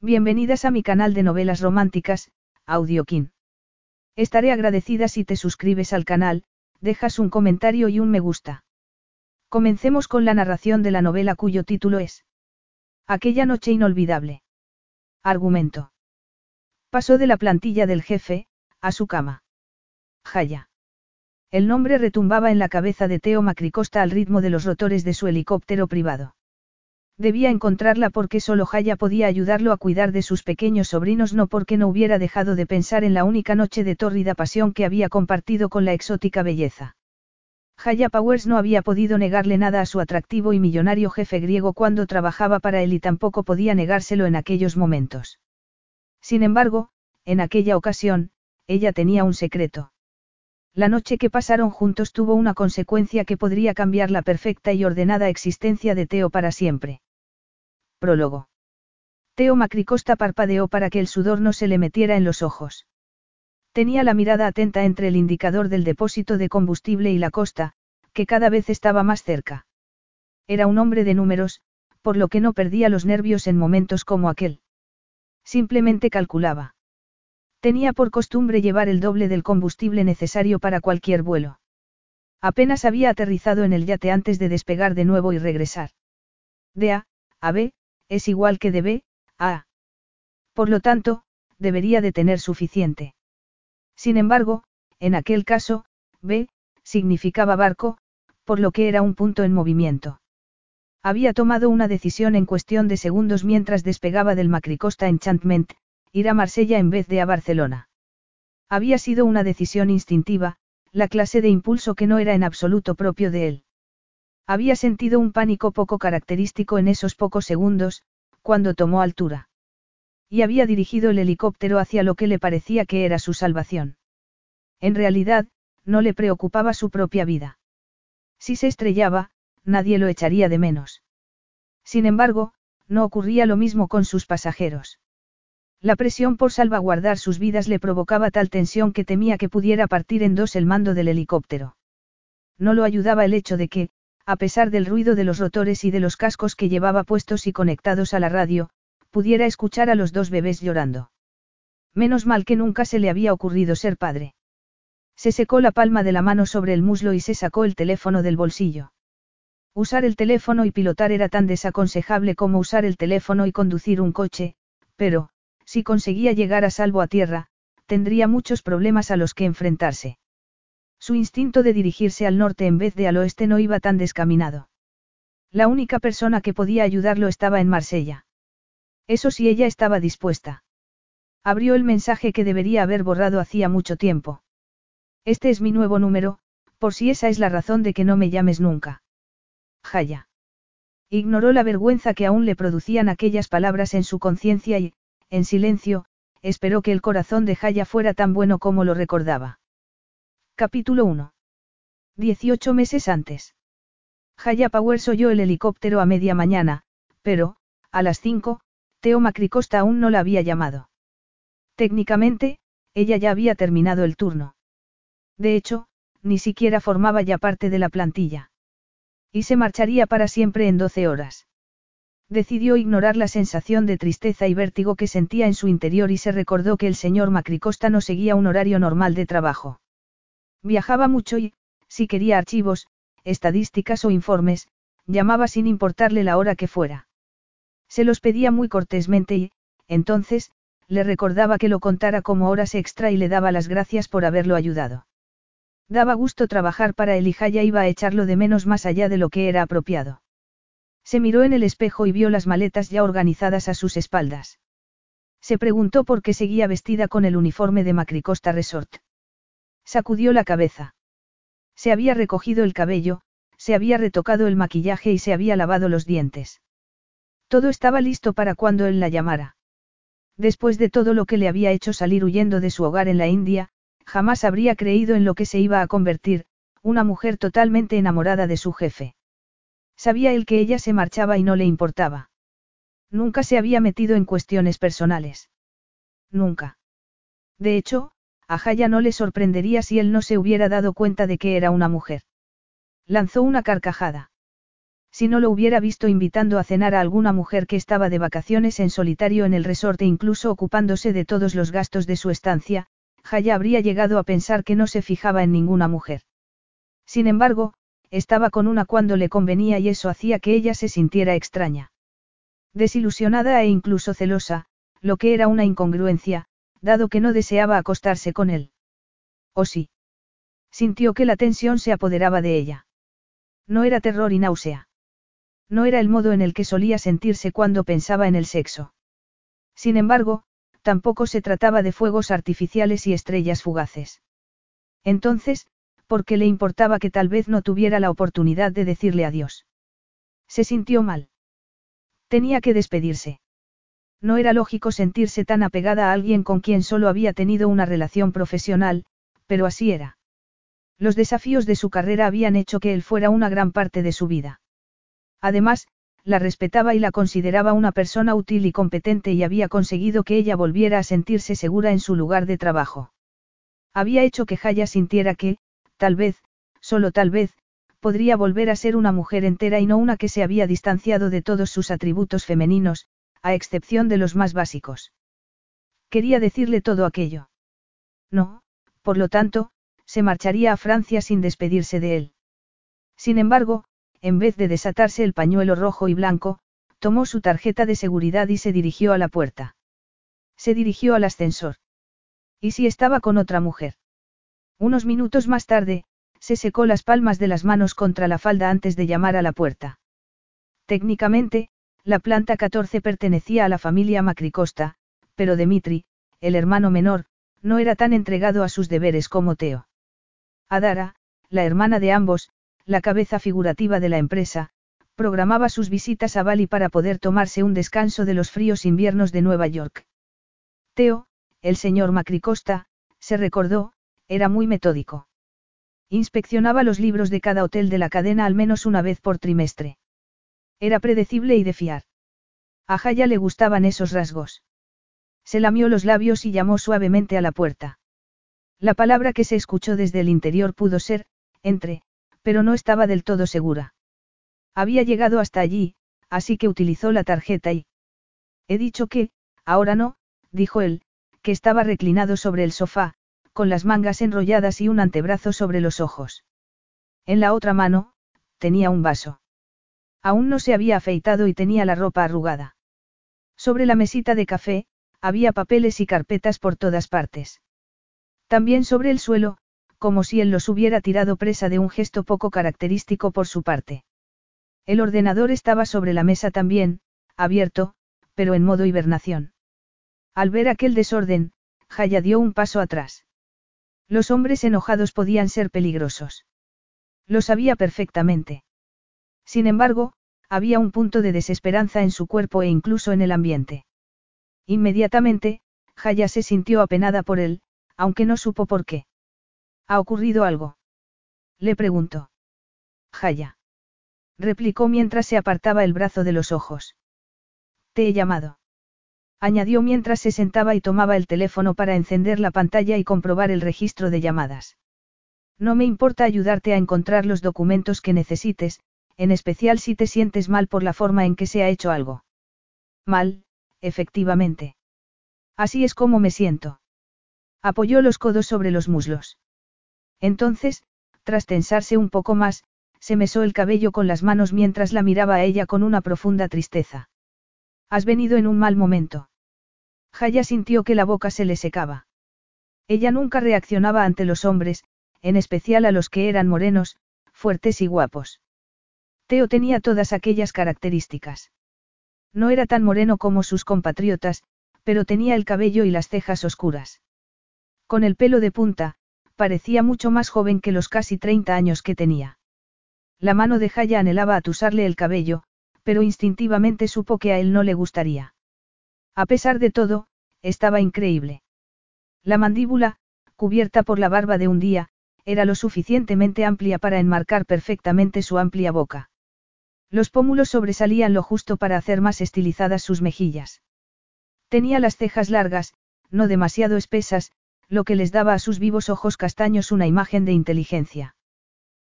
Bienvenidas a mi canal de novelas románticas, Audiokin. Estaré agradecida si te suscribes al canal, dejas un comentario y un me gusta. Comencemos con la narración de la novela cuyo título es Aquella noche inolvidable. Argumento. Pasó de la plantilla del jefe, a su cama. Jaya. El nombre retumbaba en la cabeza de Teo Macricosta al ritmo de los rotores de su helicóptero privado. Debía encontrarla porque solo Jaya podía ayudarlo a cuidar de sus pequeños sobrinos, no porque no hubiera dejado de pensar en la única noche de tórrida pasión que había compartido con la exótica belleza. Jaya Powers no había podido negarle nada a su atractivo y millonario jefe griego cuando trabajaba para él y tampoco podía negárselo en aquellos momentos. Sin embargo, en aquella ocasión, ella tenía un secreto. La noche que pasaron juntos tuvo una consecuencia que podría cambiar la perfecta y ordenada existencia de Teo para siempre. Prólogo. Teo Macricosta parpadeó para que el sudor no se le metiera en los ojos. Tenía la mirada atenta entre el indicador del depósito de combustible y la costa, que cada vez estaba más cerca. Era un hombre de números, por lo que no perdía los nervios en momentos como aquel. Simplemente calculaba. Tenía por costumbre llevar el doble del combustible necesario para cualquier vuelo. Apenas había aterrizado en el yate antes de despegar de nuevo y regresar. De A, a B, es igual que de B, a Por lo tanto, debería de tener suficiente. Sin embargo, en aquel caso, B, significaba barco, por lo que era un punto en movimiento. Había tomado una decisión en cuestión de segundos mientras despegaba del Macricosta Enchantment, ir a Marsella en vez de a Barcelona. Había sido una decisión instintiva, la clase de impulso que no era en absoluto propio de él. Había sentido un pánico poco característico en esos pocos segundos, cuando tomó altura. Y había dirigido el helicóptero hacia lo que le parecía que era su salvación. En realidad, no le preocupaba su propia vida. Si se estrellaba, nadie lo echaría de menos. Sin embargo, no ocurría lo mismo con sus pasajeros. La presión por salvaguardar sus vidas le provocaba tal tensión que temía que pudiera partir en dos el mando del helicóptero. No lo ayudaba el hecho de que, a pesar del ruido de los rotores y de los cascos que llevaba puestos y conectados a la radio, pudiera escuchar a los dos bebés llorando. Menos mal que nunca se le había ocurrido ser padre. Se secó la palma de la mano sobre el muslo y se sacó el teléfono del bolsillo. Usar el teléfono y pilotar era tan desaconsejable como usar el teléfono y conducir un coche, pero, si conseguía llegar a salvo a tierra, tendría muchos problemas a los que enfrentarse. Su instinto de dirigirse al norte en vez de al oeste no iba tan descaminado. La única persona que podía ayudarlo estaba en Marsella. Eso sí ella estaba dispuesta. Abrió el mensaje que debería haber borrado hacía mucho tiempo. Este es mi nuevo número, por si esa es la razón de que no me llames nunca. Jaya. Ignoró la vergüenza que aún le producían aquellas palabras en su conciencia y, en silencio, esperó que el corazón de Jaya fuera tan bueno como lo recordaba. Capítulo 1. 18 meses antes. Jaya Powers oyó el helicóptero a media mañana, pero, a las 5, Teo Macricosta aún no la había llamado. Técnicamente, ella ya había terminado el turno. De hecho, ni siquiera formaba ya parte de la plantilla. Y se marcharía para siempre en 12 horas. Decidió ignorar la sensación de tristeza y vértigo que sentía en su interior y se recordó que el señor Macricosta no seguía un horario normal de trabajo. Viajaba mucho y, si quería archivos, estadísticas o informes, llamaba sin importarle la hora que fuera. Se los pedía muy cortésmente y, entonces, le recordaba que lo contara como horas extra y le daba las gracias por haberlo ayudado. Daba gusto trabajar para él y iba a echarlo de menos más allá de lo que era apropiado. Se miró en el espejo y vio las maletas ya organizadas a sus espaldas. Se preguntó por qué seguía vestida con el uniforme de Macricosta Resort. Sacudió la cabeza. Se había recogido el cabello, se había retocado el maquillaje y se había lavado los dientes. Todo estaba listo para cuando él la llamara. Después de todo lo que le había hecho salir huyendo de su hogar en la India, jamás habría creído en lo que se iba a convertir, una mujer totalmente enamorada de su jefe. Sabía él que ella se marchaba y no le importaba. Nunca se había metido en cuestiones personales. Nunca. De hecho, a Jaya no le sorprendería si él no se hubiera dado cuenta de que era una mujer. Lanzó una carcajada. Si no lo hubiera visto invitando a cenar a alguna mujer que estaba de vacaciones en solitario en el resort e incluso ocupándose de todos los gastos de su estancia, Jaya habría llegado a pensar que no se fijaba en ninguna mujer. Sin embargo, estaba con una cuando le convenía y eso hacía que ella se sintiera extraña. Desilusionada e incluso celosa, lo que era una incongruencia, dado que no deseaba acostarse con él. ¿O sí? Sintió que la tensión se apoderaba de ella. No era terror y náusea. No era el modo en el que solía sentirse cuando pensaba en el sexo. Sin embargo, tampoco se trataba de fuegos artificiales y estrellas fugaces. Entonces, ¿por qué le importaba que tal vez no tuviera la oportunidad de decirle adiós? Se sintió mal. Tenía que despedirse. No era lógico sentirse tan apegada a alguien con quien solo había tenido una relación profesional, pero así era. Los desafíos de su carrera habían hecho que él fuera una gran parte de su vida. Además, la respetaba y la consideraba una persona útil y competente y había conseguido que ella volviera a sentirse segura en su lugar de trabajo. Había hecho que Jaya sintiera que, tal vez, solo tal vez, podría volver a ser una mujer entera y no una que se había distanciado de todos sus atributos femeninos, a excepción de los más básicos. Quería decirle todo aquello. No, por lo tanto, se marcharía a Francia sin despedirse de él. Sin embargo, en vez de desatarse el pañuelo rojo y blanco, tomó su tarjeta de seguridad y se dirigió a la puerta. Se dirigió al ascensor. ¿Y si estaba con otra mujer? Unos minutos más tarde, se secó las palmas de las manos contra la falda antes de llamar a la puerta. Técnicamente, la planta 14 pertenecía a la familia Macricosta, pero Dimitri, el hermano menor, no era tan entregado a sus deberes como Teo. Adara, la hermana de ambos, la cabeza figurativa de la empresa, programaba sus visitas a Bali para poder tomarse un descanso de los fríos inviernos de Nueva York. Teo, el señor Macricosta, se recordó, era muy metódico. Inspeccionaba los libros de cada hotel de la cadena al menos una vez por trimestre. Era predecible y de fiar. A Jaya le gustaban esos rasgos. Se lamió los labios y llamó suavemente a la puerta. La palabra que se escuchó desde el interior pudo ser, entre, pero no estaba del todo segura. Había llegado hasta allí, así que utilizó la tarjeta y... He dicho que, ahora no, dijo él, que estaba reclinado sobre el sofá, con las mangas enrolladas y un antebrazo sobre los ojos. En la otra mano, tenía un vaso. Aún no se había afeitado y tenía la ropa arrugada. Sobre la mesita de café, había papeles y carpetas por todas partes. También sobre el suelo, como si él los hubiera tirado presa de un gesto poco característico por su parte. El ordenador estaba sobre la mesa también, abierto, pero en modo hibernación. Al ver aquel desorden, Jaya dio un paso atrás. Los hombres enojados podían ser peligrosos. Lo sabía perfectamente. Sin embargo, había un punto de desesperanza en su cuerpo e incluso en el ambiente. Inmediatamente, Jaya se sintió apenada por él, aunque no supo por qué. ¿Ha ocurrido algo? Le preguntó. Jaya. Replicó mientras se apartaba el brazo de los ojos. Te he llamado. Añadió mientras se sentaba y tomaba el teléfono para encender la pantalla y comprobar el registro de llamadas. No me importa ayudarte a encontrar los documentos que necesites, en especial si te sientes mal por la forma en que se ha hecho algo. Mal, efectivamente. Así es como me siento. Apoyó los codos sobre los muslos. Entonces, tras tensarse un poco más, se mesó el cabello con las manos mientras la miraba a ella con una profunda tristeza. Has venido en un mal momento. Jaya sintió que la boca se le secaba. Ella nunca reaccionaba ante los hombres, en especial a los que eran morenos, fuertes y guapos. Teo tenía todas aquellas características. No era tan moreno como sus compatriotas, pero tenía el cabello y las cejas oscuras. Con el pelo de punta, parecía mucho más joven que los casi 30 años que tenía. La mano de Jaya anhelaba atusarle el cabello, pero instintivamente supo que a él no le gustaría. A pesar de todo, estaba increíble. La mandíbula, cubierta por la barba de un día, era lo suficientemente amplia para enmarcar perfectamente su amplia boca. Los pómulos sobresalían lo justo para hacer más estilizadas sus mejillas. Tenía las cejas largas, no demasiado espesas, lo que les daba a sus vivos ojos castaños una imagen de inteligencia.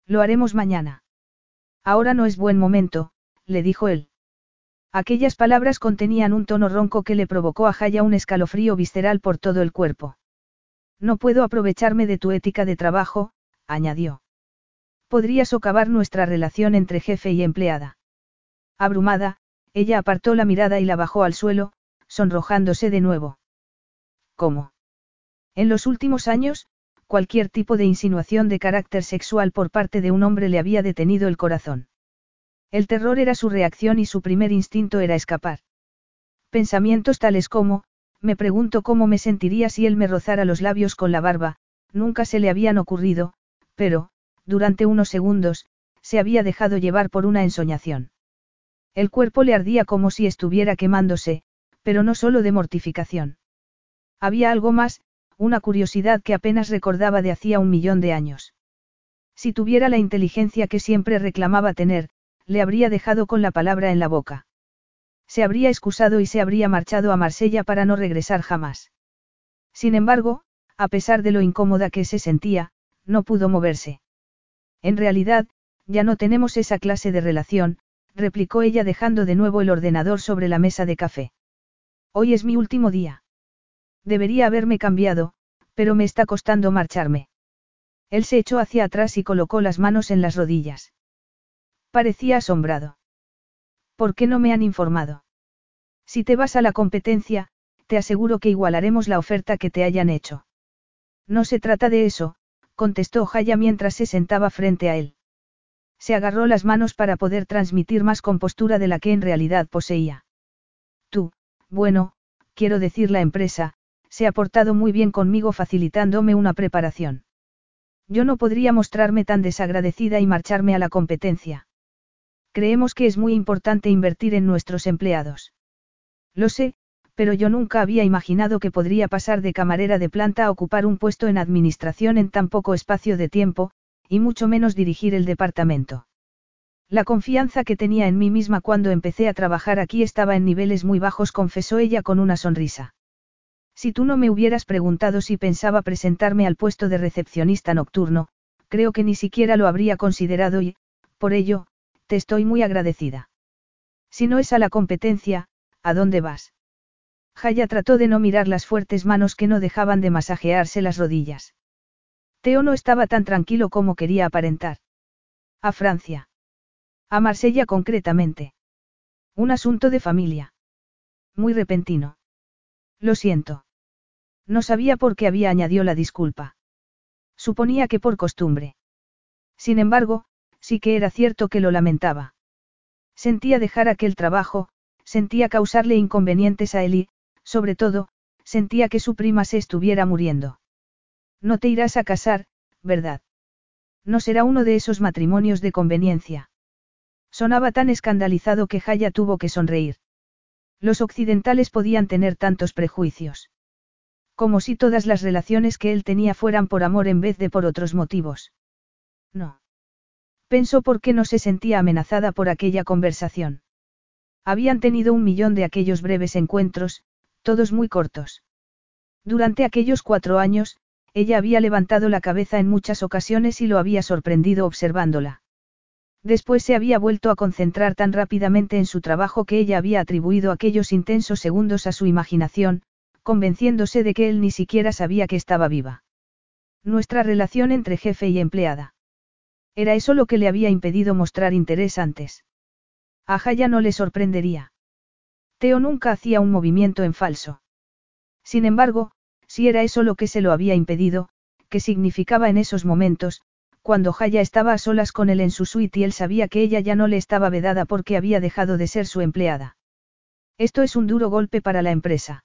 Lo haremos mañana. Ahora no es buen momento, le dijo él. Aquellas palabras contenían un tono ronco que le provocó a Jaya un escalofrío visceral por todo el cuerpo. No puedo aprovecharme de tu ética de trabajo, añadió. Podría socavar nuestra relación entre jefe y empleada. Abrumada, ella apartó la mirada y la bajó al suelo, sonrojándose de nuevo. ¿Cómo? En los últimos años, cualquier tipo de insinuación de carácter sexual por parte de un hombre le había detenido el corazón. El terror era su reacción y su primer instinto era escapar. Pensamientos tales como, me pregunto cómo me sentiría si él me rozara los labios con la barba, nunca se le habían ocurrido, pero, durante unos segundos, se había dejado llevar por una ensoñación. El cuerpo le ardía como si estuviera quemándose, pero no solo de mortificación. Había algo más, una curiosidad que apenas recordaba de hacía un millón de años. Si tuviera la inteligencia que siempre reclamaba tener, le habría dejado con la palabra en la boca. Se habría excusado y se habría marchado a Marsella para no regresar jamás. Sin embargo, a pesar de lo incómoda que se sentía, no pudo moverse. En realidad, ya no tenemos esa clase de relación, replicó ella dejando de nuevo el ordenador sobre la mesa de café. Hoy es mi último día. Debería haberme cambiado, pero me está costando marcharme. Él se echó hacia atrás y colocó las manos en las rodillas. Parecía asombrado. ¿Por qué no me han informado? Si te vas a la competencia, te aseguro que igualaremos la oferta que te hayan hecho. No se trata de eso, contestó Jaya mientras se sentaba frente a él. Se agarró las manos para poder transmitir más compostura de la que en realidad poseía. Tú, bueno, quiero decir la empresa, se ha portado muy bien conmigo facilitándome una preparación. Yo no podría mostrarme tan desagradecida y marcharme a la competencia. Creemos que es muy importante invertir en nuestros empleados. Lo sé, pero yo nunca había imaginado que podría pasar de camarera de planta a ocupar un puesto en administración en tan poco espacio de tiempo, y mucho menos dirigir el departamento. La confianza que tenía en mí misma cuando empecé a trabajar aquí estaba en niveles muy bajos, confesó ella con una sonrisa. Si tú no me hubieras preguntado si pensaba presentarme al puesto de recepcionista nocturno, creo que ni siquiera lo habría considerado y, por ello, te estoy muy agradecida. Si no es a la competencia, ¿a dónde vas? Jaya trató de no mirar las fuertes manos que no dejaban de masajearse las rodillas. Teo no estaba tan tranquilo como quería aparentar. A Francia. A Marsella concretamente. Un asunto de familia. Muy repentino. Lo siento. No sabía por qué había añadido la disculpa. Suponía que por costumbre. Sin embargo, sí que era cierto que lo lamentaba. Sentía dejar aquel trabajo, sentía causarle inconvenientes a él sobre todo, sentía que su prima se estuviera muriendo. No te irás a casar, ¿verdad? No será uno de esos matrimonios de conveniencia. Sonaba tan escandalizado que Jaya tuvo que sonreír. Los occidentales podían tener tantos prejuicios. Como si todas las relaciones que él tenía fueran por amor en vez de por otros motivos. No. Pensó por qué no se sentía amenazada por aquella conversación. Habían tenido un millón de aquellos breves encuentros, todos muy cortos. Durante aquellos cuatro años, ella había levantado la cabeza en muchas ocasiones y lo había sorprendido observándola. Después se había vuelto a concentrar tan rápidamente en su trabajo que ella había atribuido aquellos intensos segundos a su imaginación, convenciéndose de que él ni siquiera sabía que estaba viva. Nuestra relación entre jefe y empleada. Era eso lo que le había impedido mostrar interés antes. A Jaya no le sorprendería. Teo nunca hacía un movimiento en falso. Sin embargo, si era eso lo que se lo había impedido, ¿qué significaba en esos momentos, cuando Jaya estaba a solas con él en su suite y él sabía que ella ya no le estaba vedada porque había dejado de ser su empleada? Esto es un duro golpe para la empresa.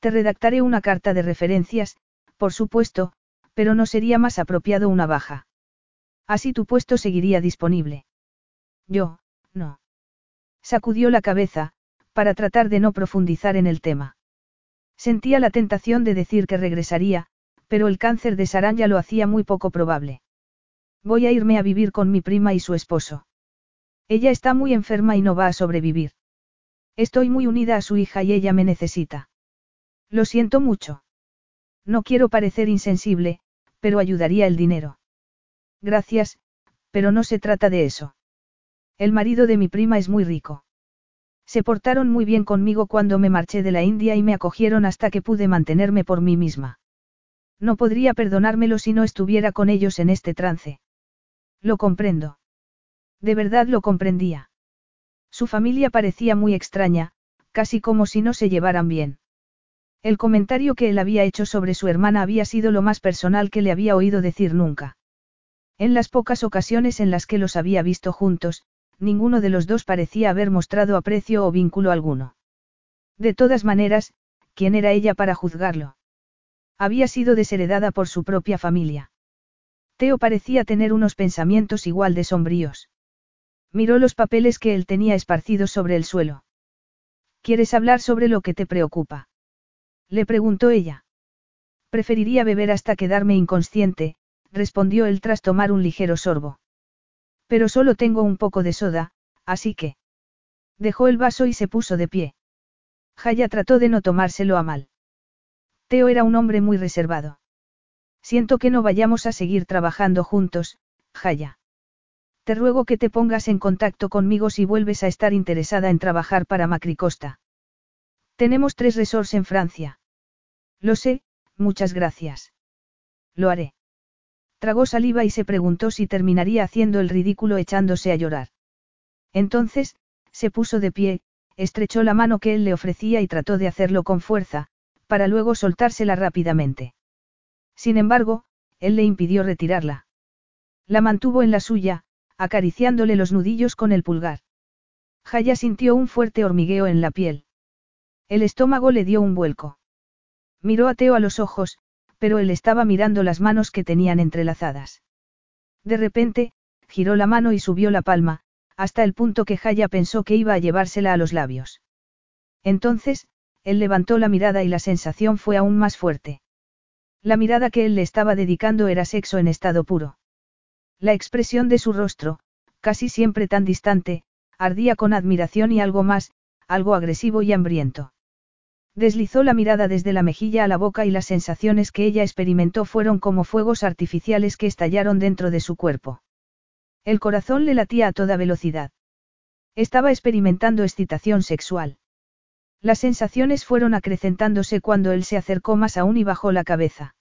Te redactaré una carta de referencias, por supuesto, pero no sería más apropiado una baja. Así tu puesto seguiría disponible. Yo, no. Sacudió la cabeza, para tratar de no profundizar en el tema. Sentía la tentación de decir que regresaría, pero el cáncer de Saranya lo hacía muy poco probable. Voy a irme a vivir con mi prima y su esposo. Ella está muy enferma y no va a sobrevivir. Estoy muy unida a su hija y ella me necesita. Lo siento mucho. No quiero parecer insensible, pero ayudaría el dinero. Gracias, pero no se trata de eso. El marido de mi prima es muy rico. Se portaron muy bien conmigo cuando me marché de la India y me acogieron hasta que pude mantenerme por mí misma. No podría perdonármelo si no estuviera con ellos en este trance. Lo comprendo. De verdad lo comprendía. Su familia parecía muy extraña, casi como si no se llevaran bien. El comentario que él había hecho sobre su hermana había sido lo más personal que le había oído decir nunca. En las pocas ocasiones en las que los había visto juntos, ninguno de los dos parecía haber mostrado aprecio o vínculo alguno. De todas maneras, ¿quién era ella para juzgarlo? Había sido desheredada por su propia familia. Teo parecía tener unos pensamientos igual de sombríos. Miró los papeles que él tenía esparcidos sobre el suelo. ¿Quieres hablar sobre lo que te preocupa? Le preguntó ella. Preferiría beber hasta quedarme inconsciente, respondió él tras tomar un ligero sorbo. Pero solo tengo un poco de soda, así que. Dejó el vaso y se puso de pie. Jaya trató de no tomárselo a mal. Teo era un hombre muy reservado. Siento que no vayamos a seguir trabajando juntos, Jaya. Te ruego que te pongas en contacto conmigo si vuelves a estar interesada en trabajar para Macricosta. Tenemos tres resorts en Francia. Lo sé, muchas gracias. Lo haré. Tragó saliva y se preguntó si terminaría haciendo el ridículo echándose a llorar. Entonces, se puso de pie, estrechó la mano que él le ofrecía y trató de hacerlo con fuerza, para luego soltársela rápidamente. Sin embargo, él le impidió retirarla. La mantuvo en la suya, acariciándole los nudillos con el pulgar. Jaya sintió un fuerte hormigueo en la piel. El estómago le dio un vuelco. Miró a Teo a los ojos, pero él estaba mirando las manos que tenían entrelazadas. De repente, giró la mano y subió la palma, hasta el punto que Jaya pensó que iba a llevársela a los labios. Entonces, él levantó la mirada y la sensación fue aún más fuerte. La mirada que él le estaba dedicando era sexo en estado puro. La expresión de su rostro, casi siempre tan distante, ardía con admiración y algo más, algo agresivo y hambriento. Deslizó la mirada desde la mejilla a la boca y las sensaciones que ella experimentó fueron como fuegos artificiales que estallaron dentro de su cuerpo. El corazón le latía a toda velocidad. Estaba experimentando excitación sexual. Las sensaciones fueron acrecentándose cuando él se acercó más aún y bajó la cabeza.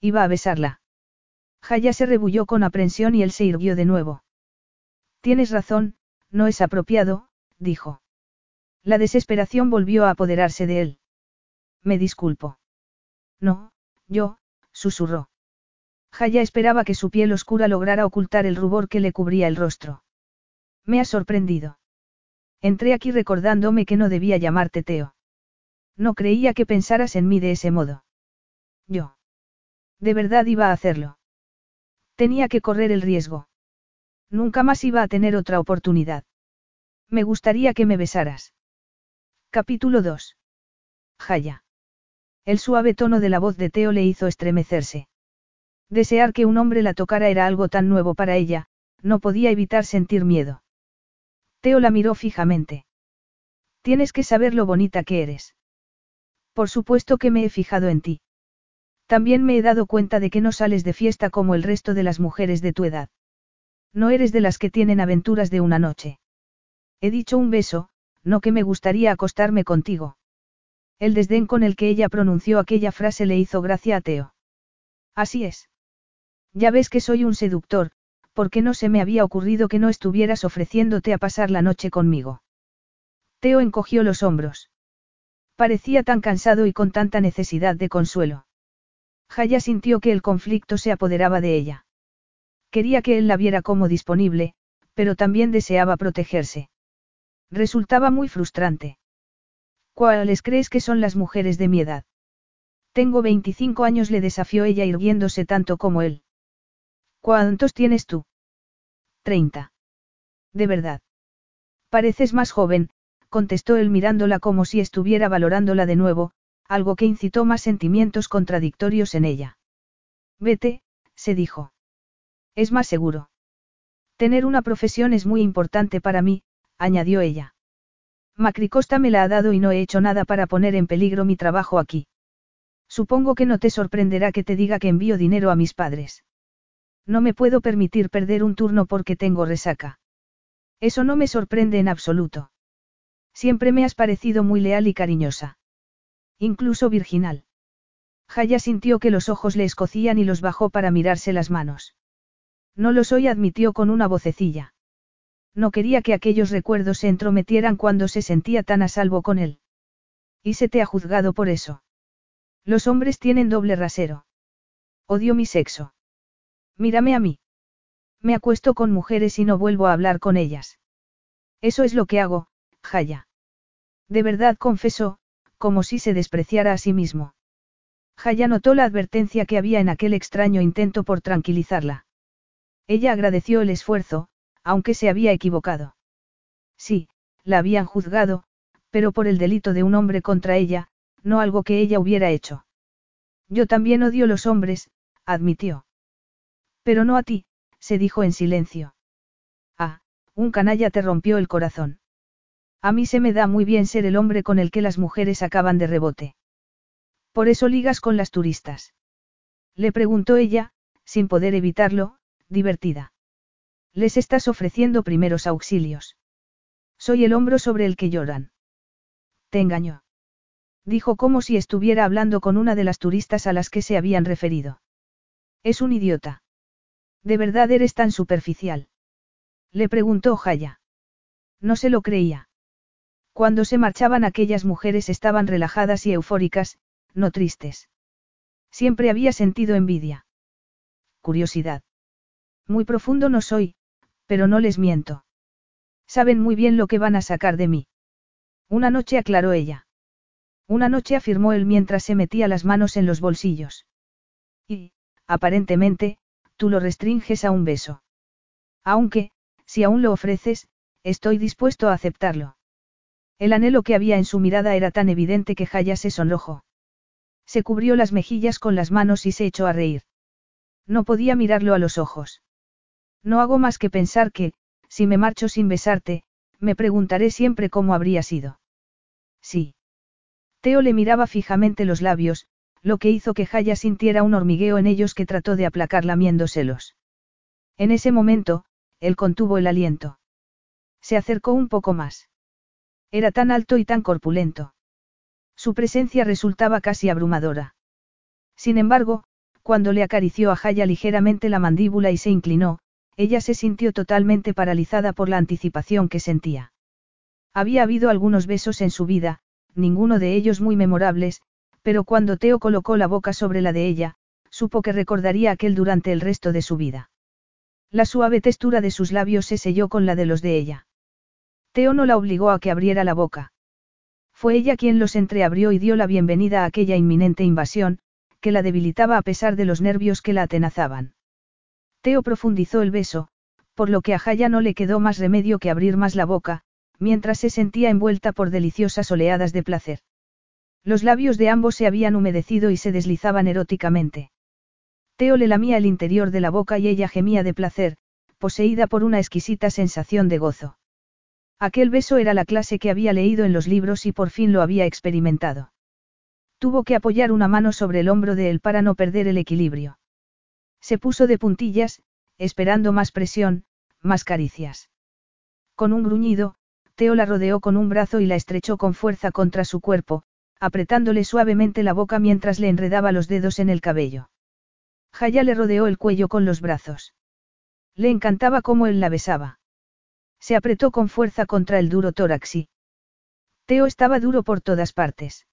Iba a besarla. Jaya se rebulló con aprensión y él se irguió de nuevo. Tienes razón, no es apropiado, dijo. La desesperación volvió a apoderarse de él. Me disculpo. No, yo, susurró. Jaya esperaba que su piel oscura lograra ocultar el rubor que le cubría el rostro. Me ha sorprendido. Entré aquí recordándome que no debía llamarte Teo. No creía que pensaras en mí de ese modo. Yo. De verdad iba a hacerlo. Tenía que correr el riesgo. Nunca más iba a tener otra oportunidad. Me gustaría que me besaras. Capítulo 2. Jaya. El suave tono de la voz de Teo le hizo estremecerse. Desear que un hombre la tocara era algo tan nuevo para ella, no podía evitar sentir miedo. Teo la miró fijamente. Tienes que saber lo bonita que eres. Por supuesto que me he fijado en ti. También me he dado cuenta de que no sales de fiesta como el resto de las mujeres de tu edad. No eres de las que tienen aventuras de una noche. He dicho un beso, no que me gustaría acostarme contigo. El desdén con el que ella pronunció aquella frase le hizo gracia a Teo. Así es. Ya ves que soy un seductor, porque no se me había ocurrido que no estuvieras ofreciéndote a pasar la noche conmigo. Teo encogió los hombros. Parecía tan cansado y con tanta necesidad de consuelo. Jaya sintió que el conflicto se apoderaba de ella. Quería que él la viera como disponible, pero también deseaba protegerse. Resultaba muy frustrante. ¿Cuáles crees que son las mujeres de mi edad? Tengo 25 años, le desafió ella irguiéndose tanto como él. ¿Cuántos tienes tú? 30. De verdad. Pareces más joven, contestó él mirándola como si estuviera valorándola de nuevo, algo que incitó más sentimientos contradictorios en ella. Vete, se dijo. Es más seguro. Tener una profesión es muy importante para mí, añadió ella. Macricosta me la ha dado y no he hecho nada para poner en peligro mi trabajo aquí. Supongo que no te sorprenderá que te diga que envío dinero a mis padres. No me puedo permitir perder un turno porque tengo resaca. Eso no me sorprende en absoluto. Siempre me has parecido muy leal y cariñosa. Incluso virginal. Jaya sintió que los ojos le escocían y los bajó para mirarse las manos. No lo soy, admitió con una vocecilla. No quería que aquellos recuerdos se entrometieran cuando se sentía tan a salvo con él. ¿Y se te ha juzgado por eso? Los hombres tienen doble rasero. Odio mi sexo. Mírame a mí. Me acuesto con mujeres y no vuelvo a hablar con ellas. Eso es lo que hago, Jaya. De verdad confesó, como si se despreciara a sí mismo. Jaya notó la advertencia que había en aquel extraño intento por tranquilizarla. Ella agradeció el esfuerzo, aunque se había equivocado. Sí, la habían juzgado, pero por el delito de un hombre contra ella, no algo que ella hubiera hecho. Yo también odio los hombres, admitió. Pero no a ti, se dijo en silencio. Ah, un canalla te rompió el corazón. A mí se me da muy bien ser el hombre con el que las mujeres acaban de rebote. Por eso ligas con las turistas. Le preguntó ella, sin poder evitarlo, divertida. Les estás ofreciendo primeros auxilios. Soy el hombro sobre el que lloran. Te engañó. Dijo como si estuviera hablando con una de las turistas a las que se habían referido. Es un idiota. ¿De verdad eres tan superficial? Le preguntó Jaya. No se lo creía. Cuando se marchaban aquellas mujeres estaban relajadas y eufóricas, no tristes. Siempre había sentido envidia. Curiosidad. Muy profundo no soy, pero no les miento. Saben muy bien lo que van a sacar de mí. Una noche aclaró ella. Una noche afirmó él mientras se metía las manos en los bolsillos. Y, aparentemente, tú lo restringes a un beso. Aunque, si aún lo ofreces, estoy dispuesto a aceptarlo. El anhelo que había en su mirada era tan evidente que Jaya se sonrojó. Se cubrió las mejillas con las manos y se echó a reír. No podía mirarlo a los ojos. No hago más que pensar que, si me marcho sin besarte, me preguntaré siempre cómo habría sido. Sí. Teo le miraba fijamente los labios, lo que hizo que Jaya sintiera un hormigueo en ellos que trató de aplacar lamiéndoselos. En ese momento, él contuvo el aliento. Se acercó un poco más. Era tan alto y tan corpulento. Su presencia resultaba casi abrumadora. Sin embargo, cuando le acarició a Jaya ligeramente la mandíbula y se inclinó, ella se sintió totalmente paralizada por la anticipación que sentía. Había habido algunos besos en su vida, ninguno de ellos muy memorables, pero cuando Teo colocó la boca sobre la de ella, supo que recordaría aquel durante el resto de su vida. La suave textura de sus labios se selló con la de los de ella. Teo no la obligó a que abriera la boca. Fue ella quien los entreabrió y dio la bienvenida a aquella inminente invasión, que la debilitaba a pesar de los nervios que la atenazaban. Teo profundizó el beso, por lo que a Jaya no le quedó más remedio que abrir más la boca, mientras se sentía envuelta por deliciosas oleadas de placer. Los labios de ambos se habían humedecido y se deslizaban eróticamente. Teo le lamía el interior de la boca y ella gemía de placer, poseída por una exquisita sensación de gozo. Aquel beso era la clase que había leído en los libros y por fin lo había experimentado. Tuvo que apoyar una mano sobre el hombro de él para no perder el equilibrio. Se puso de puntillas, esperando más presión, más caricias. Con un gruñido, Teo la rodeó con un brazo y la estrechó con fuerza contra su cuerpo, apretándole suavemente la boca mientras le enredaba los dedos en el cabello. Jaya le rodeó el cuello con los brazos. Le encantaba cómo él la besaba. Se apretó con fuerza contra el duro tórax y... Teo estaba duro por todas partes.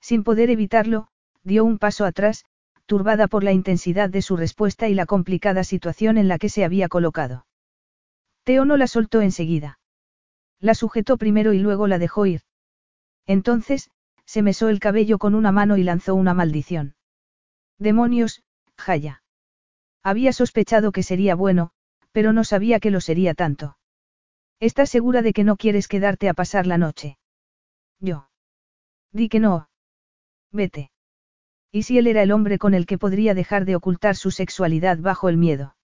Sin poder evitarlo, dio un paso atrás, turbada por la intensidad de su respuesta y la complicada situación en la que se había colocado. Teo no la soltó enseguida. La sujetó primero y luego la dejó ir. Entonces, se mesó el cabello con una mano y lanzó una maldición. Demonios, Jaya. Había sospechado que sería bueno, pero no sabía que lo sería tanto. ¿Estás segura de que no quieres quedarte a pasar la noche? Yo. Di que no. Vete. ¿Y si él era el hombre con el que podría dejar de ocultar su sexualidad bajo el miedo?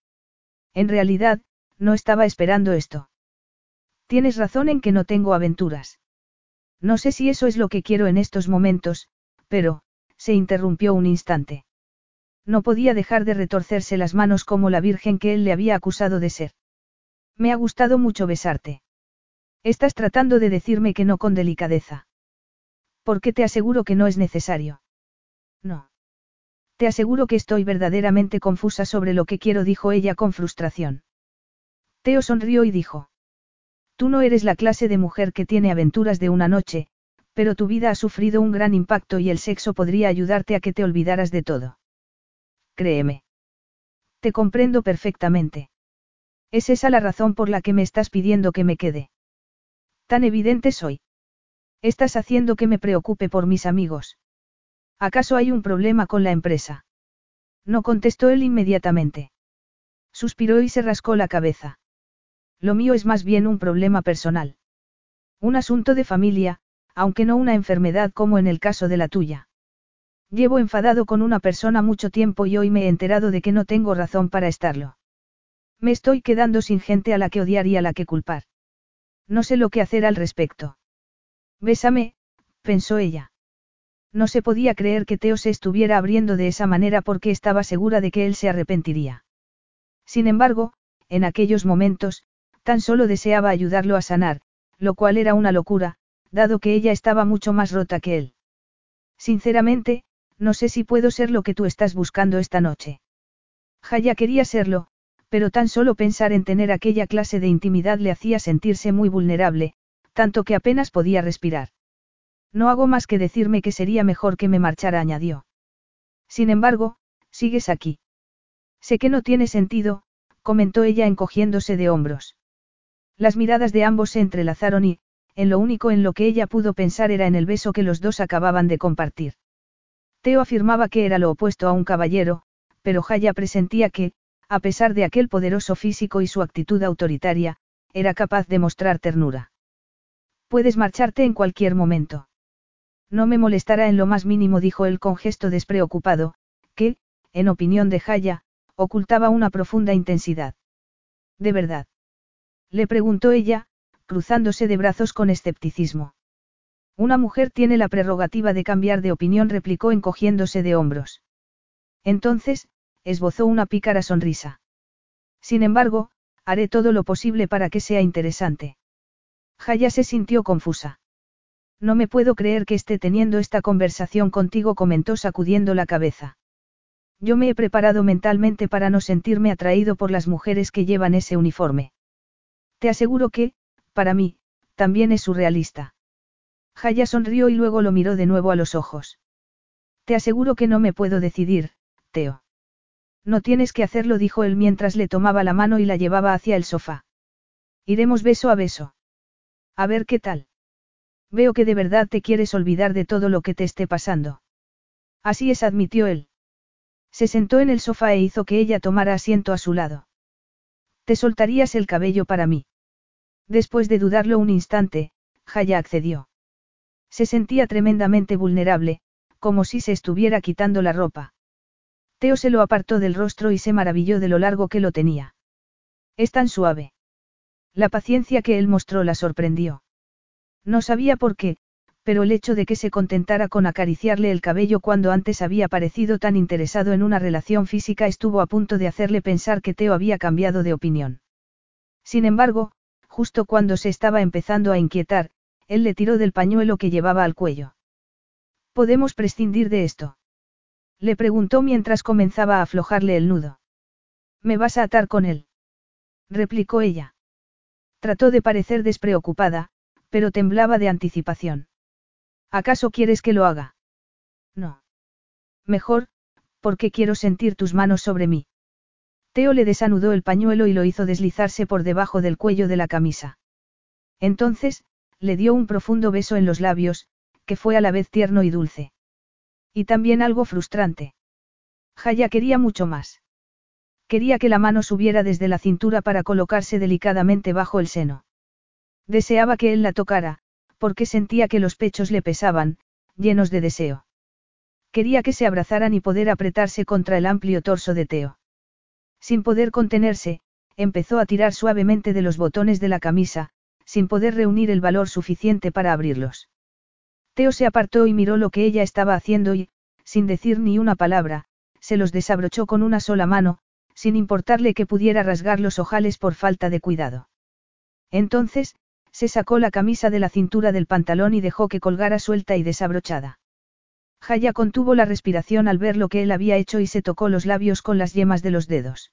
En realidad, no estaba esperando esto. Tienes razón en que no tengo aventuras. No sé si eso es lo que quiero en estos momentos, pero, se interrumpió un instante. No podía dejar de retorcerse las manos como la virgen que él le había acusado de ser. Me ha gustado mucho besarte. Estás tratando de decirme que no con delicadeza. ¿Por qué te aseguro que no es necesario? No. Te aseguro que estoy verdaderamente confusa sobre lo que quiero, dijo ella con frustración. Teo sonrió y dijo. Tú no eres la clase de mujer que tiene aventuras de una noche, pero tu vida ha sufrido un gran impacto y el sexo podría ayudarte a que te olvidaras de todo. Créeme. Te comprendo perfectamente. ¿Es esa la razón por la que me estás pidiendo que me quede? Tan evidente soy. Estás haciendo que me preocupe por mis amigos. ¿Acaso hay un problema con la empresa? No contestó él inmediatamente. Suspiró y se rascó la cabeza. Lo mío es más bien un problema personal. Un asunto de familia, aunque no una enfermedad como en el caso de la tuya. Llevo enfadado con una persona mucho tiempo y hoy me he enterado de que no tengo razón para estarlo. Me estoy quedando sin gente a la que odiar y a la que culpar. No sé lo que hacer al respecto. Bésame, pensó ella. No se podía creer que Teo se estuviera abriendo de esa manera porque estaba segura de que él se arrepentiría. Sin embargo, en aquellos momentos, tan solo deseaba ayudarlo a sanar, lo cual era una locura, dado que ella estaba mucho más rota que él. Sinceramente, no sé si puedo ser lo que tú estás buscando esta noche. Jaya quería serlo, pero tan solo pensar en tener aquella clase de intimidad le hacía sentirse muy vulnerable, tanto que apenas podía respirar. No hago más que decirme que sería mejor que me marchara, añadió. Sin embargo, sigues aquí. Sé que no tiene sentido, comentó ella encogiéndose de hombros. Las miradas de ambos se entrelazaron y, en lo único en lo que ella pudo pensar era en el beso que los dos acababan de compartir. Teo afirmaba que era lo opuesto a un caballero, pero Jaya presentía que, a pesar de aquel poderoso físico y su actitud autoritaria, era capaz de mostrar ternura. Puedes marcharte en cualquier momento. No me molestará en lo más mínimo, dijo él con gesto despreocupado, que, en opinión de Jaya, ocultaba una profunda intensidad. ¿De verdad? Le preguntó ella, cruzándose de brazos con escepticismo. Una mujer tiene la prerrogativa de cambiar de opinión, replicó encogiéndose de hombros. Entonces, esbozó una pícara sonrisa. Sin embargo, haré todo lo posible para que sea interesante. Jaya se sintió confusa. No me puedo creer que esté teniendo esta conversación contigo, comentó sacudiendo la cabeza. Yo me he preparado mentalmente para no sentirme atraído por las mujeres que llevan ese uniforme. Te aseguro que, para mí, también es surrealista. Jaya sonrió y luego lo miró de nuevo a los ojos. Te aseguro que no me puedo decidir, Teo. No tienes que hacerlo, dijo él mientras le tomaba la mano y la llevaba hacia el sofá. Iremos beso a beso. A ver qué tal. Veo que de verdad te quieres olvidar de todo lo que te esté pasando. Así es, admitió él. Se sentó en el sofá e hizo que ella tomara asiento a su lado. ¿Te soltarías el cabello para mí? Después de dudarlo un instante, Jaya accedió. Se sentía tremendamente vulnerable, como si se estuviera quitando la ropa. Teo se lo apartó del rostro y se maravilló de lo largo que lo tenía. Es tan suave. La paciencia que él mostró la sorprendió. No sabía por qué, pero el hecho de que se contentara con acariciarle el cabello cuando antes había parecido tan interesado en una relación física estuvo a punto de hacerle pensar que Teo había cambiado de opinión. Sin embargo, justo cuando se estaba empezando a inquietar, él le tiró del pañuelo que llevaba al cuello. ¿Podemos prescindir de esto? Le preguntó mientras comenzaba a aflojarle el nudo. ¿Me vas a atar con él? replicó ella. Trató de parecer despreocupada, pero temblaba de anticipación. ¿Acaso quieres que lo haga? No. Mejor, porque quiero sentir tus manos sobre mí. Teo le desanudó el pañuelo y lo hizo deslizarse por debajo del cuello de la camisa. Entonces, le dio un profundo beso en los labios, que fue a la vez tierno y dulce. Y también algo frustrante. Jaya quería mucho más. Quería que la mano subiera desde la cintura para colocarse delicadamente bajo el seno. Deseaba que él la tocara, porque sentía que los pechos le pesaban, llenos de deseo. Quería que se abrazaran y poder apretarse contra el amplio torso de Teo. Sin poder contenerse, empezó a tirar suavemente de los botones de la camisa, sin poder reunir el valor suficiente para abrirlos. Teo se apartó y miró lo que ella estaba haciendo y, sin decir ni una palabra, se los desabrochó con una sola mano, sin importarle que pudiera rasgar los ojales por falta de cuidado. Entonces, se sacó la camisa de la cintura del pantalón y dejó que colgara suelta y desabrochada. Jaya contuvo la respiración al ver lo que él había hecho y se tocó los labios con las yemas de los dedos.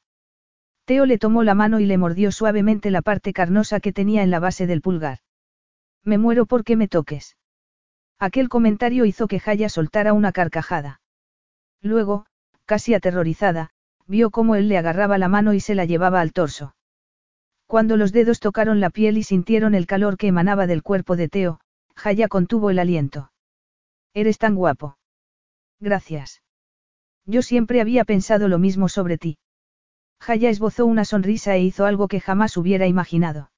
Teo le tomó la mano y le mordió suavemente la parte carnosa que tenía en la base del pulgar. Me muero porque me toques. Aquel comentario hizo que Jaya soltara una carcajada. Luego, casi aterrorizada, vio cómo él le agarraba la mano y se la llevaba al torso. Cuando los dedos tocaron la piel y sintieron el calor que emanaba del cuerpo de Teo, Jaya contuvo el aliento. Eres tan guapo. Gracias. Yo siempre había pensado lo mismo sobre ti. Jaya esbozó una sonrisa e hizo algo que jamás hubiera imaginado.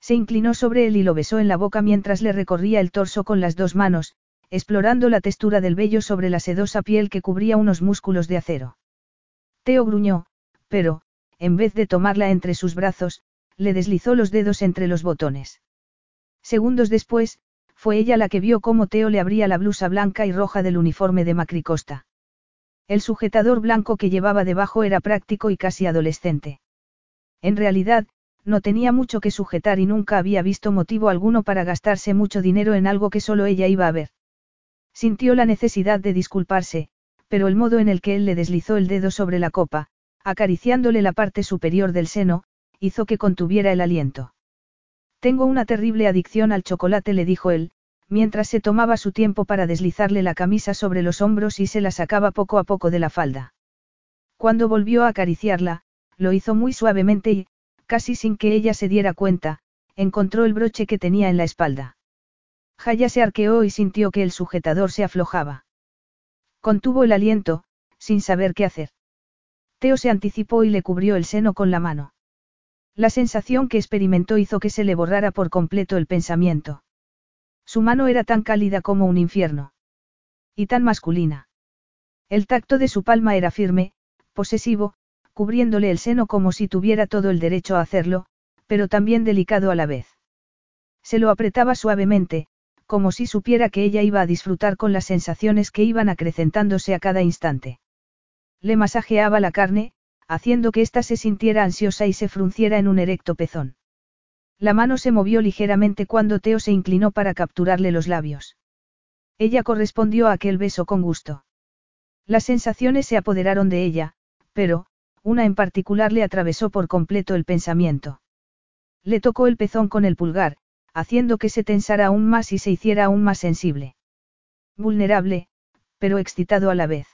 Se inclinó sobre él y lo besó en la boca mientras le recorría el torso con las dos manos, explorando la textura del vello sobre la sedosa piel que cubría unos músculos de acero. Teo gruñó, pero, en vez de tomarla entre sus brazos, le deslizó los dedos entre los botones. Segundos después, fue ella la que vio cómo Teo le abría la blusa blanca y roja del uniforme de Macricosta. El sujetador blanco que llevaba debajo era práctico y casi adolescente. En realidad, no tenía mucho que sujetar y nunca había visto motivo alguno para gastarse mucho dinero en algo que solo ella iba a ver. Sintió la necesidad de disculparse, pero el modo en el que él le deslizó el dedo sobre la copa, acariciándole la parte superior del seno, hizo que contuviera el aliento. Tengo una terrible adicción al chocolate, le dijo él, mientras se tomaba su tiempo para deslizarle la camisa sobre los hombros y se la sacaba poco a poco de la falda. Cuando volvió a acariciarla, lo hizo muy suavemente y, casi sin que ella se diera cuenta, encontró el broche que tenía en la espalda. Jaya se arqueó y sintió que el sujetador se aflojaba. Contuvo el aliento, sin saber qué hacer. Se anticipó y le cubrió el seno con la mano. La sensación que experimentó hizo que se le borrara por completo el pensamiento. Su mano era tan cálida como un infierno. Y tan masculina. El tacto de su palma era firme, posesivo, cubriéndole el seno como si tuviera todo el derecho a hacerlo, pero también delicado a la vez. Se lo apretaba suavemente, como si supiera que ella iba a disfrutar con las sensaciones que iban acrecentándose a cada instante. Le masajeaba la carne, haciendo que ésta se sintiera ansiosa y se frunciera en un erecto pezón. La mano se movió ligeramente cuando Teo se inclinó para capturarle los labios. Ella correspondió a aquel beso con gusto. Las sensaciones se apoderaron de ella, pero, una en particular le atravesó por completo el pensamiento. Le tocó el pezón con el pulgar, haciendo que se tensara aún más y se hiciera aún más sensible. Vulnerable, pero excitado a la vez.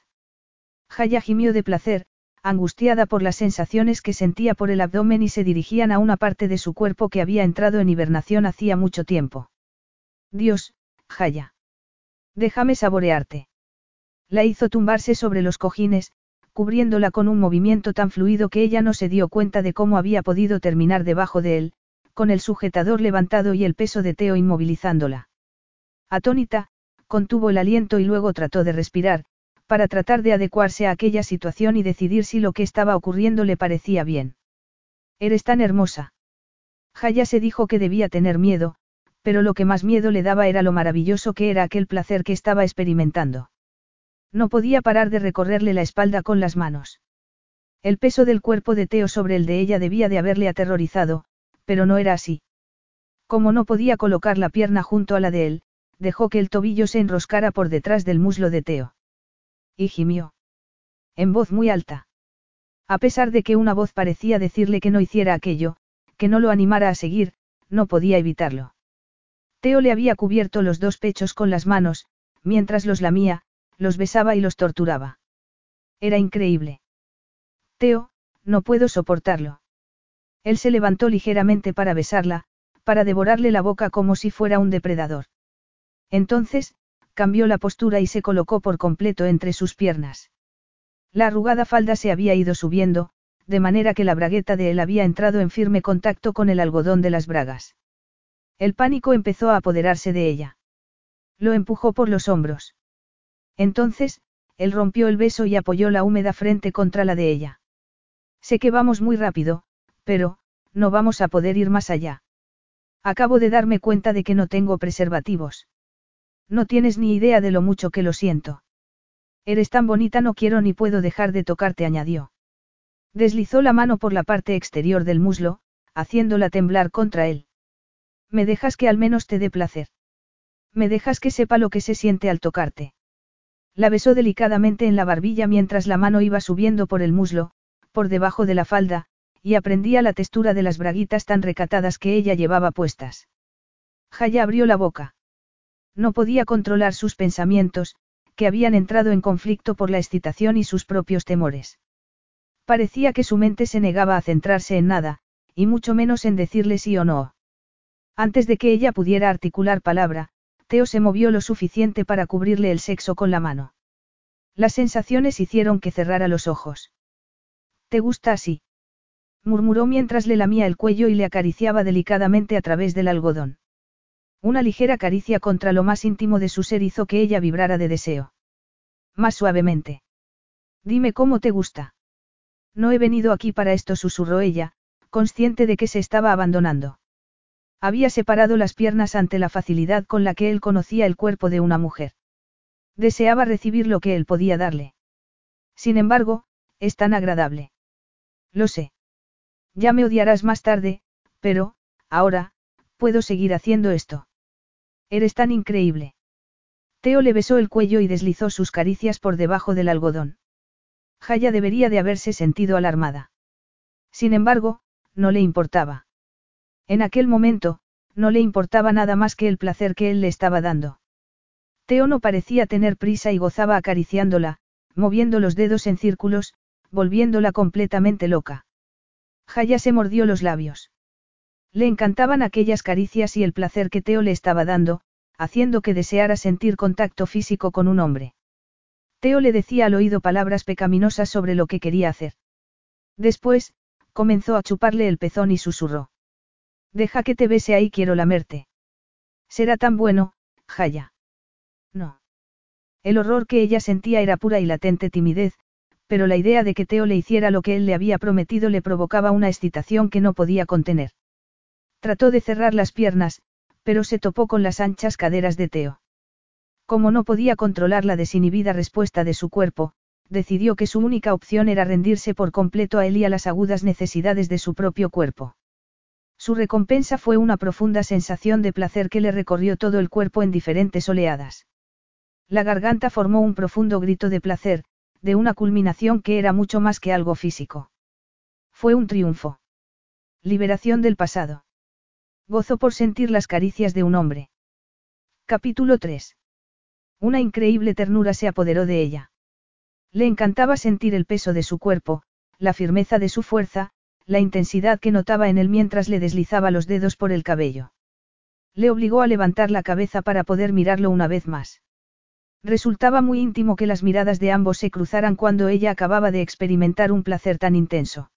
Jaya gimió de placer, angustiada por las sensaciones que sentía por el abdomen y se dirigían a una parte de su cuerpo que había entrado en hibernación hacía mucho tiempo. Dios, Jaya. Déjame saborearte. La hizo tumbarse sobre los cojines, cubriéndola con un movimiento tan fluido que ella no se dio cuenta de cómo había podido terminar debajo de él, con el sujetador levantado y el peso de Teo inmovilizándola. Atónita, contuvo el aliento y luego trató de respirar, para tratar de adecuarse a aquella situación y decidir si lo que estaba ocurriendo le parecía bien. Eres tan hermosa. Jaya se dijo que debía tener miedo, pero lo que más miedo le daba era lo maravilloso que era aquel placer que estaba experimentando. No podía parar de recorrerle la espalda con las manos. El peso del cuerpo de Teo sobre el de ella debía de haberle aterrorizado, pero no era así. Como no podía colocar la pierna junto a la de él, dejó que el tobillo se enroscara por detrás del muslo de Teo y gimió. En voz muy alta. A pesar de que una voz parecía decirle que no hiciera aquello, que no lo animara a seguir, no podía evitarlo. Teo le había cubierto los dos pechos con las manos, mientras los lamía, los besaba y los torturaba. Era increíble. Teo, no puedo soportarlo. Él se levantó ligeramente para besarla, para devorarle la boca como si fuera un depredador. Entonces, cambió la postura y se colocó por completo entre sus piernas. La arrugada falda se había ido subiendo, de manera que la bragueta de él había entrado en firme contacto con el algodón de las bragas. El pánico empezó a apoderarse de ella. Lo empujó por los hombros. Entonces, él rompió el beso y apoyó la húmeda frente contra la de ella. Sé que vamos muy rápido, pero, no vamos a poder ir más allá. Acabo de darme cuenta de que no tengo preservativos. No tienes ni idea de lo mucho que lo siento. Eres tan bonita no quiero ni puedo dejar de tocarte, añadió. Deslizó la mano por la parte exterior del muslo, haciéndola temblar contra él. Me dejas que al menos te dé placer. Me dejas que sepa lo que se siente al tocarte. La besó delicadamente en la barbilla mientras la mano iba subiendo por el muslo, por debajo de la falda, y aprendía la textura de las braguitas tan recatadas que ella llevaba puestas. Jaya abrió la boca. No podía controlar sus pensamientos, que habían entrado en conflicto por la excitación y sus propios temores. Parecía que su mente se negaba a centrarse en nada, y mucho menos en decirle sí o no. Antes de que ella pudiera articular palabra, Teo se movió lo suficiente para cubrirle el sexo con la mano. Las sensaciones hicieron que cerrara los ojos. ¿Te gusta así? murmuró mientras le lamía el cuello y le acariciaba delicadamente a través del algodón. Una ligera caricia contra lo más íntimo de su ser hizo que ella vibrara de deseo. Más suavemente. Dime cómo te gusta. No he venido aquí para esto, susurró ella, consciente de que se estaba abandonando. Había separado las piernas ante la facilidad con la que él conocía el cuerpo de una mujer. Deseaba recibir lo que él podía darle. Sin embargo, es tan agradable. Lo sé. Ya me odiarás más tarde, pero, ahora, puedo seguir haciendo esto. Eres tan increíble. Teo le besó el cuello y deslizó sus caricias por debajo del algodón. Jaya debería de haberse sentido alarmada. Sin embargo, no le importaba. En aquel momento, no le importaba nada más que el placer que él le estaba dando. Teo no parecía tener prisa y gozaba acariciándola, moviendo los dedos en círculos, volviéndola completamente loca. Jaya se mordió los labios. Le encantaban aquellas caricias y el placer que Teo le estaba dando, haciendo que deseara sentir contacto físico con un hombre. Teo le decía al oído palabras pecaminosas sobre lo que quería hacer. Después, comenzó a chuparle el pezón y susurró. Deja que te bese ahí, quiero lamerte. Será tan bueno, Jaya. No. El horror que ella sentía era pura y latente timidez, pero la idea de que Teo le hiciera lo que él le había prometido le provocaba una excitación que no podía contener. Trató de cerrar las piernas, pero se topó con las anchas caderas de Teo. Como no podía controlar la desinhibida respuesta de su cuerpo, decidió que su única opción era rendirse por completo a él y a las agudas necesidades de su propio cuerpo. Su recompensa fue una profunda sensación de placer que le recorrió todo el cuerpo en diferentes oleadas. La garganta formó un profundo grito de placer, de una culminación que era mucho más que algo físico. Fue un triunfo. Liberación del pasado. Gozo por sentir las caricias de un hombre. Capítulo 3. Una increíble ternura se apoderó de ella. Le encantaba sentir el peso de su cuerpo, la firmeza de su fuerza, la intensidad que notaba en él mientras le deslizaba los dedos por el cabello. Le obligó a levantar la cabeza para poder mirarlo una vez más. Resultaba muy íntimo que las miradas de ambos se cruzaran cuando ella acababa de experimentar un placer tan intenso.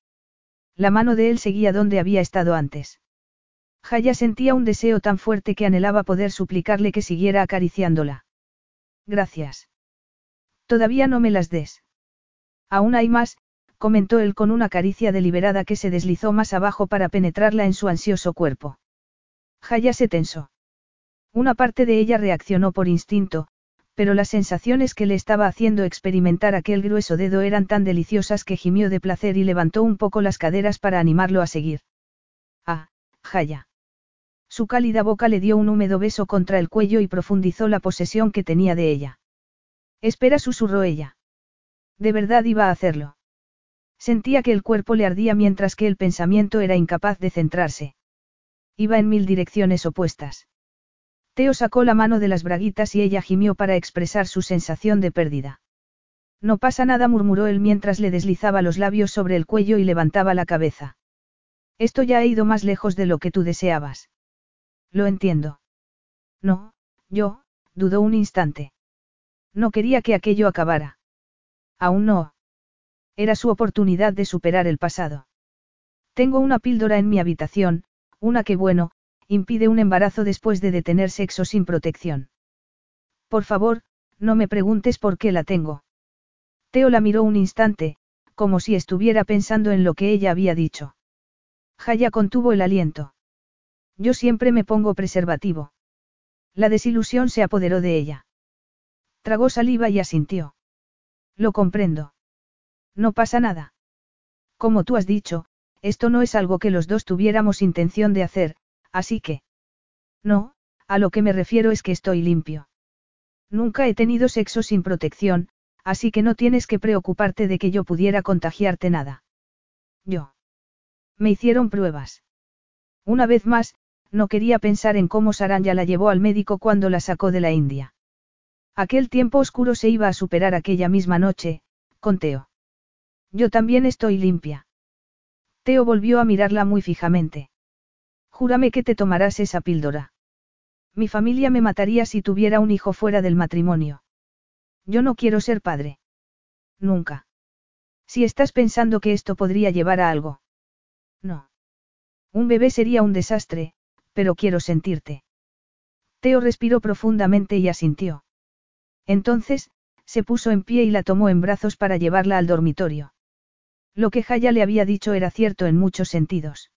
La mano de él seguía donde había estado antes. Jaya sentía un deseo tan fuerte que anhelaba poder suplicarle que siguiera acariciándola. Gracias. Todavía no me las des. Aún hay más, comentó él con una caricia deliberada que se deslizó más abajo para penetrarla en su ansioso cuerpo. Jaya se tensó. Una parte de ella reaccionó por instinto, pero las sensaciones que le estaba haciendo experimentar aquel grueso dedo eran tan deliciosas que gimió de placer y levantó un poco las caderas para animarlo a seguir. Ah, Jaya. Su cálida boca le dio un húmedo beso contra el cuello y profundizó la posesión que tenía de ella. Espera, susurró ella. De verdad iba a hacerlo. Sentía que el cuerpo le ardía mientras que el pensamiento era incapaz de centrarse. Iba en mil direcciones opuestas. Teo sacó la mano de las braguitas y ella gimió para expresar su sensación de pérdida. No pasa nada, murmuró él mientras le deslizaba los labios sobre el cuello y levantaba la cabeza. Esto ya ha ido más lejos de lo que tú deseabas. Lo entiendo. No, yo, dudó un instante. No quería que aquello acabara. Aún no. Era su oportunidad de superar el pasado. Tengo una píldora en mi habitación, una que bueno, impide un embarazo después de detener sexo sin protección. Por favor, no me preguntes por qué la tengo. Teo la miró un instante, como si estuviera pensando en lo que ella había dicho. Jaya contuvo el aliento. Yo siempre me pongo preservativo. La desilusión se apoderó de ella. Tragó saliva y asintió. Lo comprendo. No pasa nada. Como tú has dicho, esto no es algo que los dos tuviéramos intención de hacer, así que... No, a lo que me refiero es que estoy limpio. Nunca he tenido sexo sin protección, así que no tienes que preocuparte de que yo pudiera contagiarte nada. Yo. Me hicieron pruebas. Una vez más, no quería pensar en cómo Saranya la llevó al médico cuando la sacó de la India. Aquel tiempo oscuro se iba a superar aquella misma noche, con Teo. Yo también estoy limpia. Teo volvió a mirarla muy fijamente. Júrame que te tomarás esa píldora. Mi familia me mataría si tuviera un hijo fuera del matrimonio. Yo no quiero ser padre. Nunca. Si estás pensando que esto podría llevar a algo. No. Un bebé sería un desastre, pero quiero sentirte. Teo respiró profundamente y asintió. Entonces, se puso en pie y la tomó en brazos para llevarla al dormitorio. Lo que Jaya le había dicho era cierto en muchos sentidos.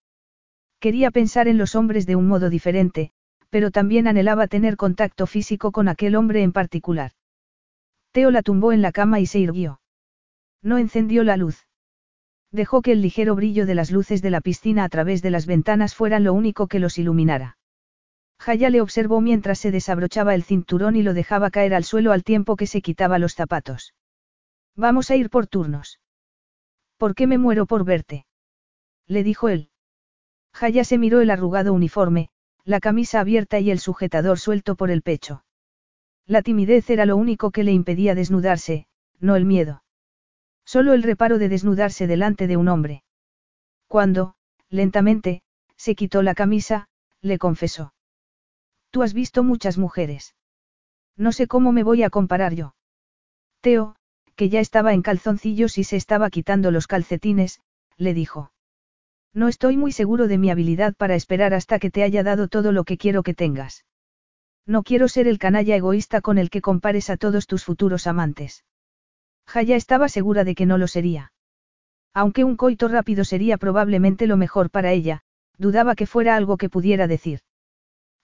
Quería pensar en los hombres de un modo diferente, pero también anhelaba tener contacto físico con aquel hombre en particular. Teo la tumbó en la cama y se irguió. No encendió la luz. Dejó que el ligero brillo de las luces de la piscina a través de las ventanas fueran lo único que los iluminara. Jaya le observó mientras se desabrochaba el cinturón y lo dejaba caer al suelo al tiempo que se quitaba los zapatos. Vamos a ir por turnos. ¿Por qué me muero por verte? Le dijo él. Jaya se miró el arrugado uniforme, la camisa abierta y el sujetador suelto por el pecho. La timidez era lo único que le impedía desnudarse, no el miedo. Solo el reparo de desnudarse delante de un hombre. Cuando, lentamente, se quitó la camisa, le confesó. Tú has visto muchas mujeres. No sé cómo me voy a comparar yo. Teo, que ya estaba en calzoncillos y se estaba quitando los calcetines, le dijo. No estoy muy seguro de mi habilidad para esperar hasta que te haya dado todo lo que quiero que tengas. No quiero ser el canalla egoísta con el que compares a todos tus futuros amantes. Jaya estaba segura de que no lo sería. Aunque un coito rápido sería probablemente lo mejor para ella, dudaba que fuera algo que pudiera decir.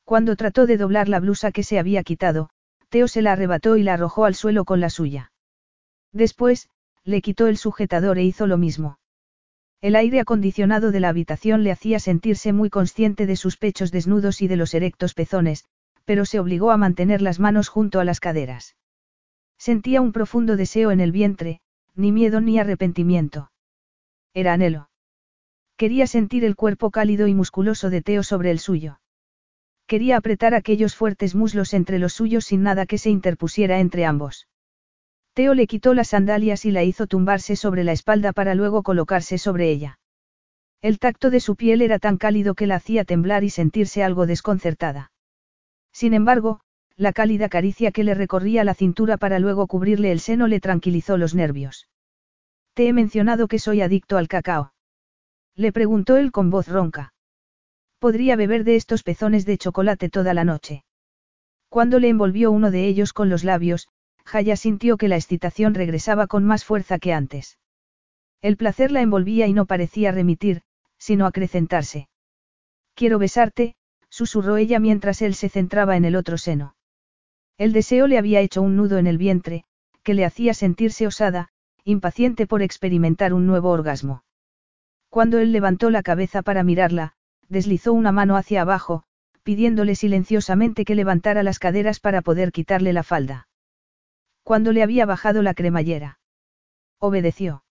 Cuando trató de doblar la blusa que se había quitado, Teo se la arrebató y la arrojó al suelo con la suya. Después, le quitó el sujetador e hizo lo mismo. El aire acondicionado de la habitación le hacía sentirse muy consciente de sus pechos desnudos y de los erectos pezones, pero se obligó a mantener las manos junto a las caderas. Sentía un profundo deseo en el vientre, ni miedo ni arrepentimiento. Era anhelo. Quería sentir el cuerpo cálido y musculoso de Teo sobre el suyo. Quería apretar aquellos fuertes muslos entre los suyos sin nada que se interpusiera entre ambos. Teo le quitó las sandalias y la hizo tumbarse sobre la espalda para luego colocarse sobre ella. El tacto de su piel era tan cálido que la hacía temblar y sentirse algo desconcertada. Sin embargo, la cálida caricia que le recorría la cintura para luego cubrirle el seno le tranquilizó los nervios. Te he mencionado que soy adicto al cacao. Le preguntó él con voz ronca. Podría beber de estos pezones de chocolate toda la noche. Cuando le envolvió uno de ellos con los labios, Jaya sintió que la excitación regresaba con más fuerza que antes. El placer la envolvía y no parecía remitir, sino acrecentarse. Quiero besarte, susurró ella mientras él se centraba en el otro seno. El deseo le había hecho un nudo en el vientre, que le hacía sentirse osada, impaciente por experimentar un nuevo orgasmo. Cuando él levantó la cabeza para mirarla, deslizó una mano hacia abajo, pidiéndole silenciosamente que levantara las caderas para poder quitarle la falda. Cuando le había bajado la cremallera. Obedeció.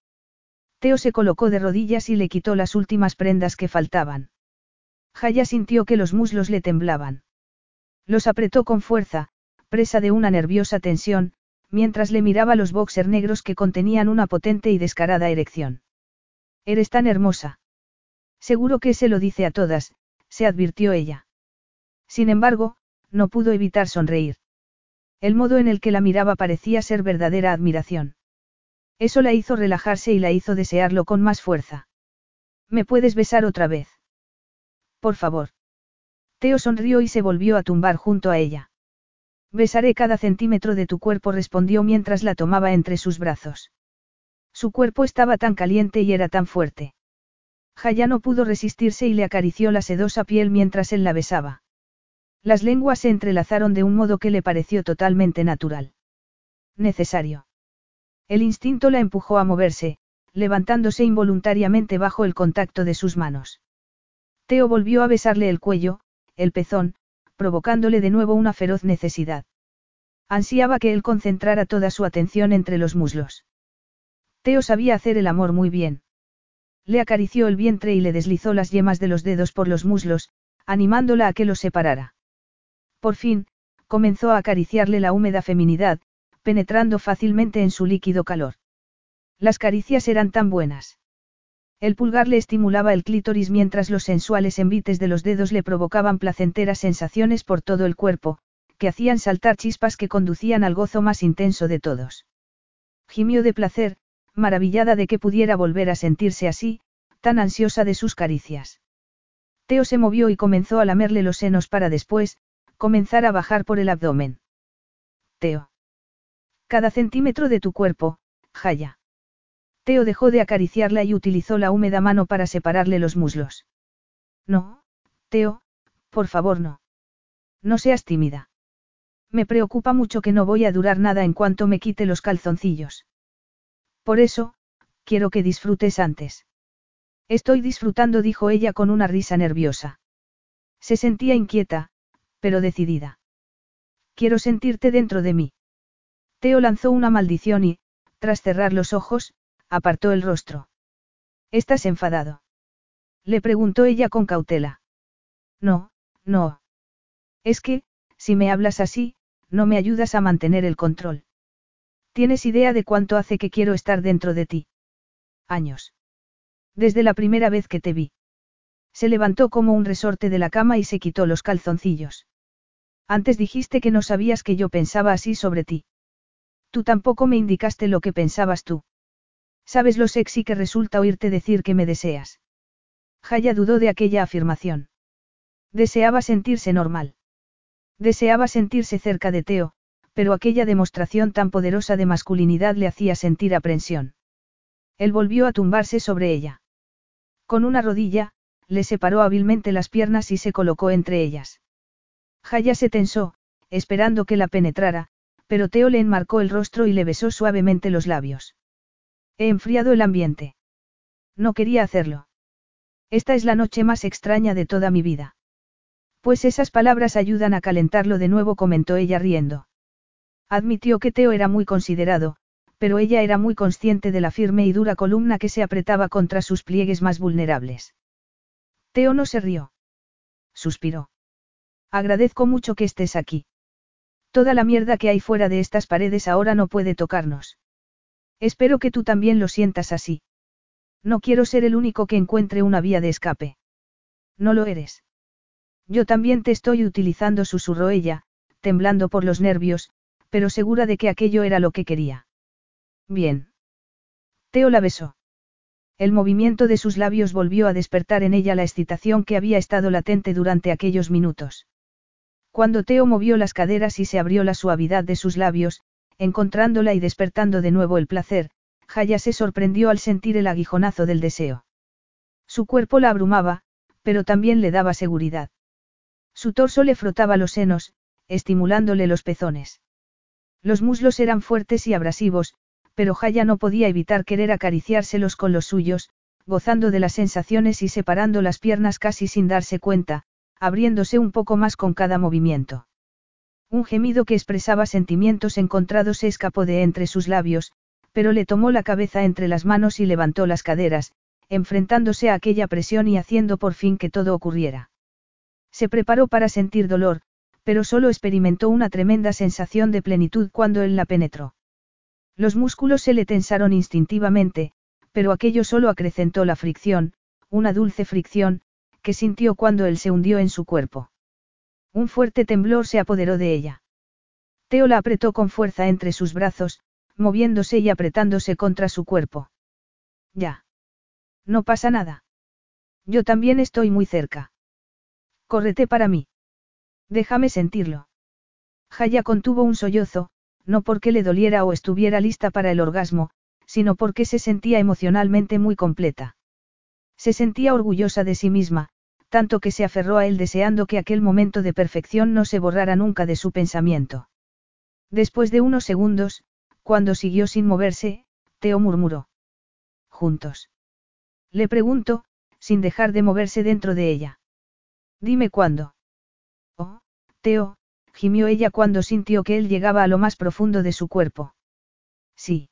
Teo se colocó de rodillas y le quitó las últimas prendas que faltaban. Jaya sintió que los muslos le temblaban. Los apretó con fuerza, presa de una nerviosa tensión, mientras le miraba los boxer negros que contenían una potente y descarada erección. Eres tan hermosa. Seguro que se lo dice a todas, se advirtió ella. Sin embargo, no pudo evitar sonreír. El modo en el que la miraba parecía ser verdadera admiración. Eso la hizo relajarse y la hizo desearlo con más fuerza. ¿Me puedes besar otra vez? Por favor. Teo sonrió y se volvió a tumbar junto a ella. Besaré cada centímetro de tu cuerpo, respondió mientras la tomaba entre sus brazos. Su cuerpo estaba tan caliente y era tan fuerte. Jaya no pudo resistirse y le acarició la sedosa piel mientras él la besaba. Las lenguas se entrelazaron de un modo que le pareció totalmente natural. Necesario. El instinto la empujó a moverse, levantándose involuntariamente bajo el contacto de sus manos. Teo volvió a besarle el cuello, el pezón, provocándole de nuevo una feroz necesidad. Ansiaba que él concentrara toda su atención entre los muslos. Teo sabía hacer el amor muy bien. Le acarició el vientre y le deslizó las yemas de los dedos por los muslos, animándola a que los separara. Por fin, comenzó a acariciarle la húmeda feminidad, penetrando fácilmente en su líquido calor. Las caricias eran tan buenas. El pulgar le estimulaba el clítoris mientras los sensuales envites de los dedos le provocaban placenteras sensaciones por todo el cuerpo, que hacían saltar chispas que conducían al gozo más intenso de todos. Gimió de placer, maravillada de que pudiera volver a sentirse así, tan ansiosa de sus caricias. Teo se movió y comenzó a lamerle los senos para después, comenzar a bajar por el abdomen. Teo. Cada centímetro de tu cuerpo, Jaya. Teo dejó de acariciarla y utilizó la húmeda mano para separarle los muslos. No, Teo, por favor no. No seas tímida. Me preocupa mucho que no voy a durar nada en cuanto me quite los calzoncillos. Por eso, quiero que disfrutes antes. Estoy disfrutando, dijo ella con una risa nerviosa. Se sentía inquieta, pero decidida. Quiero sentirte dentro de mí. Teo lanzó una maldición y, tras cerrar los ojos, apartó el rostro. ¿Estás enfadado? Le preguntó ella con cautela. No, no. Es que, si me hablas así, no me ayudas a mantener el control. ¿Tienes idea de cuánto hace que quiero estar dentro de ti? Años. Desde la primera vez que te vi. Se levantó como un resorte de la cama y se quitó los calzoncillos. Antes dijiste que no sabías que yo pensaba así sobre ti. Tú tampoco me indicaste lo que pensabas tú. ¿Sabes lo sexy que resulta oírte decir que me deseas? Jaya dudó de aquella afirmación. Deseaba sentirse normal. Deseaba sentirse cerca de Teo, pero aquella demostración tan poderosa de masculinidad le hacía sentir aprensión. Él volvió a tumbarse sobre ella. Con una rodilla, le separó hábilmente las piernas y se colocó entre ellas. Jaya se tensó, esperando que la penetrara, pero Teo le enmarcó el rostro y le besó suavemente los labios. He enfriado el ambiente. No quería hacerlo. Esta es la noche más extraña de toda mi vida. Pues esas palabras ayudan a calentarlo de nuevo, comentó ella riendo. Admitió que Teo era muy considerado, pero ella era muy consciente de la firme y dura columna que se apretaba contra sus pliegues más vulnerables. Teo no se rió. Suspiró. Agradezco mucho que estés aquí. Toda la mierda que hay fuera de estas paredes ahora no puede tocarnos. Espero que tú también lo sientas así. No quiero ser el único que encuentre una vía de escape. No lo eres. Yo también te estoy utilizando, susurró ella, temblando por los nervios, pero segura de que aquello era lo que quería. Bien. Teo la besó. El movimiento de sus labios volvió a despertar en ella la excitación que había estado latente durante aquellos minutos. Cuando Teo movió las caderas y se abrió la suavidad de sus labios, encontrándola y despertando de nuevo el placer, Jaya se sorprendió al sentir el aguijonazo del deseo. Su cuerpo la abrumaba, pero también le daba seguridad. Su torso le frotaba los senos, estimulándole los pezones. Los muslos eran fuertes y abrasivos, pero Jaya no podía evitar querer acariciárselos con los suyos, gozando de las sensaciones y separando las piernas casi sin darse cuenta, abriéndose un poco más con cada movimiento. Un gemido que expresaba sentimientos encontrados se escapó de entre sus labios, pero le tomó la cabeza entre las manos y levantó las caderas, enfrentándose a aquella presión y haciendo por fin que todo ocurriera. Se preparó para sentir dolor, pero solo experimentó una tremenda sensación de plenitud cuando él la penetró. Los músculos se le tensaron instintivamente, pero aquello solo acrecentó la fricción, una dulce fricción, que sintió cuando él se hundió en su cuerpo. Un fuerte temblor se apoderó de ella. Teo la apretó con fuerza entre sus brazos, moviéndose y apretándose contra su cuerpo. Ya. No pasa nada. Yo también estoy muy cerca. Córrete para mí. Déjame sentirlo. Jaya contuvo un sollozo, no porque le doliera o estuviera lista para el orgasmo, sino porque se sentía emocionalmente muy completa. Se sentía orgullosa de sí misma, tanto que se aferró a él deseando que aquel momento de perfección no se borrara nunca de su pensamiento. Después de unos segundos, cuando siguió sin moverse, Teo murmuró. juntos. Le pregunto, sin dejar de moverse dentro de ella. Dime cuándo. Oh, Teo, gimió ella cuando sintió que él llegaba a lo más profundo de su cuerpo. Sí.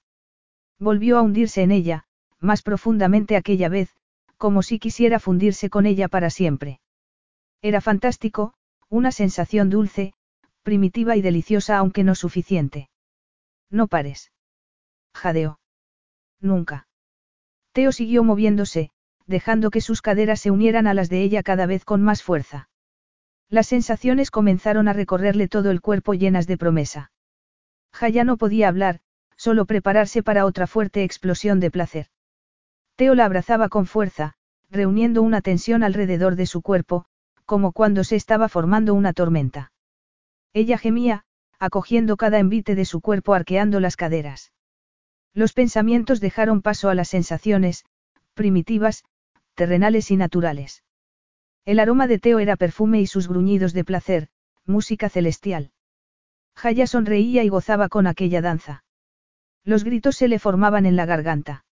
Volvió a hundirse en ella, más profundamente aquella vez, como si quisiera fundirse con ella para siempre. Era fantástico, una sensación dulce, primitiva y deliciosa aunque no suficiente. No pares. Jadeó. Nunca. Teo siguió moviéndose, dejando que sus caderas se unieran a las de ella cada vez con más fuerza. Las sensaciones comenzaron a recorrerle todo el cuerpo llenas de promesa. Jaya no podía hablar, solo prepararse para otra fuerte explosión de placer. Teo la abrazaba con fuerza, reuniendo una tensión alrededor de su cuerpo, como cuando se estaba formando una tormenta. Ella gemía, acogiendo cada envite de su cuerpo arqueando las caderas. Los pensamientos dejaron paso a las sensaciones, primitivas, terrenales y naturales. El aroma de Teo era perfume y sus gruñidos de placer, música celestial. Jaya sonreía y gozaba con aquella danza. Los gritos se le formaban en la garganta.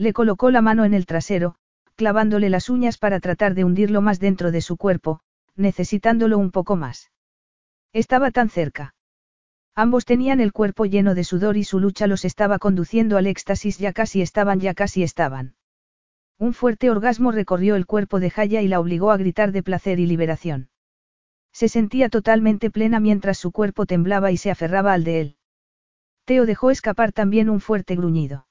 Le colocó la mano en el trasero, clavándole las uñas para tratar de hundirlo más dentro de su cuerpo, necesitándolo un poco más. Estaba tan cerca. Ambos tenían el cuerpo lleno de sudor y su lucha los estaba conduciendo al éxtasis, ya casi estaban, ya casi estaban. Un fuerte orgasmo recorrió el cuerpo de Jaya y la obligó a gritar de placer y liberación. Se sentía totalmente plena mientras su cuerpo temblaba y se aferraba al de él. Teo dejó escapar también un fuerte gruñido.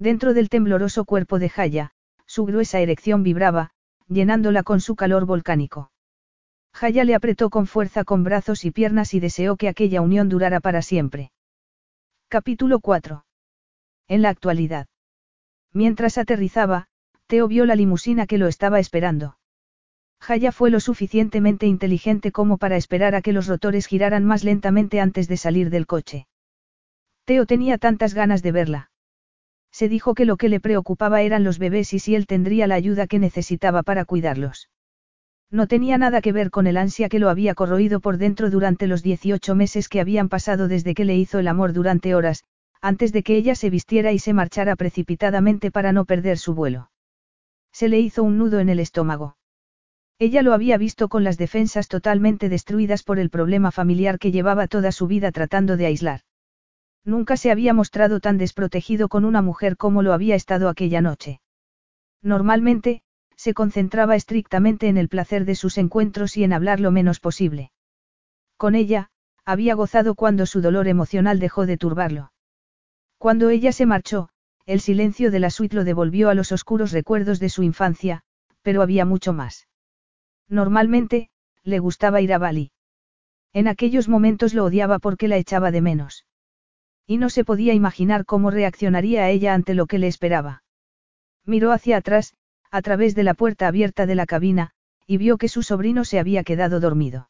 Dentro del tembloroso cuerpo de Jaya, su gruesa erección vibraba, llenándola con su calor volcánico. Jaya le apretó con fuerza con brazos y piernas y deseó que aquella unión durara para siempre. Capítulo 4. En la actualidad. Mientras aterrizaba, Teo vio la limusina que lo estaba esperando. Jaya fue lo suficientemente inteligente como para esperar a que los rotores giraran más lentamente antes de salir del coche. Teo tenía tantas ganas de verla. Se dijo que lo que le preocupaba eran los bebés y si él tendría la ayuda que necesitaba para cuidarlos. No tenía nada que ver con el ansia que lo había corroído por dentro durante los 18 meses que habían pasado desde que le hizo el amor durante horas, antes de que ella se vistiera y se marchara precipitadamente para no perder su vuelo. Se le hizo un nudo en el estómago. Ella lo había visto con las defensas totalmente destruidas por el problema familiar que llevaba toda su vida tratando de aislar. Nunca se había mostrado tan desprotegido con una mujer como lo había estado aquella noche. Normalmente, se concentraba estrictamente en el placer de sus encuentros y en hablar lo menos posible. Con ella, había gozado cuando su dolor emocional dejó de turbarlo. Cuando ella se marchó, el silencio de la suite lo devolvió a los oscuros recuerdos de su infancia, pero había mucho más. Normalmente, le gustaba ir a Bali. En aquellos momentos lo odiaba porque la echaba de menos. Y no se podía imaginar cómo reaccionaría ella ante lo que le esperaba. Miró hacia atrás, a través de la puerta abierta de la cabina, y vio que su sobrino se había quedado dormido.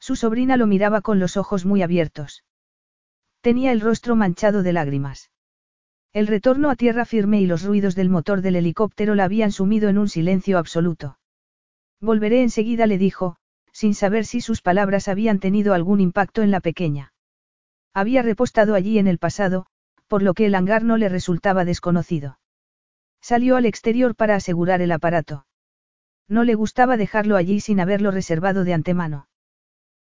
Su sobrina lo miraba con los ojos muy abiertos. Tenía el rostro manchado de lágrimas. El retorno a tierra firme y los ruidos del motor del helicóptero la habían sumido en un silencio absoluto. Volveré enseguida, le dijo, sin saber si sus palabras habían tenido algún impacto en la pequeña. Había repostado allí en el pasado, por lo que el hangar no le resultaba desconocido. Salió al exterior para asegurar el aparato. No le gustaba dejarlo allí sin haberlo reservado de antemano.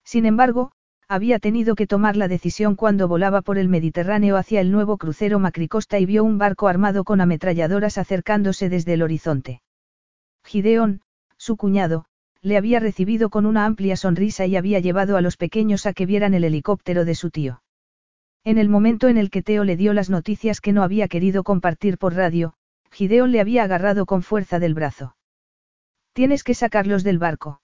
Sin embargo, había tenido que tomar la decisión cuando volaba por el Mediterráneo hacia el nuevo crucero Macricosta y vio un barco armado con ametralladoras acercándose desde el horizonte. Gideón, su cuñado, le había recibido con una amplia sonrisa y había llevado a los pequeños a que vieran el helicóptero de su tío. En el momento en el que Teo le dio las noticias que no había querido compartir por radio, Gideón le había agarrado con fuerza del brazo. Tienes que sacarlos del barco.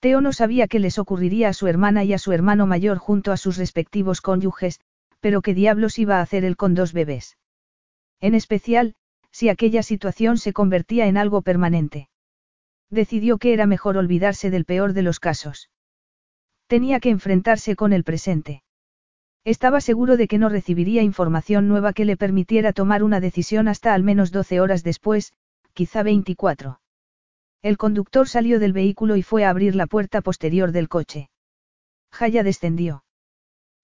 Teo no sabía qué les ocurriría a su hermana y a su hermano mayor junto a sus respectivos cónyuges, pero qué diablos iba a hacer él con dos bebés. En especial, si aquella situación se convertía en algo permanente. Decidió que era mejor olvidarse del peor de los casos. Tenía que enfrentarse con el presente. Estaba seguro de que no recibiría información nueva que le permitiera tomar una decisión hasta al menos 12 horas después, quizá 24. El conductor salió del vehículo y fue a abrir la puerta posterior del coche. Jaya descendió.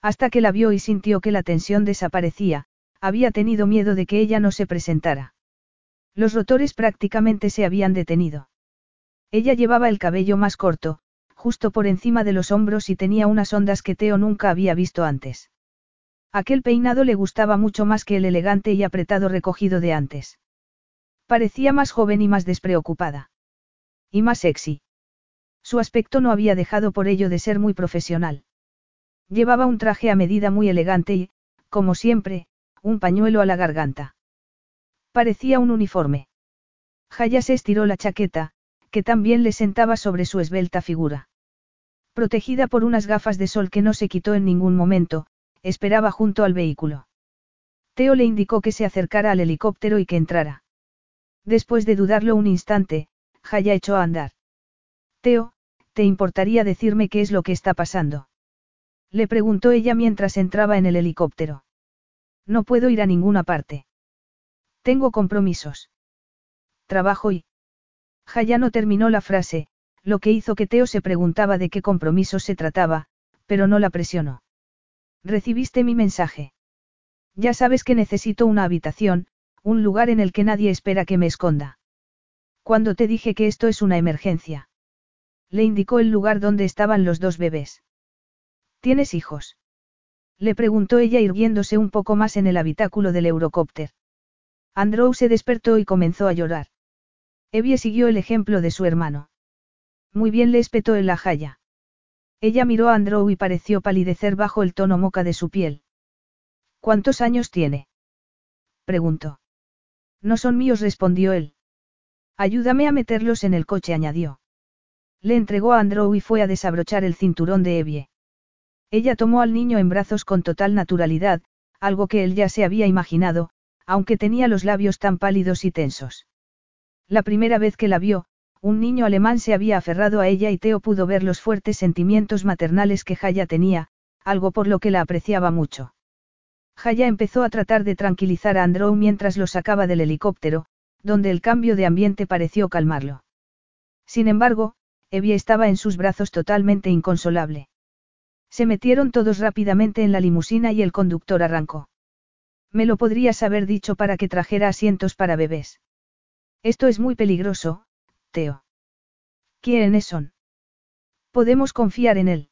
Hasta que la vio y sintió que la tensión desaparecía, había tenido miedo de que ella no se presentara. Los rotores prácticamente se habían detenido. Ella llevaba el cabello más corto, justo por encima de los hombros y tenía unas ondas que Teo nunca había visto antes. Aquel peinado le gustaba mucho más que el elegante y apretado recogido de antes. Parecía más joven y más despreocupada. Y más sexy. Su aspecto no había dejado por ello de ser muy profesional. Llevaba un traje a medida muy elegante y, como siempre, un pañuelo a la garganta. Parecía un uniforme. Jaya se estiró la chaqueta, que también le sentaba sobre su esbelta figura. Protegida por unas gafas de sol que no se quitó en ningún momento, esperaba junto al vehículo. Teo le indicó que se acercara al helicóptero y que entrara. Después de dudarlo un instante, Jaya echó a andar. Teo, ¿te importaría decirme qué es lo que está pasando? Le preguntó ella mientras entraba en el helicóptero. No puedo ir a ninguna parte. Tengo compromisos. Trabajo y... Jaya no terminó la frase, lo que hizo que Teo se preguntaba de qué compromisos se trataba, pero no la presionó. Recibiste mi mensaje. Ya sabes que necesito una habitación, un lugar en el que nadie espera que me esconda. Cuando te dije que esto es una emergencia. Le indicó el lugar donde estaban los dos bebés. ¿Tienes hijos? Le preguntó ella irguiéndose un poco más en el habitáculo del Eurocopter. Andrew se despertó y comenzó a llorar. Evie siguió el ejemplo de su hermano. Muy bien le espetó en la jaya. Ella miró a Andrew y pareció palidecer bajo el tono moca de su piel. ¿Cuántos años tiene? preguntó. No son míos, respondió él. Ayúdame a meterlos en el coche, añadió. Le entregó a Andrew y fue a desabrochar el cinturón de Evie. Ella tomó al niño en brazos con total naturalidad, algo que él ya se había imaginado, aunque tenía los labios tan pálidos y tensos. La primera vez que la vio, un niño alemán se había aferrado a ella y Teo pudo ver los fuertes sentimientos maternales que Jaya tenía, algo por lo que la apreciaba mucho. Jaya empezó a tratar de tranquilizar a Andrew mientras lo sacaba del helicóptero, donde el cambio de ambiente pareció calmarlo. Sin embargo, Evie estaba en sus brazos totalmente inconsolable. Se metieron todos rápidamente en la limusina y el conductor arrancó. Me lo podrías haber dicho para que trajera asientos para bebés. Esto es muy peligroso, Teo. ¿Quiénes son? ¿Podemos confiar en él?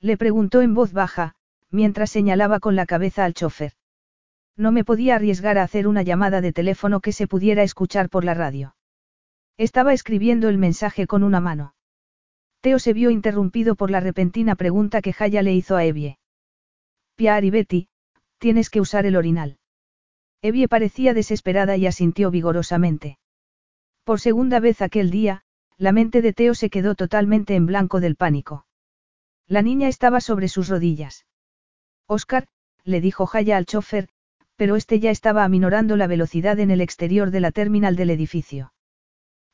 Le preguntó en voz baja, mientras señalaba con la cabeza al chofer. No me podía arriesgar a hacer una llamada de teléfono que se pudiera escuchar por la radio. Estaba escribiendo el mensaje con una mano. Teo se vio interrumpido por la repentina pregunta que Jaya le hizo a Evie. Pierre y Betty, tienes que usar el orinal. Evie parecía desesperada y asintió vigorosamente. Por segunda vez aquel día, la mente de Teo se quedó totalmente en blanco del pánico. La niña estaba sobre sus rodillas. Oscar, le dijo Jaya al chofer, pero este ya estaba aminorando la velocidad en el exterior de la terminal del edificio.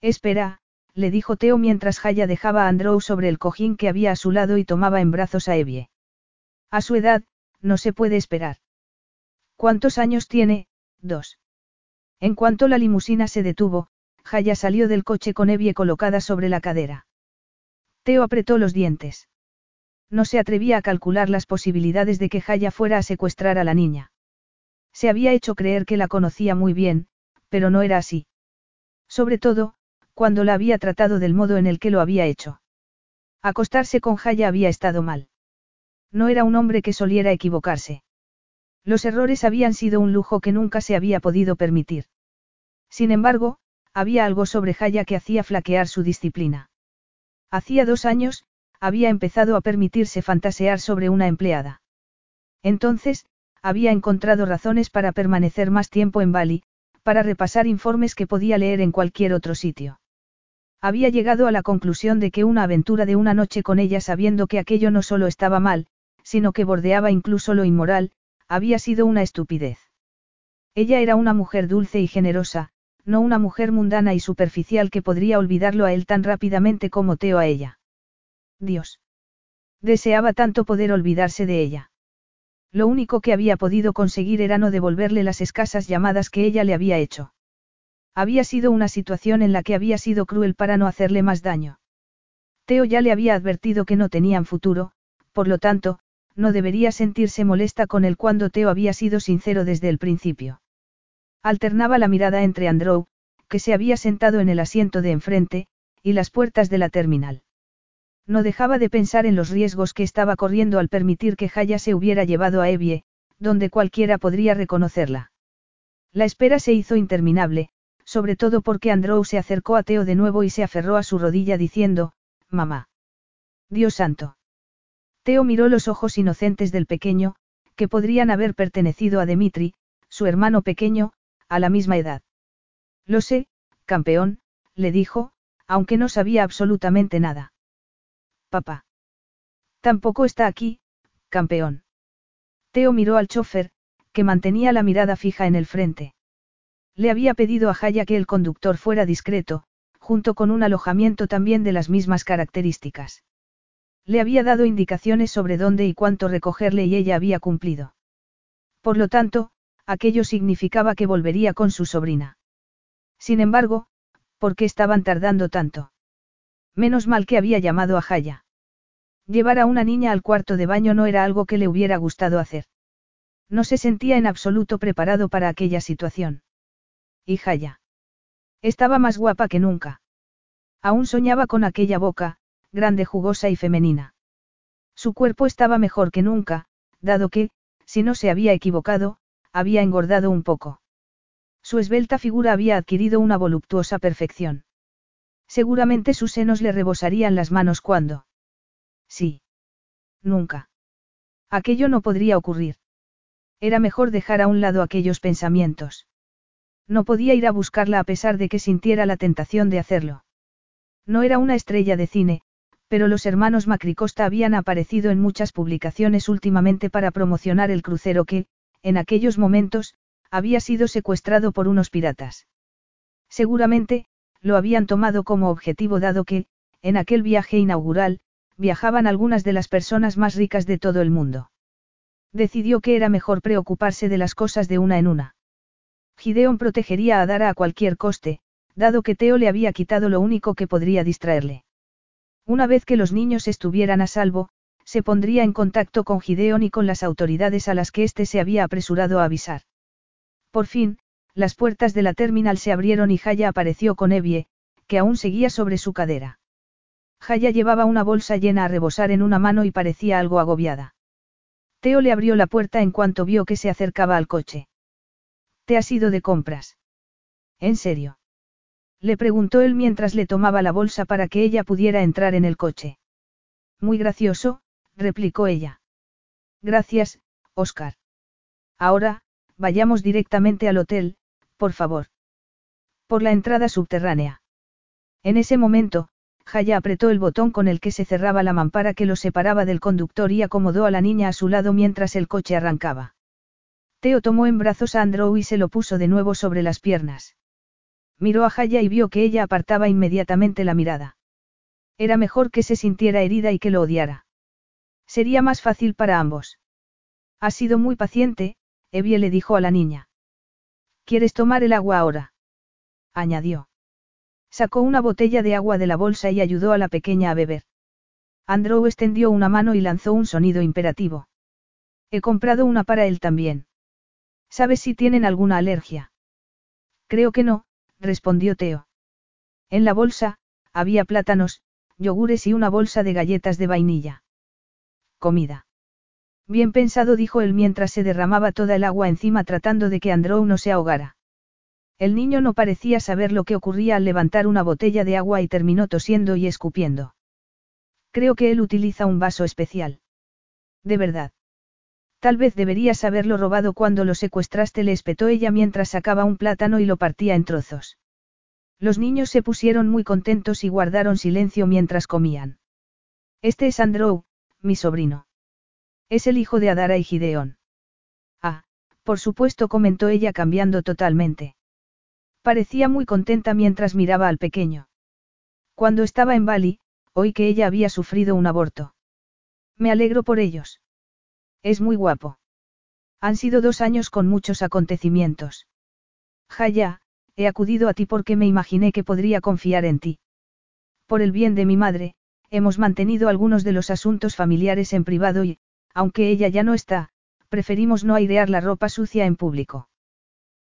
Espera, le dijo Teo mientras Jaya dejaba a Andrew sobre el cojín que había a su lado y tomaba en brazos a Evie. A su edad, no se puede esperar. ¿Cuántos años tiene? Dos. En cuanto la limusina se detuvo, Jaya salió del coche con Evie colocada sobre la cadera. Teo apretó los dientes. No se atrevía a calcular las posibilidades de que Jaya fuera a secuestrar a la niña. Se había hecho creer que la conocía muy bien, pero no era así. Sobre todo, cuando la había tratado del modo en el que lo había hecho. Acostarse con Jaya había estado mal. No era un hombre que soliera equivocarse. Los errores habían sido un lujo que nunca se había podido permitir. Sin embargo, había algo sobre Jaya que hacía flaquear su disciplina. Hacía dos años, había empezado a permitirse fantasear sobre una empleada. Entonces, había encontrado razones para permanecer más tiempo en Bali, para repasar informes que podía leer en cualquier otro sitio. Había llegado a la conclusión de que una aventura de una noche con ella sabiendo que aquello no solo estaba mal, sino que bordeaba incluso lo inmoral, había sido una estupidez. Ella era una mujer dulce y generosa, no una mujer mundana y superficial que podría olvidarlo a él tan rápidamente como Teo a ella. Dios. Deseaba tanto poder olvidarse de ella. Lo único que había podido conseguir era no devolverle las escasas llamadas que ella le había hecho. Había sido una situación en la que había sido cruel para no hacerle más daño. Teo ya le había advertido que no tenían futuro, por lo tanto, no debería sentirse molesta con él cuando Teo había sido sincero desde el principio. Alternaba la mirada entre Andrew, que se había sentado en el asiento de enfrente, y las puertas de la terminal. No dejaba de pensar en los riesgos que estaba corriendo al permitir que Jaya se hubiera llevado a Evie, donde cualquiera podría reconocerla. La espera se hizo interminable, sobre todo porque Andrew se acercó a Teo de nuevo y se aferró a su rodilla diciendo, Mamá. Dios santo. Teo miró los ojos inocentes del pequeño, que podrían haber pertenecido a Dimitri, su hermano pequeño, a la misma edad. Lo sé, campeón, le dijo, aunque no sabía absolutamente nada. Papá. Tampoco está aquí, campeón. Teo miró al chofer, que mantenía la mirada fija en el frente. Le había pedido a Jaya que el conductor fuera discreto, junto con un alojamiento también de las mismas características. Le había dado indicaciones sobre dónde y cuánto recogerle y ella había cumplido. Por lo tanto, aquello significaba que volvería con su sobrina. Sin embargo, ¿por qué estaban tardando tanto? Menos mal que había llamado a Jaya. Llevar a una niña al cuarto de baño no era algo que le hubiera gustado hacer. No se sentía en absoluto preparado para aquella situación. Y Jaya. Estaba más guapa que nunca. Aún soñaba con aquella boca, grande, jugosa y femenina. Su cuerpo estaba mejor que nunca, dado que, si no se había equivocado, había engordado un poco. Su esbelta figura había adquirido una voluptuosa perfección. Seguramente sus senos le rebosarían las manos cuando. Sí. Nunca. Aquello no podría ocurrir. Era mejor dejar a un lado aquellos pensamientos. No podía ir a buscarla a pesar de que sintiera la tentación de hacerlo. No era una estrella de cine, pero los hermanos Macricosta habían aparecido en muchas publicaciones últimamente para promocionar el crucero que, en aquellos momentos, había sido secuestrado por unos piratas. Seguramente, lo habían tomado como objetivo dado que, en aquel viaje inaugural, viajaban algunas de las personas más ricas de todo el mundo. Decidió que era mejor preocuparse de las cosas de una en una. Gideon protegería a Dara a cualquier coste, dado que Teo le había quitado lo único que podría distraerle. Una vez que los niños estuvieran a salvo, se pondría en contacto con Gideon y con las autoridades a las que éste se había apresurado a avisar. Por fin, las puertas de la terminal se abrieron y Jaya apareció con Evie, que aún seguía sobre su cadera. Jaya llevaba una bolsa llena a rebosar en una mano y parecía algo agobiada. Teo le abrió la puerta en cuanto vio que se acercaba al coche. ¿Te has ido de compras? ¿En serio? Le preguntó él mientras le tomaba la bolsa para que ella pudiera entrar en el coche. Muy gracioso, replicó ella. Gracias, Oscar. Ahora, vayamos directamente al hotel, por favor. Por la entrada subterránea. En ese momento, Jaya apretó el botón con el que se cerraba la mampara que lo separaba del conductor y acomodó a la niña a su lado mientras el coche arrancaba. Teo tomó en brazos a Andrew y se lo puso de nuevo sobre las piernas. Miró a Jaya y vio que ella apartaba inmediatamente la mirada. Era mejor que se sintiera herida y que lo odiara. Sería más fácil para ambos. Ha sido muy paciente, Evie le dijo a la niña. ¿Quieres tomar el agua ahora? añadió. Sacó una botella de agua de la bolsa y ayudó a la pequeña a beber. Andrew extendió una mano y lanzó un sonido imperativo. He comprado una para él también. ¿Sabes si tienen alguna alergia? Creo que no, respondió Teo. En la bolsa, había plátanos, yogures y una bolsa de galletas de vainilla. Comida. Bien pensado, dijo él mientras se derramaba toda el agua encima tratando de que Andrew no se ahogara. El niño no parecía saber lo que ocurría al levantar una botella de agua y terminó tosiendo y escupiendo. Creo que él utiliza un vaso especial. De verdad. Tal vez deberías haberlo robado cuando lo secuestraste, le espetó ella mientras sacaba un plátano y lo partía en trozos. Los niños se pusieron muy contentos y guardaron silencio mientras comían. Este es Andrew, mi sobrino. Es el hijo de Adara y Gideon. Ah, por supuesto, comentó ella cambiando totalmente. Parecía muy contenta mientras miraba al pequeño. Cuando estaba en Bali, oí que ella había sufrido un aborto. Me alegro por ellos. Es muy guapo. Han sido dos años con muchos acontecimientos. Jaya, he acudido a ti porque me imaginé que podría confiar en ti. Por el bien de mi madre, hemos mantenido algunos de los asuntos familiares en privado y, aunque ella ya no está, preferimos no airear la ropa sucia en público.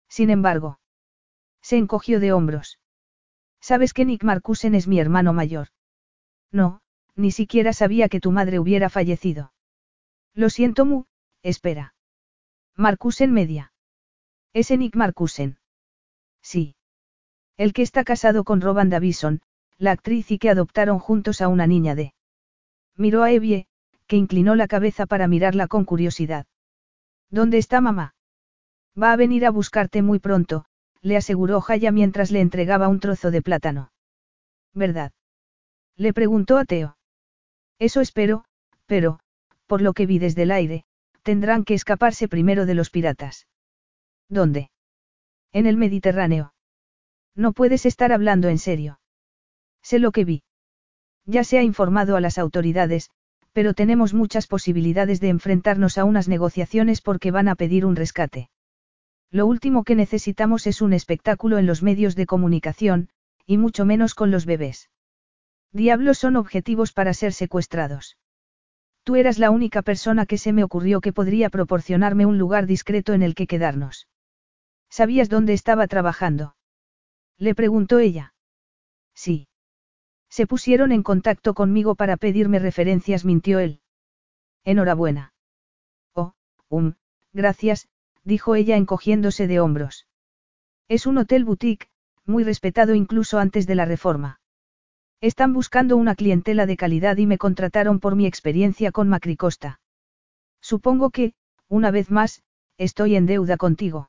Sin embargo, se encogió de hombros. ¿Sabes que Nick Marcusen es mi hermano mayor? No, ni siquiera sabía que tu madre hubiera fallecido. Lo siento, Mu, espera. Marcusen media. ¿Ese Nick Marcusen? Sí. El que está casado con Roban Davison, la actriz y que adoptaron juntos a una niña de. Miró a Evie, que inclinó la cabeza para mirarla con curiosidad. ¿Dónde está mamá? Va a venir a buscarte muy pronto, le aseguró Jaya mientras le entregaba un trozo de plátano. ¿Verdad? Le preguntó a. Eso espero, pero, por lo que vi desde el aire, tendrán que escaparse primero de los piratas. ¿Dónde? En el Mediterráneo. No puedes estar hablando en serio. Sé lo que vi. Ya se ha informado a las autoridades, pero tenemos muchas posibilidades de enfrentarnos a unas negociaciones porque van a pedir un rescate. Lo último que necesitamos es un espectáculo en los medios de comunicación, y mucho menos con los bebés. Diablos son objetivos para ser secuestrados. Tú eras la única persona que se me ocurrió que podría proporcionarme un lugar discreto en el que quedarnos. ¿Sabías dónde estaba trabajando? Le preguntó ella. Sí. Se pusieron en contacto conmigo para pedirme referencias, mintió él. Enhorabuena. Oh, um, gracias, dijo ella encogiéndose de hombros. Es un hotel boutique, muy respetado incluso antes de la reforma. Están buscando una clientela de calidad y me contrataron por mi experiencia con Macricosta. Supongo que, una vez más, estoy en deuda contigo.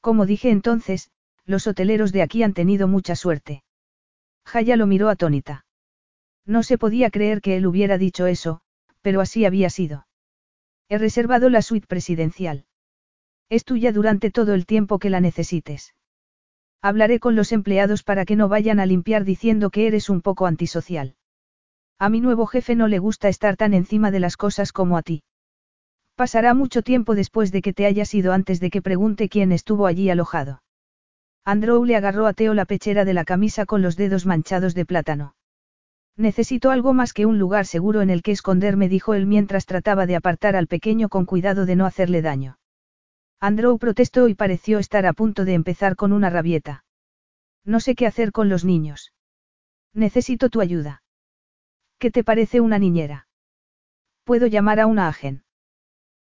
Como dije entonces, los hoteleros de aquí han tenido mucha suerte. Jaya lo miró atónita. No se podía creer que él hubiera dicho eso, pero así había sido. He reservado la suite presidencial. Es tuya durante todo el tiempo que la necesites. Hablaré con los empleados para que no vayan a limpiar diciendo que eres un poco antisocial. A mi nuevo jefe no le gusta estar tan encima de las cosas como a ti. Pasará mucho tiempo después de que te hayas ido antes de que pregunte quién estuvo allí alojado. Andrew le agarró a Teo la pechera de la camisa con los dedos manchados de plátano. Necesito algo más que un lugar seguro en el que esconderme, dijo él mientras trataba de apartar al pequeño con cuidado de no hacerle daño. Andrew protestó y pareció estar a punto de empezar con una rabieta. No sé qué hacer con los niños. Necesito tu ayuda. ¿Qué te parece una niñera? ¿Puedo llamar a una agen?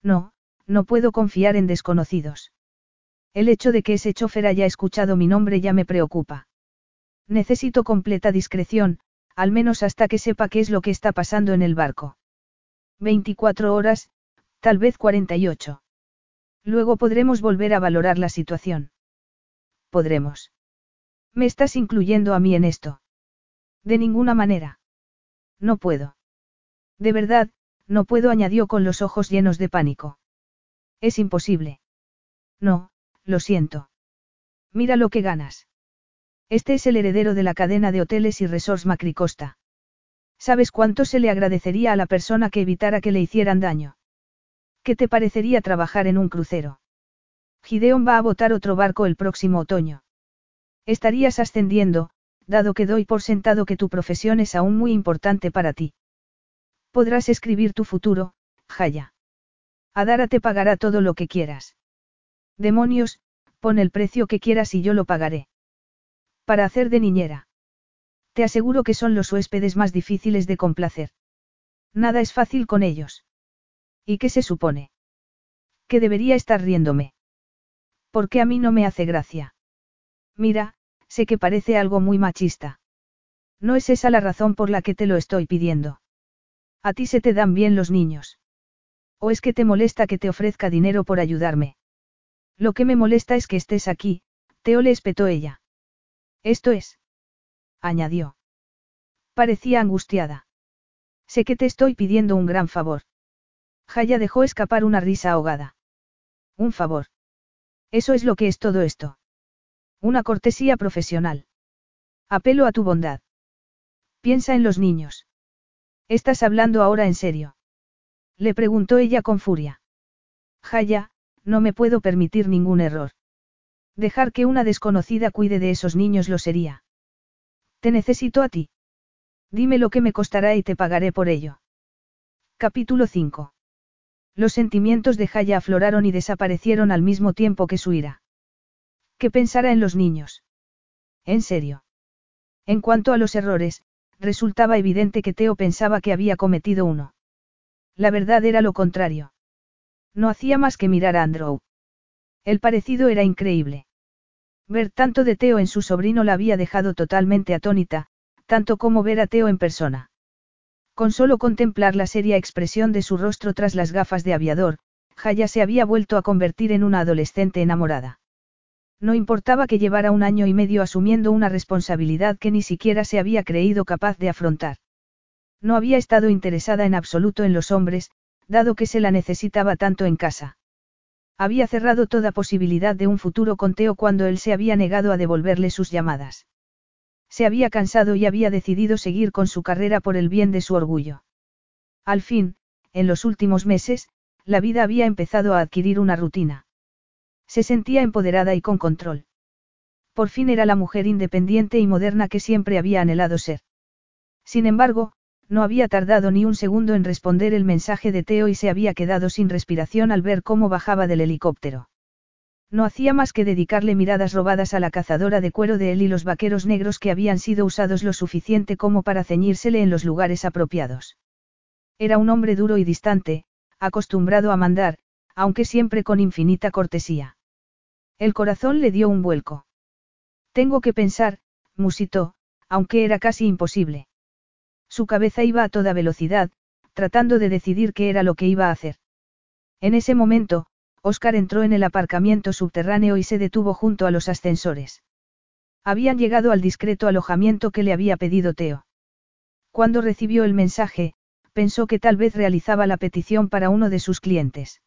No, no puedo confiar en desconocidos. El hecho de que ese chofer haya escuchado mi nombre ya me preocupa. Necesito completa discreción, al menos hasta que sepa qué es lo que está pasando en el barco. 24 horas, tal vez 48. Luego podremos volver a valorar la situación. Podremos. ¿Me estás incluyendo a mí en esto? De ninguna manera. No puedo. De verdad, no puedo, añadió con los ojos llenos de pánico. Es imposible. No, lo siento. Mira lo que ganas. Este es el heredero de la cadena de hoteles y resorts Macricosta. ¿Sabes cuánto se le agradecería a la persona que evitara que le hicieran daño? ¿Qué te parecería trabajar en un crucero? Gideon va a botar otro barco el próximo otoño. Estarías ascendiendo, dado que doy por sentado que tu profesión es aún muy importante para ti. Podrás escribir tu futuro, Jaya. Adara te pagará todo lo que quieras. Demonios, pon el precio que quieras y yo lo pagaré. Para hacer de niñera. Te aseguro que son los huéspedes más difíciles de complacer. Nada es fácil con ellos. ¿Y qué se supone? Que debería estar riéndome. Porque a mí no me hace gracia. Mira, sé que parece algo muy machista. No es esa la razón por la que te lo estoy pidiendo. A ti se te dan bien los niños. ¿O es que te molesta que te ofrezca dinero por ayudarme? Lo que me molesta es que estés aquí, Teo le espetó ella. Esto es. añadió. Parecía angustiada. Sé que te estoy pidiendo un gran favor. Jaya dejó escapar una risa ahogada. Un favor. Eso es lo que es todo esto. Una cortesía profesional. Apelo a tu bondad. Piensa en los niños. ¿Estás hablando ahora en serio? Le preguntó ella con furia. Jaya, no me puedo permitir ningún error. Dejar que una desconocida cuide de esos niños lo sería. Te necesito a ti. Dime lo que me costará y te pagaré por ello. Capítulo 5. Los sentimientos de Jaya afloraron y desaparecieron al mismo tiempo que su ira. ¿Qué pensara en los niños? En serio. En cuanto a los errores, resultaba evidente que Teo pensaba que había cometido uno. La verdad era lo contrario. No hacía más que mirar a Andrew. El parecido era increíble. Ver tanto de Teo en su sobrino la había dejado totalmente atónita, tanto como ver a Teo en persona. Con solo contemplar la seria expresión de su rostro tras las gafas de aviador, Jaya se había vuelto a convertir en una adolescente enamorada. No importaba que llevara un año y medio asumiendo una responsabilidad que ni siquiera se había creído capaz de afrontar. No había estado interesada en absoluto en los hombres, dado que se la necesitaba tanto en casa. Había cerrado toda posibilidad de un futuro con Teo cuando él se había negado a devolverle sus llamadas. Se había cansado y había decidido seguir con su carrera por el bien de su orgullo. Al fin, en los últimos meses, la vida había empezado a adquirir una rutina. Se sentía empoderada y con control. Por fin era la mujer independiente y moderna que siempre había anhelado ser. Sin embargo, no había tardado ni un segundo en responder el mensaje de Teo y se había quedado sin respiración al ver cómo bajaba del helicóptero. No hacía más que dedicarle miradas robadas a la cazadora de cuero de él y los vaqueros negros que habían sido usados lo suficiente como para ceñírsele en los lugares apropiados. Era un hombre duro y distante, acostumbrado a mandar, aunque siempre con infinita cortesía. El corazón le dio un vuelco. Tengo que pensar, musitó, aunque era casi imposible. Su cabeza iba a toda velocidad, tratando de decidir qué era lo que iba a hacer. En ese momento, Oscar entró en el aparcamiento subterráneo y se detuvo junto a los ascensores. Habían llegado al discreto alojamiento que le había pedido Teo. Cuando recibió el mensaje, pensó que tal vez realizaba la petición para uno de sus clientes.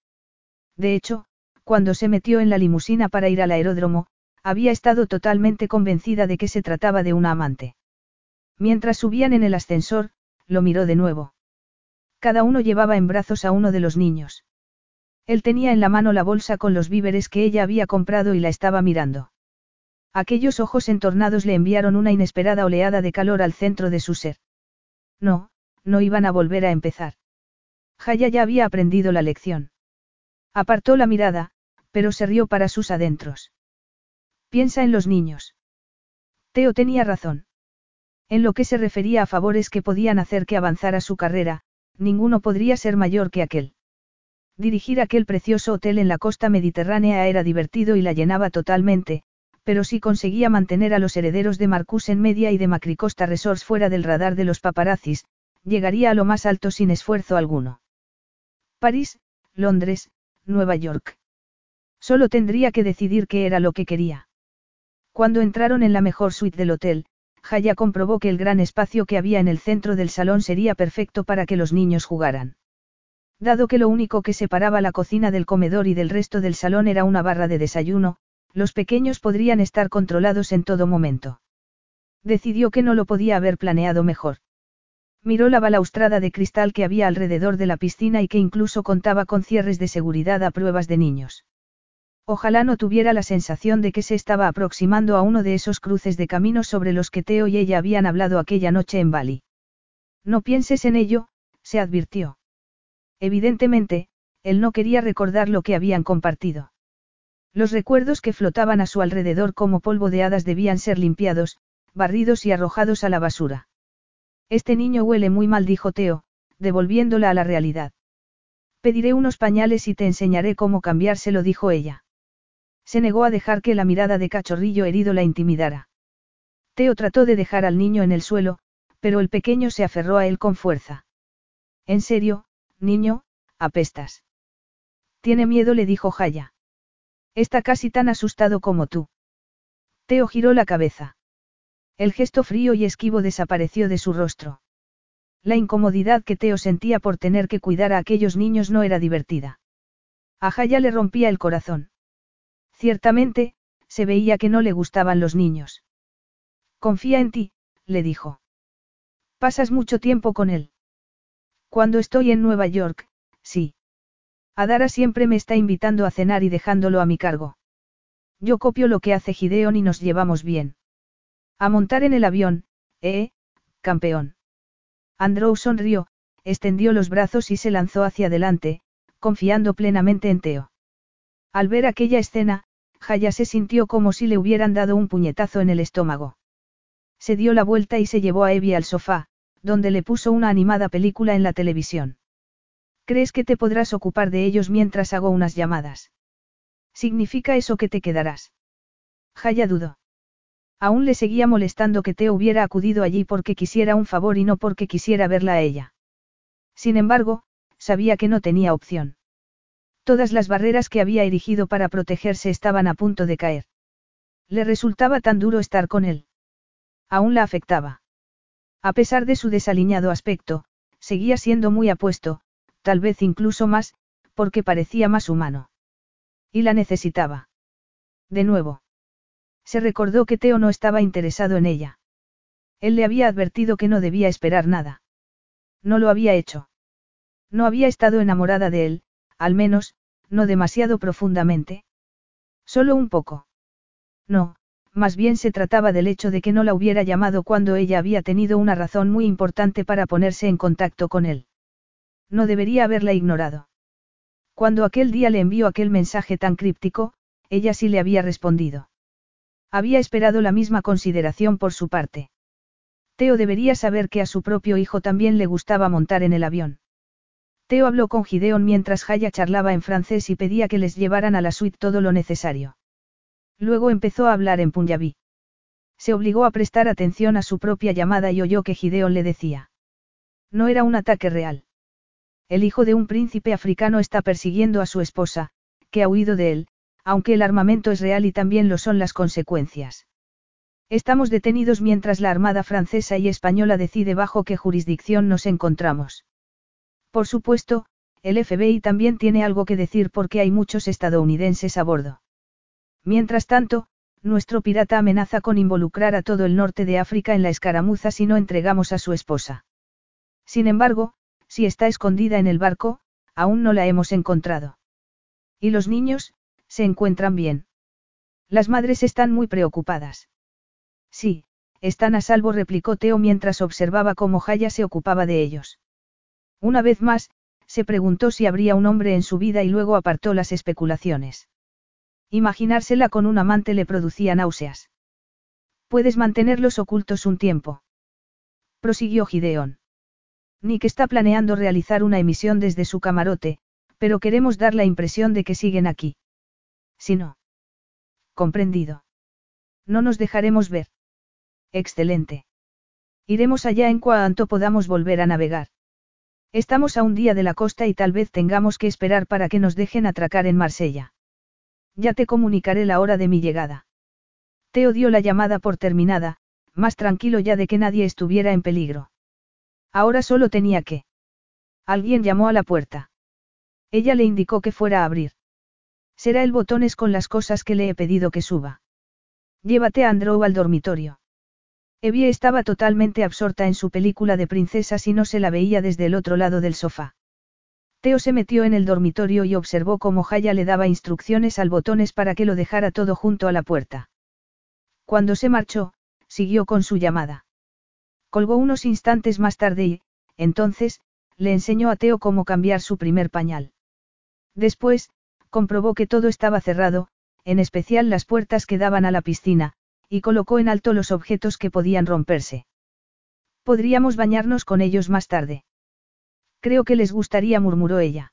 De hecho, cuando se metió en la limusina para ir al aeródromo, había estado totalmente convencida de que se trataba de una amante. Mientras subían en el ascensor, lo miró de nuevo. Cada uno llevaba en brazos a uno de los niños. Él tenía en la mano la bolsa con los víveres que ella había comprado y la estaba mirando. Aquellos ojos entornados le enviaron una inesperada oleada de calor al centro de su ser. No, no iban a volver a empezar. Jaya ya había aprendido la lección. Apartó la mirada, pero se rió para sus adentros. Piensa en los niños. Teo tenía razón. En lo que se refería a favores que podían hacer que avanzara su carrera, ninguno podría ser mayor que aquel. Dirigir aquel precioso hotel en la costa mediterránea era divertido y la llenaba totalmente, pero si conseguía mantener a los herederos de Marcus en Media y de Macricosta Resorts fuera del radar de los paparazzis, llegaría a lo más alto sin esfuerzo alguno. París, Londres, Nueva York. Solo tendría que decidir qué era lo que quería. Cuando entraron en la mejor suite del hotel, Jaya comprobó que el gran espacio que había en el centro del salón sería perfecto para que los niños jugaran. Dado que lo único que separaba la cocina del comedor y del resto del salón era una barra de desayuno, los pequeños podrían estar controlados en todo momento. Decidió que no lo podía haber planeado mejor. Miró la balaustrada de cristal que había alrededor de la piscina y que incluso contaba con cierres de seguridad a pruebas de niños. Ojalá no tuviera la sensación de que se estaba aproximando a uno de esos cruces de caminos sobre los que Teo y ella habían hablado aquella noche en Bali. No pienses en ello, se advirtió. Evidentemente, él no quería recordar lo que habían compartido. Los recuerdos que flotaban a su alrededor como polvo de hadas debían ser limpiados, barridos y arrojados a la basura. Este niño huele muy mal, dijo Teo, devolviéndola a la realidad. Pediré unos pañales y te enseñaré cómo cambiárselo, dijo ella. Se negó a dejar que la mirada de cachorrillo herido la intimidara. Teo trató de dejar al niño en el suelo, pero el pequeño se aferró a él con fuerza. En serio, niño, apestas. Tiene miedo, le dijo Jaya. Está casi tan asustado como tú. Teo giró la cabeza. El gesto frío y esquivo desapareció de su rostro. La incomodidad que Teo sentía por tener que cuidar a aquellos niños no era divertida. A Jaya le rompía el corazón. Ciertamente, se veía que no le gustaban los niños. Confía en ti, le dijo. Pasas mucho tiempo con él. Cuando estoy en Nueva York, sí. Adara siempre me está invitando a cenar y dejándolo a mi cargo. Yo copio lo que hace Gideon y nos llevamos bien. A montar en el avión, ¿eh, campeón? Andrew sonrió, extendió los brazos y se lanzó hacia adelante, confiando plenamente en Teo. Al ver aquella escena, Jaya se sintió como si le hubieran dado un puñetazo en el estómago. Se dio la vuelta y se llevó a Evie al sofá, donde le puso una animada película en la televisión. ¿Crees que te podrás ocupar de ellos mientras hago unas llamadas? ¿Significa eso que te quedarás? Jaya dudó. Aún le seguía molestando que Teo hubiera acudido allí porque quisiera un favor y no porque quisiera verla a ella. Sin embargo, sabía que no tenía opción. Todas las barreras que había erigido para protegerse estaban a punto de caer. Le resultaba tan duro estar con él. Aún la afectaba. A pesar de su desaliñado aspecto, seguía siendo muy apuesto, tal vez incluso más, porque parecía más humano. Y la necesitaba. De nuevo. Se recordó que Teo no estaba interesado en ella. Él le había advertido que no debía esperar nada. No lo había hecho. No había estado enamorada de él, al menos, no demasiado profundamente. Solo un poco. No, más bien se trataba del hecho de que no la hubiera llamado cuando ella había tenido una razón muy importante para ponerse en contacto con él. No debería haberla ignorado. Cuando aquel día le envió aquel mensaje tan críptico, ella sí le había respondido. Había esperado la misma consideración por su parte. Teo debería saber que a su propio hijo también le gustaba montar en el avión. Teo habló con Gideon mientras Jaya charlaba en francés y pedía que les llevaran a la suite todo lo necesario. Luego empezó a hablar en punjabí. Se obligó a prestar atención a su propia llamada y oyó que Gideon le decía. No era un ataque real. El hijo de un príncipe africano está persiguiendo a su esposa, que ha huido de él, aunque el armamento es real y también lo son las consecuencias. Estamos detenidos mientras la Armada francesa y española decide bajo qué jurisdicción nos encontramos. Por supuesto, el FBI también tiene algo que decir porque hay muchos estadounidenses a bordo. Mientras tanto, nuestro pirata amenaza con involucrar a todo el norte de África en la escaramuza si no entregamos a su esposa. Sin embargo, si está escondida en el barco, aún no la hemos encontrado. ¿Y los niños? Se encuentran bien. Las madres están muy preocupadas. Sí, están a salvo, replicó Teo mientras observaba cómo Jaya se ocupaba de ellos. Una vez más, se preguntó si habría un hombre en su vida y luego apartó las especulaciones. Imaginársela con un amante le producía náuseas. Puedes mantenerlos ocultos un tiempo. Prosiguió Gideón. Nick está planeando realizar una emisión desde su camarote, pero queremos dar la impresión de que siguen aquí. Si no. Comprendido. No nos dejaremos ver. Excelente. Iremos allá en cuanto podamos volver a navegar. Estamos a un día de la costa y tal vez tengamos que esperar para que nos dejen atracar en Marsella. Ya te comunicaré la hora de mi llegada. Teo dio la llamada por terminada, más tranquilo ya de que nadie estuviera en peligro. Ahora solo tenía que. Alguien llamó a la puerta. Ella le indicó que fuera a abrir. Será el botones con las cosas que le he pedido que suba. Llévate a Andrew al dormitorio. Evie estaba totalmente absorta en su película de princesas y no se la veía desde el otro lado del sofá. Teo se metió en el dormitorio y observó cómo Jaya le daba instrucciones al botones para que lo dejara todo junto a la puerta. Cuando se marchó, siguió con su llamada. Colgó unos instantes más tarde y, entonces, le enseñó a Teo cómo cambiar su primer pañal. Después, comprobó que todo estaba cerrado, en especial las puertas que daban a la piscina, y colocó en alto los objetos que podían romperse. Podríamos bañarnos con ellos más tarde. Creo que les gustaría, murmuró ella.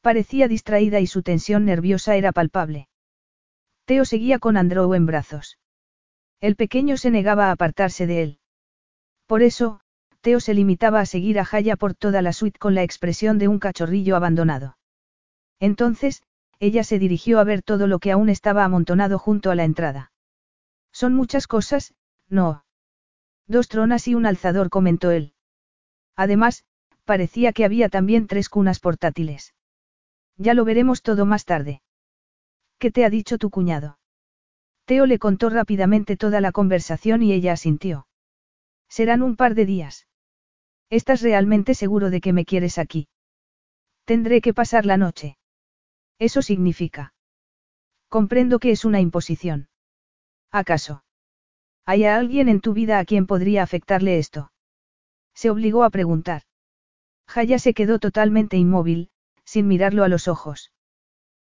Parecía distraída y su tensión nerviosa era palpable. Teo seguía con Andrew en brazos. El pequeño se negaba a apartarse de él. Por eso, Teo se limitaba a seguir a Jaya por toda la suite con la expresión de un cachorrillo abandonado. Entonces, ella se dirigió a ver todo lo que aún estaba amontonado junto a la entrada. Son muchas cosas, no. Dos tronas y un alzador, comentó él. Además, parecía que había también tres cunas portátiles. Ya lo veremos todo más tarde. ¿Qué te ha dicho tu cuñado? Teo le contó rápidamente toda la conversación y ella asintió. Serán un par de días. ¿Estás realmente seguro de que me quieres aquí? Tendré que pasar la noche. Eso significa. Comprendo que es una imposición. ¿Acaso? ¿Hay alguien en tu vida a quien podría afectarle esto? Se obligó a preguntar. Jaya se quedó totalmente inmóvil, sin mirarlo a los ojos.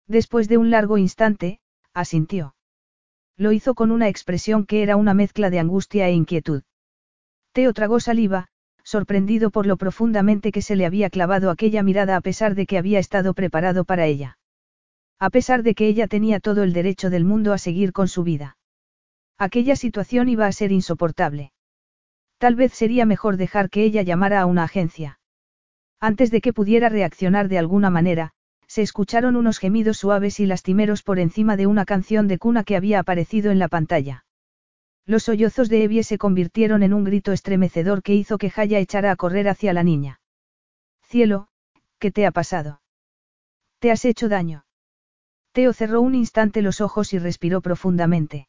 Después de un largo instante, asintió. Lo hizo con una expresión que era una mezcla de angustia e inquietud. Teo tragó saliva, sorprendido por lo profundamente que se le había clavado aquella mirada a pesar de que había estado preparado para ella. A pesar de que ella tenía todo el derecho del mundo a seguir con su vida. Aquella situación iba a ser insoportable. Tal vez sería mejor dejar que ella llamara a una agencia. Antes de que pudiera reaccionar de alguna manera, se escucharon unos gemidos suaves y lastimeros por encima de una canción de cuna que había aparecido en la pantalla. Los sollozos de Evie se convirtieron en un grito estremecedor que hizo que Jaya echara a correr hacia la niña. Cielo, ¿qué te ha pasado? ¿Te has hecho daño? Teo cerró un instante los ojos y respiró profundamente.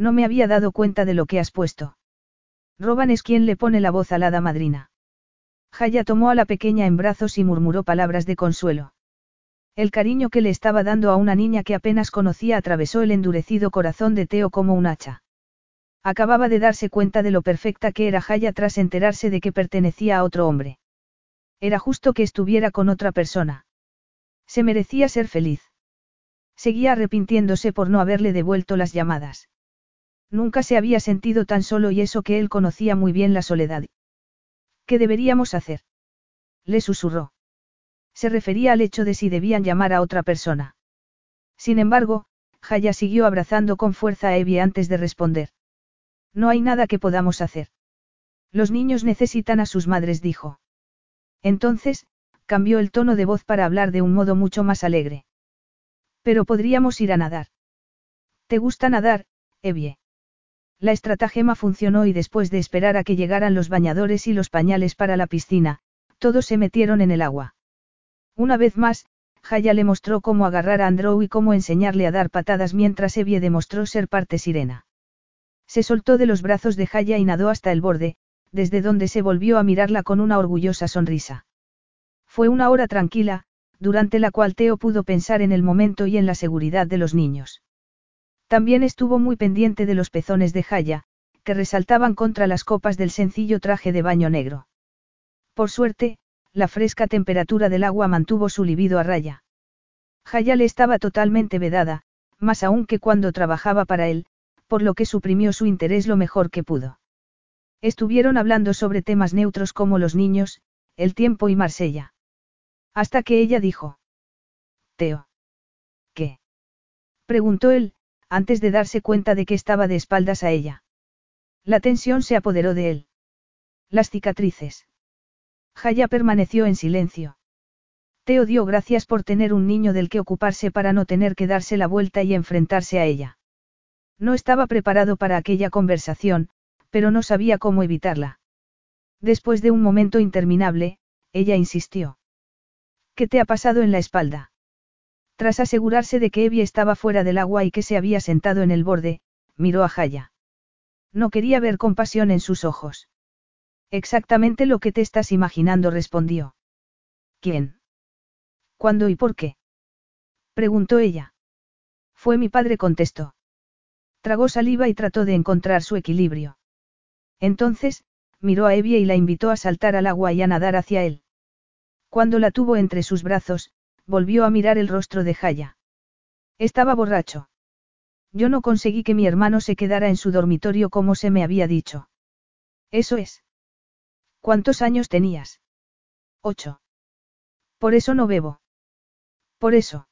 No me había dado cuenta de lo que has puesto. Roban es quien le pone la voz a la hada madrina. Jaya tomó a la pequeña en brazos y murmuró palabras de consuelo. El cariño que le estaba dando a una niña que apenas conocía atravesó el endurecido corazón de Teo como un hacha. Acababa de darse cuenta de lo perfecta que era Jaya tras enterarse de que pertenecía a otro hombre. Era justo que estuviera con otra persona. Se merecía ser feliz. Seguía arrepintiéndose por no haberle devuelto las llamadas. Nunca se había sentido tan solo y eso que él conocía muy bien la soledad. ¿Qué deberíamos hacer? Le susurró. Se refería al hecho de si debían llamar a otra persona. Sin embargo, Jaya siguió abrazando con fuerza a Evie antes de responder. No hay nada que podamos hacer. Los niños necesitan a sus madres, dijo. Entonces, cambió el tono de voz para hablar de un modo mucho más alegre. Pero podríamos ir a nadar. ¿Te gusta nadar, Evie? La estratagema funcionó y después de esperar a que llegaran los bañadores y los pañales para la piscina, todos se metieron en el agua. Una vez más, Jaya le mostró cómo agarrar a Andrew y cómo enseñarle a dar patadas mientras Evie demostró ser parte sirena. Se soltó de los brazos de Jaya y nadó hasta el borde, desde donde se volvió a mirarla con una orgullosa sonrisa. Fue una hora tranquila, durante la cual Teo pudo pensar en el momento y en la seguridad de los niños. También estuvo muy pendiente de los pezones de Jaya, que resaltaban contra las copas del sencillo traje de baño negro. Por suerte, la fresca temperatura del agua mantuvo su libido a raya. Jaya le estaba totalmente vedada, más aún que cuando trabajaba para él, por lo que suprimió su interés lo mejor que pudo. Estuvieron hablando sobre temas neutros como los niños, el tiempo y Marsella. Hasta que ella dijo. Teo. ¿Qué? preguntó él, antes de darse cuenta de que estaba de espaldas a ella. La tensión se apoderó de él. Las cicatrices. Jaya permaneció en silencio. Teo dio gracias por tener un niño del que ocuparse para no tener que darse la vuelta y enfrentarse a ella. No estaba preparado para aquella conversación, pero no sabía cómo evitarla. Después de un momento interminable, ella insistió. ¿Qué te ha pasado en la espalda? Tras asegurarse de que Evie estaba fuera del agua y que se había sentado en el borde, miró a Jaya. No quería ver compasión en sus ojos. Exactamente lo que te estás imaginando, respondió. ¿Quién? ¿Cuándo y por qué? preguntó ella. Fue mi padre, contestó. Tragó saliva y trató de encontrar su equilibrio. Entonces, miró a Evie y la invitó a saltar al agua y a nadar hacia él. Cuando la tuvo entre sus brazos, volvió a mirar el rostro de Jaya. Estaba borracho. Yo no conseguí que mi hermano se quedara en su dormitorio como se me había dicho. Eso es. ¿Cuántos años tenías? Ocho. Por eso no bebo. Por eso.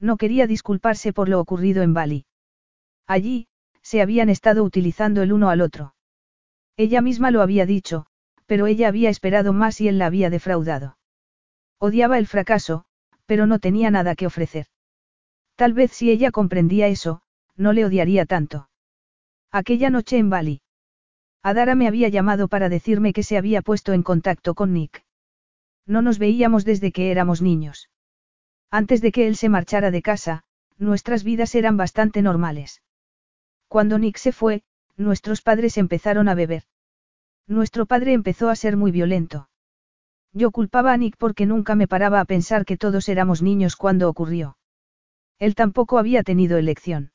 No quería disculparse por lo ocurrido en Bali. Allí, se habían estado utilizando el uno al otro. Ella misma lo había dicho, pero ella había esperado más y él la había defraudado. Odiaba el fracaso, pero no tenía nada que ofrecer. Tal vez si ella comprendía eso, no le odiaría tanto. Aquella noche en Bali. Adara me había llamado para decirme que se había puesto en contacto con Nick. No nos veíamos desde que éramos niños. Antes de que él se marchara de casa, nuestras vidas eran bastante normales. Cuando Nick se fue, nuestros padres empezaron a beber. Nuestro padre empezó a ser muy violento. Yo culpaba a Nick porque nunca me paraba a pensar que todos éramos niños cuando ocurrió. Él tampoco había tenido elección.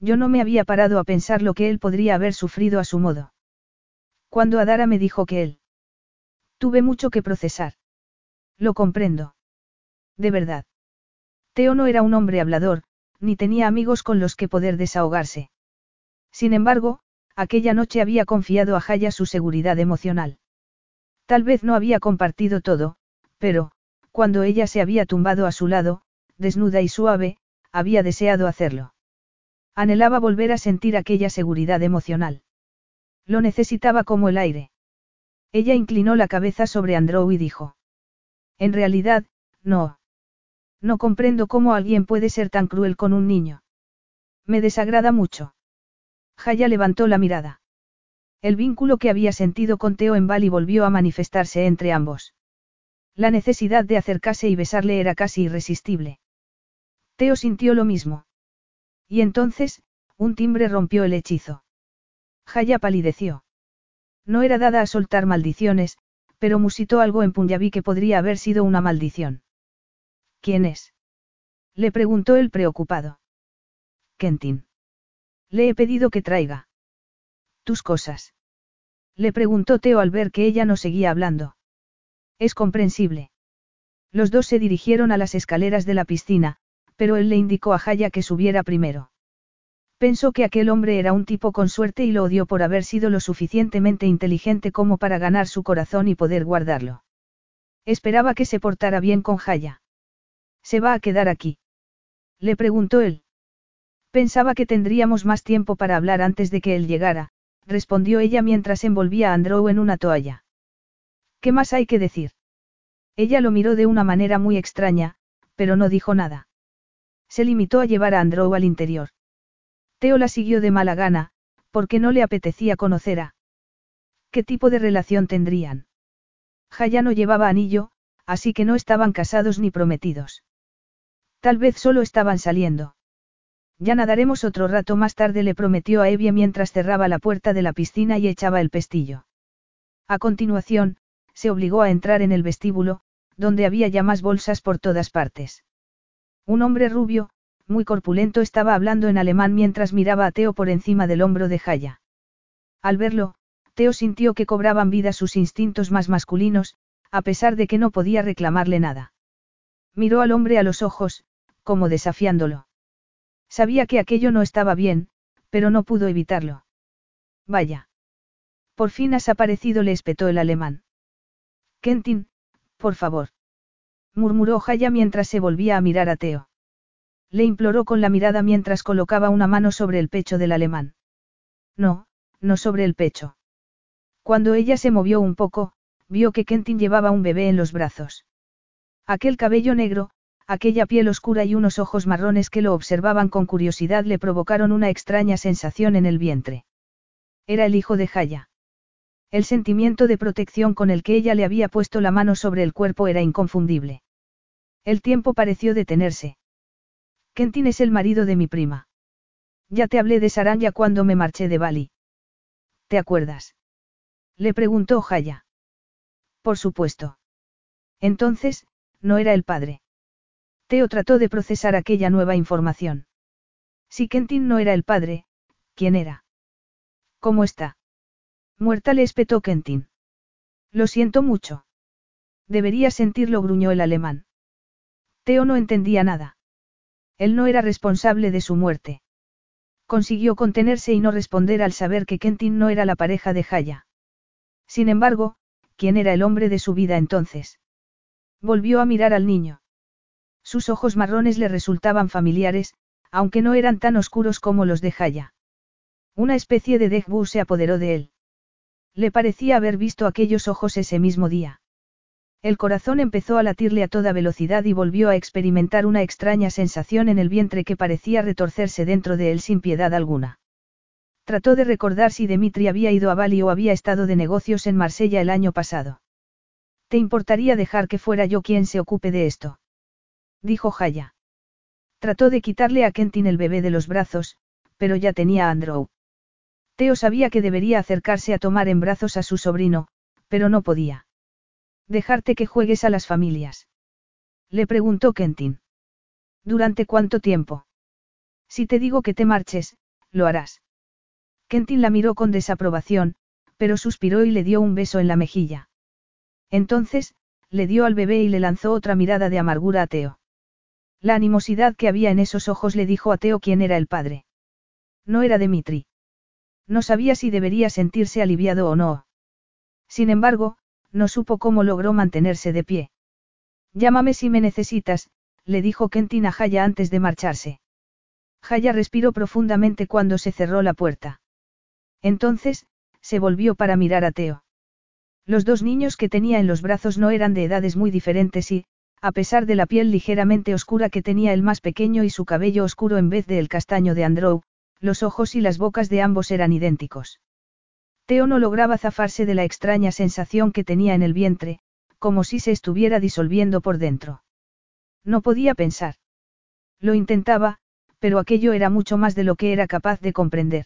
Yo no me había parado a pensar lo que él podría haber sufrido a su modo. Cuando Adara me dijo que él. Tuve mucho que procesar. Lo comprendo. De verdad. Teo no era un hombre hablador, ni tenía amigos con los que poder desahogarse. Sin embargo, aquella noche había confiado a Jaya su seguridad emocional. Tal vez no había compartido todo, pero, cuando ella se había tumbado a su lado, desnuda y suave, había deseado hacerlo. Anhelaba volver a sentir aquella seguridad emocional. Lo necesitaba como el aire. Ella inclinó la cabeza sobre Andrew y dijo. En realidad, no. No comprendo cómo alguien puede ser tan cruel con un niño. Me desagrada mucho. Jaya levantó la mirada. El vínculo que había sentido con Teo en Bali volvió a manifestarse entre ambos. La necesidad de acercarse y besarle era casi irresistible. Teo sintió lo mismo. Y entonces, un timbre rompió el hechizo. Jaya palideció. No era dada a soltar maldiciones, pero musitó algo en Punjabi que podría haber sido una maldición. ¿Quién es? Le preguntó el preocupado. Kentin. Le he pedido que traiga. Tus cosas. Le preguntó Teo al ver que ella no seguía hablando. Es comprensible. Los dos se dirigieron a las escaleras de la piscina, pero él le indicó a Jaya que subiera primero. Pensó que aquel hombre era un tipo con suerte y lo odió por haber sido lo suficientemente inteligente como para ganar su corazón y poder guardarlo. Esperaba que se portara bien con Jaya. ¿Se va a quedar aquí? Le preguntó él. Pensaba que tendríamos más tiempo para hablar antes de que él llegara, respondió ella mientras envolvía a Andrew en una toalla. ¿Qué más hay que decir? Ella lo miró de una manera muy extraña, pero no dijo nada. Se limitó a llevar a Andrew al interior. Teo la siguió de mala gana, porque no le apetecía conocer a. ¿Qué tipo de relación tendrían? Jaya no llevaba anillo, así que no estaban casados ni prometidos. Tal vez solo estaban saliendo. Ya nadaremos otro rato más tarde le prometió a Evie mientras cerraba la puerta de la piscina y echaba el pestillo. A continuación, se obligó a entrar en el vestíbulo, donde había ya más bolsas por todas partes. Un hombre rubio, muy corpulento estaba hablando en alemán mientras miraba a Teo por encima del hombro de Jaya. Al verlo, Teo sintió que cobraban vida sus instintos más masculinos, a pesar de que no podía reclamarle nada. Miró al hombre a los ojos, como desafiándolo. Sabía que aquello no estaba bien, pero no pudo evitarlo. Vaya. Por fin has aparecido, le espetó el alemán. Kentin, por favor. Murmuró Jaya mientras se volvía a mirar a Teo. Le imploró con la mirada mientras colocaba una mano sobre el pecho del alemán. No, no sobre el pecho. Cuando ella se movió un poco, vio que Kentin llevaba un bebé en los brazos. Aquel cabello negro, aquella piel oscura y unos ojos marrones que lo observaban con curiosidad le provocaron una extraña sensación en el vientre. Era el hijo de Jaya. El sentimiento de protección con el que ella le había puesto la mano sobre el cuerpo era inconfundible. El tiempo pareció detenerse. Kentin es el marido de mi prima. Ya te hablé de Saranya cuando me marché de Bali. ¿Te acuerdas? Le preguntó Jaya. Por supuesto. Entonces, no era el padre. Teo trató de procesar aquella nueva información. Si Kentin no era el padre, ¿quién era? ¿Cómo está? Muerta le espetó Kentin. Lo siento mucho. Debería sentirlo, gruñó el alemán. Teo no entendía nada. Él no era responsable de su muerte. Consiguió contenerse y no responder al saber que Kentin no era la pareja de Jaya. Sin embargo, ¿quién era el hombre de su vida entonces? Volvió a mirar al niño. Sus ojos marrones le resultaban familiares, aunque no eran tan oscuros como los de Jaya. Una especie de Degbu se apoderó de él. Le parecía haber visto aquellos ojos ese mismo día. El corazón empezó a latirle a toda velocidad y volvió a experimentar una extraña sensación en el vientre que parecía retorcerse dentro de él sin piedad alguna. Trató de recordar si Dimitri había ido a Bali o había estado de negocios en Marsella el año pasado. ¿Te importaría dejar que fuera yo quien se ocupe de esto? Dijo Jaya. Trató de quitarle a Kentin el bebé de los brazos, pero ya tenía a Andrew. Teo sabía que debería acercarse a tomar en brazos a su sobrino, pero no podía. Dejarte que juegues a las familias. Le preguntó Kentin. ¿Durante cuánto tiempo? Si te digo que te marches, lo harás. Kentin la miró con desaprobación, pero suspiró y le dio un beso en la mejilla. Entonces, le dio al bebé y le lanzó otra mirada de amargura a Teo. La animosidad que había en esos ojos le dijo a Teo quién era el padre. No era Dimitri. No sabía si debería sentirse aliviado o no. Sin embargo, no supo cómo logró mantenerse de pie. Llámame si me necesitas, le dijo Kentin a Haya antes de marcharse. Haya respiró profundamente cuando se cerró la puerta. Entonces, se volvió para mirar a Teo. Los dos niños que tenía en los brazos no eran de edades muy diferentes y, a pesar de la piel ligeramente oscura que tenía el más pequeño y su cabello oscuro en vez de el castaño de Andrew, los ojos y las bocas de ambos eran idénticos. Teo no lograba zafarse de la extraña sensación que tenía en el vientre, como si se estuviera disolviendo por dentro. No podía pensar. Lo intentaba, pero aquello era mucho más de lo que era capaz de comprender.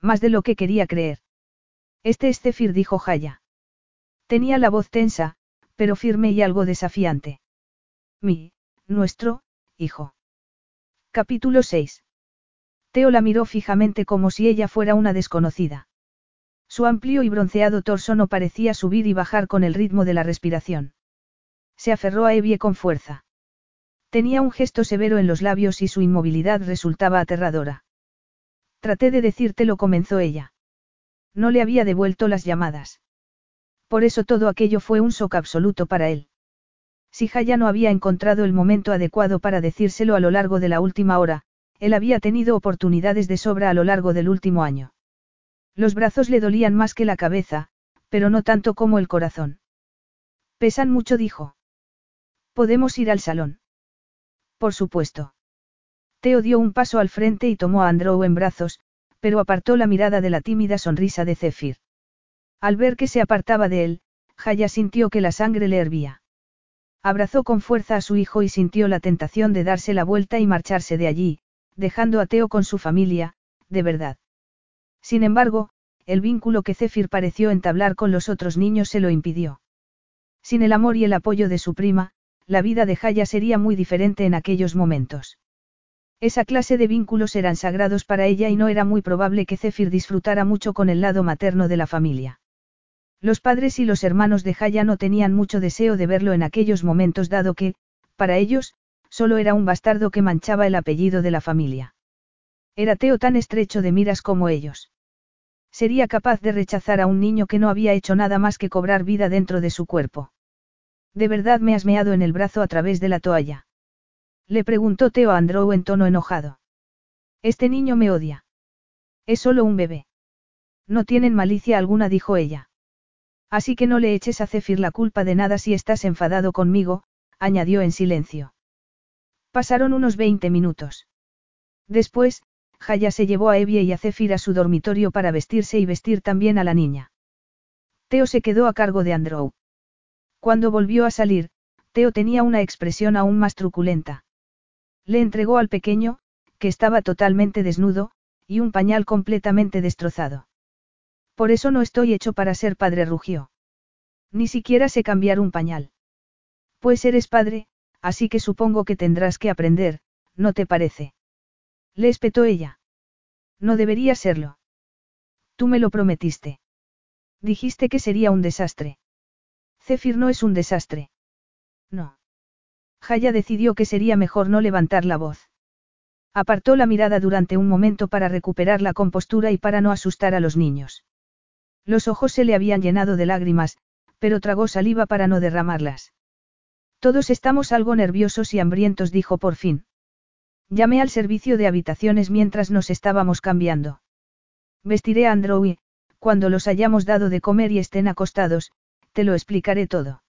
Más de lo que quería creer. Este es Zephyr, dijo Jaya. Tenía la voz tensa, pero firme y algo desafiante. Mi, nuestro, hijo. Capítulo 6. Teo la miró fijamente como si ella fuera una desconocida. Su amplio y bronceado torso no parecía subir y bajar con el ritmo de la respiración. Se aferró a Evie con fuerza. Tenía un gesto severo en los labios y su inmovilidad resultaba aterradora. Traté de decírtelo, comenzó ella. No le había devuelto las llamadas. Por eso todo aquello fue un shock absoluto para él. Si Jaya no había encontrado el momento adecuado para decírselo a lo largo de la última hora, él había tenido oportunidades de sobra a lo largo del último año. Los brazos le dolían más que la cabeza, pero no tanto como el corazón. Pesan mucho, dijo. ¿Podemos ir al salón? Por supuesto. Teo dio un paso al frente y tomó a Andrew en brazos, pero apartó la mirada de la tímida sonrisa de Zephyr. Al ver que se apartaba de él, Jaya sintió que la sangre le hervía. Abrazó con fuerza a su hijo y sintió la tentación de darse la vuelta y marcharse de allí, dejando a Teo con su familia, de verdad. Sin embargo, el vínculo que Zephyr pareció entablar con los otros niños se lo impidió. Sin el amor y el apoyo de su prima, la vida de Jaya sería muy diferente en aquellos momentos. Esa clase de vínculos eran sagrados para ella y no era muy probable que Zephyr disfrutara mucho con el lado materno de la familia. Los padres y los hermanos de Jaya no tenían mucho deseo de verlo en aquellos momentos dado que, para ellos, solo era un bastardo que manchaba el apellido de la familia. Era Teo tan estrecho de miras como ellos. Sería capaz de rechazar a un niño que no había hecho nada más que cobrar vida dentro de su cuerpo. ¿De verdad me has meado en el brazo a través de la toalla? Le preguntó Teo a Andrew en tono enojado. Este niño me odia. Es solo un bebé. No tienen malicia alguna, dijo ella. Así que no le eches a Zephyr la culpa de nada si estás enfadado conmigo, añadió en silencio. Pasaron unos veinte minutos. Después, Jaya se llevó a Evie y a Zephyr a su dormitorio para vestirse y vestir también a la niña. Teo se quedó a cargo de Andrew. Cuando volvió a salir, Teo tenía una expresión aún más truculenta. Le entregó al pequeño, que estaba totalmente desnudo, y un pañal completamente destrozado. Por eso no estoy hecho para ser padre, rugió. Ni siquiera sé cambiar un pañal. Pues eres padre, así que supongo que tendrás que aprender, ¿no te parece? Le espetó ella. No debería serlo. Tú me lo prometiste. Dijiste que sería un desastre. Zephyr no es un desastre. No. Jaya decidió que sería mejor no levantar la voz. Apartó la mirada durante un momento para recuperar la compostura y para no asustar a los niños. Los ojos se le habían llenado de lágrimas, pero tragó saliva para no derramarlas. Todos estamos algo nerviosos y hambrientos, dijo por fin. Llamé al servicio de habitaciones mientras nos estábamos cambiando. Vestiré a Andrew cuando los hayamos dado de comer y estén acostados, te lo explicaré todo.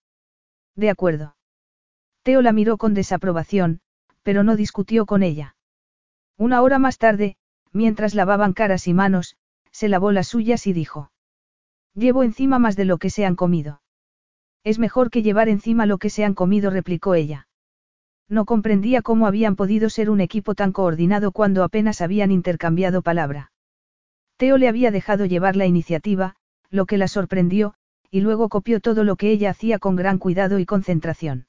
De acuerdo. Teo la miró con desaprobación, pero no discutió con ella. Una hora más tarde, mientras lavaban caras y manos, se lavó las suyas y dijo. Llevo encima más de lo que se han comido. Es mejor que llevar encima lo que se han comido, replicó ella. No comprendía cómo habían podido ser un equipo tan coordinado cuando apenas habían intercambiado palabra. Teo le había dejado llevar la iniciativa, lo que la sorprendió, y luego copió todo lo que ella hacía con gran cuidado y concentración.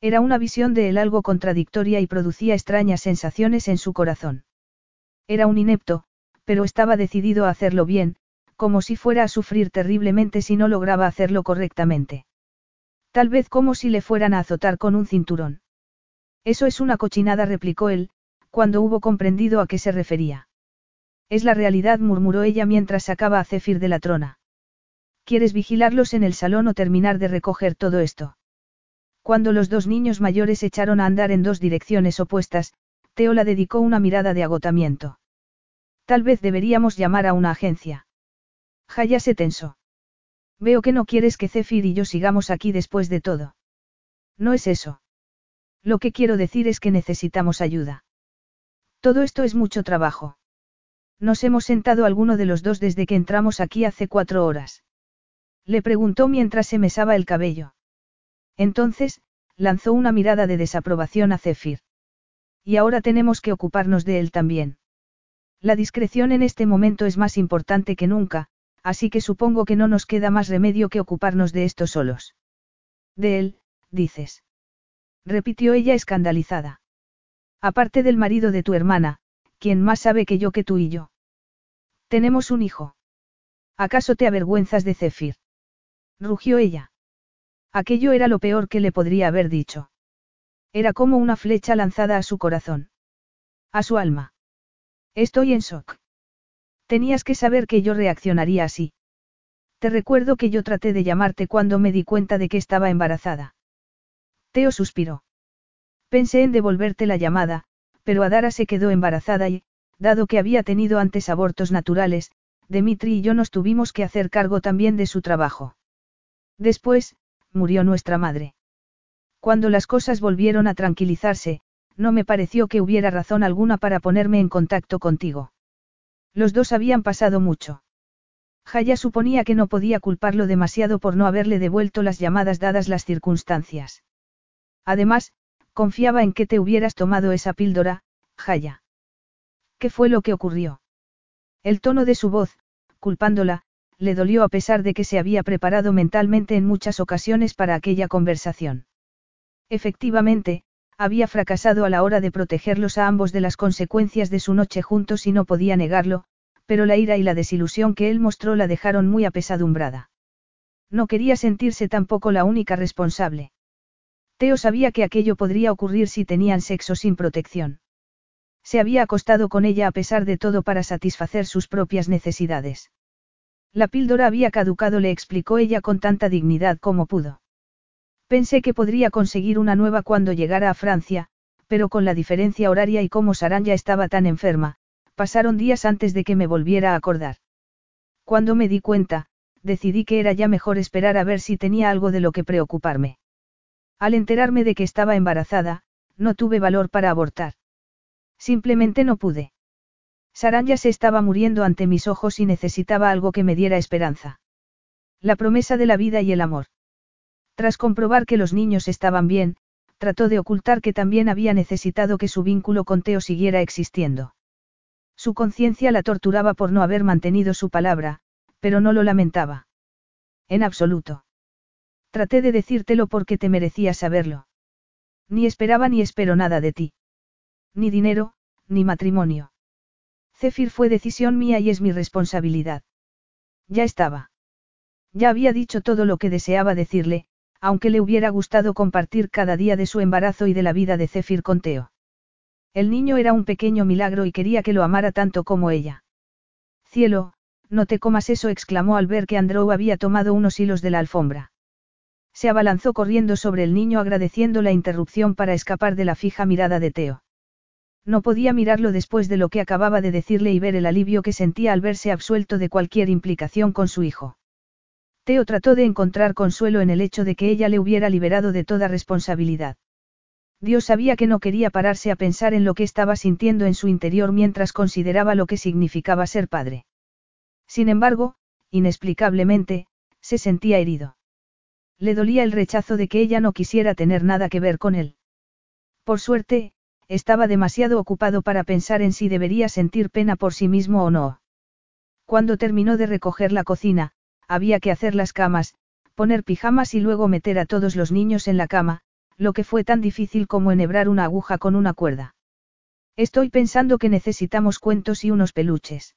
Era una visión de él algo contradictoria y producía extrañas sensaciones en su corazón. Era un inepto, pero estaba decidido a hacerlo bien, como si fuera a sufrir terriblemente si no lograba hacerlo correctamente. Tal vez como si le fueran a azotar con un cinturón. Eso es una cochinada, replicó él, cuando hubo comprendido a qué se refería. Es la realidad, murmuró ella mientras sacaba a Zephyr de la trona. ¿Quieres vigilarlos en el salón o terminar de recoger todo esto? Cuando los dos niños mayores echaron a andar en dos direcciones opuestas, Teo la dedicó una mirada de agotamiento. Tal vez deberíamos llamar a una agencia. Jaya se tensó. Veo que no quieres que Zephyr y yo sigamos aquí después de todo. No es eso. Lo que quiero decir es que necesitamos ayuda. Todo esto es mucho trabajo. Nos hemos sentado alguno de los dos desde que entramos aquí hace cuatro horas. Le preguntó mientras se mesaba el cabello. Entonces, lanzó una mirada de desaprobación a Zephyr. Y ahora tenemos que ocuparnos de él también. La discreción en este momento es más importante que nunca, así que supongo que no nos queda más remedio que ocuparnos de esto solos. De él, dices. Repitió ella escandalizada. Aparte del marido de tu hermana, ¿quién más sabe que yo que tú y yo? Tenemos un hijo. ¿Acaso te avergüenzas de Zephyr? Rugió ella. Aquello era lo peor que le podría haber dicho. Era como una flecha lanzada a su corazón. A su alma. Estoy en shock. Tenías que saber que yo reaccionaría así. Te recuerdo que yo traté de llamarte cuando me di cuenta de que estaba embarazada. Teo suspiró. Pensé en devolverte la llamada, pero Adara se quedó embarazada y, dado que había tenido antes abortos naturales, Dimitri y yo nos tuvimos que hacer cargo también de su trabajo. Después, murió nuestra madre. Cuando las cosas volvieron a tranquilizarse, no me pareció que hubiera razón alguna para ponerme en contacto contigo. Los dos habían pasado mucho. Jaya suponía que no podía culparlo demasiado por no haberle devuelto las llamadas dadas las circunstancias. Además, confiaba en que te hubieras tomado esa píldora, Jaya. ¿Qué fue lo que ocurrió? El tono de su voz, culpándola, le dolió a pesar de que se había preparado mentalmente en muchas ocasiones para aquella conversación. Efectivamente, había fracasado a la hora de protegerlos a ambos de las consecuencias de su noche juntos y no podía negarlo, pero la ira y la desilusión que él mostró la dejaron muy apesadumbrada. No quería sentirse tampoco la única responsable. Teo sabía que aquello podría ocurrir si tenían sexo sin protección. Se había acostado con ella a pesar de todo para satisfacer sus propias necesidades. La píldora había caducado, le explicó ella con tanta dignidad como pudo. Pensé que podría conseguir una nueva cuando llegara a Francia, pero con la diferencia horaria y como ya estaba tan enferma, pasaron días antes de que me volviera a acordar. Cuando me di cuenta, decidí que era ya mejor esperar a ver si tenía algo de lo que preocuparme. Al enterarme de que estaba embarazada, no tuve valor para abortar. Simplemente no pude. Saranya se estaba muriendo ante mis ojos y necesitaba algo que me diera esperanza. La promesa de la vida y el amor. Tras comprobar que los niños estaban bien, trató de ocultar que también había necesitado que su vínculo con Teo siguiera existiendo. Su conciencia la torturaba por no haber mantenido su palabra, pero no lo lamentaba. En absoluto. Traté de decírtelo porque te merecías saberlo. Ni esperaba ni espero nada de ti. Ni dinero, ni matrimonio. Zephyr fue decisión mía y es mi responsabilidad. Ya estaba. Ya había dicho todo lo que deseaba decirle, aunque le hubiera gustado compartir cada día de su embarazo y de la vida de Zephyr con Teo. El niño era un pequeño milagro y quería que lo amara tanto como ella. Cielo, no te comas eso, exclamó al ver que Andrew había tomado unos hilos de la alfombra. Se abalanzó corriendo sobre el niño agradeciendo la interrupción para escapar de la fija mirada de Teo. No podía mirarlo después de lo que acababa de decirle y ver el alivio que sentía al verse absuelto de cualquier implicación con su hijo. Teo trató de encontrar consuelo en el hecho de que ella le hubiera liberado de toda responsabilidad. Dios sabía que no quería pararse a pensar en lo que estaba sintiendo en su interior mientras consideraba lo que significaba ser padre. Sin embargo, inexplicablemente, se sentía herido. Le dolía el rechazo de que ella no quisiera tener nada que ver con él. Por suerte, estaba demasiado ocupado para pensar en si debería sentir pena por sí mismo o no. Cuando terminó de recoger la cocina, había que hacer las camas, poner pijamas y luego meter a todos los niños en la cama, lo que fue tan difícil como enhebrar una aguja con una cuerda. Estoy pensando que necesitamos cuentos y unos peluches.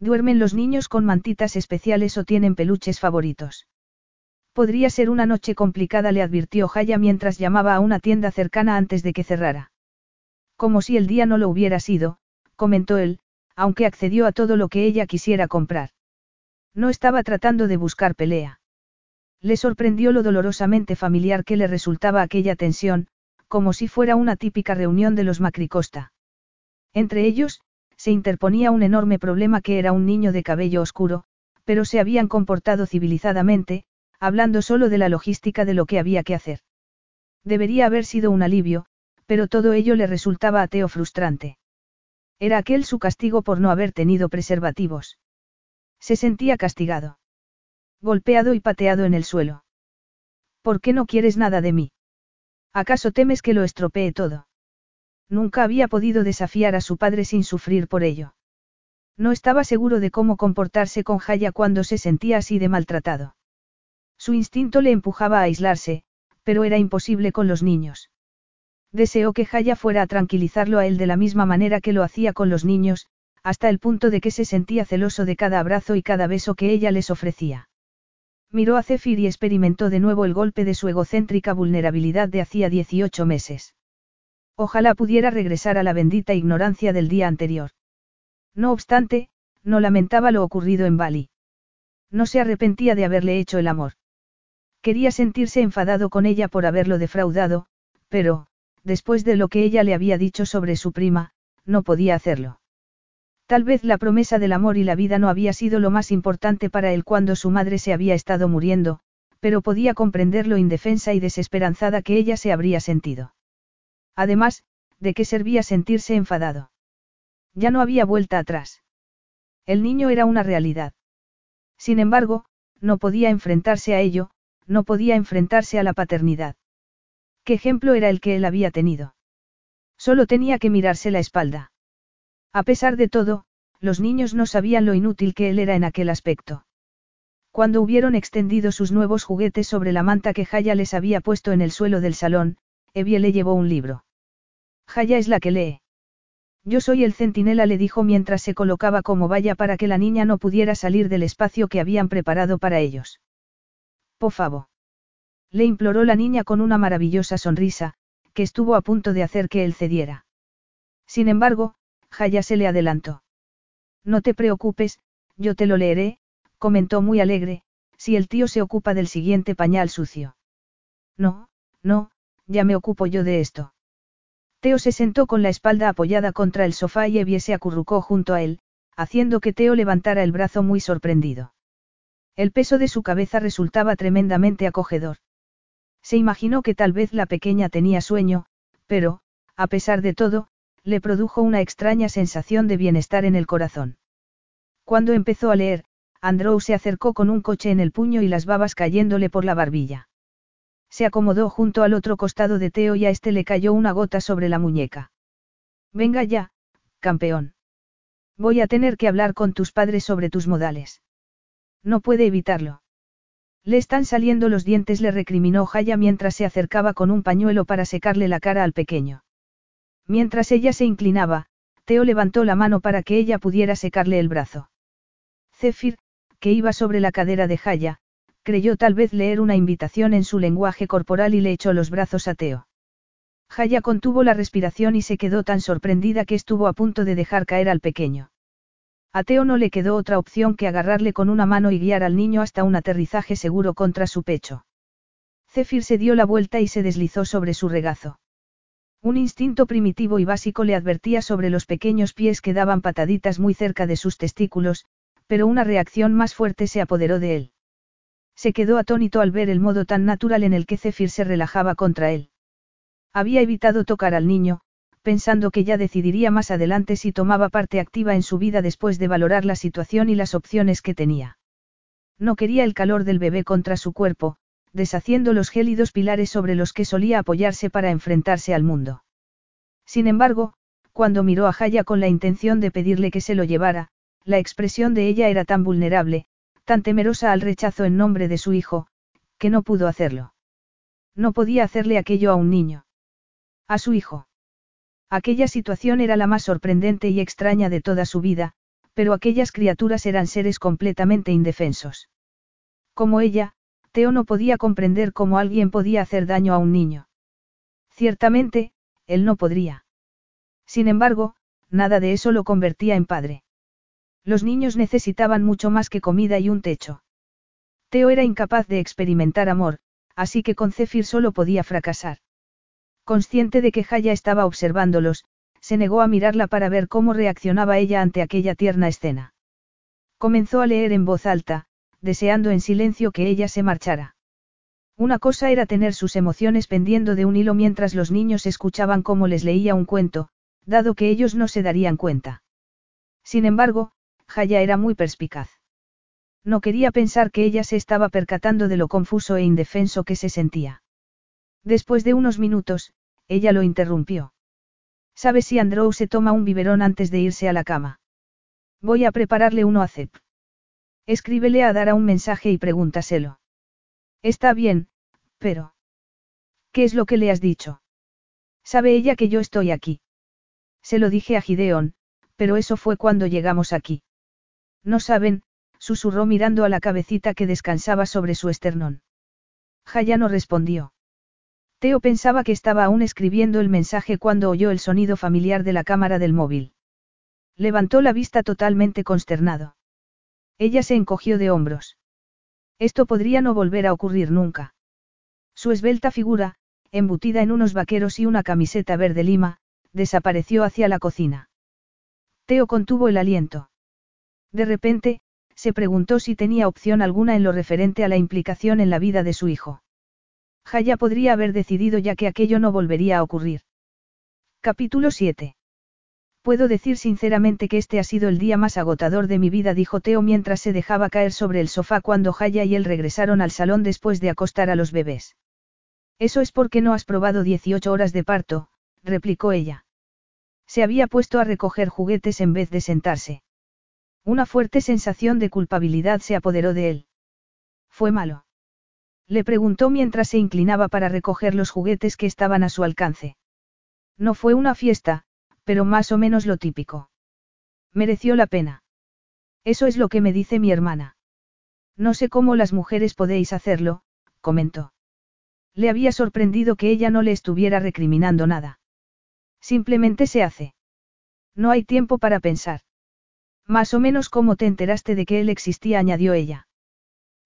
¿Duermen los niños con mantitas especiales o tienen peluches favoritos? Podría ser una noche complicada, le advirtió Jaya mientras llamaba a una tienda cercana antes de que cerrara. Como si el día no lo hubiera sido, comentó él, aunque accedió a todo lo que ella quisiera comprar. No estaba tratando de buscar pelea. Le sorprendió lo dolorosamente familiar que le resultaba aquella tensión, como si fuera una típica reunión de los Macricosta. Entre ellos, se interponía un enorme problema que era un niño de cabello oscuro, pero se habían comportado civilizadamente, hablando solo de la logística de lo que había que hacer. Debería haber sido un alivio, pero todo ello le resultaba a Teo frustrante. Era aquel su castigo por no haber tenido preservativos. Se sentía castigado. Golpeado y pateado en el suelo. ¿Por qué no quieres nada de mí? ¿Acaso temes que lo estropee todo? Nunca había podido desafiar a su padre sin sufrir por ello. No estaba seguro de cómo comportarse con Jaya cuando se sentía así de maltratado. Su instinto le empujaba a aislarse, pero era imposible con los niños. Deseó que Jaya fuera a tranquilizarlo a él de la misma manera que lo hacía con los niños, hasta el punto de que se sentía celoso de cada abrazo y cada beso que ella les ofrecía. Miró a Zephyr y experimentó de nuevo el golpe de su egocéntrica vulnerabilidad de hacía 18 meses. Ojalá pudiera regresar a la bendita ignorancia del día anterior. No obstante, no lamentaba lo ocurrido en Bali. No se arrepentía de haberle hecho el amor. Quería sentirse enfadado con ella por haberlo defraudado, pero, después de lo que ella le había dicho sobre su prima, no podía hacerlo. Tal vez la promesa del amor y la vida no había sido lo más importante para él cuando su madre se había estado muriendo, pero podía comprender lo indefensa y desesperanzada que ella se habría sentido. Además, ¿de qué servía sentirse enfadado? Ya no había vuelta atrás. El niño era una realidad. Sin embargo, no podía enfrentarse a ello, no podía enfrentarse a la paternidad. ¿Qué ejemplo era el que él había tenido? Solo tenía que mirarse la espalda. A pesar de todo, los niños no sabían lo inútil que él era en aquel aspecto. Cuando hubieron extendido sus nuevos juguetes sobre la manta que Jaya les había puesto en el suelo del salón, Evie le llevó un libro. Jaya es la que lee. Yo soy el centinela, le dijo mientras se colocaba como valla para que la niña no pudiera salir del espacio que habían preparado para ellos. Por favor. Le imploró la niña con una maravillosa sonrisa, que estuvo a punto de hacer que él cediera. Sin embargo, Jaya se le adelantó. No te preocupes, yo te lo leeré, comentó muy alegre, si el tío se ocupa del siguiente pañal sucio. No, no, ya me ocupo yo de esto. Teo se sentó con la espalda apoyada contra el sofá y Evie se acurrucó junto a él, haciendo que Teo levantara el brazo muy sorprendido. El peso de su cabeza resultaba tremendamente acogedor. Se imaginó que tal vez la pequeña tenía sueño, pero, a pesar de todo, le produjo una extraña sensación de bienestar en el corazón. Cuando empezó a leer, Andrew se acercó con un coche en el puño y las babas cayéndole por la barbilla. Se acomodó junto al otro costado de Teo y a este le cayó una gota sobre la muñeca. Venga ya, campeón. Voy a tener que hablar con tus padres sobre tus modales. No puede evitarlo. Le están saliendo los dientes, le recriminó Jaya mientras se acercaba con un pañuelo para secarle la cara al pequeño. Mientras ella se inclinaba, Teo levantó la mano para que ella pudiera secarle el brazo. Zephyr, que iba sobre la cadera de Jaya, creyó tal vez leer una invitación en su lenguaje corporal y le echó los brazos a Teo. Jaya contuvo la respiración y se quedó tan sorprendida que estuvo a punto de dejar caer al pequeño. A Teo no le quedó otra opción que agarrarle con una mano y guiar al niño hasta un aterrizaje seguro contra su pecho. Zephyr se dio la vuelta y se deslizó sobre su regazo. Un instinto primitivo y básico le advertía sobre los pequeños pies que daban pataditas muy cerca de sus testículos, pero una reacción más fuerte se apoderó de él. Se quedó atónito al ver el modo tan natural en el que Zephyr se relajaba contra él. Había evitado tocar al niño, pensando que ya decidiría más adelante si tomaba parte activa en su vida después de valorar la situación y las opciones que tenía. No quería el calor del bebé contra su cuerpo, deshaciendo los gélidos pilares sobre los que solía apoyarse para enfrentarse al mundo. Sin embargo, cuando miró a Jaya con la intención de pedirle que se lo llevara, la expresión de ella era tan vulnerable, tan temerosa al rechazo en nombre de su hijo, que no pudo hacerlo. No podía hacerle aquello a un niño. A su hijo. Aquella situación era la más sorprendente y extraña de toda su vida, pero aquellas criaturas eran seres completamente indefensos. Como ella, Teo no podía comprender cómo alguien podía hacer daño a un niño. Ciertamente, él no podría. Sin embargo, nada de eso lo convertía en padre. Los niños necesitaban mucho más que comida y un techo. Teo era incapaz de experimentar amor, así que con Zephyr solo podía fracasar. Consciente de que Jaya estaba observándolos, se negó a mirarla para ver cómo reaccionaba ella ante aquella tierna escena. Comenzó a leer en voz alta, deseando en silencio que ella se marchara. Una cosa era tener sus emociones pendiendo de un hilo mientras los niños escuchaban cómo les leía un cuento, dado que ellos no se darían cuenta. Sin embargo, Jaya era muy perspicaz. No quería pensar que ella se estaba percatando de lo confuso e indefenso que se sentía. Después de unos minutos, ella lo interrumpió. ¿Sabes si Andrew se toma un biberón antes de irse a la cama? Voy a prepararle uno a Zep. Escríbele a Dara un mensaje y pregúntaselo. Está bien, pero... ¿Qué es lo que le has dicho? Sabe ella que yo estoy aquí. Se lo dije a Gideon, pero eso fue cuando llegamos aquí. No saben, susurró mirando a la cabecita que descansaba sobre su esternón. Jaya no respondió. Teo pensaba que estaba aún escribiendo el mensaje cuando oyó el sonido familiar de la cámara del móvil. Levantó la vista totalmente consternado. Ella se encogió de hombros. Esto podría no volver a ocurrir nunca. Su esbelta figura, embutida en unos vaqueros y una camiseta verde lima, desapareció hacia la cocina. Teo contuvo el aliento. De repente, se preguntó si tenía opción alguna en lo referente a la implicación en la vida de su hijo. Jaya podría haber decidido ya que aquello no volvería a ocurrir. Capítulo 7. Puedo decir sinceramente que este ha sido el día más agotador de mi vida, dijo Teo mientras se dejaba caer sobre el sofá cuando Jaya y él regresaron al salón después de acostar a los bebés. Eso es porque no has probado 18 horas de parto, replicó ella. Se había puesto a recoger juguetes en vez de sentarse. Una fuerte sensación de culpabilidad se apoderó de él. Fue malo. Le preguntó mientras se inclinaba para recoger los juguetes que estaban a su alcance. No fue una fiesta, pero más o menos lo típico. Mereció la pena. Eso es lo que me dice mi hermana. No sé cómo las mujeres podéis hacerlo, comentó. Le había sorprendido que ella no le estuviera recriminando nada. Simplemente se hace. No hay tiempo para pensar. Más o menos como te enteraste de que él existía, añadió ella.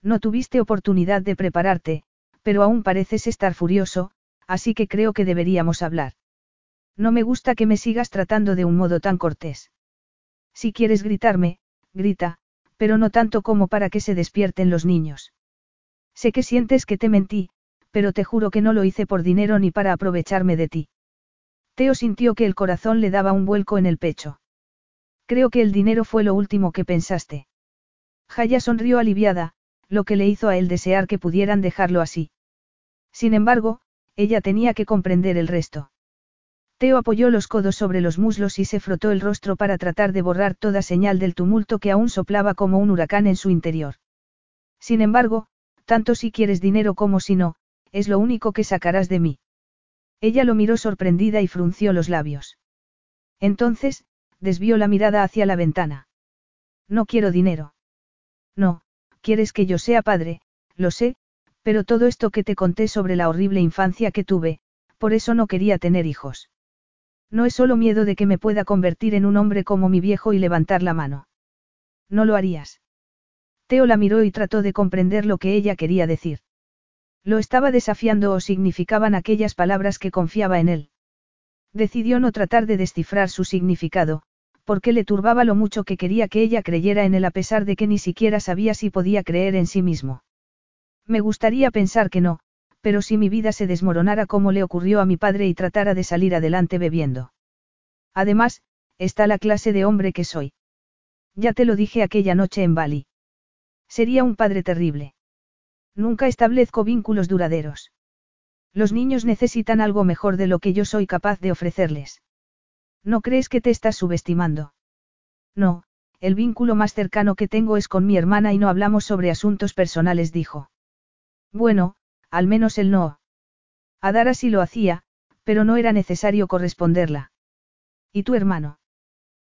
No tuviste oportunidad de prepararte, pero aún pareces estar furioso, así que creo que deberíamos hablar. No me gusta que me sigas tratando de un modo tan cortés. Si quieres gritarme, grita, pero no tanto como para que se despierten los niños. Sé que sientes que te mentí, pero te juro que no lo hice por dinero ni para aprovecharme de ti. Teo sintió que el corazón le daba un vuelco en el pecho. Creo que el dinero fue lo último que pensaste. Jaya sonrió aliviada, lo que le hizo a él desear que pudieran dejarlo así. Sin embargo, ella tenía que comprender el resto. Teo apoyó los codos sobre los muslos y se frotó el rostro para tratar de borrar toda señal del tumulto que aún soplaba como un huracán en su interior. Sin embargo, tanto si quieres dinero como si no, es lo único que sacarás de mí. Ella lo miró sorprendida y frunció los labios. Entonces, desvió la mirada hacia la ventana. No quiero dinero. No, quieres que yo sea padre, lo sé, pero todo esto que te conté sobre la horrible infancia que tuve, por eso no quería tener hijos. No es solo miedo de que me pueda convertir en un hombre como mi viejo y levantar la mano. No lo harías. Teo la miró y trató de comprender lo que ella quería decir. Lo estaba desafiando o significaban aquellas palabras que confiaba en él. Decidió no tratar de descifrar su significado, porque le turbaba lo mucho que quería que ella creyera en él a pesar de que ni siquiera sabía si podía creer en sí mismo. Me gustaría pensar que no, pero si mi vida se desmoronara como le ocurrió a mi padre y tratara de salir adelante bebiendo. Además, está la clase de hombre que soy. Ya te lo dije aquella noche en Bali. Sería un padre terrible. Nunca establezco vínculos duraderos. Los niños necesitan algo mejor de lo que yo soy capaz de ofrecerles. ¿No crees que te estás subestimando? No, el vínculo más cercano que tengo es con mi hermana y no hablamos sobre asuntos personales, dijo. Bueno, al menos él no. Adara sí lo hacía, pero no era necesario corresponderla. ¿Y tu hermano?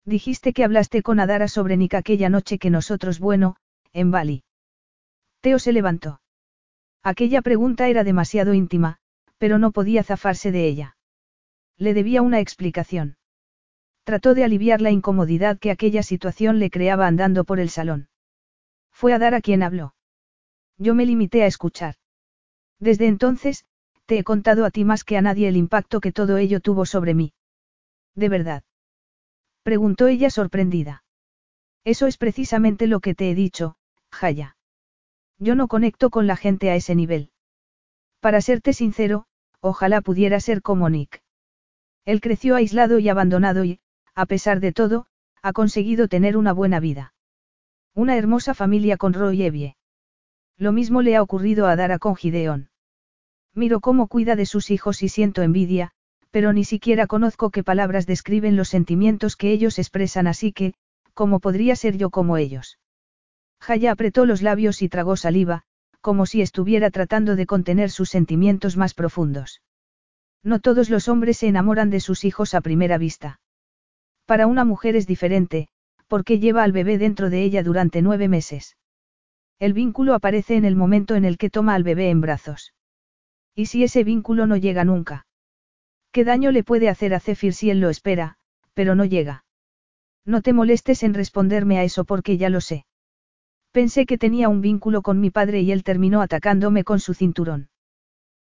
Dijiste que hablaste con Adara sobre Nick aquella noche que nosotros, bueno, en Bali. Teo se levantó. Aquella pregunta era demasiado íntima, pero no podía zafarse de ella. Le debía una explicación. Trató de aliviar la incomodidad que aquella situación le creaba andando por el salón. Fue a dar a quien habló. Yo me limité a escuchar. Desde entonces, te he contado a ti más que a nadie el impacto que todo ello tuvo sobre mí. ¿De verdad? Preguntó ella sorprendida. Eso es precisamente lo que te he dicho, Jaya. Yo no conecto con la gente a ese nivel. Para serte sincero, ojalá pudiera ser como Nick. Él creció aislado y abandonado y, a pesar de todo, ha conseguido tener una buena vida. Una hermosa familia con Roy Evie. Lo mismo le ha ocurrido a Dara con Gideon. Miro cómo cuida de sus hijos y siento envidia, pero ni siquiera conozco qué palabras describen los sentimientos que ellos expresan así que, ¿cómo podría ser yo como ellos? Jaya apretó los labios y tragó saliva, como si estuviera tratando de contener sus sentimientos más profundos. No todos los hombres se enamoran de sus hijos a primera vista. Para una mujer es diferente, porque lleva al bebé dentro de ella durante nueve meses. El vínculo aparece en el momento en el que toma al bebé en brazos. ¿Y si ese vínculo no llega nunca? ¿Qué daño le puede hacer a Zephyr si él lo espera, pero no llega? No te molestes en responderme a eso porque ya lo sé. Pensé que tenía un vínculo con mi padre y él terminó atacándome con su cinturón.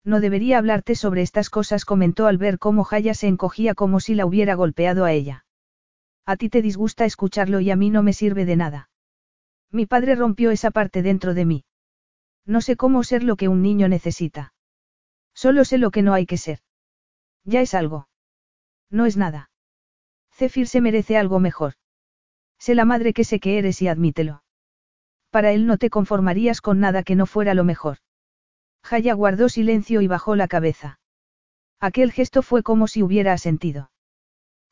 No debería hablarte sobre estas cosas, comentó al ver cómo Jaya se encogía como si la hubiera golpeado a ella. A ti te disgusta escucharlo y a mí no me sirve de nada. Mi padre rompió esa parte dentro de mí. No sé cómo ser lo que un niño necesita. Solo sé lo que no hay que ser. Ya es algo. No es nada. Zephyr se merece algo mejor. Sé la madre que sé que eres y admítelo. Para él no te conformarías con nada que no fuera lo mejor. Jaya guardó silencio y bajó la cabeza. Aquel gesto fue como si hubiera asentido.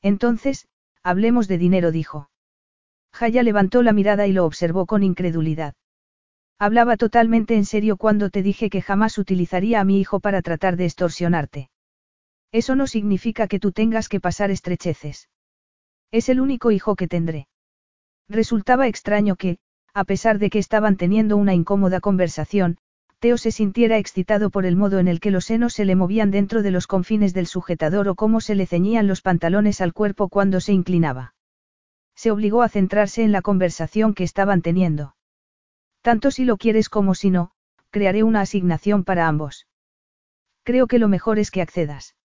Entonces, hablemos de dinero, dijo. Jaya levantó la mirada y lo observó con incredulidad. Hablaba totalmente en serio cuando te dije que jamás utilizaría a mi hijo para tratar de extorsionarte. Eso no significa que tú tengas que pasar estrecheces. Es el único hijo que tendré. Resultaba extraño que, a pesar de que estaban teniendo una incómoda conversación, Teo se sintiera excitado por el modo en el que los senos se le movían dentro de los confines del sujetador o cómo se le ceñían los pantalones al cuerpo cuando se inclinaba. Se obligó a centrarse en la conversación que estaban teniendo. Tanto si lo quieres como si no, crearé una asignación para ambos. Creo que lo mejor es que accedas.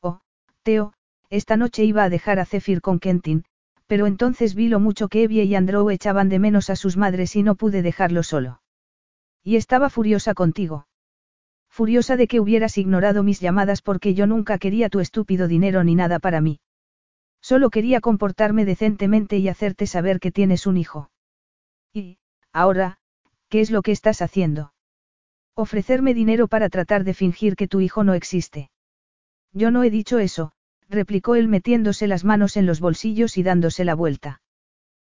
Oh, Teo, esta noche iba a dejar a Zephyr con Kentin, pero entonces vi lo mucho que Evie y Andrew echaban de menos a sus madres y no pude dejarlo solo. Y estaba furiosa contigo. Furiosa de que hubieras ignorado mis llamadas porque yo nunca quería tu estúpido dinero ni nada para mí. Solo quería comportarme decentemente y hacerte saber que tienes un hijo. Y, ahora, ¿Qué es lo que estás haciendo? Ofrecerme dinero para tratar de fingir que tu hijo no existe. Yo no he dicho eso, replicó él metiéndose las manos en los bolsillos y dándose la vuelta.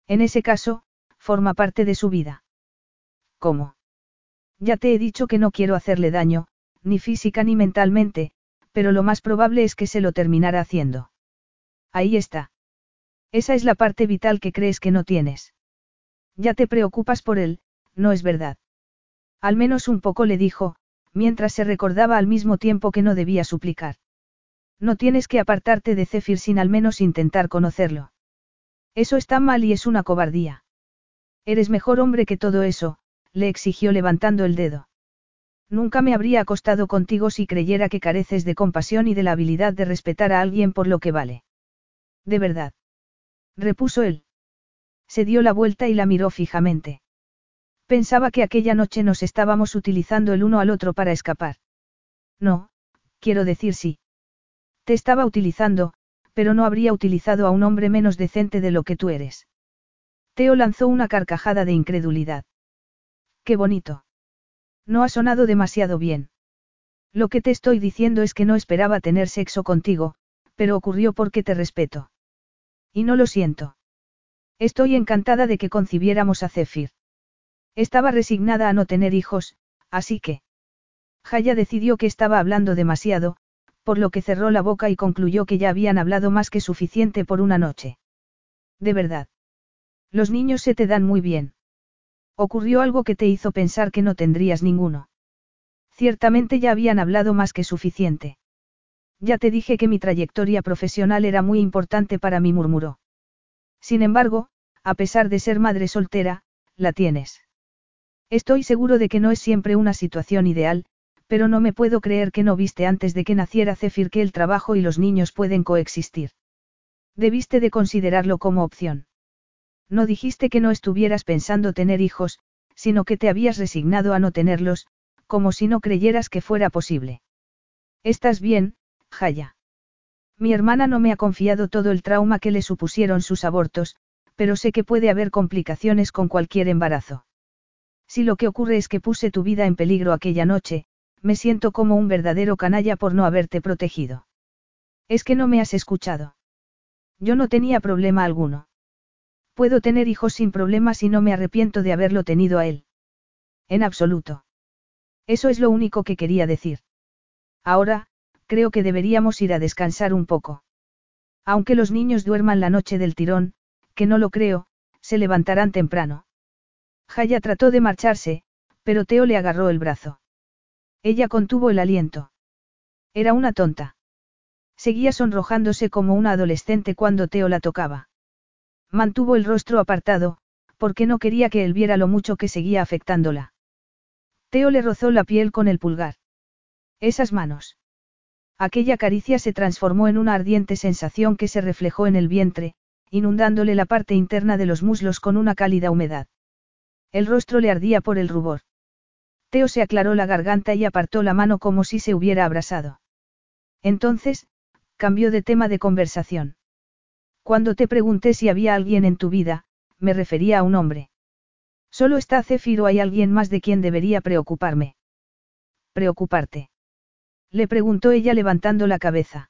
En ese caso, forma parte de su vida. ¿Cómo? Ya te he dicho que no quiero hacerle daño, ni física ni mentalmente, pero lo más probable es que se lo terminara haciendo. Ahí está. Esa es la parte vital que crees que no tienes. Ya te preocupas por él, no es verdad. Al menos un poco le dijo, mientras se recordaba al mismo tiempo que no debía suplicar. No tienes que apartarte de Zephyr sin al menos intentar conocerlo. Eso está mal y es una cobardía. Eres mejor hombre que todo eso, le exigió levantando el dedo. Nunca me habría acostado contigo si creyera que careces de compasión y de la habilidad de respetar a alguien por lo que vale. De verdad. Repuso él. Se dio la vuelta y la miró fijamente. Pensaba que aquella noche nos estábamos utilizando el uno al otro para escapar. No, quiero decir sí. Te estaba utilizando, pero no habría utilizado a un hombre menos decente de lo que tú eres. Teo lanzó una carcajada de incredulidad. Qué bonito. No ha sonado demasiado bien. Lo que te estoy diciendo es que no esperaba tener sexo contigo, pero ocurrió porque te respeto. Y no lo siento. Estoy encantada de que concibiéramos a Zephyr. Estaba resignada a no tener hijos, así que... Jaya decidió que estaba hablando demasiado, por lo que cerró la boca y concluyó que ya habían hablado más que suficiente por una noche. De verdad. Los niños se te dan muy bien. Ocurrió algo que te hizo pensar que no tendrías ninguno. Ciertamente ya habían hablado más que suficiente. Ya te dije que mi trayectoria profesional era muy importante para mí, murmuró. Sin embargo, a pesar de ser madre soltera, la tienes. Estoy seguro de que no es siempre una situación ideal, pero no me puedo creer que no viste antes de que naciera Zephyr que el trabajo y los niños pueden coexistir. Debiste de considerarlo como opción. No dijiste que no estuvieras pensando tener hijos, sino que te habías resignado a no tenerlos, como si no creyeras que fuera posible. Estás bien, Jaya. Mi hermana no me ha confiado todo el trauma que le supusieron sus abortos, pero sé que puede haber complicaciones con cualquier embarazo. Si lo que ocurre es que puse tu vida en peligro aquella noche, me siento como un verdadero canalla por no haberte protegido. Es que no me has escuchado. Yo no tenía problema alguno. Puedo tener hijos sin problemas y no me arrepiento de haberlo tenido a él. En absoluto. Eso es lo único que quería decir. Ahora, creo que deberíamos ir a descansar un poco. Aunque los niños duerman la noche del tirón, que no lo creo, se levantarán temprano. Jaya trató de marcharse, pero Teo le agarró el brazo. Ella contuvo el aliento. Era una tonta. Seguía sonrojándose como una adolescente cuando Teo la tocaba. Mantuvo el rostro apartado, porque no quería que él viera lo mucho que seguía afectándola. Teo le rozó la piel con el pulgar. Esas manos. Aquella caricia se transformó en una ardiente sensación que se reflejó en el vientre, inundándole la parte interna de los muslos con una cálida humedad. El rostro le ardía por el rubor. Teo se aclaró la garganta y apartó la mano como si se hubiera abrasado. Entonces, cambió de tema de conversación. Cuando te pregunté si había alguien en tu vida, me refería a un hombre. Solo está Cefiro hay alguien más de quien debería preocuparme. ¿Preocuparte? Le preguntó ella levantando la cabeza.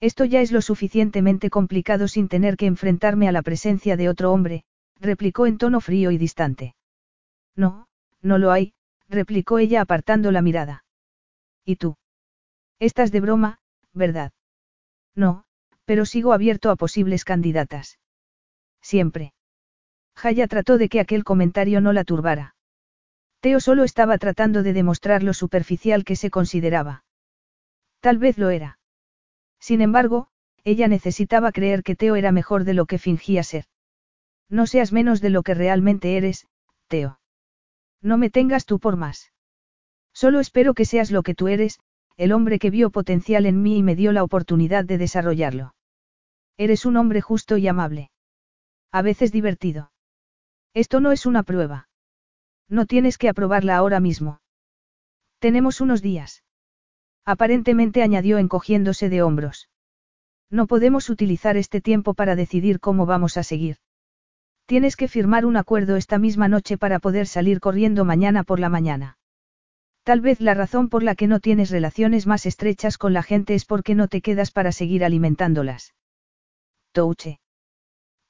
Esto ya es lo suficientemente complicado sin tener que enfrentarme a la presencia de otro hombre, replicó en tono frío y distante. No, no lo hay, replicó ella apartando la mirada. ¿Y tú? Estás de broma, ¿verdad? No, pero sigo abierto a posibles candidatas. Siempre. Jaya trató de que aquel comentario no la turbara. Teo solo estaba tratando de demostrar lo superficial que se consideraba. Tal vez lo era. Sin embargo, ella necesitaba creer que Teo era mejor de lo que fingía ser. No seas menos de lo que realmente eres, Teo. No me tengas tú por más. Solo espero que seas lo que tú eres, el hombre que vio potencial en mí y me dio la oportunidad de desarrollarlo. Eres un hombre justo y amable. A veces divertido. Esto no es una prueba. No tienes que aprobarla ahora mismo. Tenemos unos días. Aparentemente añadió encogiéndose de hombros. No podemos utilizar este tiempo para decidir cómo vamos a seguir. Tienes que firmar un acuerdo esta misma noche para poder salir corriendo mañana por la mañana. Tal vez la razón por la que no tienes relaciones más estrechas con la gente es porque no te quedas para seguir alimentándolas. Touche.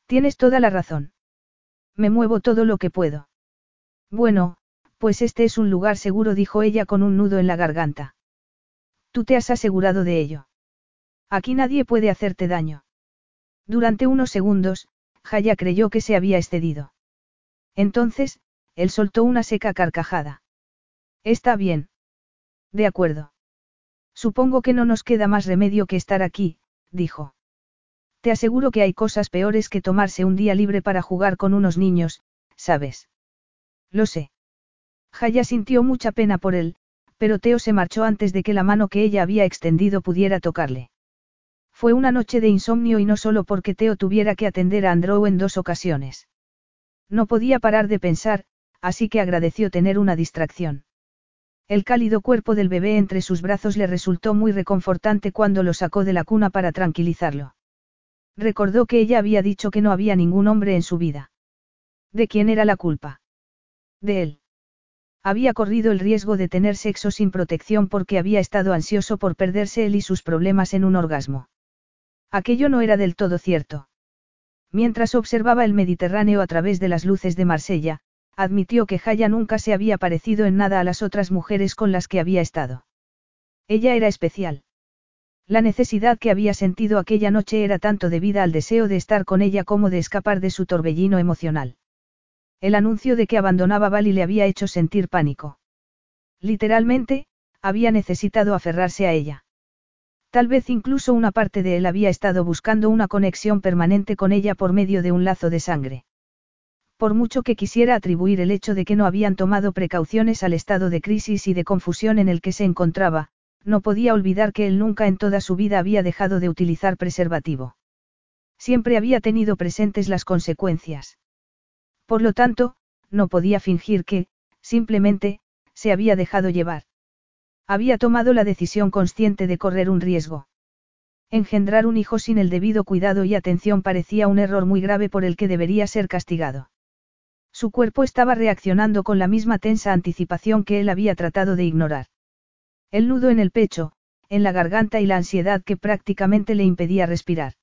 Tienes toda la razón. Me muevo todo lo que puedo. Bueno, pues este es un lugar seguro, dijo ella con un nudo en la garganta. Tú te has asegurado de ello. Aquí nadie puede hacerte daño. Durante unos segundos, Jaya creyó que se había excedido. Entonces, él soltó una seca carcajada. Está bien. De acuerdo. Supongo que no nos queda más remedio que estar aquí, dijo. Te aseguro que hay cosas peores que tomarse un día libre para jugar con unos niños, ¿sabes? Lo sé. Jaya sintió mucha pena por él, pero Teo se marchó antes de que la mano que ella había extendido pudiera tocarle. Fue una noche de insomnio y no solo porque Teo tuviera que atender a Andrew en dos ocasiones. No podía parar de pensar, así que agradeció tener una distracción. El cálido cuerpo del bebé entre sus brazos le resultó muy reconfortante cuando lo sacó de la cuna para tranquilizarlo. Recordó que ella había dicho que no había ningún hombre en su vida. ¿De quién era la culpa? De él. Había corrido el riesgo de tener sexo sin protección porque había estado ansioso por perderse él y sus problemas en un orgasmo. Aquello no era del todo cierto. Mientras observaba el Mediterráneo a través de las luces de Marsella, admitió que Jaya nunca se había parecido en nada a las otras mujeres con las que había estado. Ella era especial. La necesidad que había sentido aquella noche era tanto debida al deseo de estar con ella como de escapar de su torbellino emocional. El anuncio de que abandonaba Bali le había hecho sentir pánico. Literalmente, había necesitado aferrarse a ella. Tal vez incluso una parte de él había estado buscando una conexión permanente con ella por medio de un lazo de sangre. Por mucho que quisiera atribuir el hecho de que no habían tomado precauciones al estado de crisis y de confusión en el que se encontraba, no podía olvidar que él nunca en toda su vida había dejado de utilizar preservativo. Siempre había tenido presentes las consecuencias. Por lo tanto, no podía fingir que, simplemente, se había dejado llevar. Había tomado la decisión consciente de correr un riesgo. Engendrar un hijo sin el debido cuidado y atención parecía un error muy grave por el que debería ser castigado. Su cuerpo estaba reaccionando con la misma tensa anticipación que él había tratado de ignorar. El nudo en el pecho, en la garganta y la ansiedad que prácticamente le impedía respirar.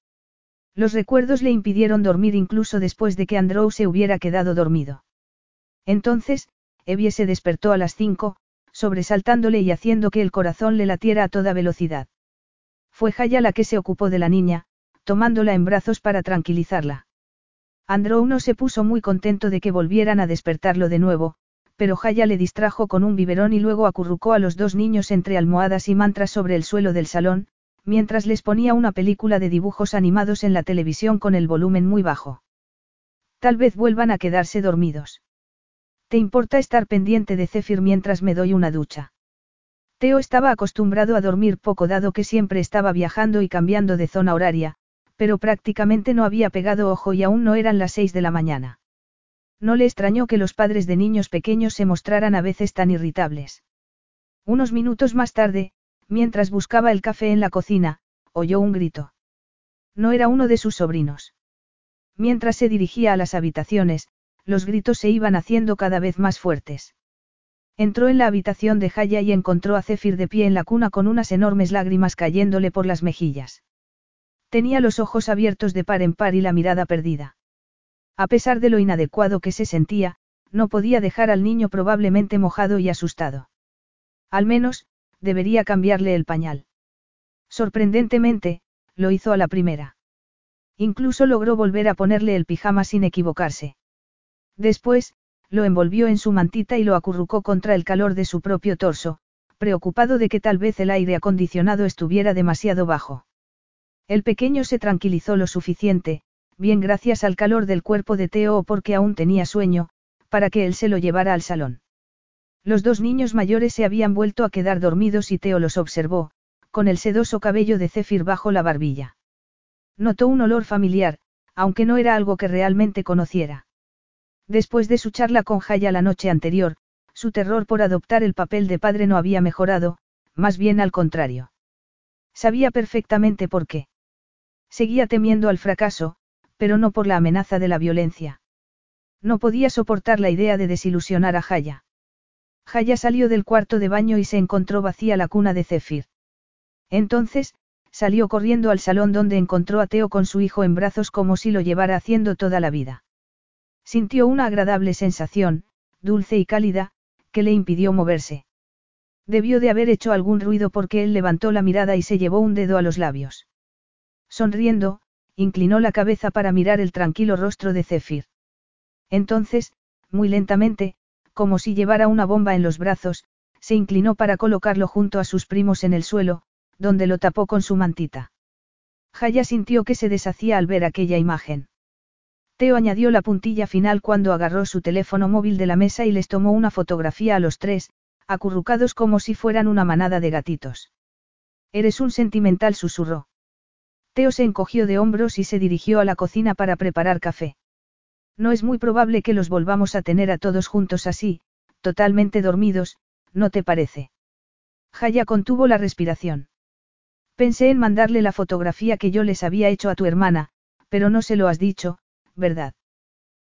Los recuerdos le impidieron dormir incluso después de que Andrew se hubiera quedado dormido. Entonces, Evie se despertó a las cinco, sobresaltándole y haciendo que el corazón le latiera a toda velocidad. Fue Jaya la que se ocupó de la niña, tomándola en brazos para tranquilizarla. Andrew no se puso muy contento de que volvieran a despertarlo de nuevo, pero Jaya le distrajo con un biberón y luego acurrucó a los dos niños entre almohadas y mantras sobre el suelo del salón, mientras les ponía una película de dibujos animados en la televisión con el volumen muy bajo. Tal vez vuelvan a quedarse dormidos. ¿Te importa estar pendiente de Zephyr mientras me doy una ducha? Teo estaba acostumbrado a dormir poco dado que siempre estaba viajando y cambiando de zona horaria, pero prácticamente no había pegado ojo y aún no eran las seis de la mañana. No le extrañó que los padres de niños pequeños se mostraran a veces tan irritables. Unos minutos más tarde, mientras buscaba el café en la cocina, oyó un grito. No era uno de sus sobrinos. Mientras se dirigía a las habitaciones, los gritos se iban haciendo cada vez más fuertes. Entró en la habitación de Jaya y encontró a Zephyr de pie en la cuna con unas enormes lágrimas cayéndole por las mejillas. Tenía los ojos abiertos de par en par y la mirada perdida. A pesar de lo inadecuado que se sentía, no podía dejar al niño probablemente mojado y asustado. Al menos, debería cambiarle el pañal. Sorprendentemente, lo hizo a la primera. Incluso logró volver a ponerle el pijama sin equivocarse. Después, lo envolvió en su mantita y lo acurrucó contra el calor de su propio torso, preocupado de que tal vez el aire acondicionado estuviera demasiado bajo. El pequeño se tranquilizó lo suficiente, bien gracias al calor del cuerpo de Teo o porque aún tenía sueño, para que él se lo llevara al salón. Los dos niños mayores se habían vuelto a quedar dormidos y Teo los observó, con el sedoso cabello de Zephyr bajo la barbilla. Notó un olor familiar, aunque no era algo que realmente conociera. Después de su charla con Jaya la noche anterior, su terror por adoptar el papel de padre no había mejorado, más bien al contrario. Sabía perfectamente por qué. Seguía temiendo al fracaso, pero no por la amenaza de la violencia. No podía soportar la idea de desilusionar a Jaya. Jaya salió del cuarto de baño y se encontró vacía la cuna de Zephyr. Entonces, salió corriendo al salón donde encontró a Teo con su hijo en brazos como si lo llevara haciendo toda la vida. Sintió una agradable sensación, dulce y cálida, que le impidió moverse. Debió de haber hecho algún ruido porque él levantó la mirada y se llevó un dedo a los labios. Sonriendo, inclinó la cabeza para mirar el tranquilo rostro de Zephyr. Entonces, muy lentamente, como si llevara una bomba en los brazos, se inclinó para colocarlo junto a sus primos en el suelo, donde lo tapó con su mantita. Jaya sintió que se deshacía al ver aquella imagen. Teo añadió la puntilla final cuando agarró su teléfono móvil de la mesa y les tomó una fotografía a los tres, acurrucados como si fueran una manada de gatitos. Eres un sentimental, susurró. Teo se encogió de hombros y se dirigió a la cocina para preparar café. No es muy probable que los volvamos a tener a todos juntos así, totalmente dormidos, ¿no te parece? Jaya contuvo la respiración. Pensé en mandarle la fotografía que yo les había hecho a tu hermana, pero no se lo has dicho, ¿verdad?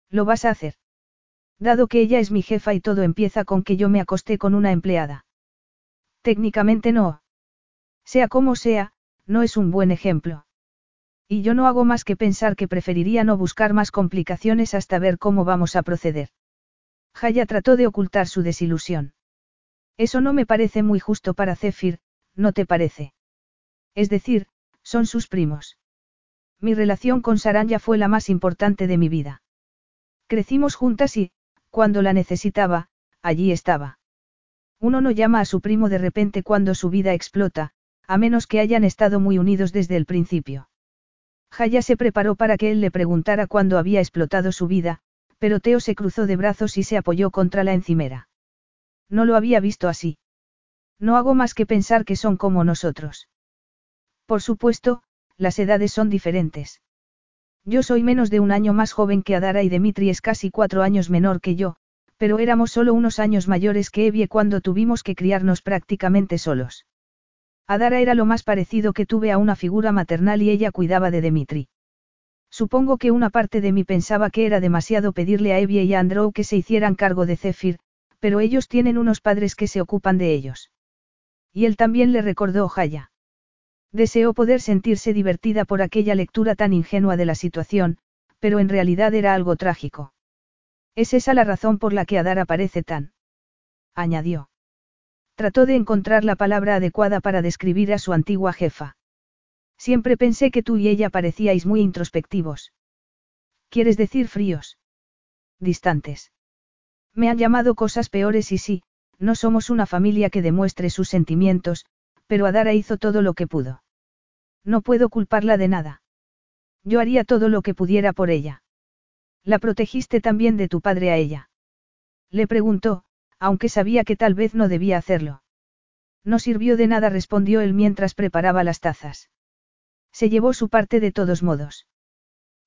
Lo vas a hacer. Dado que ella es mi jefa y todo empieza con que yo me acosté con una empleada. Técnicamente no. Sea como sea, no es un buen ejemplo. Y yo no hago más que pensar que preferiría no buscar más complicaciones hasta ver cómo vamos a proceder. Jaya trató de ocultar su desilusión. Eso no me parece muy justo para Zephyr, ¿no te parece? Es decir, son sus primos. Mi relación con Saranya fue la más importante de mi vida. Crecimos juntas y, cuando la necesitaba, allí estaba. Uno no llama a su primo de repente cuando su vida explota, a menos que hayan estado muy unidos desde el principio. Jaya se preparó para que él le preguntara cuándo había explotado su vida, pero Teo se cruzó de brazos y se apoyó contra la encimera. No lo había visto así. No hago más que pensar que son como nosotros. Por supuesto, las edades son diferentes. Yo soy menos de un año más joven que Adara y Dimitri es casi cuatro años menor que yo, pero éramos solo unos años mayores que Evie cuando tuvimos que criarnos prácticamente solos. Adara era lo más parecido que tuve a una figura maternal y ella cuidaba de Dimitri. Supongo que una parte de mí pensaba que era demasiado pedirle a Evie y a Andrew que se hicieran cargo de Zephyr, pero ellos tienen unos padres que se ocupan de ellos. Y él también le recordó Jaya. Deseó poder sentirse divertida por aquella lectura tan ingenua de la situación, pero en realidad era algo trágico. Es esa la razón por la que Adara parece tan. añadió. Trató de encontrar la palabra adecuada para describir a su antigua jefa. Siempre pensé que tú y ella parecíais muy introspectivos. ¿Quieres decir fríos? Distantes. Me han llamado cosas peores y sí, no somos una familia que demuestre sus sentimientos, pero Adara hizo todo lo que pudo. No puedo culparla de nada. Yo haría todo lo que pudiera por ella. ¿La protegiste también de tu padre a ella? Le preguntó, aunque sabía que tal vez no debía hacerlo. No sirvió de nada, respondió él mientras preparaba las tazas. Se llevó su parte de todos modos.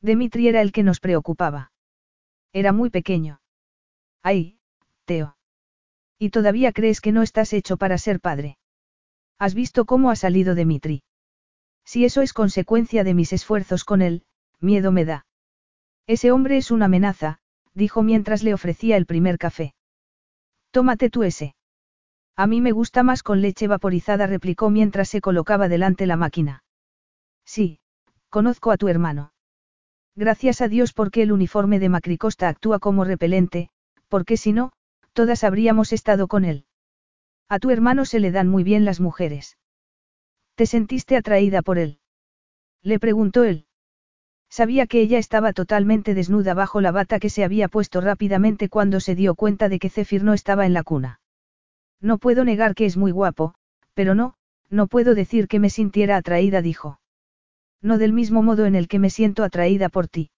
Dimitri era el que nos preocupaba. Era muy pequeño. Ay, Teo. ¿Y todavía crees que no estás hecho para ser padre? ¿Has visto cómo ha salido Dimitri? Si eso es consecuencia de mis esfuerzos con él, miedo me da. Ese hombre es una amenaza, dijo mientras le ofrecía el primer café. Tómate tú ese. A mí me gusta más con leche vaporizada, replicó mientras se colocaba delante la máquina. Sí, conozco a tu hermano. Gracias a Dios porque el uniforme de Macricosta actúa como repelente, porque si no, todas habríamos estado con él. A tu hermano se le dan muy bien las mujeres. ¿Te sentiste atraída por él? Le preguntó él. Sabía que ella estaba totalmente desnuda bajo la bata que se había puesto rápidamente cuando se dio cuenta de que Zephyr no estaba en la cuna. No puedo negar que es muy guapo, pero no, no puedo decir que me sintiera atraída, dijo. No del mismo modo en el que me siento atraída por ti.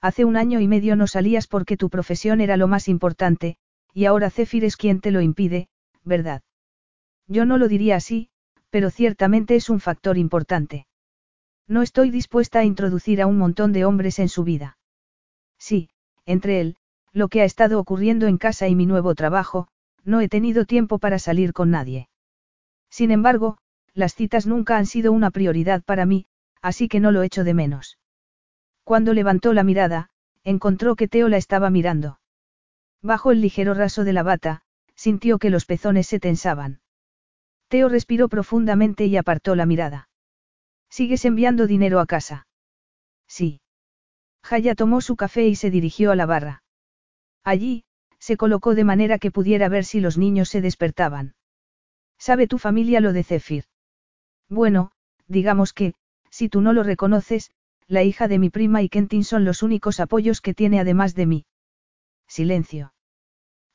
Hace un año y medio no salías porque tu profesión era lo más importante, y ahora Zephyr es quien te lo impide, ¿verdad? Yo no lo diría así, pero ciertamente es un factor importante. No estoy dispuesta a introducir a un montón de hombres en su vida. Sí, entre él, lo que ha estado ocurriendo en casa y mi nuevo trabajo, no he tenido tiempo para salir con nadie. Sin embargo, las citas nunca han sido una prioridad para mí, así que no lo echo de menos. Cuando levantó la mirada, encontró que Teo la estaba mirando. Bajo el ligero raso de la bata, sintió que los pezones se tensaban. Teo respiró profundamente y apartó la mirada. ¿Sigues enviando dinero a casa? Sí. Jaya tomó su café y se dirigió a la barra. Allí, se colocó de manera que pudiera ver si los niños se despertaban. ¿Sabe tu familia lo de Zephyr? Bueno, digamos que, si tú no lo reconoces, la hija de mi prima y Kentin son los únicos apoyos que tiene además de mí. Silencio.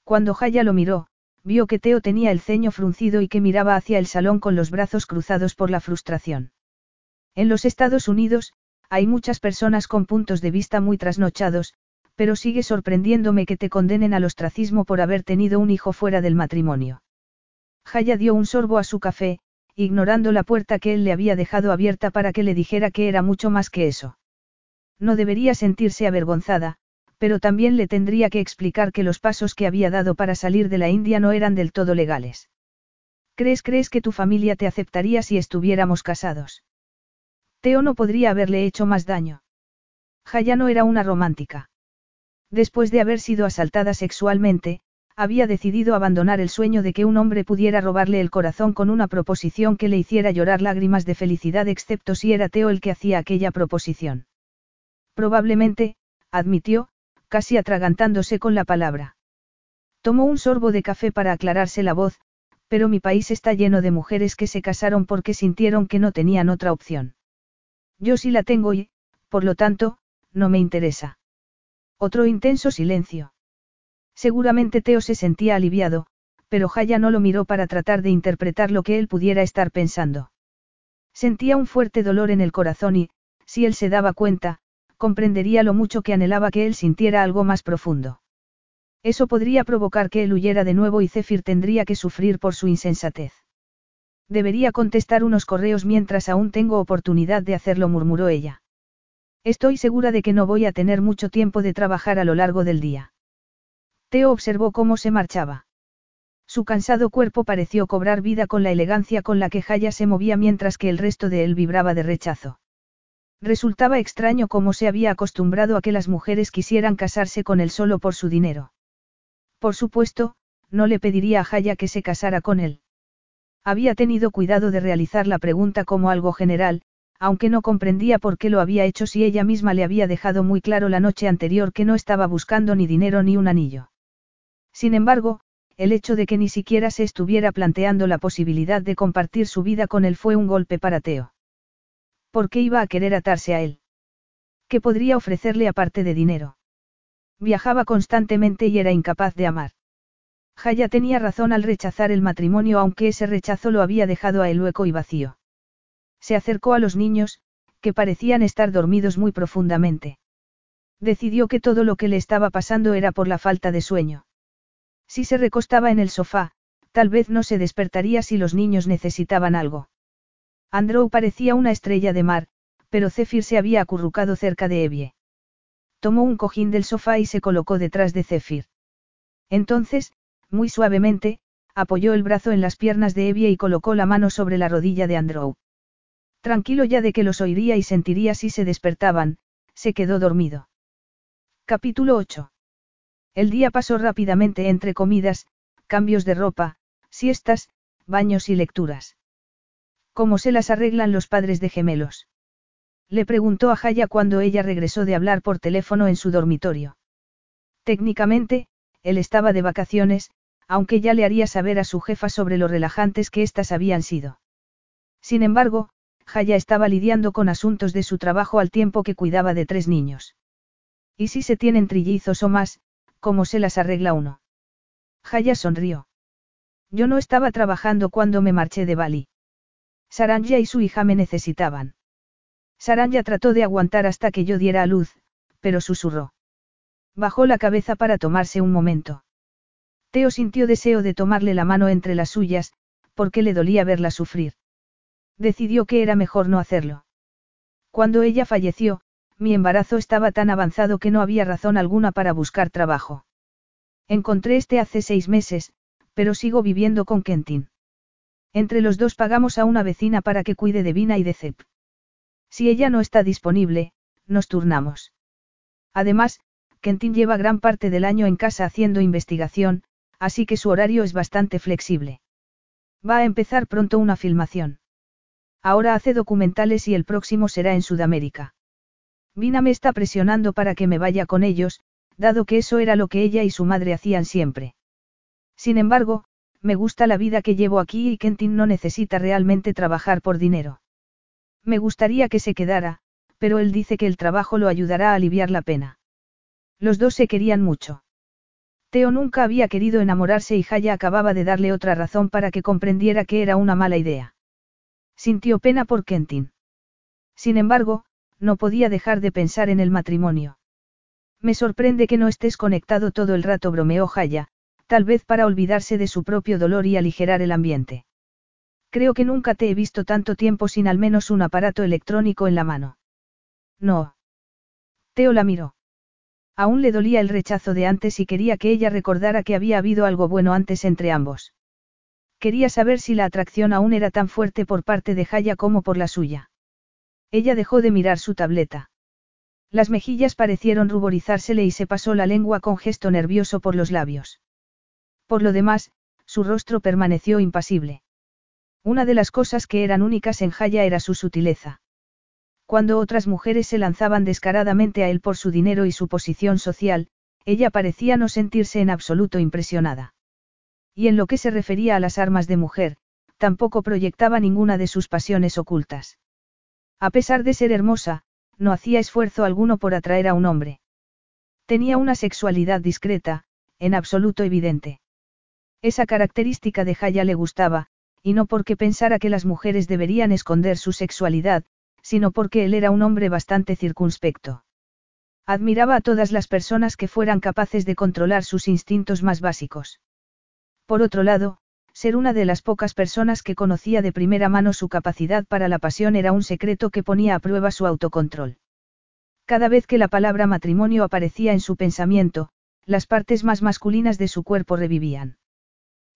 Cuando Jaya lo miró, vio que Teo tenía el ceño fruncido y que miraba hacia el salón con los brazos cruzados por la frustración. En los Estados Unidos, hay muchas personas con puntos de vista muy trasnochados, pero sigue sorprendiéndome que te condenen al ostracismo por haber tenido un hijo fuera del matrimonio. Jaya dio un sorbo a su café, ignorando la puerta que él le había dejado abierta para que le dijera que era mucho más que eso. No debería sentirse avergonzada, pero también le tendría que explicar que los pasos que había dado para salir de la India no eran del todo legales. ¿Crees crees que tu familia te aceptaría si estuviéramos casados? Teo no podría haberle hecho más daño. Jaya no era una romántica. Después de haber sido asaltada sexualmente, había decidido abandonar el sueño de que un hombre pudiera robarle el corazón con una proposición que le hiciera llorar lágrimas de felicidad excepto si era Teo el que hacía aquella proposición. Probablemente, admitió, casi atragantándose con la palabra. Tomó un sorbo de café para aclararse la voz, pero mi país está lleno de mujeres que se casaron porque sintieron que no tenían otra opción. Yo sí la tengo y, por lo tanto, no me interesa. Otro intenso silencio. Seguramente Teo se sentía aliviado, pero Jaya no lo miró para tratar de interpretar lo que él pudiera estar pensando. Sentía un fuerte dolor en el corazón y, si él se daba cuenta, comprendería lo mucho que anhelaba que él sintiera algo más profundo. Eso podría provocar que él huyera de nuevo y Zephyr tendría que sufrir por su insensatez. Debería contestar unos correos mientras aún tengo oportunidad de hacerlo, murmuró ella. Estoy segura de que no voy a tener mucho tiempo de trabajar a lo largo del día. Teo observó cómo se marchaba. Su cansado cuerpo pareció cobrar vida con la elegancia con la que Jaya se movía mientras que el resto de él vibraba de rechazo. Resultaba extraño cómo se había acostumbrado a que las mujeres quisieran casarse con él solo por su dinero. Por supuesto, no le pediría a Jaya que se casara con él. Había tenido cuidado de realizar la pregunta como algo general, aunque no comprendía por qué lo había hecho si ella misma le había dejado muy claro la noche anterior que no estaba buscando ni dinero ni un anillo. Sin embargo, el hecho de que ni siquiera se estuviera planteando la posibilidad de compartir su vida con él fue un golpe para Teo. ¿Por qué iba a querer atarse a él? ¿Qué podría ofrecerle aparte de dinero? Viajaba constantemente y era incapaz de amar. Jaya tenía razón al rechazar el matrimonio aunque ese rechazo lo había dejado a él hueco y vacío. Se acercó a los niños, que parecían estar dormidos muy profundamente. Decidió que todo lo que le estaba pasando era por la falta de sueño. Si se recostaba en el sofá, tal vez no se despertaría si los niños necesitaban algo. Andrew parecía una estrella de mar, pero Zephyr se había acurrucado cerca de Evie. Tomó un cojín del sofá y se colocó detrás de Zephyr. Entonces, muy suavemente, apoyó el brazo en las piernas de Evie y colocó la mano sobre la rodilla de Andrew. Tranquilo ya de que los oiría y sentiría si se despertaban, se quedó dormido. Capítulo 8. El día pasó rápidamente entre comidas, cambios de ropa, siestas, baños y lecturas. ¿Cómo se las arreglan los padres de gemelos? Le preguntó a Jaya cuando ella regresó de hablar por teléfono en su dormitorio. Técnicamente, él estaba de vacaciones, aunque ya le haría saber a su jefa sobre lo relajantes que éstas habían sido. Sin embargo, Jaya estaba lidiando con asuntos de su trabajo al tiempo que cuidaba de tres niños. ¿Y si se tienen trillizos o más, ¿Cómo se las arregla uno? Jaya sonrió. Yo no estaba trabajando cuando me marché de Bali. Saranja y su hija me necesitaban. Saranja trató de aguantar hasta que yo diera a luz, pero susurró. Bajó la cabeza para tomarse un momento. Teo sintió deseo de tomarle la mano entre las suyas, porque le dolía verla sufrir. Decidió que era mejor no hacerlo. Cuando ella falleció, mi embarazo estaba tan avanzado que no había razón alguna para buscar trabajo. Encontré este hace seis meses, pero sigo viviendo con Kentin. Entre los dos pagamos a una vecina para que cuide de Vina y de Zep. Si ella no está disponible, nos turnamos. Además, Kentin lleva gran parte del año en casa haciendo investigación, así que su horario es bastante flexible. Va a empezar pronto una filmación. Ahora hace documentales y el próximo será en Sudamérica. Vina me está presionando para que me vaya con ellos, dado que eso era lo que ella y su madre hacían siempre. Sin embargo, me gusta la vida que llevo aquí y Kentin no necesita realmente trabajar por dinero. Me gustaría que se quedara, pero él dice que el trabajo lo ayudará a aliviar la pena. Los dos se querían mucho. Teo nunca había querido enamorarse y Jaya acababa de darle otra razón para que comprendiera que era una mala idea. Sintió pena por Kentin. Sin embargo, no podía dejar de pensar en el matrimonio. Me sorprende que no estés conectado todo el rato, bromeó Jaya, tal vez para olvidarse de su propio dolor y aligerar el ambiente. Creo que nunca te he visto tanto tiempo sin al menos un aparato electrónico en la mano. No. Teo la miró. Aún le dolía el rechazo de antes y quería que ella recordara que había habido algo bueno antes entre ambos. Quería saber si la atracción aún era tan fuerte por parte de Jaya como por la suya. Ella dejó de mirar su tableta. Las mejillas parecieron ruborizársele y se pasó la lengua con gesto nervioso por los labios. Por lo demás, su rostro permaneció impasible. Una de las cosas que eran únicas en Jaya era su sutileza. Cuando otras mujeres se lanzaban descaradamente a él por su dinero y su posición social, ella parecía no sentirse en absoluto impresionada. Y en lo que se refería a las armas de mujer, tampoco proyectaba ninguna de sus pasiones ocultas. A pesar de ser hermosa, no hacía esfuerzo alguno por atraer a un hombre. Tenía una sexualidad discreta, en absoluto evidente. Esa característica de Jaya le gustaba, y no porque pensara que las mujeres deberían esconder su sexualidad, sino porque él era un hombre bastante circunspecto. Admiraba a todas las personas que fueran capaces de controlar sus instintos más básicos. Por otro lado, ser una de las pocas personas que conocía de primera mano su capacidad para la pasión era un secreto que ponía a prueba su autocontrol. Cada vez que la palabra matrimonio aparecía en su pensamiento, las partes más masculinas de su cuerpo revivían.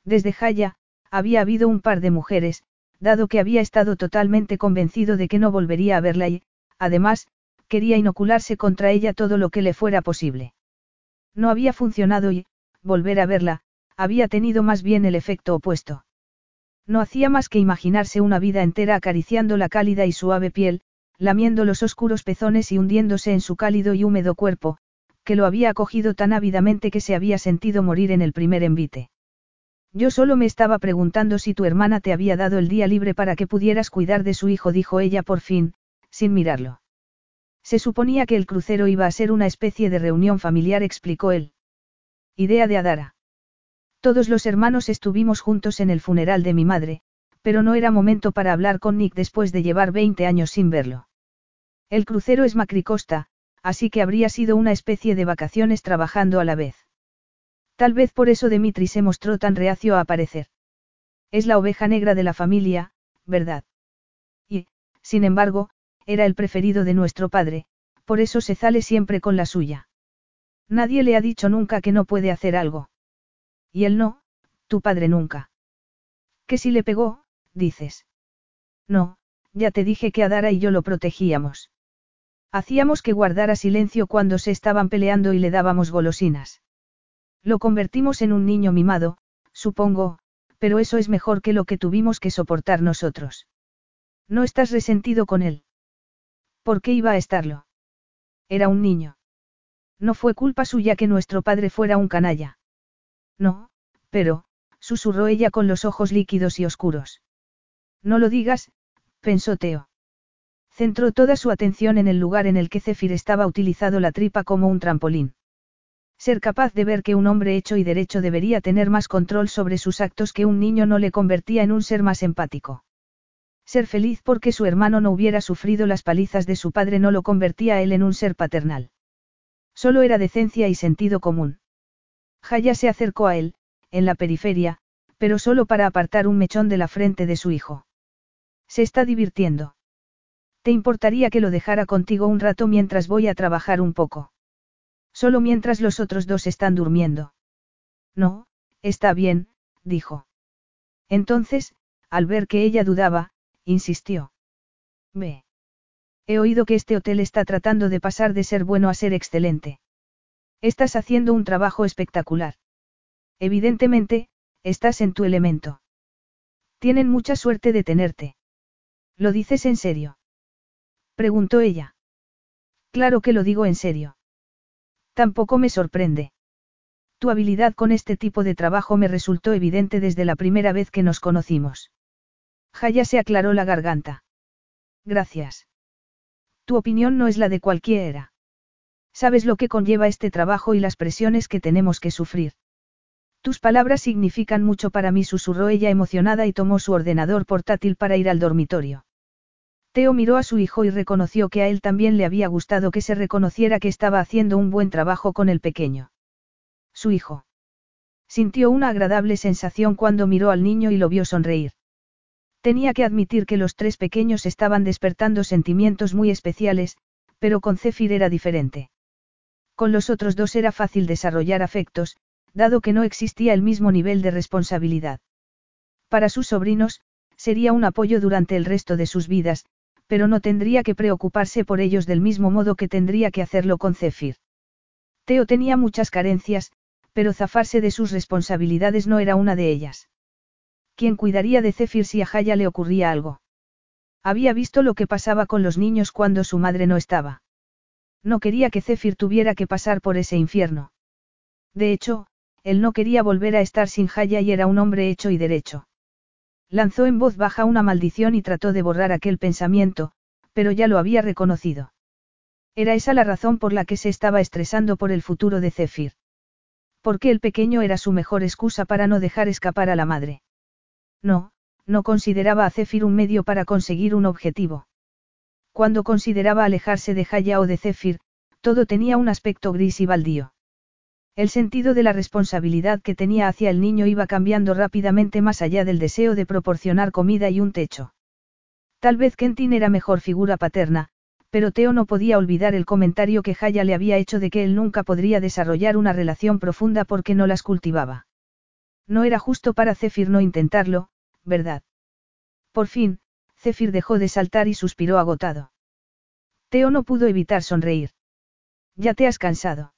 Desde Jaya, había habido un par de mujeres, dado que había estado totalmente convencido de que no volvería a verla y, además, quería inocularse contra ella todo lo que le fuera posible. No había funcionado y, volver a verla, había tenido más bien el efecto opuesto. No hacía más que imaginarse una vida entera acariciando la cálida y suave piel, lamiendo los oscuros pezones y hundiéndose en su cálido y húmedo cuerpo, que lo había acogido tan ávidamente que se había sentido morir en el primer envite. Yo solo me estaba preguntando si tu hermana te había dado el día libre para que pudieras cuidar de su hijo, dijo ella por fin, sin mirarlo. Se suponía que el crucero iba a ser una especie de reunión familiar, explicó él. Idea de Adara. Todos los hermanos estuvimos juntos en el funeral de mi madre, pero no era momento para hablar con Nick después de llevar 20 años sin verlo. El crucero es macricosta, así que habría sido una especie de vacaciones trabajando a la vez. Tal vez por eso Dimitri se mostró tan reacio a aparecer. Es la oveja negra de la familia, ¿verdad? Y, sin embargo, era el preferido de nuestro padre, por eso se sale siempre con la suya. Nadie le ha dicho nunca que no puede hacer algo. Y él no, tu padre nunca. ¿Que si le pegó, dices? No, ya te dije que Adara y yo lo protegíamos. Hacíamos que guardara silencio cuando se estaban peleando y le dábamos golosinas. Lo convertimos en un niño mimado, supongo, pero eso es mejor que lo que tuvimos que soportar nosotros. No estás resentido con él. ¿Por qué iba a estarlo? Era un niño. No fue culpa suya que nuestro padre fuera un canalla. No, pero, susurró ella con los ojos líquidos y oscuros. No lo digas, pensó Teo. Centró toda su atención en el lugar en el que Zephyr estaba utilizado la tripa como un trampolín. Ser capaz de ver que un hombre hecho y derecho debería tener más control sobre sus actos que un niño no le convertía en un ser más empático. Ser feliz porque su hermano no hubiera sufrido las palizas de su padre no lo convertía a él en un ser paternal. Solo era decencia y sentido común. Jaya se acercó a él, en la periferia, pero solo para apartar un mechón de la frente de su hijo. Se está divirtiendo. ¿Te importaría que lo dejara contigo un rato mientras voy a trabajar un poco? Solo mientras los otros dos están durmiendo. No, está bien, dijo. Entonces, al ver que ella dudaba, insistió. Ve. He oído que este hotel está tratando de pasar de ser bueno a ser excelente. Estás haciendo un trabajo espectacular. Evidentemente, estás en tu elemento. Tienen mucha suerte de tenerte. ¿Lo dices en serio? Preguntó ella. Claro que lo digo en serio. Tampoco me sorprende. Tu habilidad con este tipo de trabajo me resultó evidente desde la primera vez que nos conocimos. Jaya se aclaró la garganta. Gracias. Tu opinión no es la de cualquiera. Sabes lo que conlleva este trabajo y las presiones que tenemos que sufrir. Tus palabras significan mucho para mí, susurró ella emocionada y tomó su ordenador portátil para ir al dormitorio. Teo miró a su hijo y reconoció que a él también le había gustado que se reconociera que estaba haciendo un buen trabajo con el pequeño. Su hijo. Sintió una agradable sensación cuando miró al niño y lo vio sonreír. Tenía que admitir que los tres pequeños estaban despertando sentimientos muy especiales, pero con Zephyr era diferente. Con los otros dos era fácil desarrollar afectos, dado que no existía el mismo nivel de responsabilidad. Para sus sobrinos, sería un apoyo durante el resto de sus vidas, pero no tendría que preocuparse por ellos del mismo modo que tendría que hacerlo con Zephyr. Teo tenía muchas carencias, pero zafarse de sus responsabilidades no era una de ellas. ¿Quién cuidaría de Zephyr si a Jaya le ocurría algo? Había visto lo que pasaba con los niños cuando su madre no estaba. No quería que Zephyr tuviera que pasar por ese infierno. De hecho, él no quería volver a estar sin Jaya y era un hombre hecho y derecho. Lanzó en voz baja una maldición y trató de borrar aquel pensamiento, pero ya lo había reconocido. Era esa la razón por la que se estaba estresando por el futuro de Zephyr. Porque el pequeño era su mejor excusa para no dejar escapar a la madre. No, no consideraba a Zephyr un medio para conseguir un objetivo. Cuando consideraba alejarse de Haya o de Zephyr, todo tenía un aspecto gris y baldío. El sentido de la responsabilidad que tenía hacia el niño iba cambiando rápidamente más allá del deseo de proporcionar comida y un techo. Tal vez Kentin era mejor figura paterna, pero Teo no podía olvidar el comentario que Haya le había hecho de que él nunca podría desarrollar una relación profunda porque no las cultivaba. No era justo para Zephyr no intentarlo, ¿verdad? Por fin, Zephyr dejó de saltar y suspiró agotado. Teo no pudo evitar sonreír. ¿Ya te has cansado?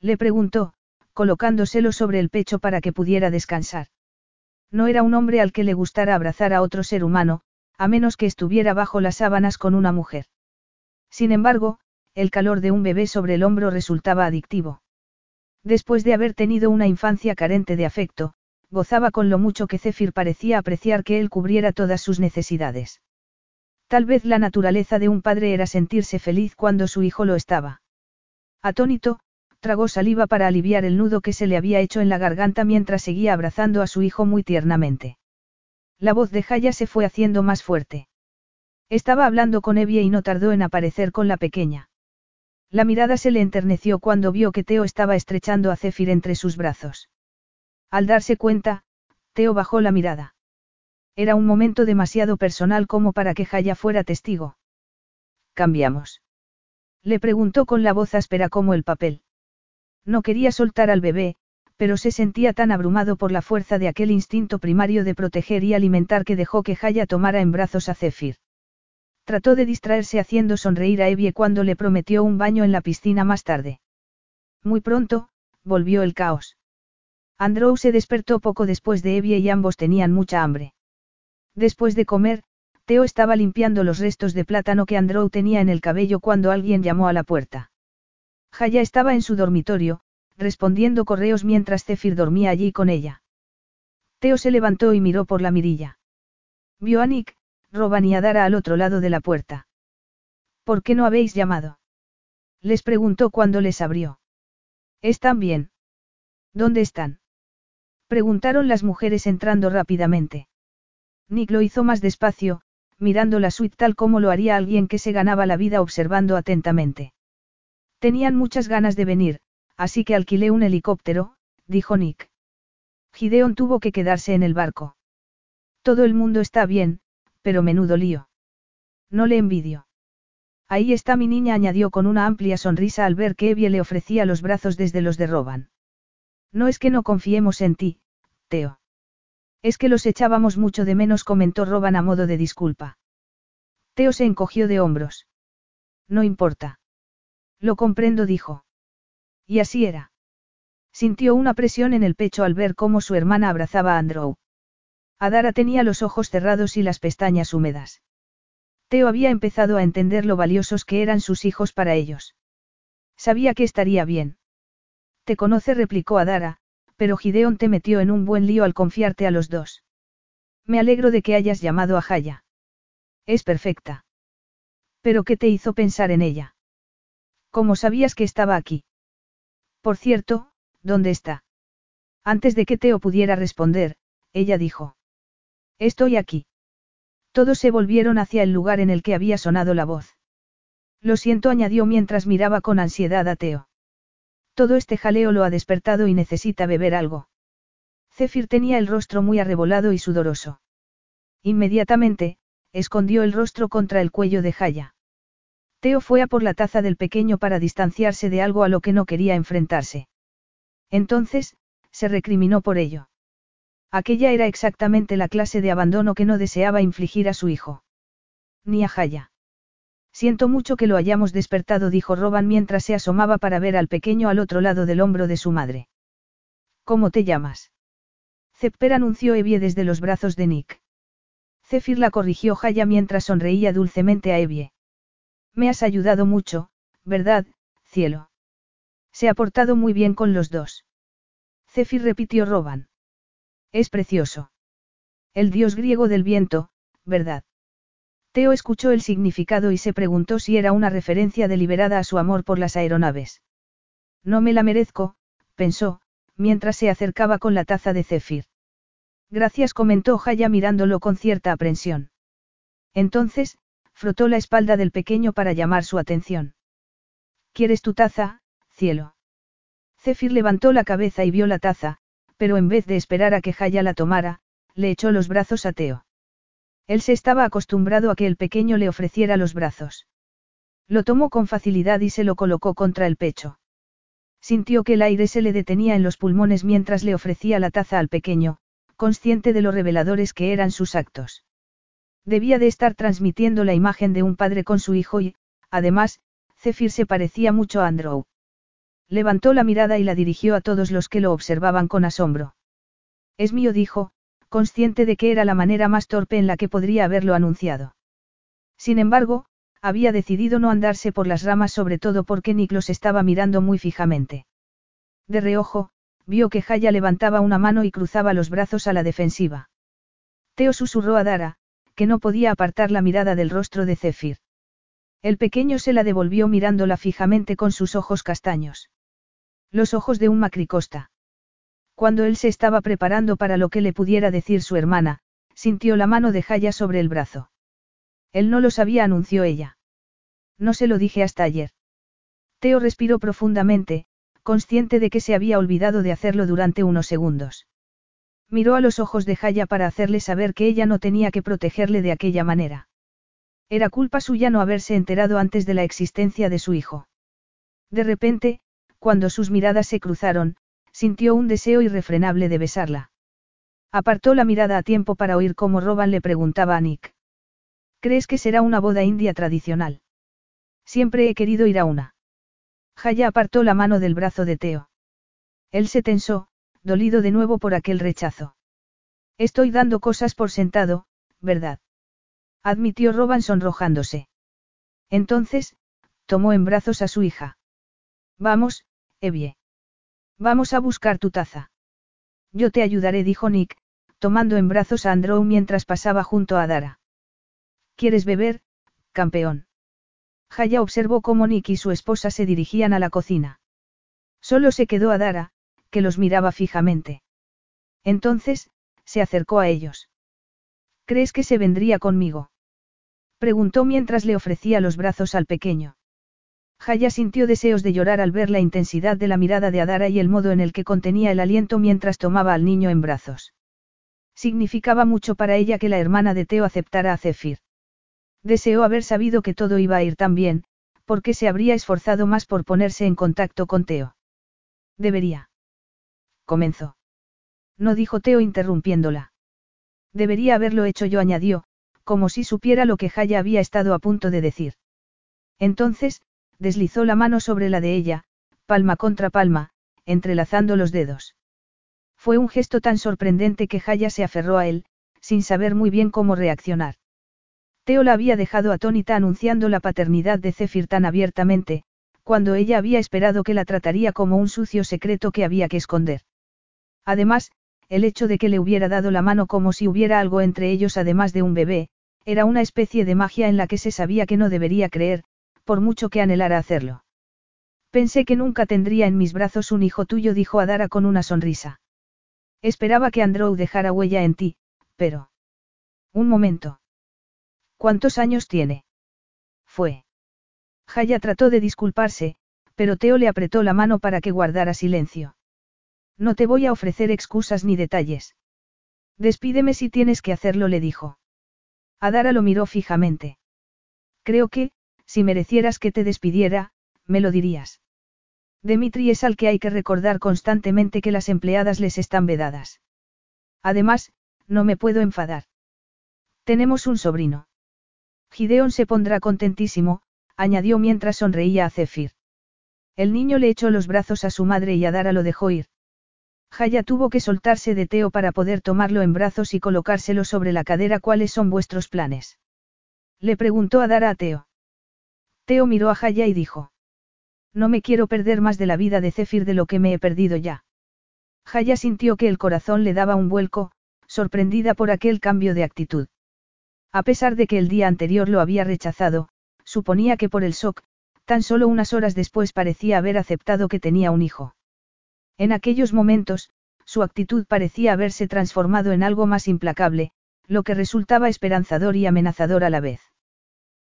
Le preguntó, colocándoselo sobre el pecho para que pudiera descansar. No era un hombre al que le gustara abrazar a otro ser humano, a menos que estuviera bajo las sábanas con una mujer. Sin embargo, el calor de un bebé sobre el hombro resultaba adictivo. Después de haber tenido una infancia carente de afecto, gozaba con lo mucho que Zephyr parecía apreciar que él cubriera todas sus necesidades. Tal vez la naturaleza de un padre era sentirse feliz cuando su hijo lo estaba. Atónito, tragó saliva para aliviar el nudo que se le había hecho en la garganta mientras seguía abrazando a su hijo muy tiernamente. La voz de Jaya se fue haciendo más fuerte. Estaba hablando con Evie y no tardó en aparecer con la pequeña. La mirada se le enterneció cuando vio que Teo estaba estrechando a Zephyr entre sus brazos. Al darse cuenta, Teo bajó la mirada. Era un momento demasiado personal como para que Jaya fuera testigo. ¿Cambiamos? Le preguntó con la voz áspera como el papel. No quería soltar al bebé, pero se sentía tan abrumado por la fuerza de aquel instinto primario de proteger y alimentar que dejó que Jaya tomara en brazos a Zephyr. Trató de distraerse haciendo sonreír a Evie cuando le prometió un baño en la piscina más tarde. Muy pronto, volvió el caos. Andrew se despertó poco después de Evie y ambos tenían mucha hambre. Después de comer, Theo estaba limpiando los restos de plátano que Andrew tenía en el cabello cuando alguien llamó a la puerta. Jaya estaba en su dormitorio, respondiendo correos mientras Zephyr dormía allí con ella. Teo se levantó y miró por la mirilla. Vio a Nick, Roban y a Dara al otro lado de la puerta. ¿Por qué no habéis llamado? Les preguntó cuando les abrió. ¿Están bien? ¿Dónde están? Preguntaron las mujeres entrando rápidamente. Nick lo hizo más despacio, mirando la suite tal como lo haría alguien que se ganaba la vida observando atentamente. Tenían muchas ganas de venir, así que alquilé un helicóptero, dijo Nick. Gideon tuvo que quedarse en el barco. Todo el mundo está bien, pero menudo lío. No le envidio. Ahí está mi niña, añadió con una amplia sonrisa al ver que Evie le ofrecía los brazos desde los de Roban. No es que no confiemos en ti, Teo. Es que los echábamos mucho de menos, comentó Roban a modo de disculpa. Teo se encogió de hombros. No importa. Lo comprendo, dijo. Y así era. Sintió una presión en el pecho al ver cómo su hermana abrazaba a Andrew. Adara tenía los ojos cerrados y las pestañas húmedas. Teo había empezado a entender lo valiosos que eran sus hijos para ellos. Sabía que estaría bien. Te conoce, replicó Adara, pero Gideon te metió en un buen lío al confiarte a los dos. Me alegro de que hayas llamado a Jaya. Es perfecta. ¿Pero qué te hizo pensar en ella? ¿Cómo sabías que estaba aquí? Por cierto, ¿dónde está? Antes de que Teo pudiera responder, ella dijo. Estoy aquí. Todos se volvieron hacia el lugar en el que había sonado la voz. Lo siento, añadió mientras miraba con ansiedad a Teo. Todo este jaleo lo ha despertado y necesita beber algo. Zephyr tenía el rostro muy arrebolado y sudoroso. Inmediatamente, escondió el rostro contra el cuello de Jaya. Teo fue a por la taza del pequeño para distanciarse de algo a lo que no quería enfrentarse. Entonces, se recriminó por ello. Aquella era exactamente la clase de abandono que no deseaba infligir a su hijo. Ni a Jaya. Siento mucho que lo hayamos despertado, dijo Roban mientras se asomaba para ver al pequeño al otro lado del hombro de su madre. ¿Cómo te llamas? Zepper anunció Evie desde los brazos de Nick. Zephyr la corrigió Jaya mientras sonreía dulcemente a Evie. Me has ayudado mucho, ¿verdad, cielo? Se ha portado muy bien con los dos. Zephyr repitió Roban. Es precioso. El dios griego del viento, ¿verdad? Teo escuchó el significado y se preguntó si era una referencia deliberada a su amor por las aeronaves. No me la merezco, pensó, mientras se acercaba con la taza de Zephyr. Gracias comentó Jaya mirándolo con cierta aprensión. Entonces, frotó la espalda del pequeño para llamar su atención. ¿Quieres tu taza, cielo? Zephyr levantó la cabeza y vio la taza, pero en vez de esperar a que Jaya la tomara, le echó los brazos a Teo. Él se estaba acostumbrado a que el pequeño le ofreciera los brazos. Lo tomó con facilidad y se lo colocó contra el pecho. Sintió que el aire se le detenía en los pulmones mientras le ofrecía la taza al pequeño, consciente de lo reveladores que eran sus actos. Debía de estar transmitiendo la imagen de un padre con su hijo y, además, Zephyr se parecía mucho a Andrew. Levantó la mirada y la dirigió a todos los que lo observaban con asombro. Es mío, dijo, consciente de que era la manera más torpe en la que podría haberlo anunciado. Sin embargo, había decidido no andarse por las ramas sobre todo porque Nick los estaba mirando muy fijamente. De reojo, vio que Jaya levantaba una mano y cruzaba los brazos a la defensiva. Teo susurró a Dara, que no podía apartar la mirada del rostro de Zephyr. El pequeño se la devolvió mirándola fijamente con sus ojos castaños. Los ojos de un macricosta. Cuando él se estaba preparando para lo que le pudiera decir su hermana, sintió la mano de Jaya sobre el brazo. Él no lo sabía, anunció ella. No se lo dije hasta ayer. Teo respiró profundamente, consciente de que se había olvidado de hacerlo durante unos segundos. Miró a los ojos de Jaya para hacerle saber que ella no tenía que protegerle de aquella manera. Era culpa suya no haberse enterado antes de la existencia de su hijo. De repente, cuando sus miradas se cruzaron, sintió un deseo irrefrenable de besarla. Apartó la mirada a tiempo para oír cómo Roban le preguntaba a Nick. ¿Crees que será una boda india tradicional? Siempre he querido ir a una. Jaya apartó la mano del brazo de Teo. Él se tensó, dolido de nuevo por aquel rechazo. Estoy dando cosas por sentado, ¿verdad? Admitió Roban sonrojándose. Entonces, tomó en brazos a su hija. Vamos, Evie. Vamos a buscar tu taza. Yo te ayudaré, dijo Nick, tomando en brazos a Andrew mientras pasaba junto a Dara. ¿Quieres beber, campeón? Jaya observó cómo Nick y su esposa se dirigían a la cocina. Solo se quedó a Dara, que los miraba fijamente. Entonces, se acercó a ellos. ¿Crees que se vendría conmigo? Preguntó mientras le ofrecía los brazos al pequeño. Jaya sintió deseos de llorar al ver la intensidad de la mirada de Adara y el modo en el que contenía el aliento mientras tomaba al niño en brazos. Significaba mucho para ella que la hermana de Teo aceptara a Zephyr. Deseó haber sabido que todo iba a ir tan bien, porque se habría esforzado más por ponerse en contacto con Teo. Debería. Comenzó. No dijo Teo interrumpiéndola. Debería haberlo hecho yo, añadió, como si supiera lo que Jaya había estado a punto de decir. Entonces, deslizó la mano sobre la de ella, palma contra palma, entrelazando los dedos. Fue un gesto tan sorprendente que Jaya se aferró a él, sin saber muy bien cómo reaccionar. Teo la había dejado atónita anunciando la paternidad de Zephyr tan abiertamente, cuando ella había esperado que la trataría como un sucio secreto que había que esconder. Además, el hecho de que le hubiera dado la mano como si hubiera algo entre ellos además de un bebé, era una especie de magia en la que se sabía que no debería creer, por mucho que anhelara hacerlo. Pensé que nunca tendría en mis brazos un hijo tuyo, dijo Adara con una sonrisa. Esperaba que Andrew dejara huella en ti, pero... Un momento. ¿Cuántos años tiene? Fue. Jaya trató de disculparse, pero Teo le apretó la mano para que guardara silencio. No te voy a ofrecer excusas ni detalles. Despídeme si tienes que hacerlo, le dijo. Adara lo miró fijamente. Creo que, si merecieras que te despidiera, me lo dirías. Dimitri es al que hay que recordar constantemente que las empleadas les están vedadas. Además, no me puedo enfadar. Tenemos un sobrino. Gideon se pondrá contentísimo, añadió mientras sonreía a Zephyr. El niño le echó los brazos a su madre y Adara lo dejó ir. Jaya tuvo que soltarse de Teo para poder tomarlo en brazos y colocárselo sobre la cadera. ¿Cuáles son vuestros planes? Le preguntó Adara a Teo. Teo miró a Jaya y dijo. No me quiero perder más de la vida de Zephyr de lo que me he perdido ya. Jaya sintió que el corazón le daba un vuelco, sorprendida por aquel cambio de actitud. A pesar de que el día anterior lo había rechazado, suponía que por el shock, tan solo unas horas después parecía haber aceptado que tenía un hijo. En aquellos momentos, su actitud parecía haberse transformado en algo más implacable, lo que resultaba esperanzador y amenazador a la vez.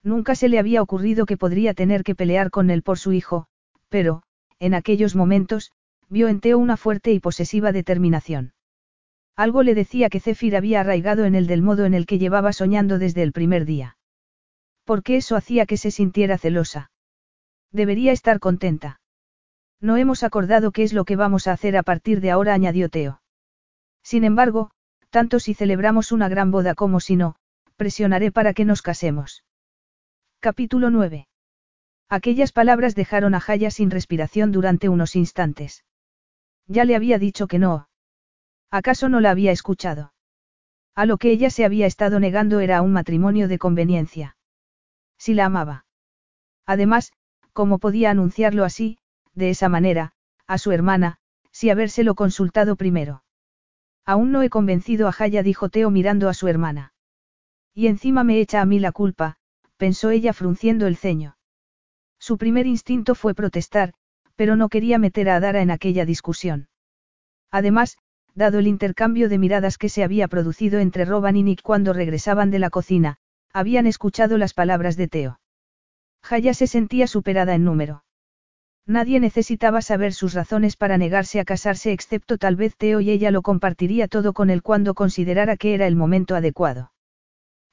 Nunca se le había ocurrido que podría tener que pelear con él por su hijo, pero, en aquellos momentos, vio en Teo una fuerte y posesiva determinación. Algo le decía que Zephyr había arraigado en él del modo en el que llevaba soñando desde el primer día. Porque eso hacía que se sintiera celosa. Debería estar contenta. No hemos acordado qué es lo que vamos a hacer a partir de ahora, añadió Teo. Sin embargo, tanto si celebramos una gran boda como si no, presionaré para que nos casemos. Capítulo 9. Aquellas palabras dejaron a Jaya sin respiración durante unos instantes. Ya le había dicho que no. ¿Acaso no la había escuchado? A lo que ella se había estado negando era un matrimonio de conveniencia. Si la amaba. Además, ¿cómo podía anunciarlo así, de esa manera, a su hermana, si habérselo consultado primero? Aún no he convencido a Jaya, dijo Teo mirando a su hermana. Y encima me echa a mí la culpa, pensó ella frunciendo el ceño. Su primer instinto fue protestar, pero no quería meter a Adara en aquella discusión. Además, dado el intercambio de miradas que se había producido entre Roban y Nick cuando regresaban de la cocina, habían escuchado las palabras de Teo. Jaya se sentía superada en número. Nadie necesitaba saber sus razones para negarse a casarse excepto tal vez Teo y ella lo compartiría todo con él cuando considerara que era el momento adecuado.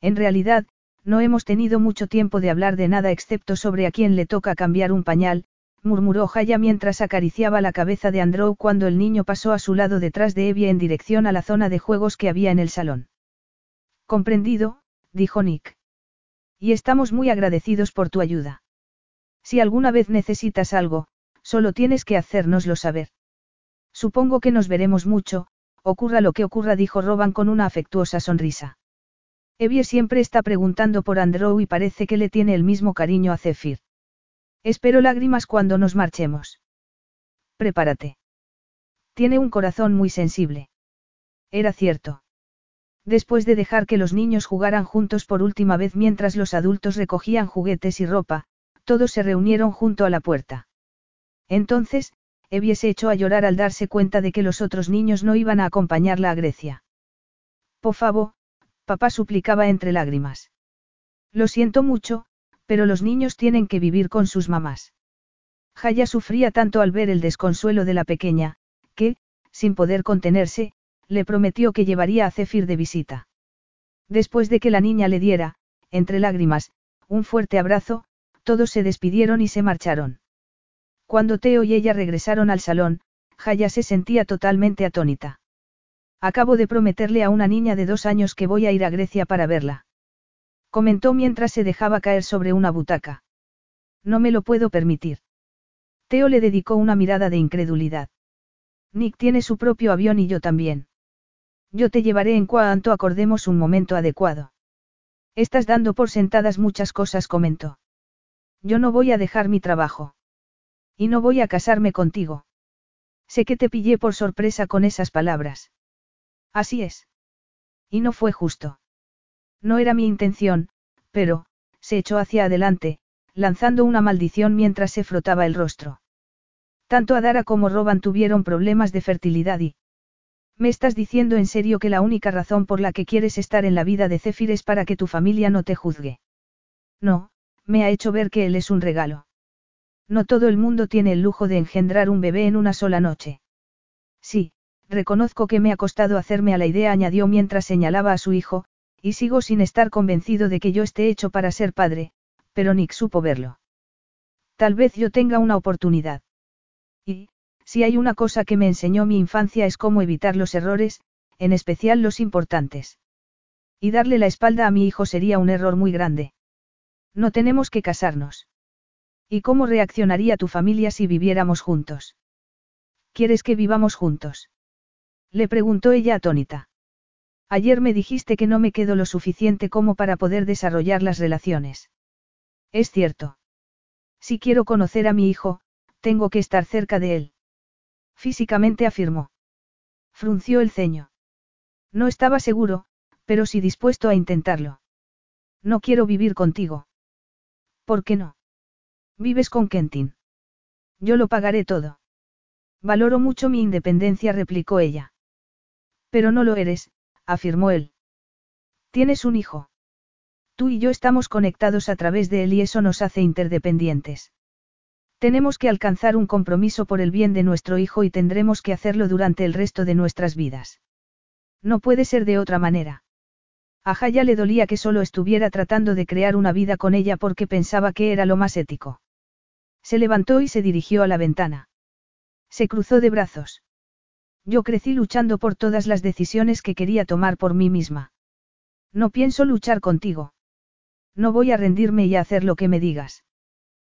En realidad, no hemos tenido mucho tiempo de hablar de nada excepto sobre a quién le toca cambiar un pañal, murmuró Jaya mientras acariciaba la cabeza de Andrew cuando el niño pasó a su lado detrás de Evie en dirección a la zona de juegos que había en el salón. Comprendido, dijo Nick. Y estamos muy agradecidos por tu ayuda. Si alguna vez necesitas algo, solo tienes que hacérnoslo saber. Supongo que nos veremos mucho, ocurra lo que ocurra, dijo Roban con una afectuosa sonrisa. Evie siempre está preguntando por Andrew y parece que le tiene el mismo cariño a Zephyr. Espero lágrimas cuando nos marchemos. Prepárate. Tiene un corazón muy sensible. Era cierto. Después de dejar que los niños jugaran juntos por última vez mientras los adultos recogían juguetes y ropa, todos se reunieron junto a la puerta. Entonces, Evie se echó a llorar al darse cuenta de que los otros niños no iban a acompañarla a Grecia. Por favor, papá suplicaba entre lágrimas. Lo siento mucho, pero los niños tienen que vivir con sus mamás. Jaya sufría tanto al ver el desconsuelo de la pequeña, que, sin poder contenerse, le prometió que llevaría a Zephyr de visita. Después de que la niña le diera, entre lágrimas, un fuerte abrazo, todos se despidieron y se marcharon. Cuando Teo y ella regresaron al salón, Jaya se sentía totalmente atónita. Acabo de prometerle a una niña de dos años que voy a ir a Grecia para verla comentó mientras se dejaba caer sobre una butaca. No me lo puedo permitir. Teo le dedicó una mirada de incredulidad. Nick tiene su propio avión y yo también. Yo te llevaré en cuanto acordemos un momento adecuado. Estás dando por sentadas muchas cosas, comentó. Yo no voy a dejar mi trabajo. Y no voy a casarme contigo. Sé que te pillé por sorpresa con esas palabras. Así es. Y no fue justo. No era mi intención, pero, se echó hacia adelante, lanzando una maldición mientras se frotaba el rostro. Tanto Adara como Roban tuvieron problemas de fertilidad y... ¿Me estás diciendo en serio que la única razón por la que quieres estar en la vida de Zephyr es para que tu familia no te juzgue? No, me ha hecho ver que él es un regalo. No todo el mundo tiene el lujo de engendrar un bebé en una sola noche. Sí, reconozco que me ha costado hacerme a la idea, añadió mientras señalaba a su hijo, y sigo sin estar convencido de que yo esté hecho para ser padre, pero Nick supo verlo. Tal vez yo tenga una oportunidad. Y, si hay una cosa que me enseñó mi infancia es cómo evitar los errores, en especial los importantes. Y darle la espalda a mi hijo sería un error muy grande. No tenemos que casarnos. ¿Y cómo reaccionaría tu familia si viviéramos juntos? ¿Quieres que vivamos juntos? Le preguntó ella atónita. Ayer me dijiste que no me quedo lo suficiente como para poder desarrollar las relaciones. Es cierto. Si quiero conocer a mi hijo, tengo que estar cerca de él. Físicamente afirmó. Frunció el ceño. No estaba seguro, pero sí dispuesto a intentarlo. No quiero vivir contigo. ¿Por qué no? Vives con Kentin. Yo lo pagaré todo. Valoro mucho mi independencia, replicó ella. Pero no lo eres, afirmó él. Tienes un hijo. Tú y yo estamos conectados a través de él y eso nos hace interdependientes. Tenemos que alcanzar un compromiso por el bien de nuestro hijo y tendremos que hacerlo durante el resto de nuestras vidas. No puede ser de otra manera. A Jaya le dolía que solo estuviera tratando de crear una vida con ella porque pensaba que era lo más ético. Se levantó y se dirigió a la ventana. Se cruzó de brazos. Yo crecí luchando por todas las decisiones que quería tomar por mí misma. No pienso luchar contigo. No voy a rendirme y a hacer lo que me digas.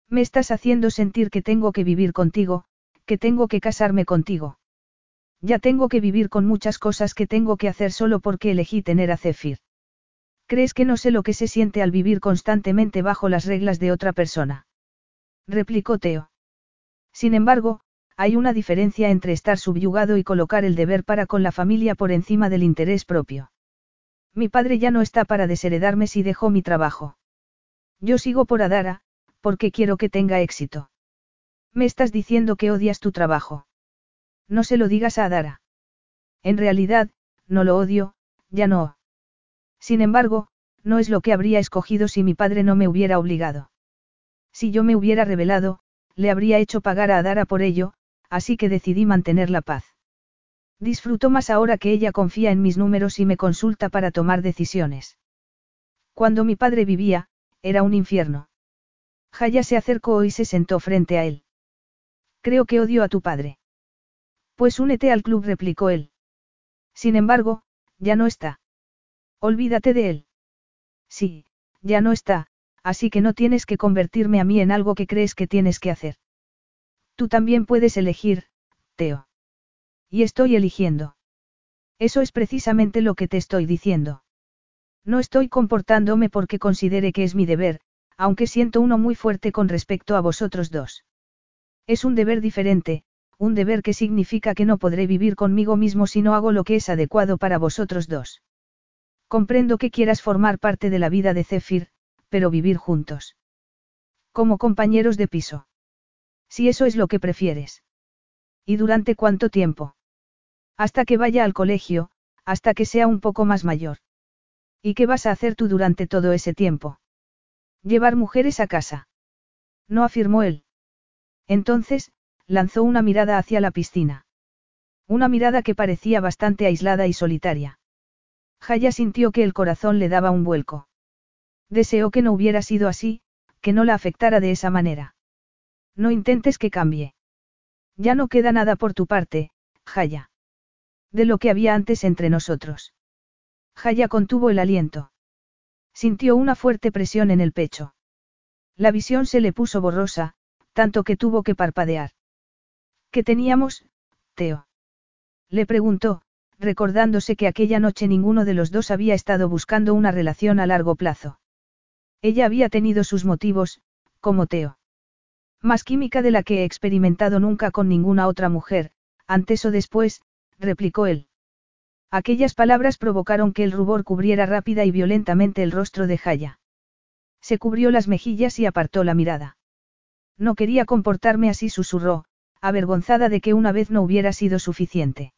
Me estás haciendo sentir que tengo que vivir contigo, que tengo que casarme contigo. Ya tengo que vivir con muchas cosas que tengo que hacer solo porque elegí tener a Zephyr. ¿Crees que no sé lo que se siente al vivir constantemente bajo las reglas de otra persona? replicó Teo. Sin embargo, hay una diferencia entre estar subyugado y colocar el deber para con la familia por encima del interés propio. Mi padre ya no está para desheredarme si dejo mi trabajo. Yo sigo por Adara, porque quiero que tenga éxito. Me estás diciendo que odias tu trabajo. No se lo digas a Adara. En realidad, no lo odio, ya no. Sin embargo, no es lo que habría escogido si mi padre no me hubiera obligado. Si yo me hubiera revelado, le habría hecho pagar a Adara por ello, así que decidí mantener la paz. Disfruto más ahora que ella confía en mis números y me consulta para tomar decisiones. Cuando mi padre vivía, era un infierno. Jaya se acercó y se sentó frente a él. Creo que odio a tu padre. Pues únete al club, replicó él. Sin embargo, ya no está. Olvídate de él. Sí, ya no está, así que no tienes que convertirme a mí en algo que crees que tienes que hacer. Tú también puedes elegir, Teo. Y estoy eligiendo. Eso es precisamente lo que te estoy diciendo. No estoy comportándome porque considere que es mi deber, aunque siento uno muy fuerte con respecto a vosotros dos. Es un deber diferente, un deber que significa que no podré vivir conmigo mismo si no hago lo que es adecuado para vosotros dos. Comprendo que quieras formar parte de la vida de Zephyr, pero vivir juntos. Como compañeros de piso. Si eso es lo que prefieres. ¿Y durante cuánto tiempo? Hasta que vaya al colegio, hasta que sea un poco más mayor. ¿Y qué vas a hacer tú durante todo ese tiempo? Llevar mujeres a casa. No afirmó él. Entonces, lanzó una mirada hacia la piscina. Una mirada que parecía bastante aislada y solitaria. Jaya sintió que el corazón le daba un vuelco. Deseó que no hubiera sido así, que no la afectara de esa manera. No intentes que cambie. Ya no queda nada por tu parte, Jaya. De lo que había antes entre nosotros. Jaya contuvo el aliento. Sintió una fuerte presión en el pecho. La visión se le puso borrosa, tanto que tuvo que parpadear. ¿Qué teníamos, Teo? Le preguntó, recordándose que aquella noche ninguno de los dos había estado buscando una relación a largo plazo. Ella había tenido sus motivos, como Teo. Más química de la que he experimentado nunca con ninguna otra mujer, antes o después, replicó él. Aquellas palabras provocaron que el rubor cubriera rápida y violentamente el rostro de Jaya. Se cubrió las mejillas y apartó la mirada. No quería comportarme así, susurró, avergonzada de que una vez no hubiera sido suficiente.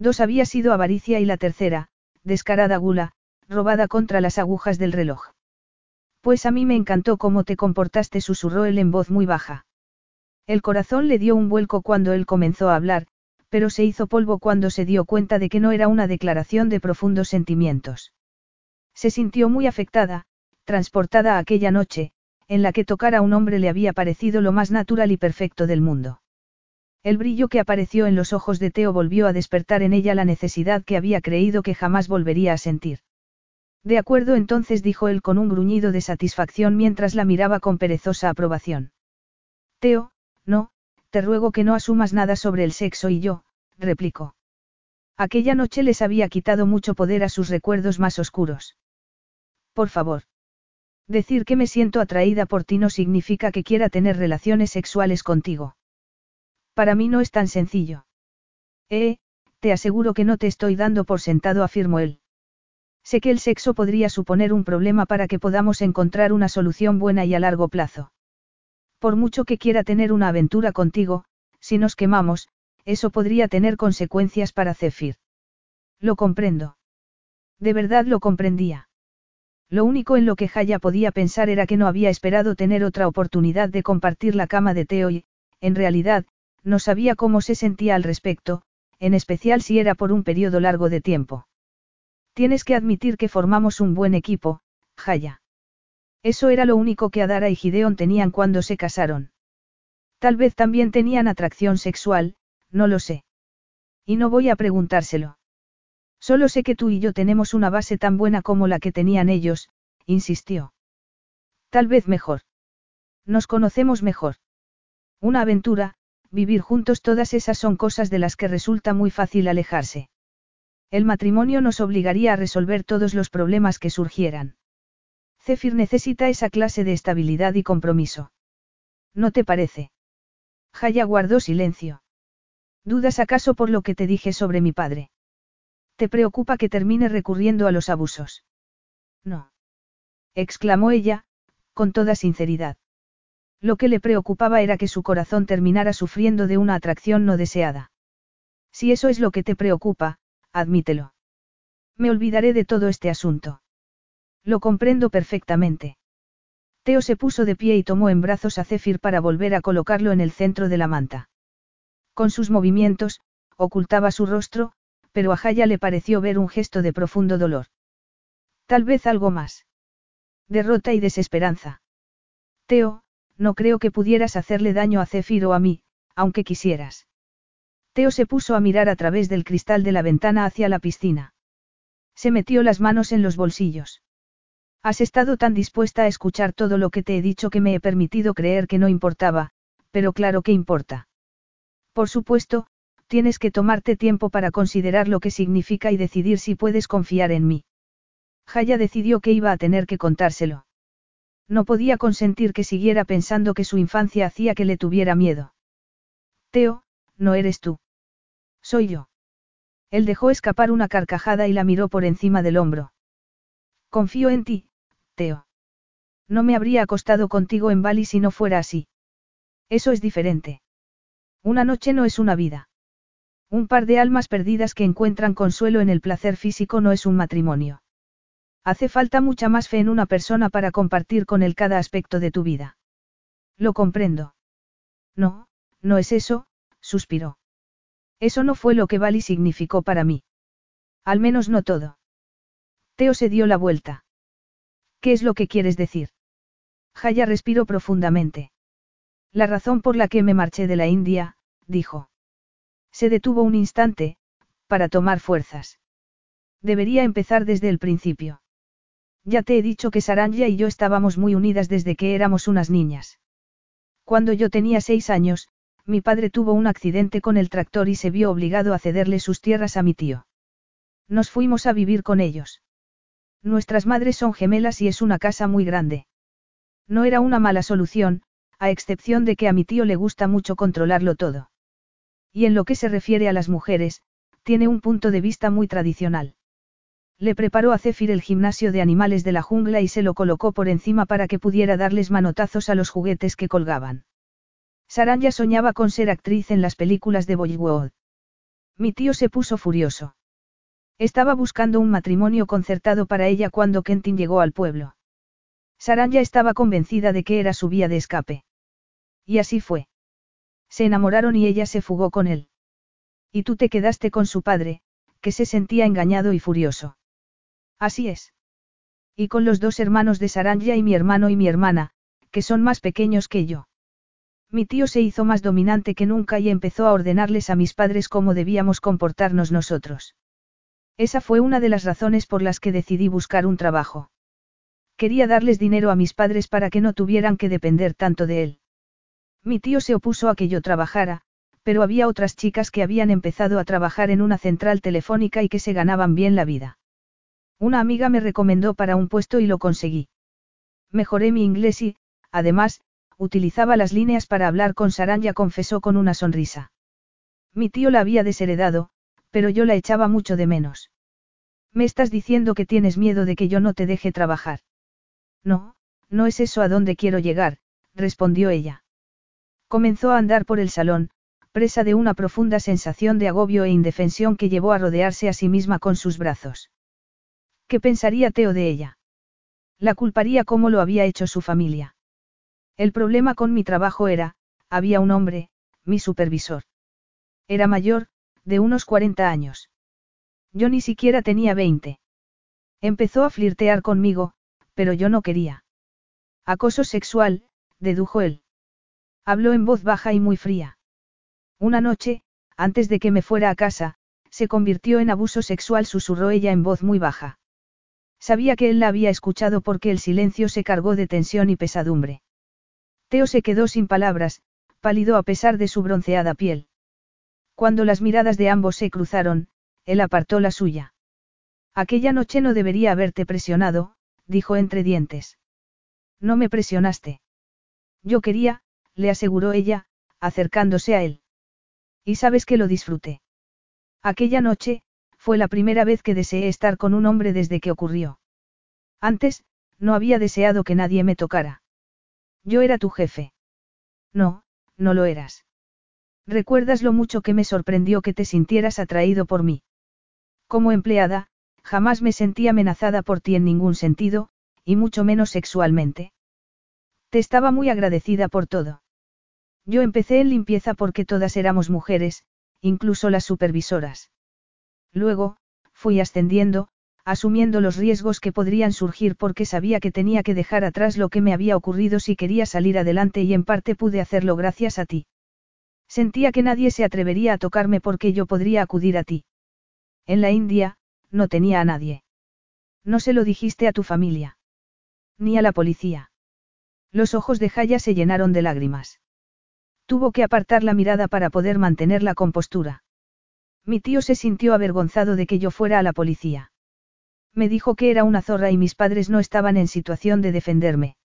Dos había sido avaricia y la tercera, descarada gula, robada contra las agujas del reloj. Pues a mí me encantó cómo te comportaste, susurró él en voz muy baja. El corazón le dio un vuelco cuando él comenzó a hablar, pero se hizo polvo cuando se dio cuenta de que no era una declaración de profundos sentimientos. Se sintió muy afectada, transportada aquella noche, en la que tocar a un hombre le había parecido lo más natural y perfecto del mundo. El brillo que apareció en los ojos de Teo volvió a despertar en ella la necesidad que había creído que jamás volvería a sentir. De acuerdo entonces dijo él con un gruñido de satisfacción mientras la miraba con perezosa aprobación. Teo, no, te ruego que no asumas nada sobre el sexo y yo, replicó. Aquella noche les había quitado mucho poder a sus recuerdos más oscuros. Por favor. Decir que me siento atraída por ti no significa que quiera tener relaciones sexuales contigo. Para mí no es tan sencillo. Eh, te aseguro que no te estoy dando por sentado, afirmó él. Sé que el sexo podría suponer un problema para que podamos encontrar una solución buena y a largo plazo. Por mucho que quiera tener una aventura contigo, si nos quemamos, eso podría tener consecuencias para Zephyr. Lo comprendo. De verdad lo comprendía. Lo único en lo que Jaya podía pensar era que no había esperado tener otra oportunidad de compartir la cama de Teo y, en realidad, no sabía cómo se sentía al respecto, en especial si era por un periodo largo de tiempo. Tienes que admitir que formamos un buen equipo, Jaya. Eso era lo único que Adara y Gideon tenían cuando se casaron. Tal vez también tenían atracción sexual, no lo sé. Y no voy a preguntárselo. Solo sé que tú y yo tenemos una base tan buena como la que tenían ellos, insistió. Tal vez mejor. Nos conocemos mejor. Una aventura, vivir juntos, todas esas son cosas de las que resulta muy fácil alejarse. El matrimonio nos obligaría a resolver todos los problemas que surgieran. Zephyr necesita esa clase de estabilidad y compromiso. ¿No te parece? Jaya guardó silencio. ¿Dudas acaso por lo que te dije sobre mi padre? ¿Te preocupa que termine recurriendo a los abusos? No. exclamó ella, con toda sinceridad. Lo que le preocupaba era que su corazón terminara sufriendo de una atracción no deseada. Si eso es lo que te preocupa, admítelo. Me olvidaré de todo este asunto. Lo comprendo perfectamente. Teo se puso de pie y tomó en brazos a Zephyr para volver a colocarlo en el centro de la manta. Con sus movimientos, ocultaba su rostro, pero a Jaya le pareció ver un gesto de profundo dolor. Tal vez algo más. Derrota y desesperanza. Teo, no creo que pudieras hacerle daño a Zephyr o a mí, aunque quisieras. Teo se puso a mirar a través del cristal de la ventana hacia la piscina. Se metió las manos en los bolsillos. Has estado tan dispuesta a escuchar todo lo que te he dicho que me he permitido creer que no importaba, pero claro que importa. Por supuesto, tienes que tomarte tiempo para considerar lo que significa y decidir si puedes confiar en mí. Jaya decidió que iba a tener que contárselo. No podía consentir que siguiera pensando que su infancia hacía que le tuviera miedo. Teo, no eres tú. Soy yo. Él dejó escapar una carcajada y la miró por encima del hombro. Confío en ti, Teo. No me habría acostado contigo en Bali si no fuera así. Eso es diferente. Una noche no es una vida. Un par de almas perdidas que encuentran consuelo en el placer físico no es un matrimonio. Hace falta mucha más fe en una persona para compartir con él cada aspecto de tu vida. Lo comprendo. No, no es eso, suspiró. Eso no fue lo que Bali significó para mí. Al menos no todo. Teo se dio la vuelta. ¿Qué es lo que quieres decir? Jaya respiró profundamente. La razón por la que me marché de la India, dijo. Se detuvo un instante, para tomar fuerzas. Debería empezar desde el principio. Ya te he dicho que Saranja y yo estábamos muy unidas desde que éramos unas niñas. Cuando yo tenía seis años, mi padre tuvo un accidente con el tractor y se vio obligado a cederle sus tierras a mi tío. Nos fuimos a vivir con ellos. Nuestras madres son gemelas y es una casa muy grande. No era una mala solución, a excepción de que a mi tío le gusta mucho controlarlo todo. Y en lo que se refiere a las mujeres, tiene un punto de vista muy tradicional. Le preparó a Zephyr el gimnasio de animales de la jungla y se lo colocó por encima para que pudiera darles manotazos a los juguetes que colgaban. Saranya soñaba con ser actriz en las películas de Bollywood. Mi tío se puso furioso. Estaba buscando un matrimonio concertado para ella cuando Kentin llegó al pueblo. Saranya estaba convencida de que era su vía de escape. Y así fue. Se enamoraron y ella se fugó con él. Y tú te quedaste con su padre, que se sentía engañado y furioso. Así es. Y con los dos hermanos de Saranya y mi hermano y mi hermana, que son más pequeños que yo. Mi tío se hizo más dominante que nunca y empezó a ordenarles a mis padres cómo debíamos comportarnos nosotros. Esa fue una de las razones por las que decidí buscar un trabajo. Quería darles dinero a mis padres para que no tuvieran que depender tanto de él. Mi tío se opuso a que yo trabajara, pero había otras chicas que habían empezado a trabajar en una central telefónica y que se ganaban bien la vida. Una amiga me recomendó para un puesto y lo conseguí. Mejoré mi inglés y, además, utilizaba las líneas para hablar con Saranya, confesó con una sonrisa. Mi tío la había desheredado, pero yo la echaba mucho de menos. Me estás diciendo que tienes miedo de que yo no te deje trabajar. No, no es eso a donde quiero llegar, respondió ella. Comenzó a andar por el salón, presa de una profunda sensación de agobio e indefensión que llevó a rodearse a sí misma con sus brazos. ¿Qué pensaría Teo de ella? La culparía como lo había hecho su familia. El problema con mi trabajo era, había un hombre, mi supervisor. Era mayor, de unos 40 años. Yo ni siquiera tenía 20. Empezó a flirtear conmigo, pero yo no quería. Acoso sexual, dedujo él. Habló en voz baja y muy fría. Una noche, antes de que me fuera a casa, se convirtió en abuso sexual, susurró ella en voz muy baja. Sabía que él la había escuchado porque el silencio se cargó de tensión y pesadumbre. Teo se quedó sin palabras, pálido a pesar de su bronceada piel. Cuando las miradas de ambos se cruzaron, él apartó la suya. Aquella noche no debería haberte presionado, dijo entre dientes. No me presionaste. Yo quería, le aseguró ella, acercándose a él. Y sabes que lo disfruté. Aquella noche, fue la primera vez que deseé estar con un hombre desde que ocurrió. Antes, no había deseado que nadie me tocara. Yo era tu jefe. No, no lo eras. ¿Recuerdas lo mucho que me sorprendió que te sintieras atraído por mí? Como empleada, jamás me sentí amenazada por ti en ningún sentido, y mucho menos sexualmente. Te estaba muy agradecida por todo. Yo empecé en limpieza porque todas éramos mujeres, incluso las supervisoras. Luego, fui ascendiendo, asumiendo los riesgos que podrían surgir porque sabía que tenía que dejar atrás lo que me había ocurrido si quería salir adelante y en parte pude hacerlo gracias a ti. Sentía que nadie se atrevería a tocarme porque yo podría acudir a ti. En la India, no tenía a nadie. No se lo dijiste a tu familia. Ni a la policía. Los ojos de Jaya se llenaron de lágrimas. Tuvo que apartar la mirada para poder mantener la compostura. Mi tío se sintió avergonzado de que yo fuera a la policía. Me dijo que era una zorra y mis padres no estaban en situación de defenderme.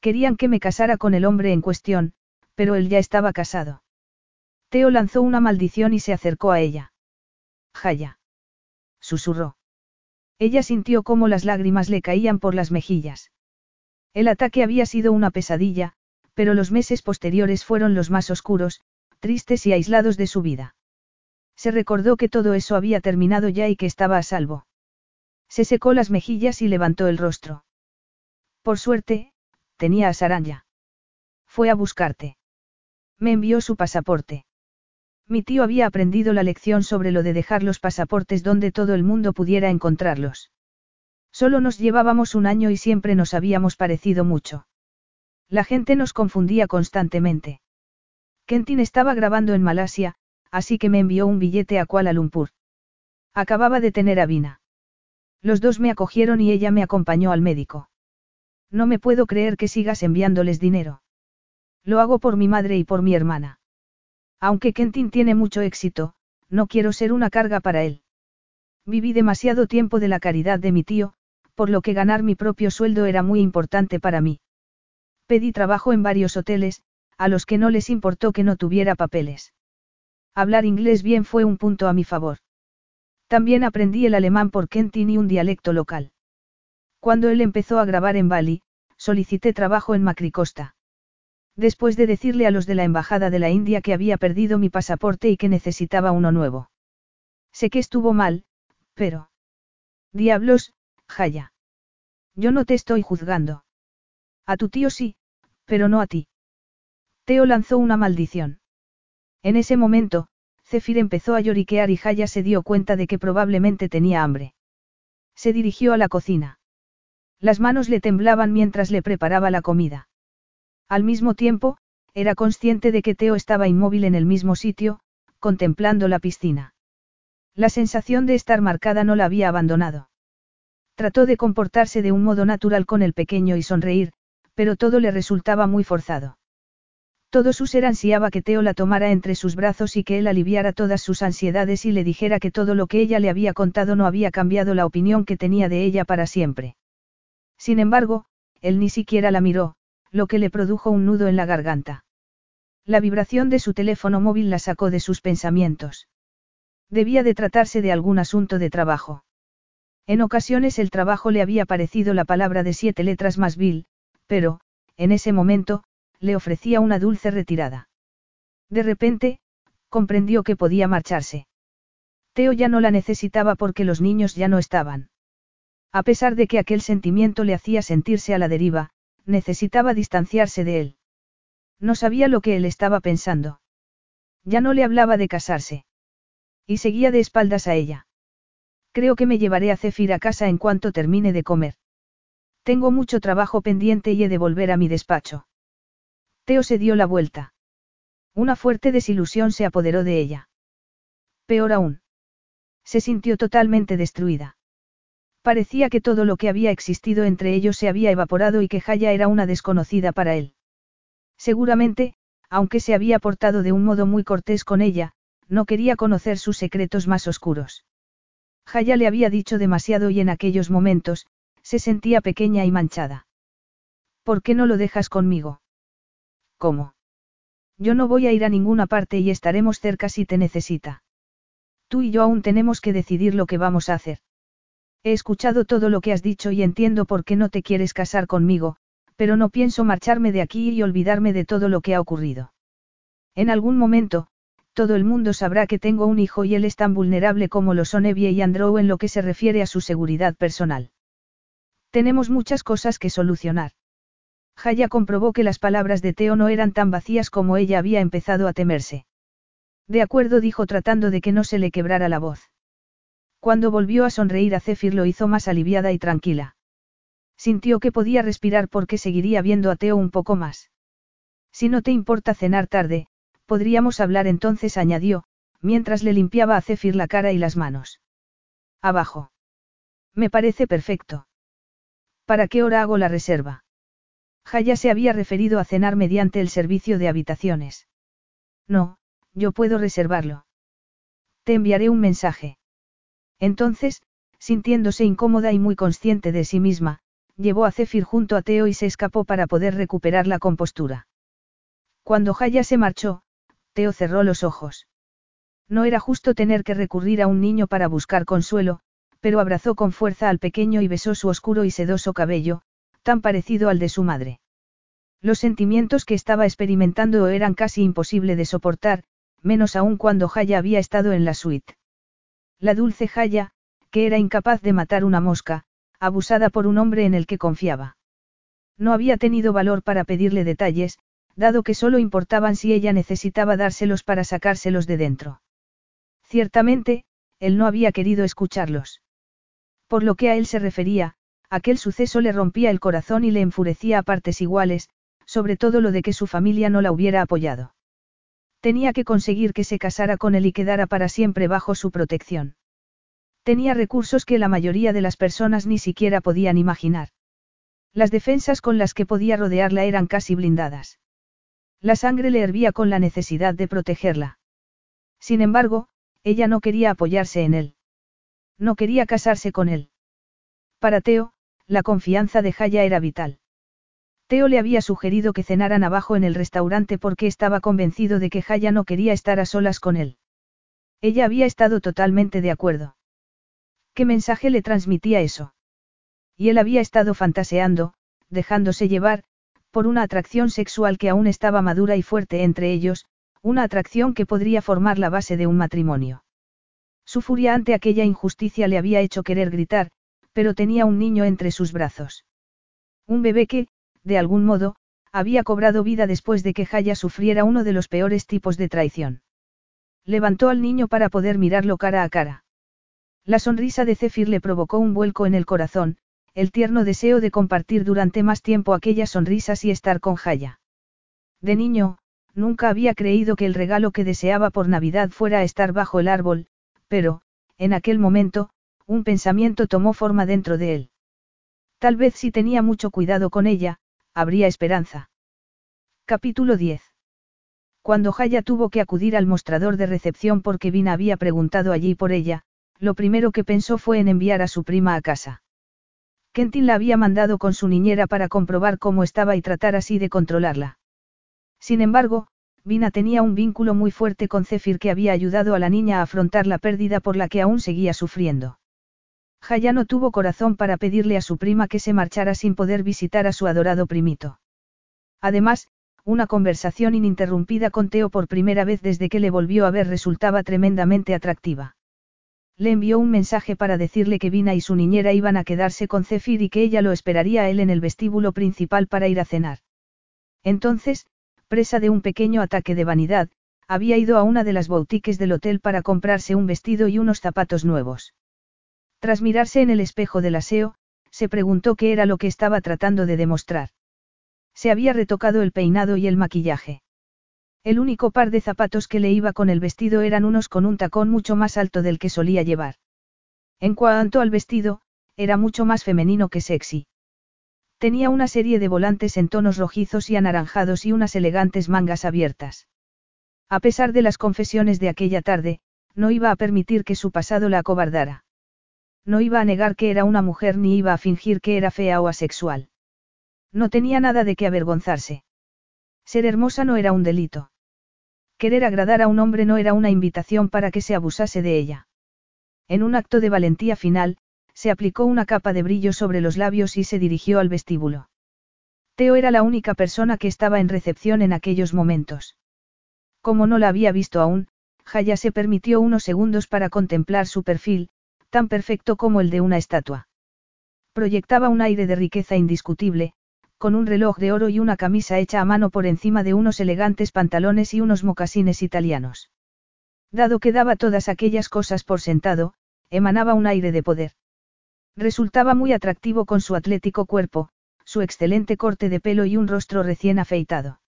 Querían que me casara con el hombre en cuestión, pero él ya estaba casado. Teo lanzó una maldición y se acercó a ella. Jaya. Susurró. Ella sintió cómo las lágrimas le caían por las mejillas. El ataque había sido una pesadilla, pero los meses posteriores fueron los más oscuros, tristes y aislados de su vida. Se recordó que todo eso había terminado ya y que estaba a salvo. Se secó las mejillas y levantó el rostro. Por suerte, tenía a Saranya. Fue a buscarte. Me envió su pasaporte. Mi tío había aprendido la lección sobre lo de dejar los pasaportes donde todo el mundo pudiera encontrarlos. Solo nos llevábamos un año y siempre nos habíamos parecido mucho. La gente nos confundía constantemente. Kentin estaba grabando en Malasia, así que me envió un billete a Kuala Lumpur. Acababa de tener a Vina. Los dos me acogieron y ella me acompañó al médico. No me puedo creer que sigas enviándoles dinero. Lo hago por mi madre y por mi hermana. Aunque Kentin tiene mucho éxito, no quiero ser una carga para él. Viví demasiado tiempo de la caridad de mi tío, por lo que ganar mi propio sueldo era muy importante para mí. Pedí trabajo en varios hoteles, a los que no les importó que no tuviera papeles. Hablar inglés bien fue un punto a mi favor. También aprendí el alemán por Kentin y un dialecto local. Cuando él empezó a grabar en Bali, solicité trabajo en Macricosta. Después de decirle a los de la Embajada de la India que había perdido mi pasaporte y que necesitaba uno nuevo. Sé que estuvo mal, pero... Diablos, Jaya. Yo no te estoy juzgando. A tu tío sí, pero no a ti. Teo lanzó una maldición. En ese momento, Zefir empezó a lloriquear y Jaya se dio cuenta de que probablemente tenía hambre. Se dirigió a la cocina. Las manos le temblaban mientras le preparaba la comida. Al mismo tiempo, era consciente de que Teo estaba inmóvil en el mismo sitio, contemplando la piscina. La sensación de estar marcada no la había abandonado. Trató de comportarse de un modo natural con el pequeño y sonreír, pero todo le resultaba muy forzado. Todo su ser ansiaba que Teo la tomara entre sus brazos y que él aliviara todas sus ansiedades y le dijera que todo lo que ella le había contado no había cambiado la opinión que tenía de ella para siempre. Sin embargo, él ni siquiera la miró, lo que le produjo un nudo en la garganta. La vibración de su teléfono móvil la sacó de sus pensamientos. Debía de tratarse de algún asunto de trabajo. En ocasiones el trabajo le había parecido la palabra de siete letras más vil, pero, en ese momento, le ofrecía una dulce retirada. De repente, Comprendió que podía marcharse. Teo ya no la necesitaba porque los niños ya no estaban. A pesar de que aquel sentimiento le hacía sentirse a la deriva, necesitaba distanciarse de él. No sabía lo que él estaba pensando. Ya no le hablaba de casarse. Y seguía de espaldas a ella. Creo que me llevaré a Cefir a casa en cuanto termine de comer. Tengo mucho trabajo pendiente y he de volver a mi despacho. Teo se dio la vuelta. Una fuerte desilusión se apoderó de ella. Peor aún. Se sintió totalmente destruida. Parecía que todo lo que había existido entre ellos se había evaporado y que Jaya era una desconocida para él. Seguramente, aunque se había portado de un modo muy cortés con ella, no quería conocer sus secretos más oscuros. Jaya le había dicho demasiado y en aquellos momentos, se sentía pequeña y manchada. ¿Por qué no lo dejas conmigo? ¿Cómo? Yo no voy a ir a ninguna parte y estaremos cerca si te necesita. Tú y yo aún tenemos que decidir lo que vamos a hacer. He escuchado todo lo que has dicho y entiendo por qué no te quieres casar conmigo, pero no pienso marcharme de aquí y olvidarme de todo lo que ha ocurrido. En algún momento, todo el mundo sabrá que tengo un hijo y él es tan vulnerable como lo son Evie y Andrew en lo que se refiere a su seguridad personal. Tenemos muchas cosas que solucionar. Jaya comprobó que las palabras de Teo no eran tan vacías como ella había empezado a temerse. De acuerdo dijo tratando de que no se le quebrara la voz. Cuando volvió a sonreír a Zephyr lo hizo más aliviada y tranquila. Sintió que podía respirar porque seguiría viendo a Teo un poco más. Si no te importa cenar tarde, podríamos hablar entonces, añadió, mientras le limpiaba a Zephyr la cara y las manos. Abajo. Me parece perfecto. ¿Para qué hora hago la reserva? Jaya se había referido a cenar mediante el servicio de habitaciones. No, yo puedo reservarlo. Te enviaré un mensaje. Entonces, sintiéndose incómoda y muy consciente de sí misma, llevó a Zephyr junto a Teo y se escapó para poder recuperar la compostura. Cuando Jaya se marchó, Teo cerró los ojos. No era justo tener que recurrir a un niño para buscar consuelo, pero abrazó con fuerza al pequeño y besó su oscuro y sedoso cabello, tan parecido al de su madre. Los sentimientos que estaba experimentando eran casi imposible de soportar, menos aún cuando Jaya había estado en la suite. La dulce Jaya, que era incapaz de matar una mosca, abusada por un hombre en el que confiaba. No había tenido valor para pedirle detalles, dado que solo importaban si ella necesitaba dárselos para sacárselos de dentro. Ciertamente, él no había querido escucharlos. Por lo que a él se refería, Aquel suceso le rompía el corazón y le enfurecía a partes iguales, sobre todo lo de que su familia no la hubiera apoyado. Tenía que conseguir que se casara con él y quedara para siempre bajo su protección. Tenía recursos que la mayoría de las personas ni siquiera podían imaginar. Las defensas con las que podía rodearla eran casi blindadas. La sangre le hervía con la necesidad de protegerla. Sin embargo, ella no quería apoyarse en él. No quería casarse con él. Para Teo, la confianza de Jaya era vital. Teo le había sugerido que cenaran abajo en el restaurante porque estaba convencido de que Jaya no quería estar a solas con él. Ella había estado totalmente de acuerdo. ¿Qué mensaje le transmitía eso? Y él había estado fantaseando, dejándose llevar, por una atracción sexual que aún estaba madura y fuerte entre ellos, una atracción que podría formar la base de un matrimonio. Su furia ante aquella injusticia le había hecho querer gritar, pero tenía un niño entre sus brazos. Un bebé que, de algún modo, había cobrado vida después de que Jaya sufriera uno de los peores tipos de traición. Levantó al niño para poder mirarlo cara a cara. La sonrisa de Zephyr le provocó un vuelco en el corazón, el tierno deseo de compartir durante más tiempo aquellas sonrisas y estar con Jaya. De niño, nunca había creído que el regalo que deseaba por Navidad fuera estar bajo el árbol, pero, en aquel momento, un pensamiento tomó forma dentro de él. Tal vez si tenía mucho cuidado con ella, habría esperanza. Capítulo 10. Cuando Jaya tuvo que acudir al mostrador de recepción porque Vina había preguntado allí por ella, lo primero que pensó fue en enviar a su prima a casa. Kentin la había mandado con su niñera para comprobar cómo estaba y tratar así de controlarla. Sin embargo, Vina tenía un vínculo muy fuerte con Zephyr que había ayudado a la niña a afrontar la pérdida por la que aún seguía sufriendo. Jaya no tuvo corazón para pedirle a su prima que se marchara sin poder visitar a su adorado primito. Además, una conversación ininterrumpida con Teo por primera vez desde que le volvió a ver resultaba tremendamente atractiva. Le envió un mensaje para decirle que Vina y su niñera iban a quedarse con Zephyr y que ella lo esperaría a él en el vestíbulo principal para ir a cenar. Entonces, presa de un pequeño ataque de vanidad, había ido a una de las boutiques del hotel para comprarse un vestido y unos zapatos nuevos. Tras mirarse en el espejo del aseo, se preguntó qué era lo que estaba tratando de demostrar. Se había retocado el peinado y el maquillaje. El único par de zapatos que le iba con el vestido eran unos con un tacón mucho más alto del que solía llevar. En cuanto al vestido, era mucho más femenino que sexy. Tenía una serie de volantes en tonos rojizos y anaranjados y unas elegantes mangas abiertas. A pesar de las confesiones de aquella tarde, no iba a permitir que su pasado la acobardara. No iba a negar que era una mujer ni iba a fingir que era fea o asexual. No tenía nada de qué avergonzarse. Ser hermosa no era un delito. Querer agradar a un hombre no era una invitación para que se abusase de ella. En un acto de valentía final, se aplicó una capa de brillo sobre los labios y se dirigió al vestíbulo. Teo era la única persona que estaba en recepción en aquellos momentos. Como no la había visto aún, Jaya se permitió unos segundos para contemplar su perfil, tan perfecto como el de una estatua. Proyectaba un aire de riqueza indiscutible, con un reloj de oro y una camisa hecha a mano por encima de unos elegantes pantalones y unos mocasines italianos. Dado que daba todas aquellas cosas por sentado, emanaba un aire de poder. Resultaba muy atractivo con su atlético cuerpo, su excelente corte de pelo y un rostro recién afeitado.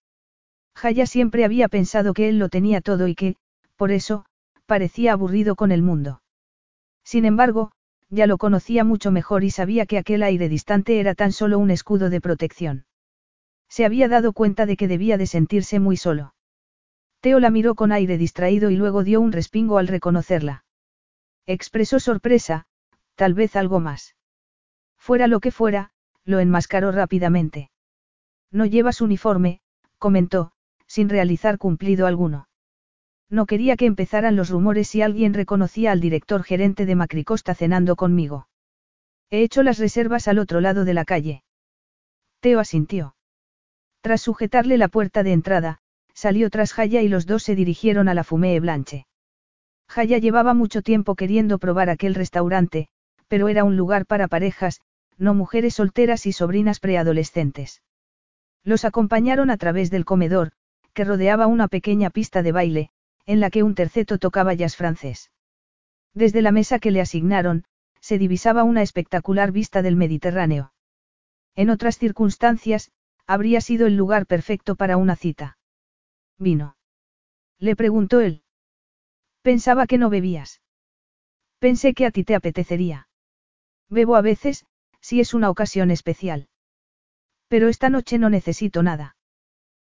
Jaya siempre había pensado que él lo tenía todo y que, por eso, parecía aburrido con el mundo. Sin embargo, ya lo conocía mucho mejor y sabía que aquel aire distante era tan solo un escudo de protección. Se había dado cuenta de que debía de sentirse muy solo. Teo la miró con aire distraído y luego dio un respingo al reconocerla. Expresó sorpresa, tal vez algo más. Fuera lo que fuera, lo enmascaró rápidamente. No llevas uniforme, comentó, sin realizar cumplido alguno. No quería que empezaran los rumores si alguien reconocía al director gerente de Macricosta cenando conmigo. He hecho las reservas al otro lado de la calle. Teo asintió. Tras sujetarle la puerta de entrada, salió tras Jaya y los dos se dirigieron a la Fumée Blanche. Jaya llevaba mucho tiempo queriendo probar aquel restaurante, pero era un lugar para parejas, no mujeres solteras y sobrinas preadolescentes. Los acompañaron a través del comedor, que rodeaba una pequeña pista de baile, en la que un terceto tocaba jazz francés. Desde la mesa que le asignaron, se divisaba una espectacular vista del Mediterráneo. En otras circunstancias, habría sido el lugar perfecto para una cita. ¿Vino? Le preguntó él. Pensaba que no bebías. Pensé que a ti te apetecería. Bebo a veces, si es una ocasión especial. Pero esta noche no necesito nada.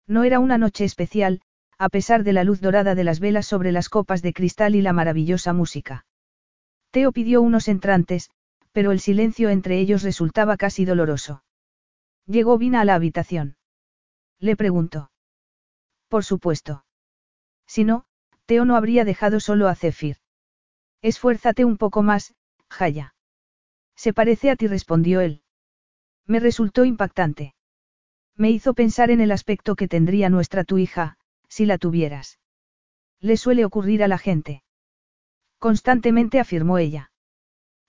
No era una noche especial, a pesar de la luz dorada de las velas sobre las copas de cristal y la maravillosa música. Teo pidió unos entrantes, pero el silencio entre ellos resultaba casi doloroso. Llegó Vina a la habitación. Le preguntó. Por supuesto. Si no, Teo no habría dejado solo a Zephyr. Esfuérzate un poco más, Jaya. Se parece a ti, respondió él. Me resultó impactante. Me hizo pensar en el aspecto que tendría nuestra tu hija, si la tuvieras. Le suele ocurrir a la gente. Constantemente afirmó ella.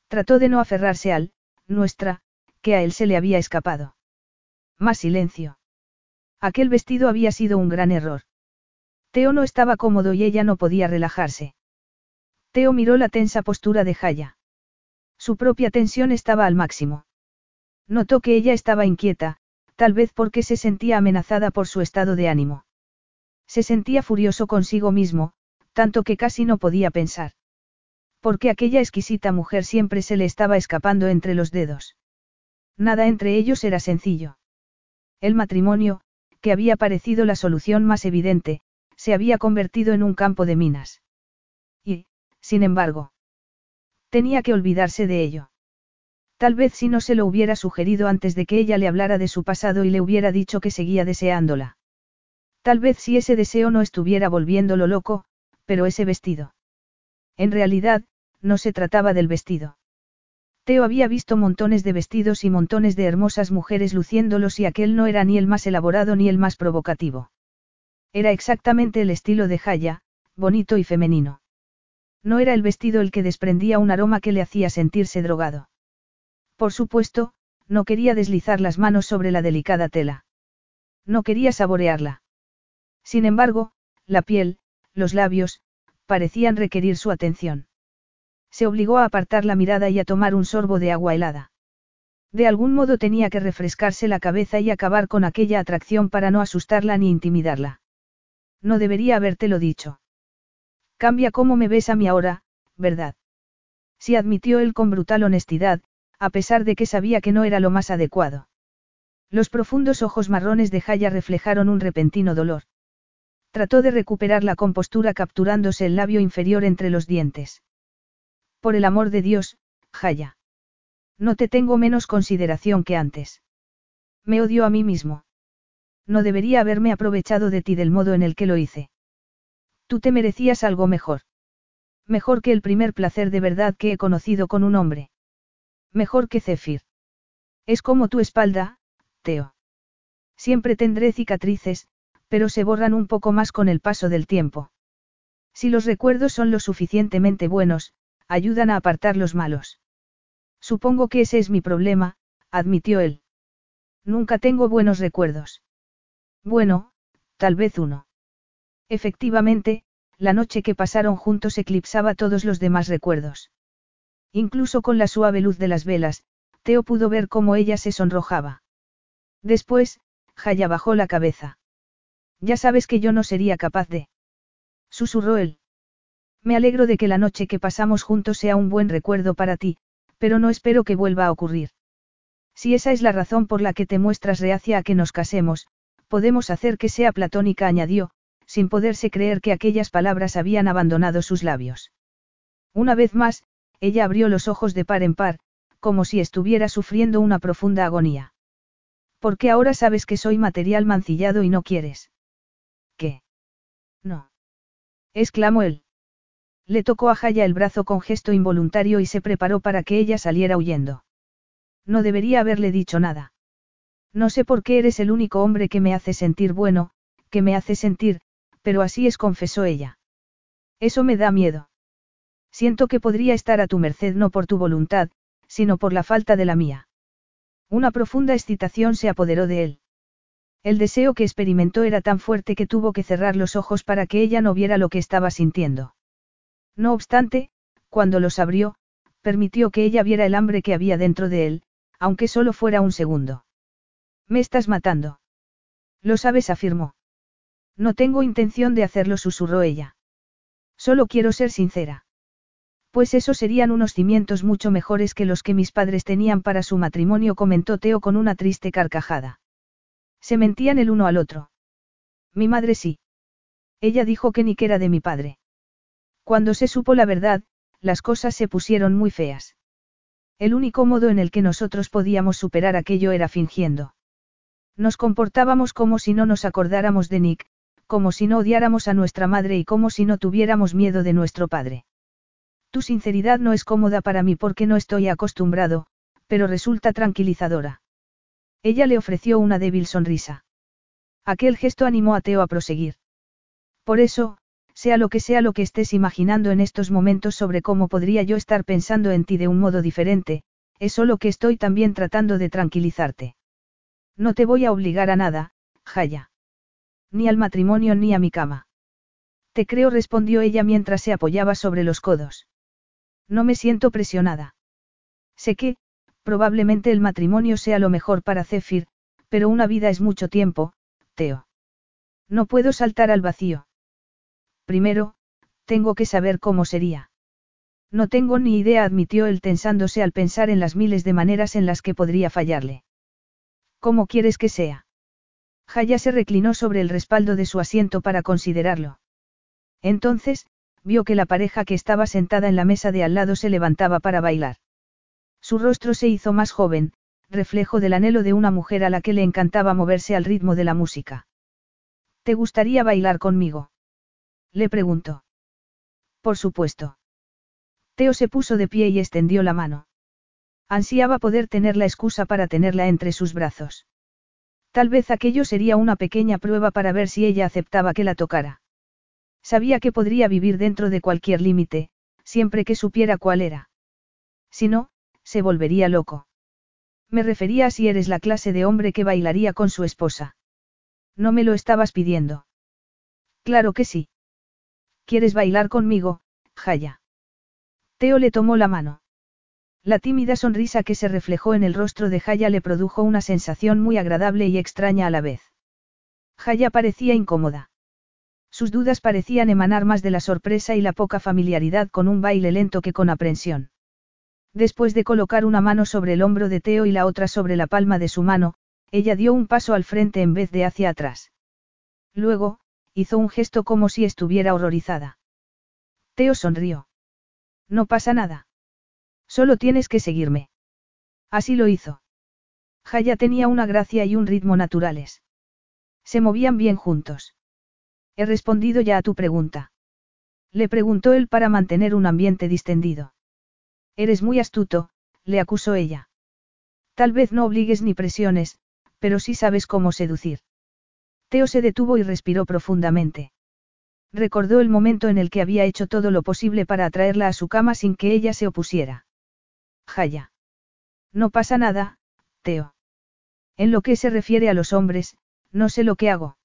Trató de no aferrarse al, nuestra, que a él se le había escapado. Más silencio. Aquel vestido había sido un gran error. Teo no estaba cómodo y ella no podía relajarse. Teo miró la tensa postura de Jaya. Su propia tensión estaba al máximo. Notó que ella estaba inquieta, tal vez porque se sentía amenazada por su estado de ánimo. Se sentía furioso consigo mismo, tanto que casi no podía pensar. Porque aquella exquisita mujer siempre se le estaba escapando entre los dedos. Nada entre ellos era sencillo. El matrimonio, que había parecido la solución más evidente, se había convertido en un campo de minas. Y, sin embargo, tenía que olvidarse de ello. Tal vez si no se lo hubiera sugerido antes de que ella le hablara de su pasado y le hubiera dicho que seguía deseándola. Tal vez si ese deseo no estuviera volviéndolo loco, pero ese vestido. En realidad, no se trataba del vestido. Teo había visto montones de vestidos y montones de hermosas mujeres luciéndolos y aquel no era ni el más elaborado ni el más provocativo. Era exactamente el estilo de Jaya, bonito y femenino. No era el vestido el que desprendía un aroma que le hacía sentirse drogado. Por supuesto, no quería deslizar las manos sobre la delicada tela. No quería saborearla. Sin embargo, la piel, los labios, parecían requerir su atención. Se obligó a apartar la mirada y a tomar un sorbo de agua helada. De algún modo tenía que refrescarse la cabeza y acabar con aquella atracción para no asustarla ni intimidarla. No debería habértelo dicho. Cambia cómo me ves a mí ahora, ¿verdad? Sí admitió él con brutal honestidad, a pesar de que sabía que no era lo más adecuado. Los profundos ojos marrones de Jaya reflejaron un repentino dolor. Trató de recuperar la compostura capturándose el labio inferior entre los dientes. Por el amor de Dios, Jaya. No te tengo menos consideración que antes. Me odio a mí mismo. No debería haberme aprovechado de ti del modo en el que lo hice. Tú te merecías algo mejor. Mejor que el primer placer de verdad que he conocido con un hombre. Mejor que Zephyr. Es como tu espalda, Teo. Siempre tendré cicatrices, pero se borran un poco más con el paso del tiempo. Si los recuerdos son lo suficientemente buenos, ayudan a apartar los malos. Supongo que ese es mi problema, admitió él. Nunca tengo buenos recuerdos. Bueno, tal vez uno. Efectivamente, la noche que pasaron juntos eclipsaba todos los demás recuerdos. Incluso con la suave luz de las velas, Teo pudo ver cómo ella se sonrojaba. Después, Jaya bajó la cabeza. Ya sabes que yo no sería capaz de. Susurró él. Me alegro de que la noche que pasamos juntos sea un buen recuerdo para ti, pero no espero que vuelva a ocurrir. Si esa es la razón por la que te muestras reacia a que nos casemos, podemos hacer que sea platónica, añadió, sin poderse creer que aquellas palabras habían abandonado sus labios. Una vez más, ella abrió los ojos de par en par, como si estuviera sufriendo una profunda agonía. Porque ahora sabes que soy material mancillado y no quieres. No. exclamó él. Le tocó a Jaya el brazo con gesto involuntario y se preparó para que ella saliera huyendo. No debería haberle dicho nada. No sé por qué eres el único hombre que me hace sentir bueno, que me hace sentir, pero así es, confesó ella. Eso me da miedo. Siento que podría estar a tu merced no por tu voluntad, sino por la falta de la mía. Una profunda excitación se apoderó de él. El deseo que experimentó era tan fuerte que tuvo que cerrar los ojos para que ella no viera lo que estaba sintiendo. No obstante, cuando los abrió, permitió que ella viera el hambre que había dentro de él, aunque solo fuera un segundo. Me estás matando. Lo sabes, afirmó. No tengo intención de hacerlo, susurró ella. Solo quiero ser sincera. Pues esos serían unos cimientos mucho mejores que los que mis padres tenían para su matrimonio, comentó Teo con una triste carcajada. Se mentían el uno al otro. Mi madre sí. Ella dijo que ni que era de mi padre. Cuando se supo la verdad, las cosas se pusieron muy feas. El único modo en el que nosotros podíamos superar aquello era fingiendo. Nos comportábamos como si no nos acordáramos de Nick, como si no odiáramos a nuestra madre y como si no tuviéramos miedo de nuestro padre. Tu sinceridad no es cómoda para mí porque no estoy acostumbrado, pero resulta tranquilizadora. Ella le ofreció una débil sonrisa. Aquel gesto animó a Teo a proseguir. Por eso, sea lo que sea lo que estés imaginando en estos momentos sobre cómo podría yo estar pensando en ti de un modo diferente, es solo que estoy también tratando de tranquilizarte. No te voy a obligar a nada, Jaya. Ni al matrimonio ni a mi cama. Te creo, respondió ella mientras se apoyaba sobre los codos. No me siento presionada. Sé que, probablemente el matrimonio sea lo mejor para Zephyr, pero una vida es mucho tiempo, Teo. No puedo saltar al vacío. Primero, tengo que saber cómo sería. No tengo ni idea, admitió él tensándose al pensar en las miles de maneras en las que podría fallarle. ¿Cómo quieres que sea? Jaya se reclinó sobre el respaldo de su asiento para considerarlo. Entonces, vio que la pareja que estaba sentada en la mesa de al lado se levantaba para bailar. Su rostro se hizo más joven, reflejo del anhelo de una mujer a la que le encantaba moverse al ritmo de la música. ¿Te gustaría bailar conmigo? Le preguntó. Por supuesto. Teo se puso de pie y extendió la mano. Ansiaba poder tener la excusa para tenerla entre sus brazos. Tal vez aquello sería una pequeña prueba para ver si ella aceptaba que la tocara. Sabía que podría vivir dentro de cualquier límite, siempre que supiera cuál era. Si no, se volvería loco. Me refería a si eres la clase de hombre que bailaría con su esposa. No me lo estabas pidiendo. Claro que sí. ¿Quieres bailar conmigo, Jaya? Teo le tomó la mano. La tímida sonrisa que se reflejó en el rostro de Jaya le produjo una sensación muy agradable y extraña a la vez. Jaya parecía incómoda. Sus dudas parecían emanar más de la sorpresa y la poca familiaridad con un baile lento que con aprensión. Después de colocar una mano sobre el hombro de Teo y la otra sobre la palma de su mano, ella dio un paso al frente en vez de hacia atrás. Luego, hizo un gesto como si estuviera horrorizada. Teo sonrió. No pasa nada. Solo tienes que seguirme. Así lo hizo. Jaya tenía una gracia y un ritmo naturales. Se movían bien juntos. He respondido ya a tu pregunta. Le preguntó él para mantener un ambiente distendido. Eres muy astuto, le acusó ella. Tal vez no obligues ni presiones, pero sí sabes cómo seducir. Teo se detuvo y respiró profundamente. Recordó el momento en el que había hecho todo lo posible para atraerla a su cama sin que ella se opusiera. Jaya. No pasa nada, Teo. En lo que se refiere a los hombres, no sé lo que hago.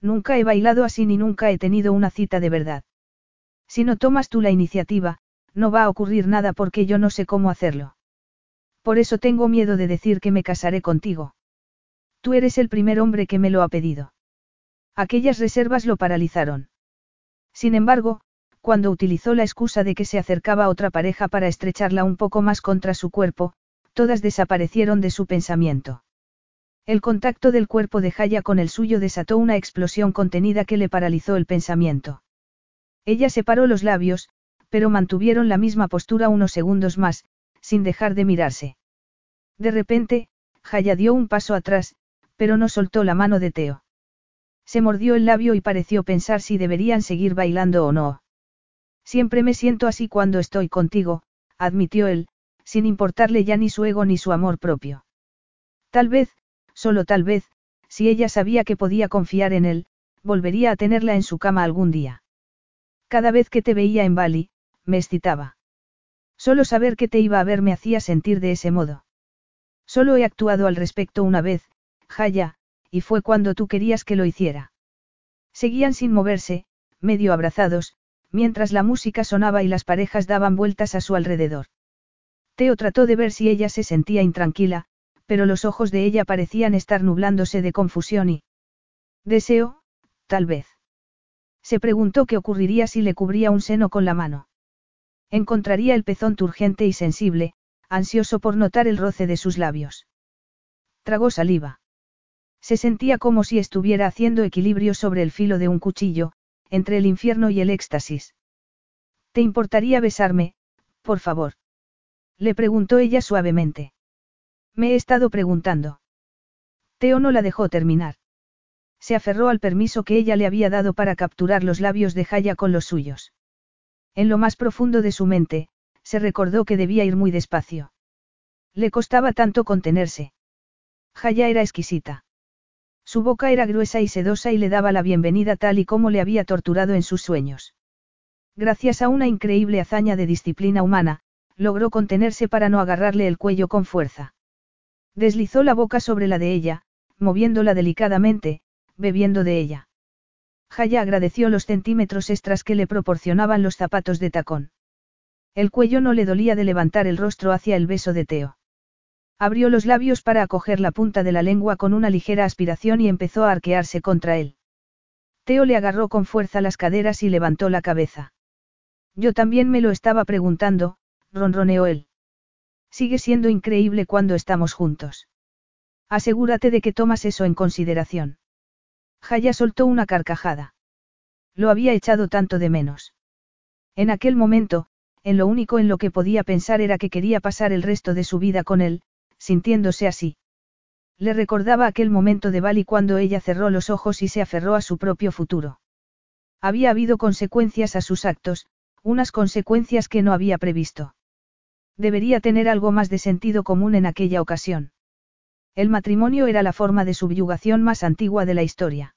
Nunca he bailado así ni nunca he tenido una cita de verdad. Si no tomas tú la iniciativa, no va a ocurrir nada porque yo no sé cómo hacerlo. Por eso tengo miedo de decir que me casaré contigo. Tú eres el primer hombre que me lo ha pedido. Aquellas reservas lo paralizaron. Sin embargo, cuando utilizó la excusa de que se acercaba otra pareja para estrecharla un poco más contra su cuerpo, todas desaparecieron de su pensamiento. El contacto del cuerpo de Jaya con el suyo desató una explosión contenida que le paralizó el pensamiento. Ella separó los labios, pero mantuvieron la misma postura unos segundos más, sin dejar de mirarse. De repente, Jaya dio un paso atrás, pero no soltó la mano de Teo. Se mordió el labio y pareció pensar si deberían seguir bailando o no. Siempre me siento así cuando estoy contigo, admitió él, sin importarle ya ni su ego ni su amor propio. Tal vez, solo tal vez, si ella sabía que podía confiar en él, volvería a tenerla en su cama algún día. Cada vez que te veía en Bali, me excitaba. Solo saber que te iba a ver me hacía sentir de ese modo. Solo he actuado al respecto una vez, Jaya, y fue cuando tú querías que lo hiciera. Seguían sin moverse, medio abrazados, mientras la música sonaba y las parejas daban vueltas a su alrededor. Teo trató de ver si ella se sentía intranquila, pero los ojos de ella parecían estar nublándose de confusión y... Deseo, tal vez. Se preguntó qué ocurriría si le cubría un seno con la mano. Encontraría el pezón turgente y sensible, ansioso por notar el roce de sus labios. Tragó saliva. Se sentía como si estuviera haciendo equilibrio sobre el filo de un cuchillo, entre el infierno y el éxtasis. ¿Te importaría besarme, por favor? Le preguntó ella suavemente. Me he estado preguntando. Teo no la dejó terminar. Se aferró al permiso que ella le había dado para capturar los labios de Jaya con los suyos. En lo más profundo de su mente, se recordó que debía ir muy despacio. Le costaba tanto contenerse. Jaya era exquisita. Su boca era gruesa y sedosa y le daba la bienvenida tal y como le había torturado en sus sueños. Gracias a una increíble hazaña de disciplina humana, logró contenerse para no agarrarle el cuello con fuerza. Deslizó la boca sobre la de ella, moviéndola delicadamente, bebiendo de ella. Jaya agradeció los centímetros extras que le proporcionaban los zapatos de tacón. El cuello no le dolía de levantar el rostro hacia el beso de Teo. Abrió los labios para acoger la punta de la lengua con una ligera aspiración y empezó a arquearse contra él. Teo le agarró con fuerza las caderas y levantó la cabeza. Yo también me lo estaba preguntando, ronroneó él. Sigue siendo increíble cuando estamos juntos. Asegúrate de que tomas eso en consideración. Jaya soltó una carcajada. Lo había echado tanto de menos. En aquel momento, en lo único en lo que podía pensar era que quería pasar el resto de su vida con él, sintiéndose así. Le recordaba aquel momento de Bali cuando ella cerró los ojos y se aferró a su propio futuro. Había habido consecuencias a sus actos, unas consecuencias que no había previsto. Debería tener algo más de sentido común en aquella ocasión. El matrimonio era la forma de subyugación más antigua de la historia.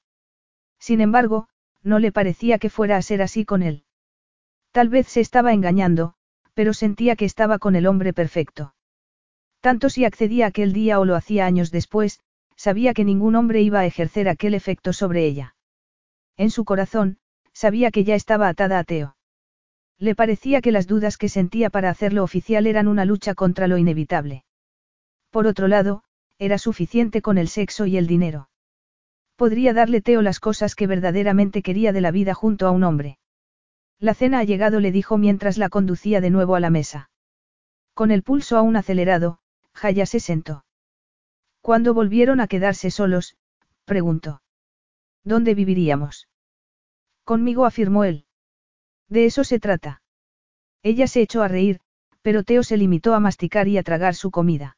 Sin embargo, no le parecía que fuera a ser así con él. Tal vez se estaba engañando, pero sentía que estaba con el hombre perfecto. Tanto si accedía aquel día o lo hacía años después, sabía que ningún hombre iba a ejercer aquel efecto sobre ella. En su corazón, sabía que ya estaba atada a Teo. Le parecía que las dudas que sentía para hacerlo oficial eran una lucha contra lo inevitable. Por otro lado, era suficiente con el sexo y el dinero. Podría darle Teo las cosas que verdaderamente quería de la vida junto a un hombre. La cena ha llegado, le dijo mientras la conducía de nuevo a la mesa. Con el pulso aún acelerado, Jaya se sentó. Cuando volvieron a quedarse solos, preguntó. ¿Dónde viviríamos? Conmigo afirmó él. De eso se trata. Ella se echó a reír, pero Teo se limitó a masticar y a tragar su comida.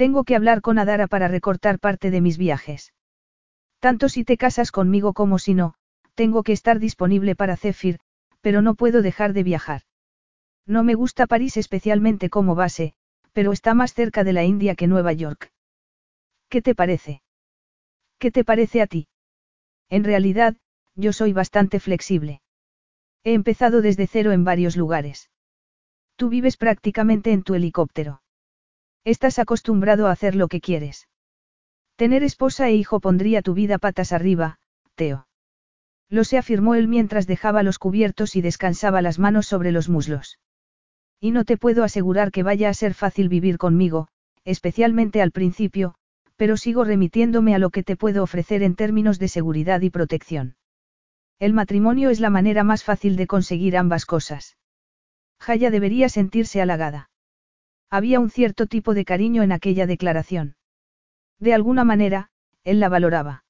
Tengo que hablar con Adara para recortar parte de mis viajes. Tanto si te casas conmigo como si no, tengo que estar disponible para Zephyr, pero no puedo dejar de viajar. No me gusta París especialmente como base, pero está más cerca de la India que Nueva York. ¿Qué te parece? ¿Qué te parece a ti? En realidad, yo soy bastante flexible. He empezado desde cero en varios lugares. Tú vives prácticamente en tu helicóptero. Estás acostumbrado a hacer lo que quieres. Tener esposa e hijo pondría tu vida patas arriba, Teo. Lo se afirmó él mientras dejaba los cubiertos y descansaba las manos sobre los muslos. Y no te puedo asegurar que vaya a ser fácil vivir conmigo, especialmente al principio, pero sigo remitiéndome a lo que te puedo ofrecer en términos de seguridad y protección. El matrimonio es la manera más fácil de conseguir ambas cosas. Jaya debería sentirse halagada. Había un cierto tipo de cariño en aquella declaración. De alguna manera, él la valoraba.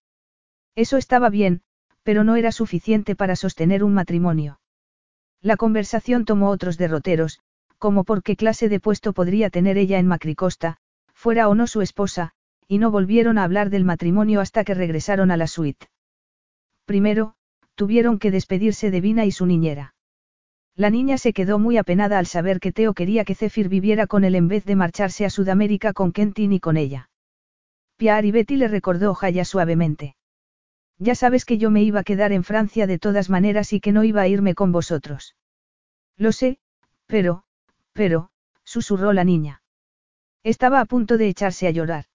Eso estaba bien, pero no era suficiente para sostener un matrimonio. La conversación tomó otros derroteros, como por qué clase de puesto podría tener ella en Macricosta, fuera o no su esposa, y no volvieron a hablar del matrimonio hasta que regresaron a la suite. Primero, tuvieron que despedirse de Vina y su niñera. La niña se quedó muy apenada al saber que Teo quería que Zephyr viviera con él en vez de marcharse a Sudamérica con Kentin y con ella. Pierre y Betty le recordó Jaya suavemente. Ya sabes que yo me iba a quedar en Francia de todas maneras y que no iba a irme con vosotros. Lo sé, pero, pero, susurró la niña. Estaba a punto de echarse a llorar.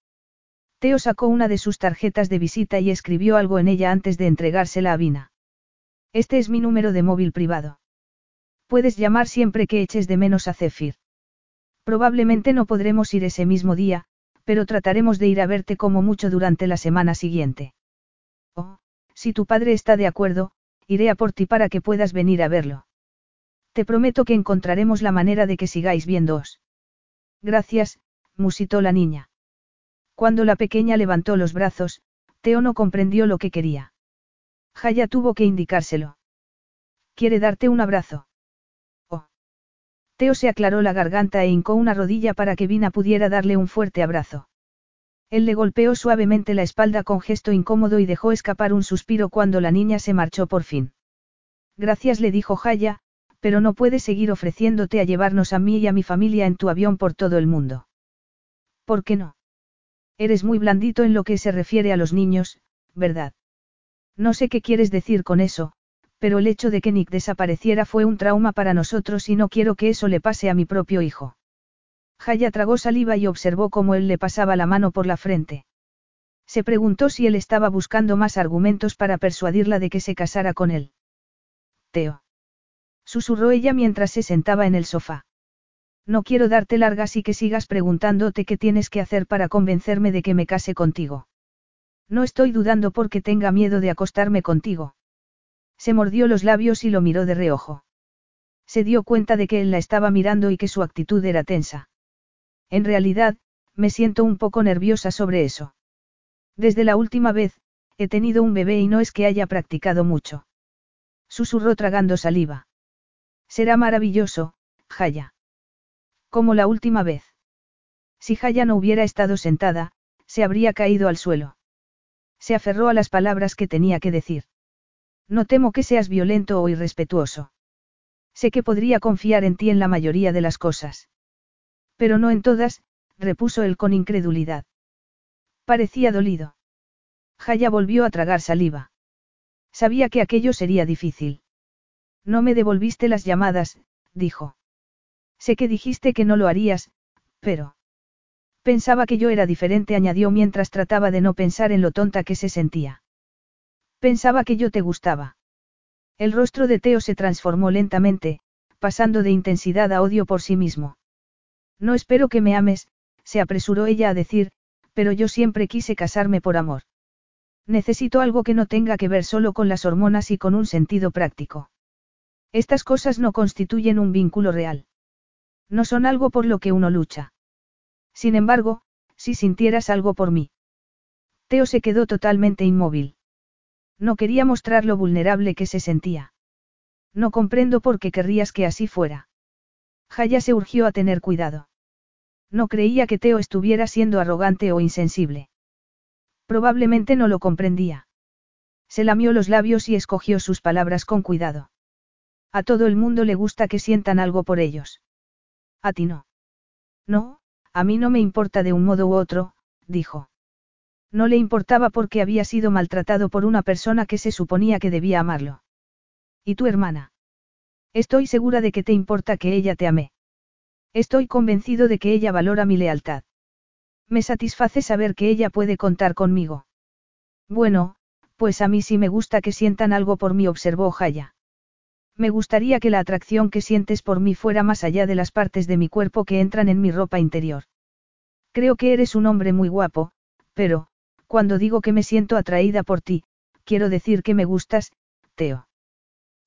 Teo sacó una de sus tarjetas de visita y escribió algo en ella antes de entregársela a Vina. Este es mi número de móvil privado. Puedes llamar siempre que eches de menos a Zephyr. Probablemente no podremos ir ese mismo día, pero trataremos de ir a verte como mucho durante la semana siguiente. Oh, si tu padre está de acuerdo, iré a por ti para que puedas venir a verlo. Te prometo que encontraremos la manera de que sigáis viéndoos. Gracias, musitó la niña. Cuando la pequeña levantó los brazos, Teo no comprendió lo que quería. Jaya tuvo que indicárselo. ¿Quiere darte un abrazo? Teo se aclaró la garganta e hincó una rodilla para que Vina pudiera darle un fuerte abrazo. Él le golpeó suavemente la espalda con gesto incómodo y dejó escapar un suspiro cuando la niña se marchó por fin. Gracias le dijo Jaya, pero no puedes seguir ofreciéndote a llevarnos a mí y a mi familia en tu avión por todo el mundo. ¿Por qué no? Eres muy blandito en lo que se refiere a los niños, ¿verdad? No sé qué quieres decir con eso, pero el hecho de que Nick desapareciera fue un trauma para nosotros y no quiero que eso le pase a mi propio hijo. Jaya tragó saliva y observó cómo él le pasaba la mano por la frente. Se preguntó si él estaba buscando más argumentos para persuadirla de que se casara con él. Teo. Susurró ella mientras se sentaba en el sofá. No quiero darte largas y que sigas preguntándote qué tienes que hacer para convencerme de que me case contigo. No estoy dudando porque tenga miedo de acostarme contigo. Se mordió los labios y lo miró de reojo. Se dio cuenta de que él la estaba mirando y que su actitud era tensa. En realidad, me siento un poco nerviosa sobre eso. Desde la última vez, he tenido un bebé y no es que haya practicado mucho. Susurró tragando saliva. Será maravilloso, Jaya. Como la última vez. Si Jaya no hubiera estado sentada, se habría caído al suelo. Se aferró a las palabras que tenía que decir. No temo que seas violento o irrespetuoso. Sé que podría confiar en ti en la mayoría de las cosas. Pero no en todas, repuso él con incredulidad. Parecía dolido. Jaya volvió a tragar saliva. Sabía que aquello sería difícil. No me devolviste las llamadas, dijo. Sé que dijiste que no lo harías, pero... Pensaba que yo era diferente, añadió mientras trataba de no pensar en lo tonta que se sentía. Pensaba que yo te gustaba. El rostro de Teo se transformó lentamente, pasando de intensidad a odio por sí mismo. No espero que me ames, se apresuró ella a decir, pero yo siempre quise casarme por amor. Necesito algo que no tenga que ver solo con las hormonas y con un sentido práctico. Estas cosas no constituyen un vínculo real. No son algo por lo que uno lucha. Sin embargo, si sintieras algo por mí. Teo se quedó totalmente inmóvil. No quería mostrar lo vulnerable que se sentía. No comprendo por qué querrías que así fuera. Jaya se urgió a tener cuidado. No creía que Teo estuviera siendo arrogante o insensible. Probablemente no lo comprendía. Se lamió los labios y escogió sus palabras con cuidado. A todo el mundo le gusta que sientan algo por ellos. A ti no. No, a mí no me importa de un modo u otro, dijo. No le importaba porque había sido maltratado por una persona que se suponía que debía amarlo. ¿Y tu hermana? Estoy segura de que te importa que ella te ame. Estoy convencido de que ella valora mi lealtad. Me satisface saber que ella puede contar conmigo. Bueno, pues a mí sí me gusta que sientan algo por mí, observó Jaya. Me gustaría que la atracción que sientes por mí fuera más allá de las partes de mi cuerpo que entran en mi ropa interior. Creo que eres un hombre muy guapo, pero, cuando digo que me siento atraída por ti, quiero decir que me gustas, Teo.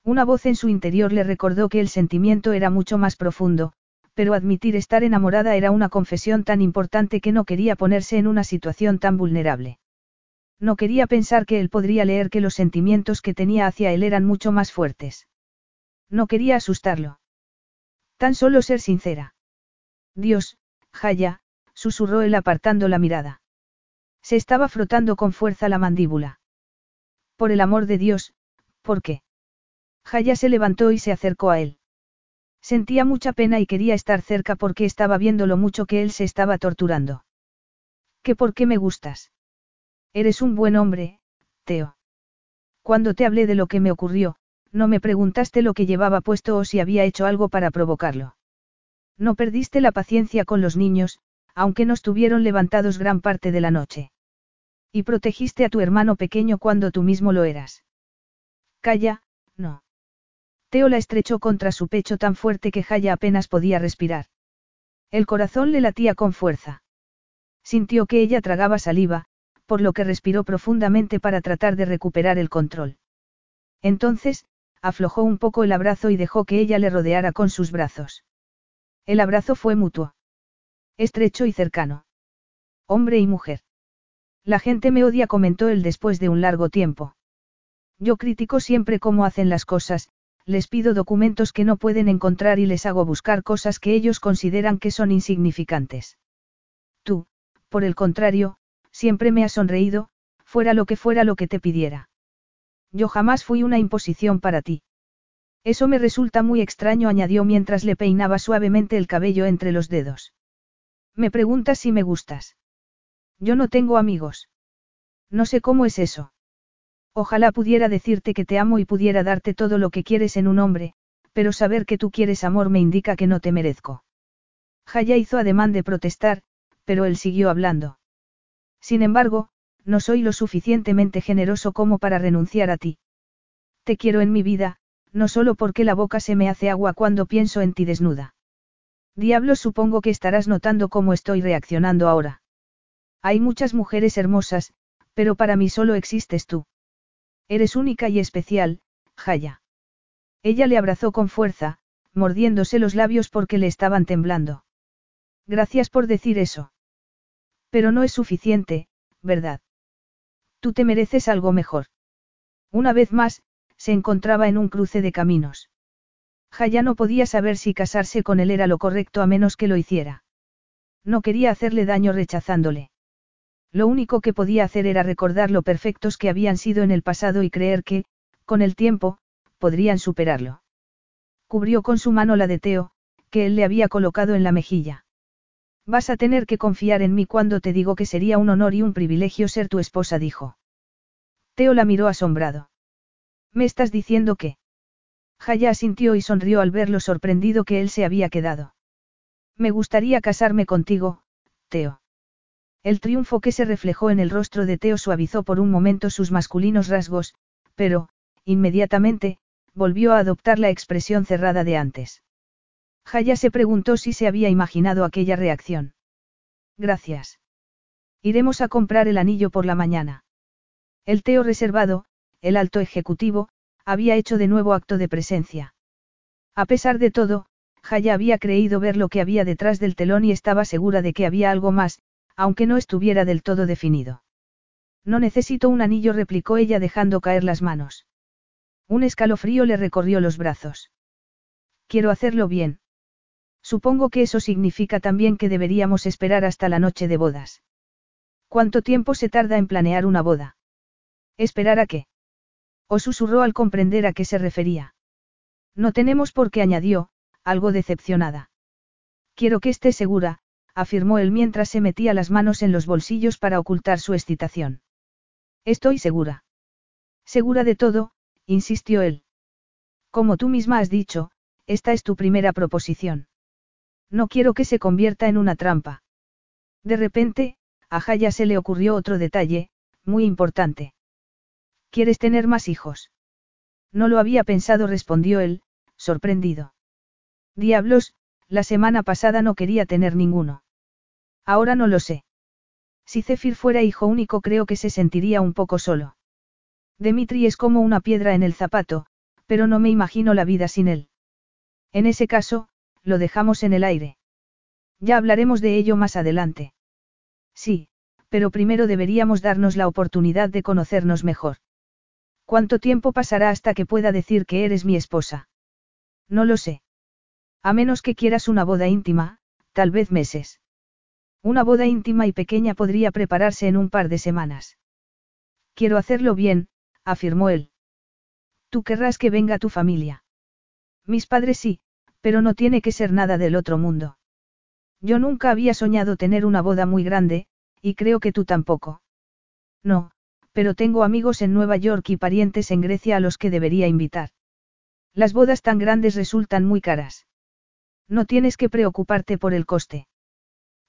Una voz en su interior le recordó que el sentimiento era mucho más profundo, pero admitir estar enamorada era una confesión tan importante que no quería ponerse en una situación tan vulnerable. No quería pensar que él podría leer que los sentimientos que tenía hacia él eran mucho más fuertes. No quería asustarlo. Tan solo ser sincera. Dios, Jaya, susurró él apartando la mirada. Se estaba frotando con fuerza la mandíbula. Por el amor de Dios, ¿por qué? Jaya se levantó y se acercó a él. Sentía mucha pena y quería estar cerca porque estaba viendo lo mucho que él se estaba torturando. ¿Qué por qué me gustas? Eres un buen hombre, Teo. Cuando te hablé de lo que me ocurrió, no me preguntaste lo que llevaba puesto o si había hecho algo para provocarlo. No perdiste la paciencia con los niños, aunque no estuvieron levantados gran parte de la noche. Y protegiste a tu hermano pequeño cuando tú mismo lo eras. Calla, no. Teo la estrechó contra su pecho tan fuerte que Jaya apenas podía respirar. El corazón le latía con fuerza. Sintió que ella tragaba saliva, por lo que respiró profundamente para tratar de recuperar el control. Entonces, aflojó un poco el abrazo y dejó que ella le rodeara con sus brazos. El abrazo fue mutuo. Estrecho y cercano. Hombre y mujer. La gente me odia, comentó él después de un largo tiempo. Yo critico siempre cómo hacen las cosas, les pido documentos que no pueden encontrar y les hago buscar cosas que ellos consideran que son insignificantes. Tú, por el contrario, siempre me has sonreído, fuera lo que fuera lo que te pidiera. Yo jamás fui una imposición para ti. Eso me resulta muy extraño, añadió mientras le peinaba suavemente el cabello entre los dedos. Me preguntas si me gustas. Yo no tengo amigos. No sé cómo es eso. Ojalá pudiera decirte que te amo y pudiera darte todo lo que quieres en un hombre, pero saber que tú quieres amor me indica que no te merezco. Jaya hizo ademán de protestar, pero él siguió hablando. Sin embargo, no soy lo suficientemente generoso como para renunciar a ti. Te quiero en mi vida, no solo porque la boca se me hace agua cuando pienso en ti desnuda. Diablos supongo que estarás notando cómo estoy reaccionando ahora. Hay muchas mujeres hermosas, pero para mí solo existes tú. Eres única y especial, Jaya. Ella le abrazó con fuerza, mordiéndose los labios porque le estaban temblando. Gracias por decir eso. Pero no es suficiente, ¿verdad? Tú te mereces algo mejor. Una vez más, se encontraba en un cruce de caminos. Jaya no podía saber si casarse con él era lo correcto a menos que lo hiciera. No quería hacerle daño rechazándole. Lo único que podía hacer era recordar lo perfectos que habían sido en el pasado y creer que, con el tiempo, podrían superarlo. Cubrió con su mano la de Teo, que él le había colocado en la mejilla. Vas a tener que confiar en mí cuando te digo que sería un honor y un privilegio ser tu esposa, dijo. Teo la miró asombrado. ¿Me estás diciendo que? Jaya asintió y sonrió al ver lo sorprendido que él se había quedado. Me gustaría casarme contigo, Teo. El triunfo que se reflejó en el rostro de Teo suavizó por un momento sus masculinos rasgos, pero, inmediatamente, volvió a adoptar la expresión cerrada de antes. Jaya se preguntó si se había imaginado aquella reacción. Gracias. Iremos a comprar el anillo por la mañana. El Teo reservado, el alto ejecutivo, había hecho de nuevo acto de presencia. A pesar de todo, Jaya había creído ver lo que había detrás del telón y estaba segura de que había algo más, aunque no estuviera del todo definido. No necesito un anillo, replicó ella dejando caer las manos. Un escalofrío le recorrió los brazos. Quiero hacerlo bien. Supongo que eso significa también que deberíamos esperar hasta la noche de bodas. ¿Cuánto tiempo se tarda en planear una boda? ¿Esperar a qué? O susurró al comprender a qué se refería. No tenemos por qué añadió, algo decepcionada. Quiero que esté segura, afirmó él mientras se metía las manos en los bolsillos para ocultar su excitación. Estoy segura. Segura de todo, insistió él. Como tú misma has dicho, esta es tu primera proposición. No quiero que se convierta en una trampa. De repente, a Jaya se le ocurrió otro detalle, muy importante. ¿Quieres tener más hijos? No lo había pensado, respondió él, sorprendido. Diablos, la semana pasada no quería tener ninguno. Ahora no lo sé. Si Zefir fuera hijo único creo que se sentiría un poco solo. Dimitri es como una piedra en el zapato, pero no me imagino la vida sin él. En ese caso, lo dejamos en el aire. Ya hablaremos de ello más adelante. Sí, pero primero deberíamos darnos la oportunidad de conocernos mejor. ¿Cuánto tiempo pasará hasta que pueda decir que eres mi esposa? No lo sé. A menos que quieras una boda íntima, tal vez meses. Una boda íntima y pequeña podría prepararse en un par de semanas. Quiero hacerlo bien, afirmó él. Tú querrás que venga tu familia. Mis padres sí, pero no tiene que ser nada del otro mundo. Yo nunca había soñado tener una boda muy grande, y creo que tú tampoco. No, pero tengo amigos en Nueva York y parientes en Grecia a los que debería invitar. Las bodas tan grandes resultan muy caras. No tienes que preocuparte por el coste.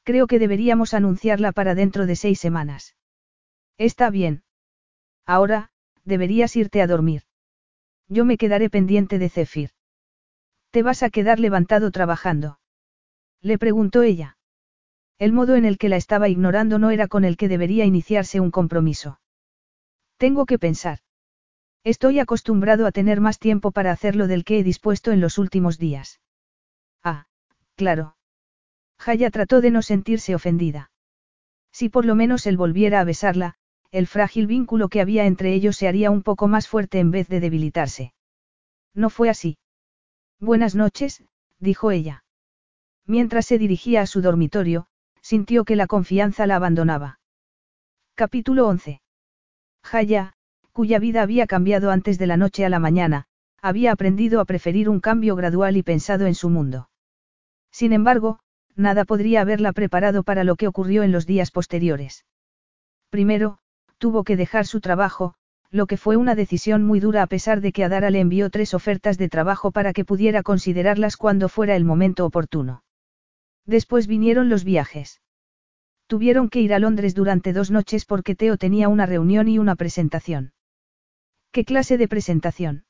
Creo que deberíamos anunciarla para dentro de seis semanas. Está bien. Ahora, deberías irte a dormir. Yo me quedaré pendiente de Zephyr. ¿Te vas a quedar levantado trabajando? Le preguntó ella. El modo en el que la estaba ignorando no era con el que debería iniciarse un compromiso. Tengo que pensar. Estoy acostumbrado a tener más tiempo para hacerlo del que he dispuesto en los últimos días. Ah, claro. Jaya trató de no sentirse ofendida. Si por lo menos él volviera a besarla, el frágil vínculo que había entre ellos se haría un poco más fuerte en vez de debilitarse. No fue así. Buenas noches, dijo ella. Mientras se dirigía a su dormitorio, sintió que la confianza la abandonaba. Capítulo 11. Jaya, cuya vida había cambiado antes de la noche a la mañana, había aprendido a preferir un cambio gradual y pensado en su mundo. Sin embargo, nada podría haberla preparado para lo que ocurrió en los días posteriores. Primero, tuvo que dejar su trabajo, lo que fue una decisión muy dura a pesar de que Adara le envió tres ofertas de trabajo para que pudiera considerarlas cuando fuera el momento oportuno. Después vinieron los viajes. Tuvieron que ir a Londres durante dos noches porque Teo tenía una reunión y una presentación. ¿Qué clase de presentación?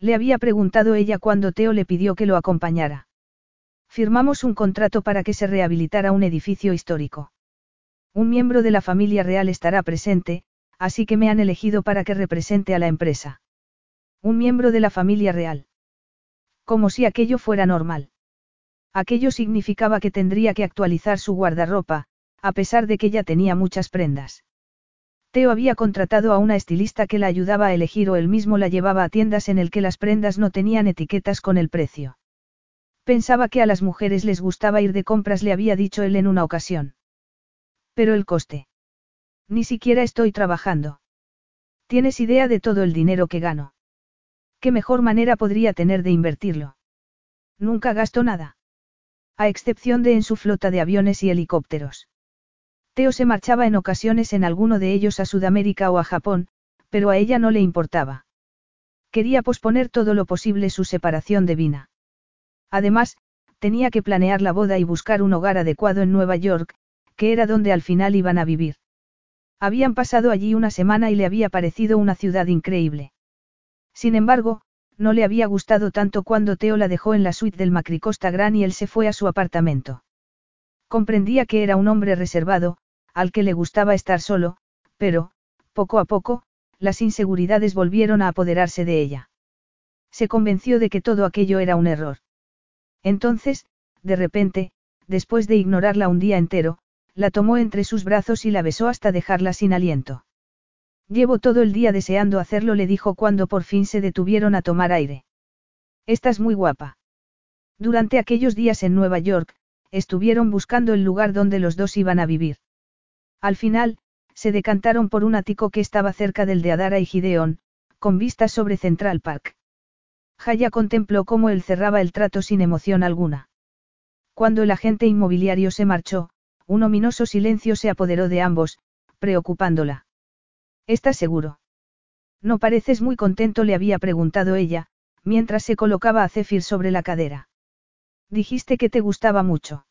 Le había preguntado ella cuando Teo le pidió que lo acompañara. Firmamos un contrato para que se rehabilitara un edificio histórico. Un miembro de la familia real estará presente, así que me han elegido para que represente a la empresa. Un miembro de la familia real. Como si aquello fuera normal. Aquello significaba que tendría que actualizar su guardarropa, a pesar de que ya tenía muchas prendas. Teo había contratado a una estilista que la ayudaba a elegir o él mismo la llevaba a tiendas en el que las prendas no tenían etiquetas con el precio. Pensaba que a las mujeres les gustaba ir de compras, le había dicho él en una ocasión. Pero el coste. Ni siquiera estoy trabajando. ¿Tienes idea de todo el dinero que gano? ¿Qué mejor manera podría tener de invertirlo? Nunca gasto nada. A excepción de en su flota de aviones y helicópteros. Teo se marchaba en ocasiones en alguno de ellos a Sudamérica o a Japón, pero a ella no le importaba. Quería posponer todo lo posible su separación de Vina. Además, tenía que planear la boda y buscar un hogar adecuado en Nueva York, que era donde al final iban a vivir. Habían pasado allí una semana y le había parecido una ciudad increíble. Sin embargo, no le había gustado tanto cuando Teo la dejó en la suite del Macricosta Gran y él se fue a su apartamento. Comprendía que era un hombre reservado, al que le gustaba estar solo, pero, poco a poco, las inseguridades volvieron a apoderarse de ella. Se convenció de que todo aquello era un error. Entonces, de repente, después de ignorarla un día entero, la tomó entre sus brazos y la besó hasta dejarla sin aliento. Llevo todo el día deseando hacerlo, le dijo cuando por fin se detuvieron a tomar aire. Estás muy guapa. Durante aquellos días en Nueva York, estuvieron buscando el lugar donde los dos iban a vivir. Al final, se decantaron por un ático que estaba cerca del de Adara y Gideon, con vistas sobre Central Park. Jaya contempló cómo él cerraba el trato sin emoción alguna. Cuando el agente inmobiliario se marchó, un ominoso silencio se apoderó de ambos, preocupándola. ¿Estás seguro? No pareces muy contento, le había preguntado ella, mientras se colocaba a Zephyr sobre la cadera. Dijiste que te gustaba mucho.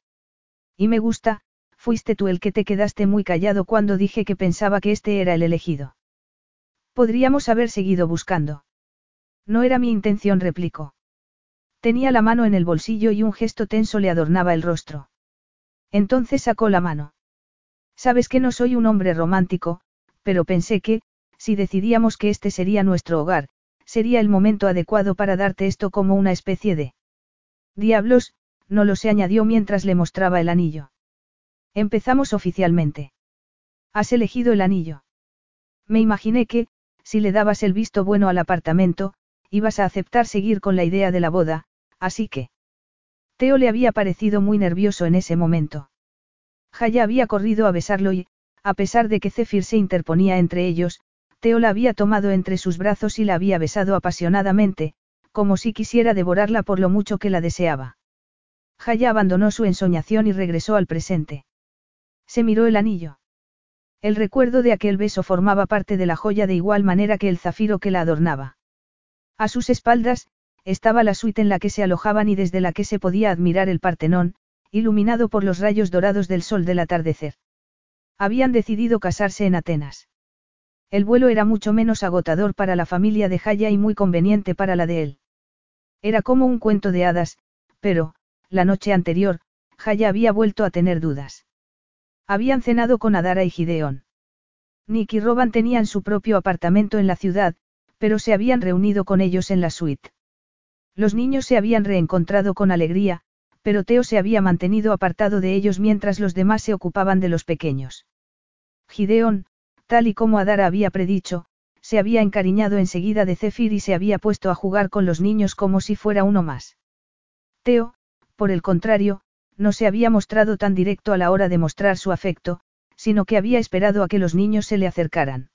Y me gusta, fuiste tú el que te quedaste muy callado cuando dije que pensaba que este era el elegido. Podríamos haber seguido buscando. No era mi intención, replicó. Tenía la mano en el bolsillo y un gesto tenso le adornaba el rostro. Entonces sacó la mano. Sabes que no soy un hombre romántico, pero pensé que, si decidíamos que este sería nuestro hogar, sería el momento adecuado para darte esto como una especie de... Diablos, no lo se añadió mientras le mostraba el anillo. Empezamos oficialmente. Has elegido el anillo. Me imaginé que, si le dabas el visto bueno al apartamento, ibas a aceptar seguir con la idea de la boda, así que... Teo le había parecido muy nervioso en ese momento. Jaya había corrido a besarlo y, a pesar de que Zephyr se interponía entre ellos, Teo la había tomado entre sus brazos y la había besado apasionadamente, como si quisiera devorarla por lo mucho que la deseaba. Jaya abandonó su ensoñación y regresó al presente. Se miró el anillo. El recuerdo de aquel beso formaba parte de la joya de igual manera que el zafiro que la adornaba. A sus espaldas, estaba la suite en la que se alojaban y desde la que se podía admirar el Partenón, iluminado por los rayos dorados del sol del atardecer. Habían decidido casarse en Atenas. El vuelo era mucho menos agotador para la familia de Jaya y muy conveniente para la de él. Era como un cuento de hadas, pero, la noche anterior, Jaya había vuelto a tener dudas. Habían cenado con Adara y Gideon. Nick y Roban tenían su propio apartamento en la ciudad, pero se habían reunido con ellos en la suite. Los niños se habían reencontrado con alegría, pero Teo se había mantenido apartado de ellos mientras los demás se ocupaban de los pequeños. Gideon, tal y como Adara había predicho, se había encariñado enseguida de Zephyr y se había puesto a jugar con los niños como si fuera uno más. Teo, por el contrario, no se había mostrado tan directo a la hora de mostrar su afecto, sino que había esperado a que los niños se le acercaran.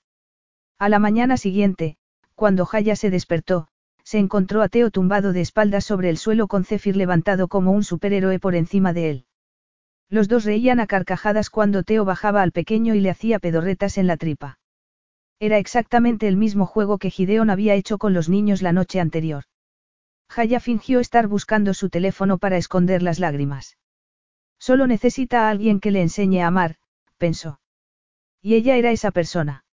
A la mañana siguiente, cuando Jaya se despertó, se encontró a Teo tumbado de espaldas sobre el suelo con Zephyr levantado como un superhéroe por encima de él. Los dos reían a carcajadas cuando Teo bajaba al pequeño y le hacía pedorretas en la tripa. Era exactamente el mismo juego que Gideon había hecho con los niños la noche anterior. Jaya fingió estar buscando su teléfono para esconder las lágrimas. Solo necesita a alguien que le enseñe a amar, pensó. Y ella era esa persona.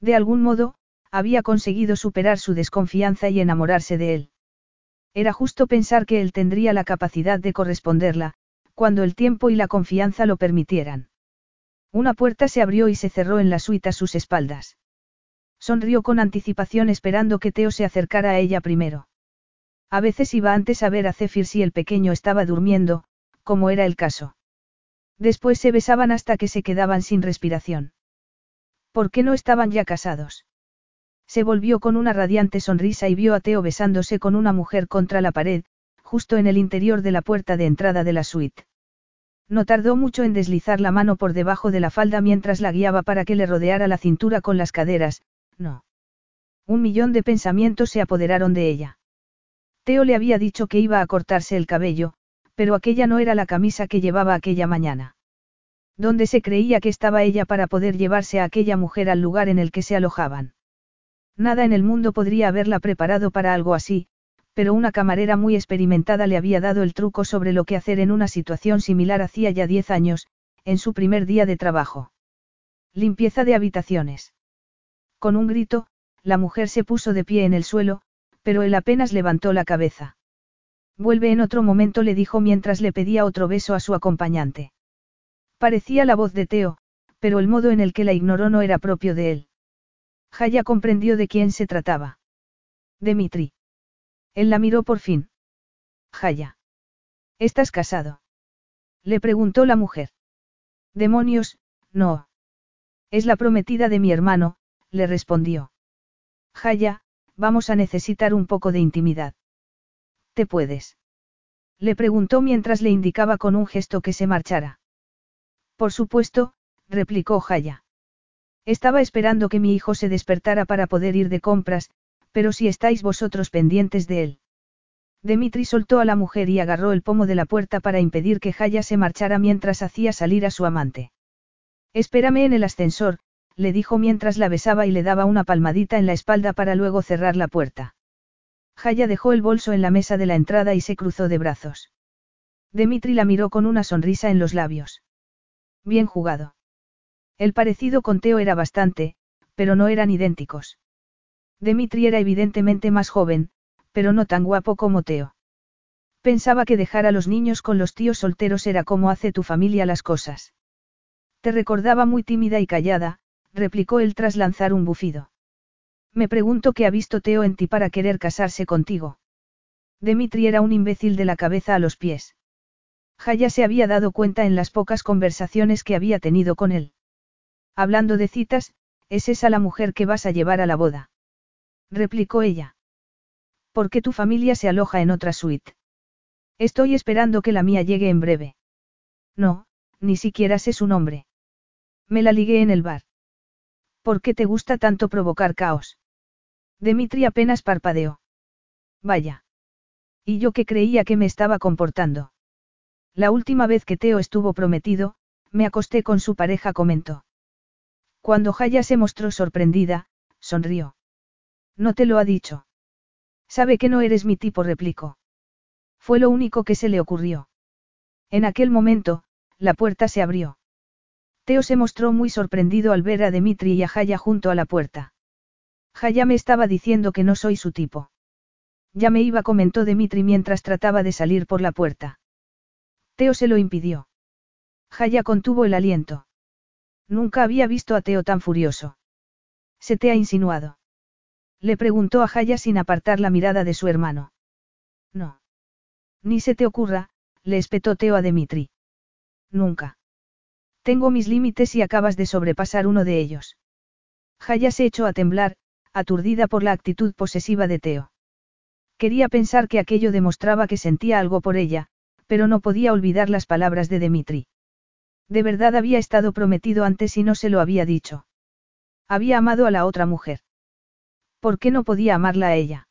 De algún modo, había conseguido superar su desconfianza y enamorarse de él. Era justo pensar que él tendría la capacidad de corresponderla, cuando el tiempo y la confianza lo permitieran. Una puerta se abrió y se cerró en la suite a sus espaldas. Sonrió con anticipación esperando que Teo se acercara a ella primero. A veces iba antes a ver a Zephyr si el pequeño estaba durmiendo, como era el caso. Después se besaban hasta que se quedaban sin respiración. ¿Por qué no estaban ya casados? Se volvió con una radiante sonrisa y vio a Teo besándose con una mujer contra la pared, justo en el interior de la puerta de entrada de la suite. No tardó mucho en deslizar la mano por debajo de la falda mientras la guiaba para que le rodeara la cintura con las caderas, no. Un millón de pensamientos se apoderaron de ella. Teo le había dicho que iba a cortarse el cabello, pero aquella no era la camisa que llevaba aquella mañana. ¿Dónde se creía que estaba ella para poder llevarse a aquella mujer al lugar en el que se alojaban? Nada en el mundo podría haberla preparado para algo así, pero una camarera muy experimentada le había dado el truco sobre lo que hacer en una situación similar hacía ya diez años, en su primer día de trabajo. Limpieza de habitaciones. Con un grito, la mujer se puso de pie en el suelo, pero él apenas levantó la cabeza. Vuelve en otro momento le dijo mientras le pedía otro beso a su acompañante. Parecía la voz de Teo, pero el modo en el que la ignoró no era propio de él. Jaya comprendió de quién se trataba. Dimitri. Él la miró por fin. Jaya. ¿Estás casado? Le preguntó la mujer. Demonios, no. Es la prometida de mi hermano, le respondió. Jaya, vamos a necesitar un poco de intimidad. ¿Te puedes? Le preguntó mientras le indicaba con un gesto que se marchara. Por supuesto, replicó Jaya. Estaba esperando que mi hijo se despertara para poder ir de compras, pero si estáis vosotros pendientes de él. Demitri soltó a la mujer y agarró el pomo de la puerta para impedir que Jaya se marchara mientras hacía salir a su amante. Espérame en el ascensor, le dijo mientras la besaba y le daba una palmadita en la espalda para luego cerrar la puerta. Jaya dejó el bolso en la mesa de la entrada y se cruzó de brazos. Demitri la miró con una sonrisa en los labios. Bien jugado. El parecido con Teo era bastante, pero no eran idénticos. Demitri era evidentemente más joven, pero no tan guapo como Teo. Pensaba que dejar a los niños con los tíos solteros era como hace tu familia las cosas. Te recordaba muy tímida y callada, replicó él tras lanzar un bufido. Me pregunto qué ha visto Teo en ti para querer casarse contigo. Demitri era un imbécil de la cabeza a los pies. Jaya se había dado cuenta en las pocas conversaciones que había tenido con él. Hablando de citas, es esa la mujer que vas a llevar a la boda replicó ella. ¿Por qué tu familia se aloja en otra suite? Estoy esperando que la mía llegue en breve. No, ni siquiera sé su nombre. Me la ligué en el bar. ¿Por qué te gusta tanto provocar caos? Demitri apenas parpadeó. Vaya. Y yo que creía que me estaba comportando. La última vez que Teo estuvo prometido, me acosté con su pareja, comentó. Cuando Jaya se mostró sorprendida, sonrió. No te lo ha dicho. Sabe que no eres mi tipo, replicó. Fue lo único que se le ocurrió. En aquel momento, la puerta se abrió. Teo se mostró muy sorprendido al ver a Dimitri y a Jaya junto a la puerta. Jaya me estaba diciendo que no soy su tipo. Ya me iba, comentó Dimitri mientras trataba de salir por la puerta. Teo se lo impidió. Jaya contuvo el aliento. Nunca había visto a Teo tan furioso. Se te ha insinuado. Le preguntó a Jaya sin apartar la mirada de su hermano. No. Ni se te ocurra, le espetó Teo a Dimitri. Nunca. Tengo mis límites y acabas de sobrepasar uno de ellos. Jaya se echó a temblar, aturdida por la actitud posesiva de Teo. Quería pensar que aquello demostraba que sentía algo por ella, pero no podía olvidar las palabras de Dimitri. De verdad había estado prometido antes y no se lo había dicho. Había amado a la otra mujer. ¿Por qué no podía amarla a ella?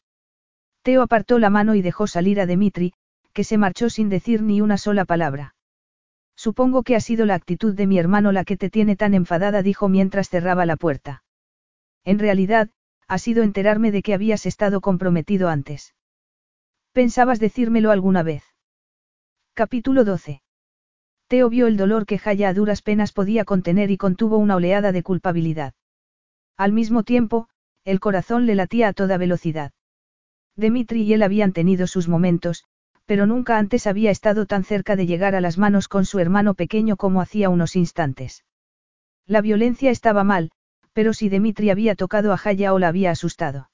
Teo apartó la mano y dejó salir a Dimitri, que se marchó sin decir ni una sola palabra. Supongo que ha sido la actitud de mi hermano la que te tiene tan enfadada, dijo mientras cerraba la puerta. En realidad, ha sido enterarme de que habías estado comprometido antes. ¿Pensabas decírmelo alguna vez? Capítulo 12. Teo vio el dolor que Jaya a duras penas podía contener y contuvo una oleada de culpabilidad. Al mismo tiempo, el corazón le latía a toda velocidad. Dimitri y él habían tenido sus momentos, pero nunca antes había estado tan cerca de llegar a las manos con su hermano pequeño como hacía unos instantes. La violencia estaba mal, pero si Dimitri había tocado a Jaya o la había asustado.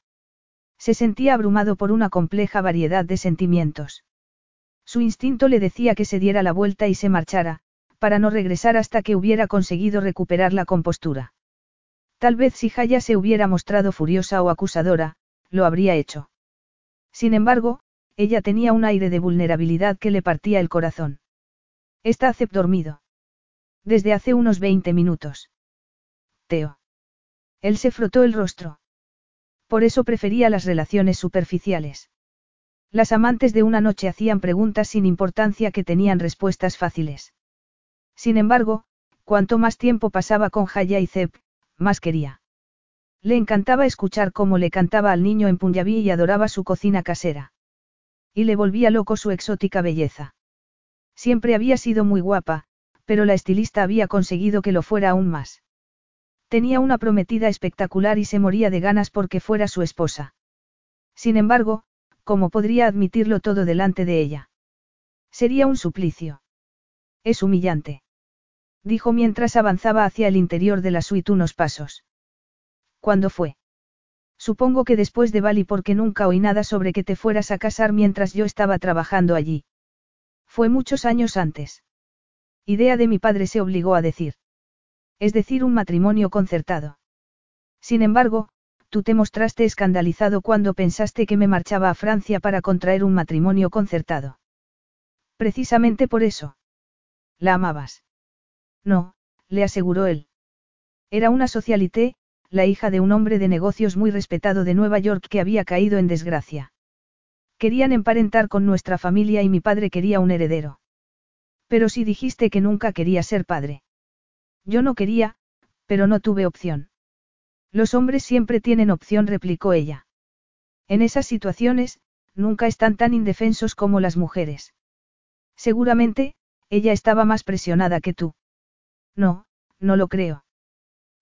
Se sentía abrumado por una compleja variedad de sentimientos. Su instinto le decía que se diera la vuelta y se marchara, para no regresar hasta que hubiera conseguido recuperar la compostura. Tal vez si Jaya se hubiera mostrado furiosa o acusadora, lo habría hecho. Sin embargo, ella tenía un aire de vulnerabilidad que le partía el corazón. Está Acep dormido. Desde hace unos 20 minutos. Teo. Él se frotó el rostro. Por eso prefería las relaciones superficiales. Las amantes de una noche hacían preguntas sin importancia que tenían respuestas fáciles. Sin embargo, cuanto más tiempo pasaba con Jaya y Zeb, más quería. Le encantaba escuchar cómo le cantaba al niño en Punjabi y adoraba su cocina casera. Y le volvía loco su exótica belleza. Siempre había sido muy guapa, pero la estilista había conseguido que lo fuera aún más. Tenía una prometida espectacular y se moría de ganas porque fuera su esposa. Sin embargo, ¿cómo podría admitirlo todo delante de ella? Sería un suplicio. Es humillante. Dijo mientras avanzaba hacia el interior de la suite unos pasos. ¿Cuándo fue? Supongo que después de Bali porque nunca oí nada sobre que te fueras a casar mientras yo estaba trabajando allí. Fue muchos años antes. Idea de mi padre se obligó a decir. Es decir, un matrimonio concertado. Sin embargo, tú te mostraste escandalizado cuando pensaste que me marchaba a Francia para contraer un matrimonio concertado. Precisamente por eso. La amabas. No, le aseguró él. Era una socialité, la hija de un hombre de negocios muy respetado de Nueva York que había caído en desgracia. Querían emparentar con nuestra familia y mi padre quería un heredero. Pero si dijiste que nunca quería ser padre. Yo no quería, pero no tuve opción. Los hombres siempre tienen opción, replicó ella. En esas situaciones, nunca están tan indefensos como las mujeres. Seguramente, ella estaba más presionada que tú. No, no lo creo.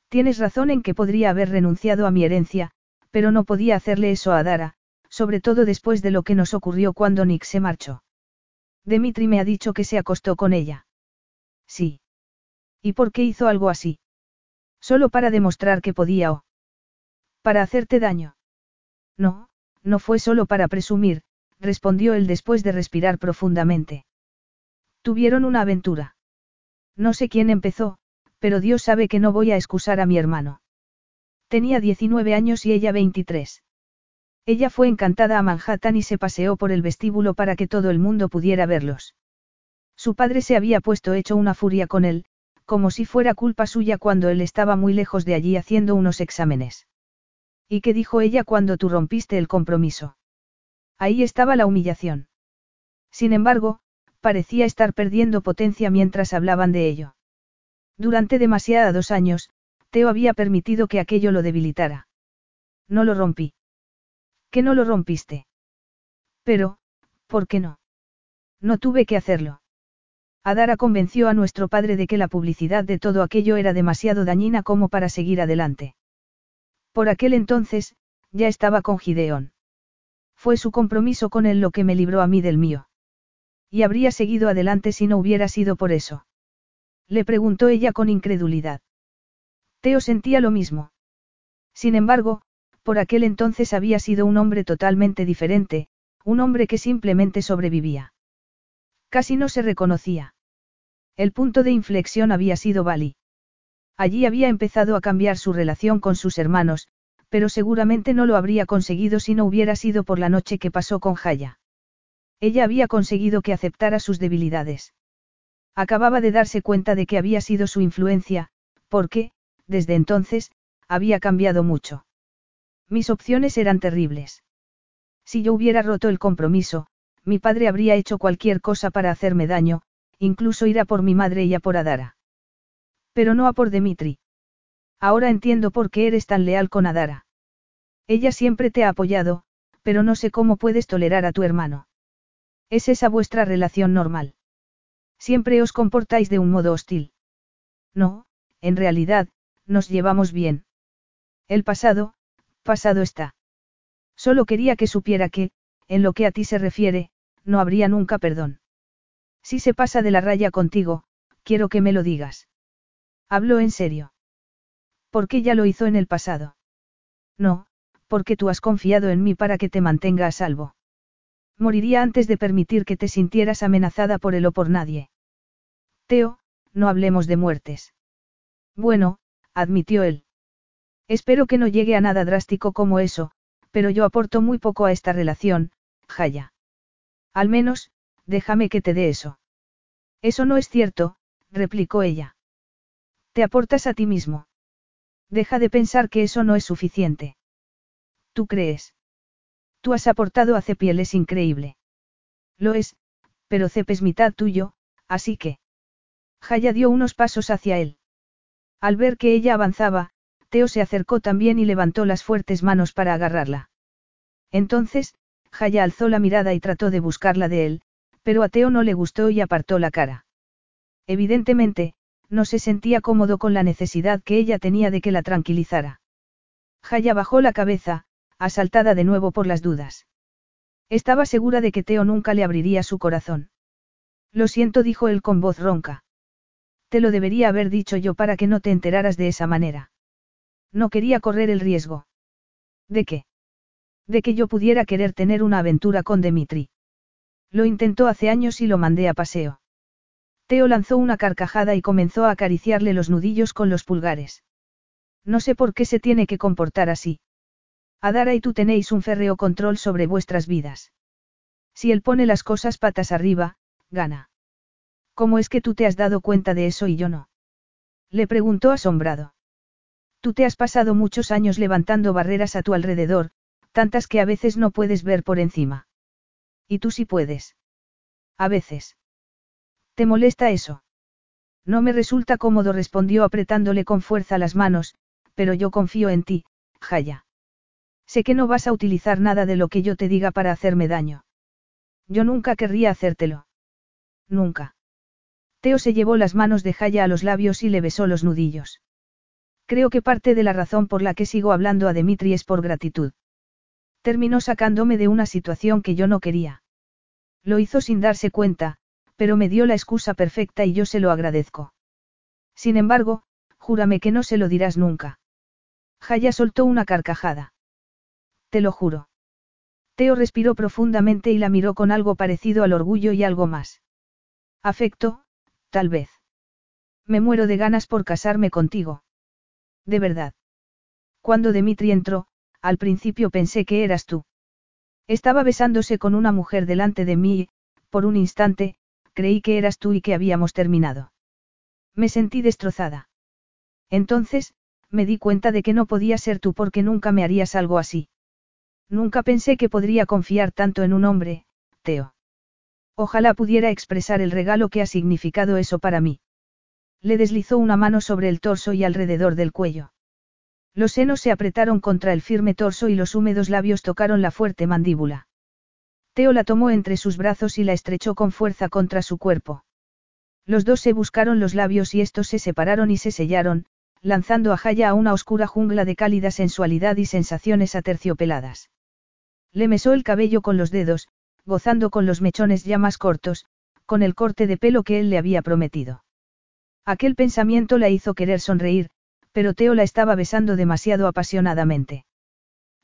Tienes razón en que podría haber renunciado a mi herencia, pero no podía hacerle eso a Dara, sobre todo después de lo que nos ocurrió cuando Nick se marchó. Dimitri me ha dicho que se acostó con ella. Sí. ¿Y por qué hizo algo así? Solo para demostrar que podía o... Para hacerte daño. No, no fue solo para presumir, respondió él después de respirar profundamente. Tuvieron una aventura. No sé quién empezó, pero Dios sabe que no voy a excusar a mi hermano. Tenía 19 años y ella 23. Ella fue encantada a Manhattan y se paseó por el vestíbulo para que todo el mundo pudiera verlos. Su padre se había puesto hecho una furia con él, como si fuera culpa suya cuando él estaba muy lejos de allí haciendo unos exámenes. ¿Y qué dijo ella cuando tú rompiste el compromiso? Ahí estaba la humillación. Sin embargo, parecía estar perdiendo potencia mientras hablaban de ello. Durante demasiados años, Teo había permitido que aquello lo debilitara. No lo rompí. ¿Qué no lo rompiste? Pero, ¿por qué no? No tuve que hacerlo. Adara convenció a nuestro padre de que la publicidad de todo aquello era demasiado dañina como para seguir adelante. Por aquel entonces, ya estaba con Gideón. Fue su compromiso con él lo que me libró a mí del mío. Y habría seguido adelante si no hubiera sido por eso. Le preguntó ella con incredulidad. Teo sentía lo mismo. Sin embargo, por aquel entonces había sido un hombre totalmente diferente, un hombre que simplemente sobrevivía. Casi no se reconocía. El punto de inflexión había sido Bali. Allí había empezado a cambiar su relación con sus hermanos, pero seguramente no lo habría conseguido si no hubiera sido por la noche que pasó con Jaya. Ella había conseguido que aceptara sus debilidades. Acababa de darse cuenta de que había sido su influencia, porque, desde entonces, había cambiado mucho. Mis opciones eran terribles. Si yo hubiera roto el compromiso, mi padre habría hecho cualquier cosa para hacerme daño, incluso ir a por mi madre y a por Adara. Pero no a por Dimitri. Ahora entiendo por qué eres tan leal con Adara. Ella siempre te ha apoyado, pero no sé cómo puedes tolerar a tu hermano. ¿Es esa vuestra relación normal? Siempre os comportáis de un modo hostil. No, en realidad, nos llevamos bien. El pasado, pasado está. Solo quería que supiera que, en lo que a ti se refiere, no habría nunca perdón. Si se pasa de la raya contigo, quiero que me lo digas. Hablo en serio. Porque ya lo hizo en el pasado. No, porque tú has confiado en mí para que te mantenga a salvo. Moriría antes de permitir que te sintieras amenazada por él o por nadie. Teo, no hablemos de muertes. Bueno, admitió él. Espero que no llegue a nada drástico como eso, pero yo aporto muy poco a esta relación, Jaya. Al menos, déjame que te dé eso. Eso no es cierto, replicó ella. Te aportas a ti mismo. Deja de pensar que eso no es suficiente. ¿Tú crees? Tú has aportado a Cepiel es increíble. Lo es, pero Cep es mitad tuyo, así que. Jaya dio unos pasos hacia él. Al ver que ella avanzaba, Teo se acercó también y levantó las fuertes manos para agarrarla. Entonces, Jaya alzó la mirada y trató de buscarla de él, pero a Teo no le gustó y apartó la cara. Evidentemente, no se sentía cómodo con la necesidad que ella tenía de que la tranquilizara. Jaya bajó la cabeza, asaltada de nuevo por las dudas. Estaba segura de que Teo nunca le abriría su corazón. Lo siento, dijo él con voz ronca. Te lo debería haber dicho yo para que no te enteraras de esa manera. No quería correr el riesgo. ¿De qué? De que yo pudiera querer tener una aventura con Dimitri. Lo intentó hace años y lo mandé a paseo. Teo lanzó una carcajada y comenzó a acariciarle los nudillos con los pulgares. No sé por qué se tiene que comportar así. Adara y tú tenéis un férreo control sobre vuestras vidas. Si él pone las cosas patas arriba, gana. ¿Cómo es que tú te has dado cuenta de eso y yo no? Le preguntó asombrado. Tú te has pasado muchos años levantando barreras a tu alrededor, tantas que a veces no puedes ver por encima. Y tú sí puedes. A veces. ¿Te molesta eso? No me resulta cómodo, respondió apretándole con fuerza las manos, pero yo confío en ti, Jaya. Sé que no vas a utilizar nada de lo que yo te diga para hacerme daño. Yo nunca querría hacértelo. Nunca. Teo se llevó las manos de Jaya a los labios y le besó los nudillos. Creo que parte de la razón por la que sigo hablando a Dimitri es por gratitud. Terminó sacándome de una situación que yo no quería. Lo hizo sin darse cuenta, pero me dio la excusa perfecta y yo se lo agradezco. Sin embargo, júrame que no se lo dirás nunca. Jaya soltó una carcajada. Te lo juro. Teo respiró profundamente y la miró con algo parecido al orgullo y algo más. Afecto, tal vez. Me muero de ganas por casarme contigo. De verdad. Cuando Dimitri entró, al principio pensé que eras tú. Estaba besándose con una mujer delante de mí y, por un instante, creí que eras tú y que habíamos terminado. Me sentí destrozada. Entonces, me di cuenta de que no podía ser tú porque nunca me harías algo así. Nunca pensé que podría confiar tanto en un hombre, Teo. Ojalá pudiera expresar el regalo que ha significado eso para mí. Le deslizó una mano sobre el torso y alrededor del cuello. Los senos se apretaron contra el firme torso y los húmedos labios tocaron la fuerte mandíbula. Teo la tomó entre sus brazos y la estrechó con fuerza contra su cuerpo. Los dos se buscaron los labios y estos se separaron y se sellaron, lanzando a Jaya a una oscura jungla de cálida sensualidad y sensaciones aterciopeladas. Le mesó el cabello con los dedos, gozando con los mechones ya más cortos, con el corte de pelo que él le había prometido. Aquel pensamiento la hizo querer sonreír, pero Teo la estaba besando demasiado apasionadamente.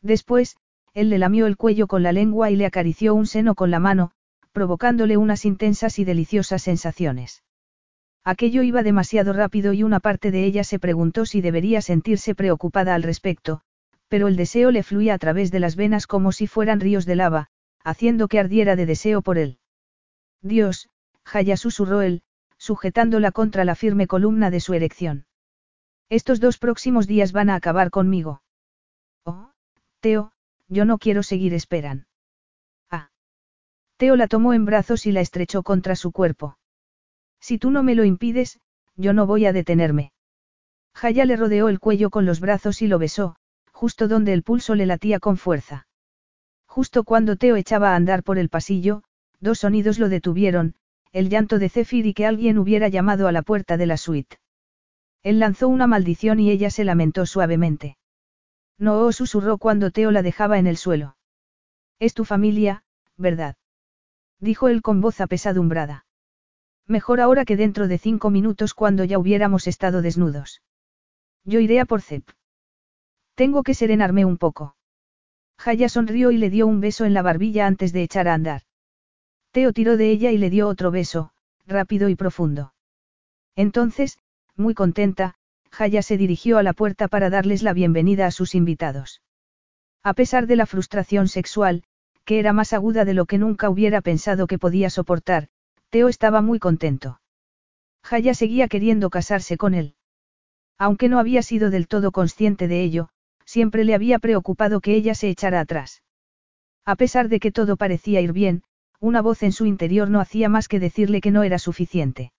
Después, él le lamió el cuello con la lengua y le acarició un seno con la mano, provocándole unas intensas y deliciosas sensaciones. Aquello iba demasiado rápido y una parte de ella se preguntó si debería sentirse preocupada al respecto, pero el deseo le fluía a través de las venas como si fueran ríos de lava, haciendo que ardiera de deseo por él. Dios, Jaya susurró él, sujetándola contra la firme columna de su erección. Estos dos próximos días van a acabar conmigo. Oh, Teo, yo no quiero seguir esperan. Ah. Teo la tomó en brazos y la estrechó contra su cuerpo. Si tú no me lo impides, yo no voy a detenerme. Jaya le rodeó el cuello con los brazos y lo besó, justo donde el pulso le latía con fuerza. Justo cuando Teo echaba a andar por el pasillo, dos sonidos lo detuvieron, el llanto de Zephyr y que alguien hubiera llamado a la puerta de la suite. Él lanzó una maldición y ella se lamentó suavemente. No susurró cuando Teo la dejaba en el suelo. Es tu familia, ¿verdad? Dijo él con voz apesadumbrada. Mejor ahora que dentro de cinco minutos cuando ya hubiéramos estado desnudos. Yo iré a por Cep. Tengo que serenarme un poco. Jaya sonrió y le dio un beso en la barbilla antes de echar a andar. Teo tiró de ella y le dio otro beso, rápido y profundo. Entonces, muy contenta, Jaya se dirigió a la puerta para darles la bienvenida a sus invitados. A pesar de la frustración sexual, que era más aguda de lo que nunca hubiera pensado que podía soportar, Teo estaba muy contento. Jaya seguía queriendo casarse con él. Aunque no había sido del todo consciente de ello, siempre le había preocupado que ella se echara atrás. A pesar de que todo parecía ir bien, una voz en su interior no hacía más que decirle que no era suficiente.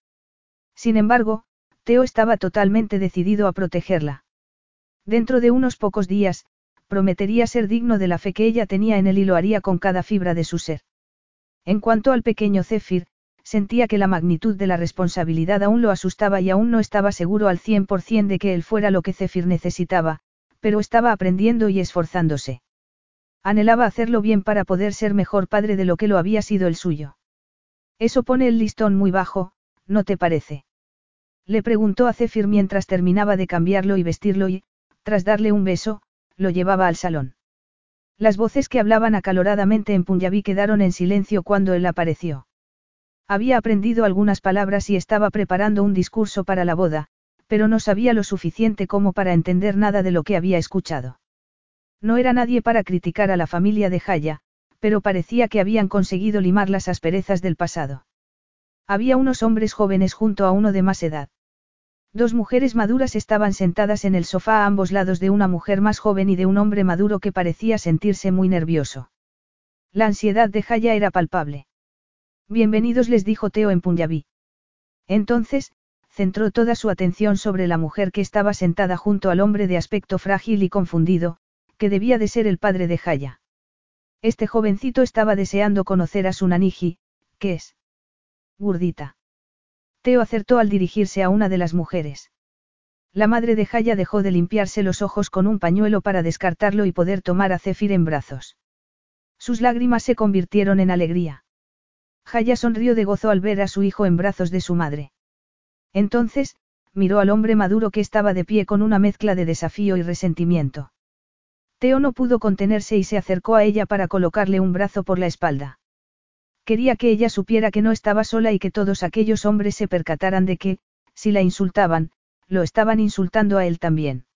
Sin embargo, Teo estaba totalmente decidido a protegerla. Dentro de unos pocos días, prometería ser digno de la fe que ella tenía en él y lo haría con cada fibra de su ser. En cuanto al pequeño Zephyr, sentía que la magnitud de la responsabilidad aún lo asustaba y aún no estaba seguro al cien por cien de que él fuera lo que Zephyr necesitaba, pero estaba aprendiendo y esforzándose. Anhelaba hacerlo bien para poder ser mejor padre de lo que lo había sido el suyo. Eso pone el listón muy bajo, ¿no te parece? Le preguntó a Zephyr mientras terminaba de cambiarlo y vestirlo y, tras darle un beso, lo llevaba al salón. Las voces que hablaban acaloradamente en Punjabi quedaron en silencio cuando él apareció. Había aprendido algunas palabras y estaba preparando un discurso para la boda, pero no sabía lo suficiente como para entender nada de lo que había escuchado. No era nadie para criticar a la familia de Jaya, pero parecía que habían conseguido limar las asperezas del pasado. Había unos hombres jóvenes junto a uno de más edad. Dos mujeres maduras estaban sentadas en el sofá a ambos lados de una mujer más joven y de un hombre maduro que parecía sentirse muy nervioso. La ansiedad de Jaya era palpable. Bienvenidos les dijo Teo en Punjabi. Entonces, centró toda su atención sobre la mujer que estaba sentada junto al hombre de aspecto frágil y confundido, que debía de ser el padre de Jaya. Este jovencito estaba deseando conocer a su naniji, que es gurdita. Teo acertó al dirigirse a una de las mujeres. La madre de Jaya dejó de limpiarse los ojos con un pañuelo para descartarlo y poder tomar a Zefir en brazos. Sus lágrimas se convirtieron en alegría. Jaya sonrió de gozo al ver a su hijo en brazos de su madre. Entonces, miró al hombre maduro que estaba de pie con una mezcla de desafío y resentimiento. Teo no pudo contenerse y se acercó a ella para colocarle un brazo por la espalda. Quería que ella supiera que no estaba sola y que todos aquellos hombres se percataran de que, si la insultaban, lo estaban insultando a él también.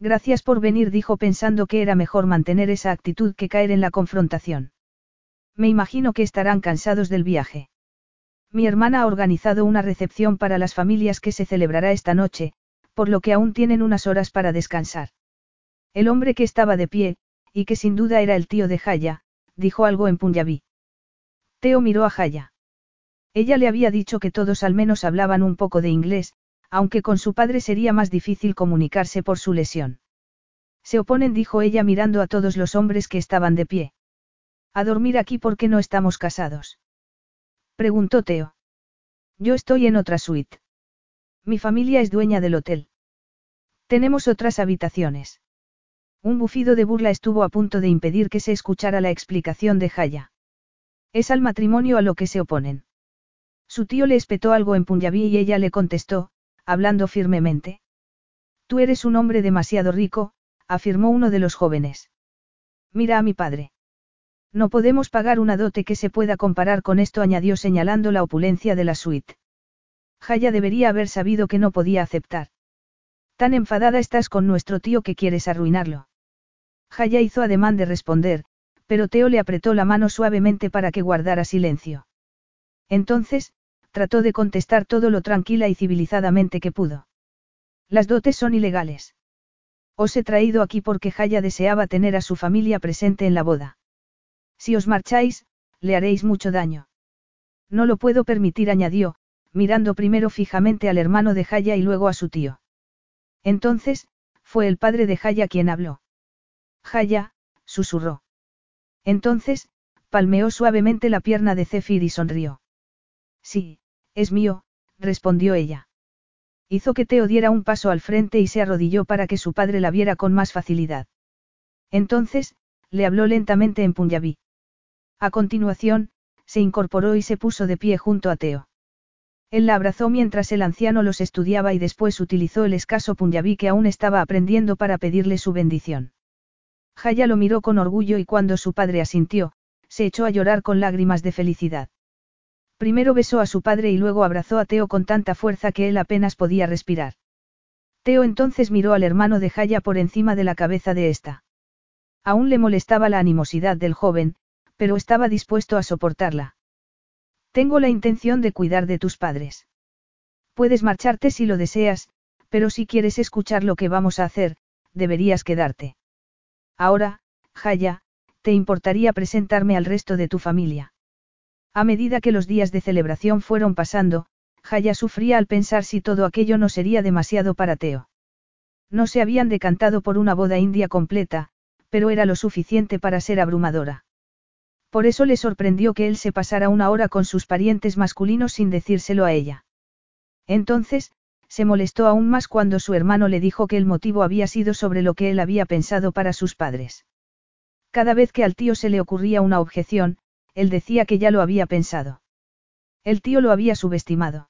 Gracias por venir, dijo pensando que era mejor mantener esa actitud que caer en la confrontación. Me imagino que estarán cansados del viaje. Mi hermana ha organizado una recepción para las familias que se celebrará esta noche, por lo que aún tienen unas horas para descansar. El hombre que estaba de pie, y que sin duda era el tío de Jaya, dijo algo en Punjabi. Teo miró a Jaya. Ella le había dicho que todos al menos hablaban un poco de inglés, aunque con su padre sería más difícil comunicarse por su lesión. Se oponen, dijo ella mirando a todos los hombres que estaban de pie. A dormir aquí porque no estamos casados. Preguntó Teo. Yo estoy en otra suite. Mi familia es dueña del hotel. Tenemos otras habitaciones. Un bufido de burla estuvo a punto de impedir que se escuchara la explicación de Jaya. Es al matrimonio a lo que se oponen. Su tío le espetó algo en Punjabi y ella le contestó, hablando firmemente. Tú eres un hombre demasiado rico, afirmó uno de los jóvenes. Mira a mi padre. No podemos pagar una dote que se pueda comparar con esto, añadió señalando la opulencia de la suite. Jaya debería haber sabido que no podía aceptar. Tan enfadada estás con nuestro tío que quieres arruinarlo. Jaya hizo ademán de responder, pero Teo le apretó la mano suavemente para que guardara silencio. Entonces, trató de contestar todo lo tranquila y civilizadamente que pudo. Las dotes son ilegales. Os he traído aquí porque Jaya deseaba tener a su familia presente en la boda. Si os marcháis, le haréis mucho daño. No lo puedo permitir, añadió, mirando primero fijamente al hermano de Jaya y luego a su tío. Entonces, fue el padre de Jaya quien habló. Jaya, susurró. Entonces, palmeó suavemente la pierna de Zephyr y sonrió. Sí, es mío, respondió ella. Hizo que Teo diera un paso al frente y se arrodilló para que su padre la viera con más facilidad. Entonces, le habló lentamente en Punjabi. A continuación, se incorporó y se puso de pie junto a Teo. Él la abrazó mientras el anciano los estudiaba y después utilizó el escaso Punjabi que aún estaba aprendiendo para pedirle su bendición. Jaya lo miró con orgullo y cuando su padre asintió, se echó a llorar con lágrimas de felicidad. Primero besó a su padre y luego abrazó a Teo con tanta fuerza que él apenas podía respirar. Teo entonces miró al hermano de Jaya por encima de la cabeza de ésta. Aún le molestaba la animosidad del joven, pero estaba dispuesto a soportarla. Tengo la intención de cuidar de tus padres. Puedes marcharte si lo deseas, pero si quieres escuchar lo que vamos a hacer, deberías quedarte. Ahora, Jaya, ¿te importaría presentarme al resto de tu familia? A medida que los días de celebración fueron pasando, Jaya sufría al pensar si todo aquello no sería demasiado para Teo. No se habían decantado por una boda india completa, pero era lo suficiente para ser abrumadora. Por eso le sorprendió que él se pasara una hora con sus parientes masculinos sin decírselo a ella. Entonces, se molestó aún más cuando su hermano le dijo que el motivo había sido sobre lo que él había pensado para sus padres. Cada vez que al tío se le ocurría una objeción, él decía que ya lo había pensado. El tío lo había subestimado.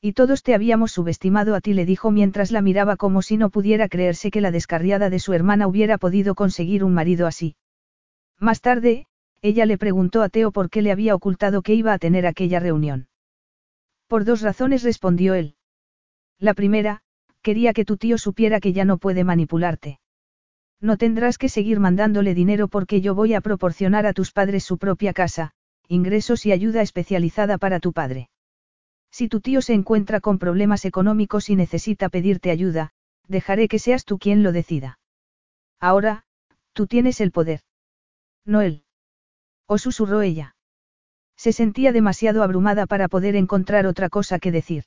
Y todos te habíamos subestimado a ti, le dijo mientras la miraba como si no pudiera creerse que la descarriada de su hermana hubiera podido conseguir un marido así. Más tarde, ella le preguntó a Teo por qué le había ocultado que iba a tener aquella reunión. Por dos razones respondió él. La primera, quería que tu tío supiera que ya no puede manipularte. No tendrás que seguir mandándole dinero porque yo voy a proporcionar a tus padres su propia casa, ingresos y ayuda especializada para tu padre. Si tu tío se encuentra con problemas económicos y necesita pedirte ayuda, dejaré que seas tú quien lo decida. Ahora, tú tienes el poder. No él. O susurró ella. Se sentía demasiado abrumada para poder encontrar otra cosa que decir.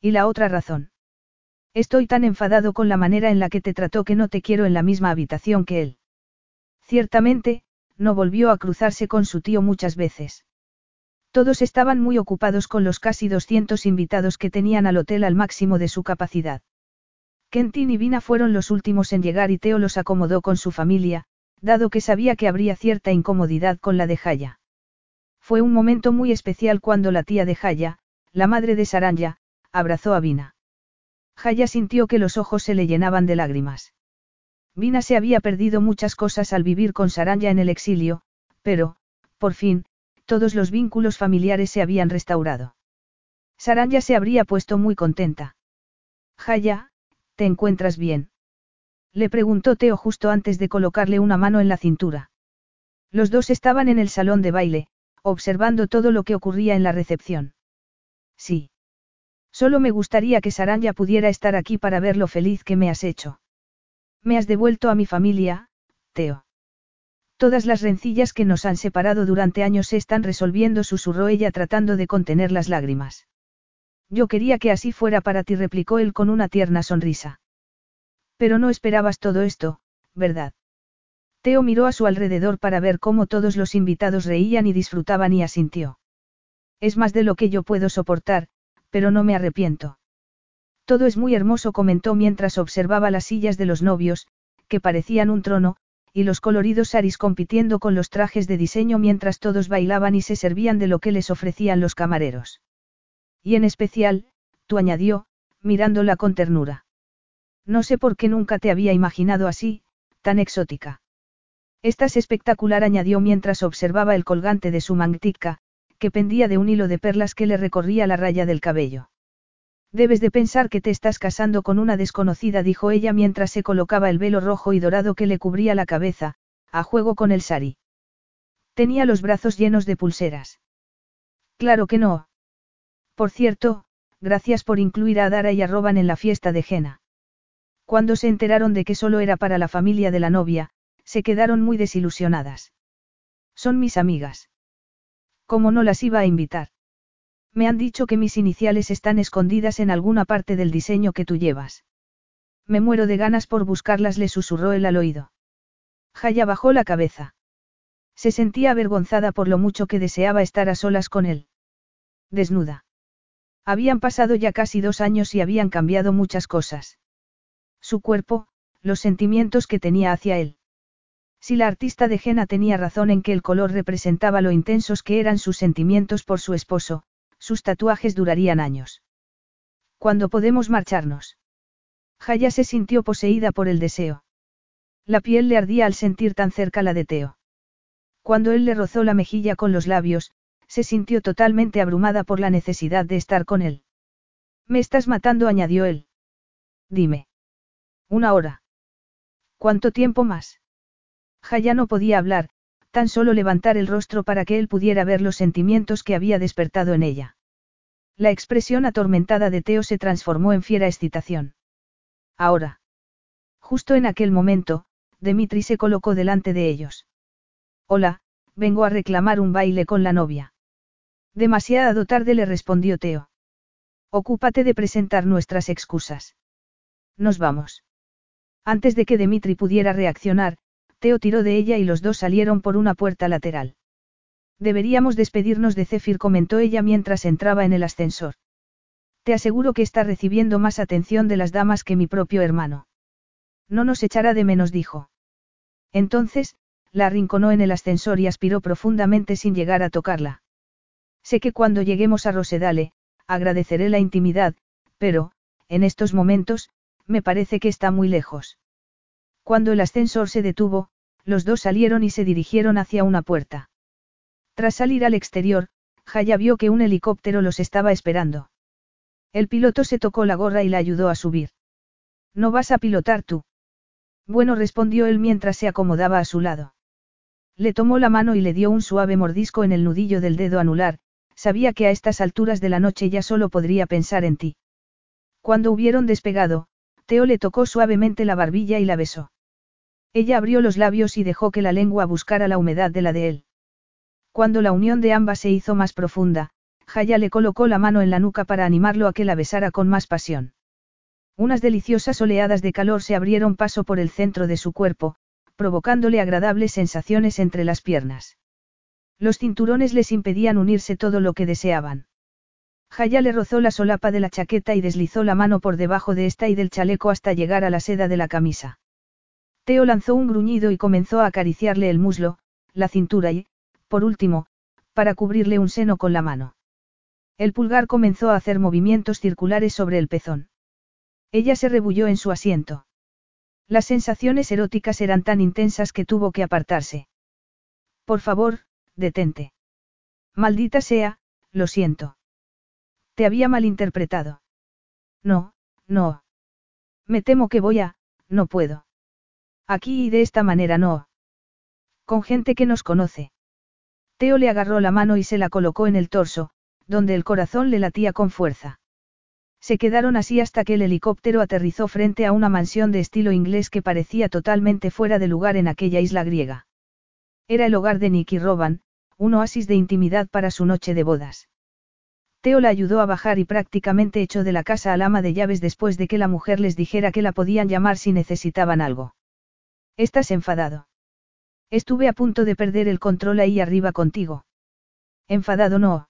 ¿Y la otra razón? Estoy tan enfadado con la manera en la que te trató que no te quiero en la misma habitación que él. Ciertamente, no volvió a cruzarse con su tío muchas veces. Todos estaban muy ocupados con los casi 200 invitados que tenían al hotel al máximo de su capacidad. Kentin y Vina fueron los últimos en llegar y Teo los acomodó con su familia, dado que sabía que habría cierta incomodidad con la de Jaya. Fue un momento muy especial cuando la tía de Jaya, la madre de Saranya, abrazó a Vina. Jaya sintió que los ojos se le llenaban de lágrimas. Vina se había perdido muchas cosas al vivir con Saranya en el exilio, pero, por fin, todos los vínculos familiares se habían restaurado. Saranya se habría puesto muy contenta. Jaya, ¿te encuentras bien? Le preguntó Teo justo antes de colocarle una mano en la cintura. Los dos estaban en el salón de baile, observando todo lo que ocurría en la recepción. Sí. Solo me gustaría que Saranya pudiera estar aquí para ver lo feliz que me has hecho. Me has devuelto a mi familia, Teo. Todas las rencillas que nos han separado durante años se están resolviendo, susurró ella tratando de contener las lágrimas. Yo quería que así fuera para ti, replicó él con una tierna sonrisa. Pero no esperabas todo esto, ¿verdad? Teo miró a su alrededor para ver cómo todos los invitados reían y disfrutaban y asintió. Es más de lo que yo puedo soportar, pero no me arrepiento. Todo es muy hermoso, comentó mientras observaba las sillas de los novios, que parecían un trono, y los coloridos saris compitiendo con los trajes de diseño mientras todos bailaban y se servían de lo que les ofrecían los camareros. Y en especial, tú añadió, mirándola con ternura. No sé por qué nunca te había imaginado así, tan exótica. Estás espectacular, añadió mientras observaba el colgante de su mangtica, que pendía de un hilo de perlas que le recorría la raya del cabello. Debes de pensar que te estás casando con una desconocida, dijo ella mientras se colocaba el velo rojo y dorado que le cubría la cabeza, a juego con el sari. Tenía los brazos llenos de pulseras. Claro que no. Por cierto, gracias por incluir a Dara y a Roban en la fiesta de Jena. Cuando se enteraron de que solo era para la familia de la novia, se quedaron muy desilusionadas. Son mis amigas. ¿Cómo no las iba a invitar? Me han dicho que mis iniciales están escondidas en alguna parte del diseño que tú llevas. Me muero de ganas por buscarlas, le susurró él al oído. Jaya bajó la cabeza. Se sentía avergonzada por lo mucho que deseaba estar a solas con él. Desnuda. Habían pasado ya casi dos años y habían cambiado muchas cosas. Su cuerpo, los sentimientos que tenía hacia él. Si la artista de Jena tenía razón en que el color representaba lo intensos que eran sus sentimientos por su esposo, sus tatuajes durarían años. ¿Cuándo podemos marcharnos? Jaya se sintió poseída por el deseo. La piel le ardía al sentir tan cerca la de Teo. Cuando él le rozó la mejilla con los labios, se sintió totalmente abrumada por la necesidad de estar con él. Me estás matando, añadió él. Dime. Una hora. ¿Cuánto tiempo más? Jaya no podía hablar, tan solo levantar el rostro para que él pudiera ver los sentimientos que había despertado en ella. La expresión atormentada de Teo se transformó en fiera excitación. Ahora. Justo en aquel momento, Dimitri se colocó delante de ellos. Hola, vengo a reclamar un baile con la novia. Demasiado tarde le respondió Teo. Ocúpate de presentar nuestras excusas. Nos vamos. Antes de que Dimitri pudiera reaccionar, Teo tiró de ella y los dos salieron por una puerta lateral. Deberíamos despedirnos de Zephyr, comentó ella mientras entraba en el ascensor. Te aseguro que está recibiendo más atención de las damas que mi propio hermano. No nos echará de menos, dijo. Entonces, la arrinconó en el ascensor y aspiró profundamente sin llegar a tocarla. Sé que cuando lleguemos a Rosedale, agradeceré la intimidad, pero, en estos momentos, me parece que está muy lejos. Cuando el ascensor se detuvo, los dos salieron y se dirigieron hacia una puerta. Tras salir al exterior, Jaya vio que un helicóptero los estaba esperando. El piloto se tocó la gorra y la ayudó a subir. ¿No vas a pilotar tú? Bueno, respondió él mientras se acomodaba a su lado. Le tomó la mano y le dio un suave mordisco en el nudillo del dedo anular, sabía que a estas alturas de la noche ya solo podría pensar en ti. Cuando hubieron despegado, Teo le tocó suavemente la barbilla y la besó. Ella abrió los labios y dejó que la lengua buscara la humedad de la de él. Cuando la unión de ambas se hizo más profunda, Jaya le colocó la mano en la nuca para animarlo a que la besara con más pasión. Unas deliciosas oleadas de calor se abrieron paso por el centro de su cuerpo, provocándole agradables sensaciones entre las piernas. Los cinturones les impedían unirse todo lo que deseaban. Jaya le rozó la solapa de la chaqueta y deslizó la mano por debajo de esta y del chaleco hasta llegar a la seda de la camisa. Teo lanzó un gruñido y comenzó a acariciarle el muslo, la cintura y, por último, para cubrirle un seno con la mano. El pulgar comenzó a hacer movimientos circulares sobre el pezón. Ella se rebulló en su asiento. Las sensaciones eróticas eran tan intensas que tuvo que apartarse. Por favor, detente. Maldita sea, lo siento. Te había malinterpretado. No, no. Me temo que voy a, no puedo. Aquí y de esta manera no. Con gente que nos conoce. Teo le agarró la mano y se la colocó en el torso, donde el corazón le latía con fuerza. Se quedaron así hasta que el helicóptero aterrizó frente a una mansión de estilo inglés que parecía totalmente fuera de lugar en aquella isla griega. Era el hogar de Nicky Roban, un oasis de intimidad para su noche de bodas. Teo la ayudó a bajar y prácticamente echó de la casa al ama de llaves después de que la mujer les dijera que la podían llamar si necesitaban algo. ¿Estás enfadado? Estuve a punto de perder el control ahí arriba contigo. Enfadado no.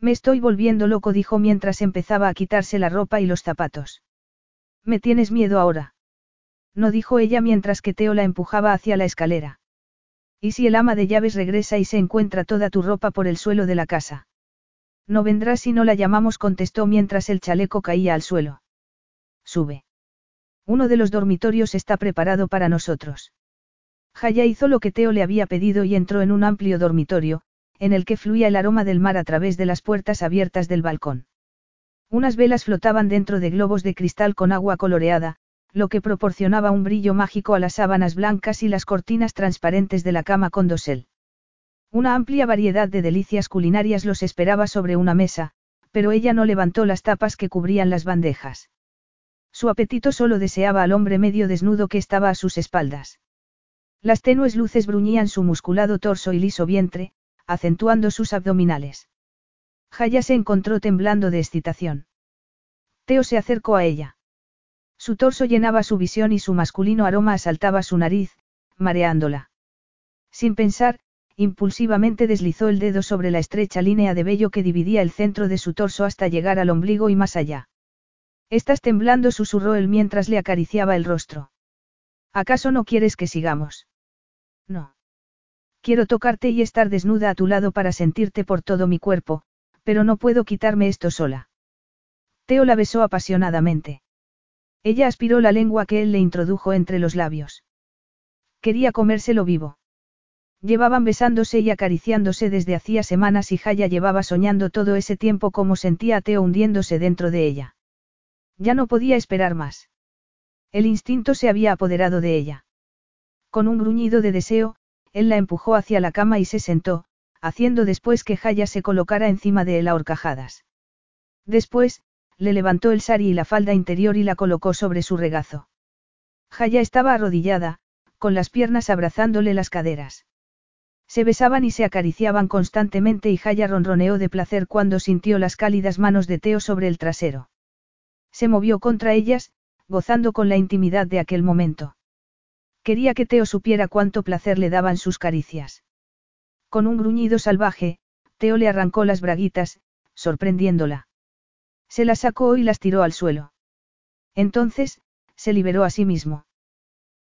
Me estoy volviendo loco, dijo mientras empezaba a quitarse la ropa y los zapatos. ¿Me tienes miedo ahora? No dijo ella mientras que Teo la empujaba hacia la escalera. ¿Y si el ama de llaves regresa y se encuentra toda tu ropa por el suelo de la casa? No vendrá si no la llamamos, contestó mientras el chaleco caía al suelo. Sube. Uno de los dormitorios está preparado para nosotros. Jaya hizo lo que Teo le había pedido y entró en un amplio dormitorio, en el que fluía el aroma del mar a través de las puertas abiertas del balcón. Unas velas flotaban dentro de globos de cristal con agua coloreada, lo que proporcionaba un brillo mágico a las sábanas blancas y las cortinas transparentes de la cama con dosel. Una amplia variedad de delicias culinarias los esperaba sobre una mesa, pero ella no levantó las tapas que cubrían las bandejas. Su apetito solo deseaba al hombre medio desnudo que estaba a sus espaldas. Las tenues luces bruñían su musculado torso y liso vientre, acentuando sus abdominales. Jaya se encontró temblando de excitación. Teo se acercó a ella. Su torso llenaba su visión y su masculino aroma asaltaba su nariz, mareándola. Sin pensar, impulsivamente deslizó el dedo sobre la estrecha línea de vello que dividía el centro de su torso hasta llegar al ombligo y más allá. Estás temblando, susurró él mientras le acariciaba el rostro. ¿Acaso no quieres que sigamos? No. Quiero tocarte y estar desnuda a tu lado para sentirte por todo mi cuerpo, pero no puedo quitarme esto sola. Teo la besó apasionadamente. Ella aspiró la lengua que él le introdujo entre los labios. Quería comérselo vivo. Llevaban besándose y acariciándose desde hacía semanas y Jaya llevaba soñando todo ese tiempo como sentía a Teo hundiéndose dentro de ella. Ya no podía esperar más. El instinto se había apoderado de ella. Con un gruñido de deseo, él la empujó hacia la cama y se sentó, haciendo después que Jaya se colocara encima de él a horcajadas. Después, le levantó el sari y la falda interior y la colocó sobre su regazo. Jaya estaba arrodillada, con las piernas abrazándole las caderas. Se besaban y se acariciaban constantemente y Jaya ronroneó de placer cuando sintió las cálidas manos de Teo sobre el trasero. Se movió contra ellas, gozando con la intimidad de aquel momento. Quería que Teo supiera cuánto placer le daban sus caricias. Con un gruñido salvaje, Teo le arrancó las braguitas, sorprendiéndola. Se las sacó y las tiró al suelo. Entonces, se liberó a sí mismo.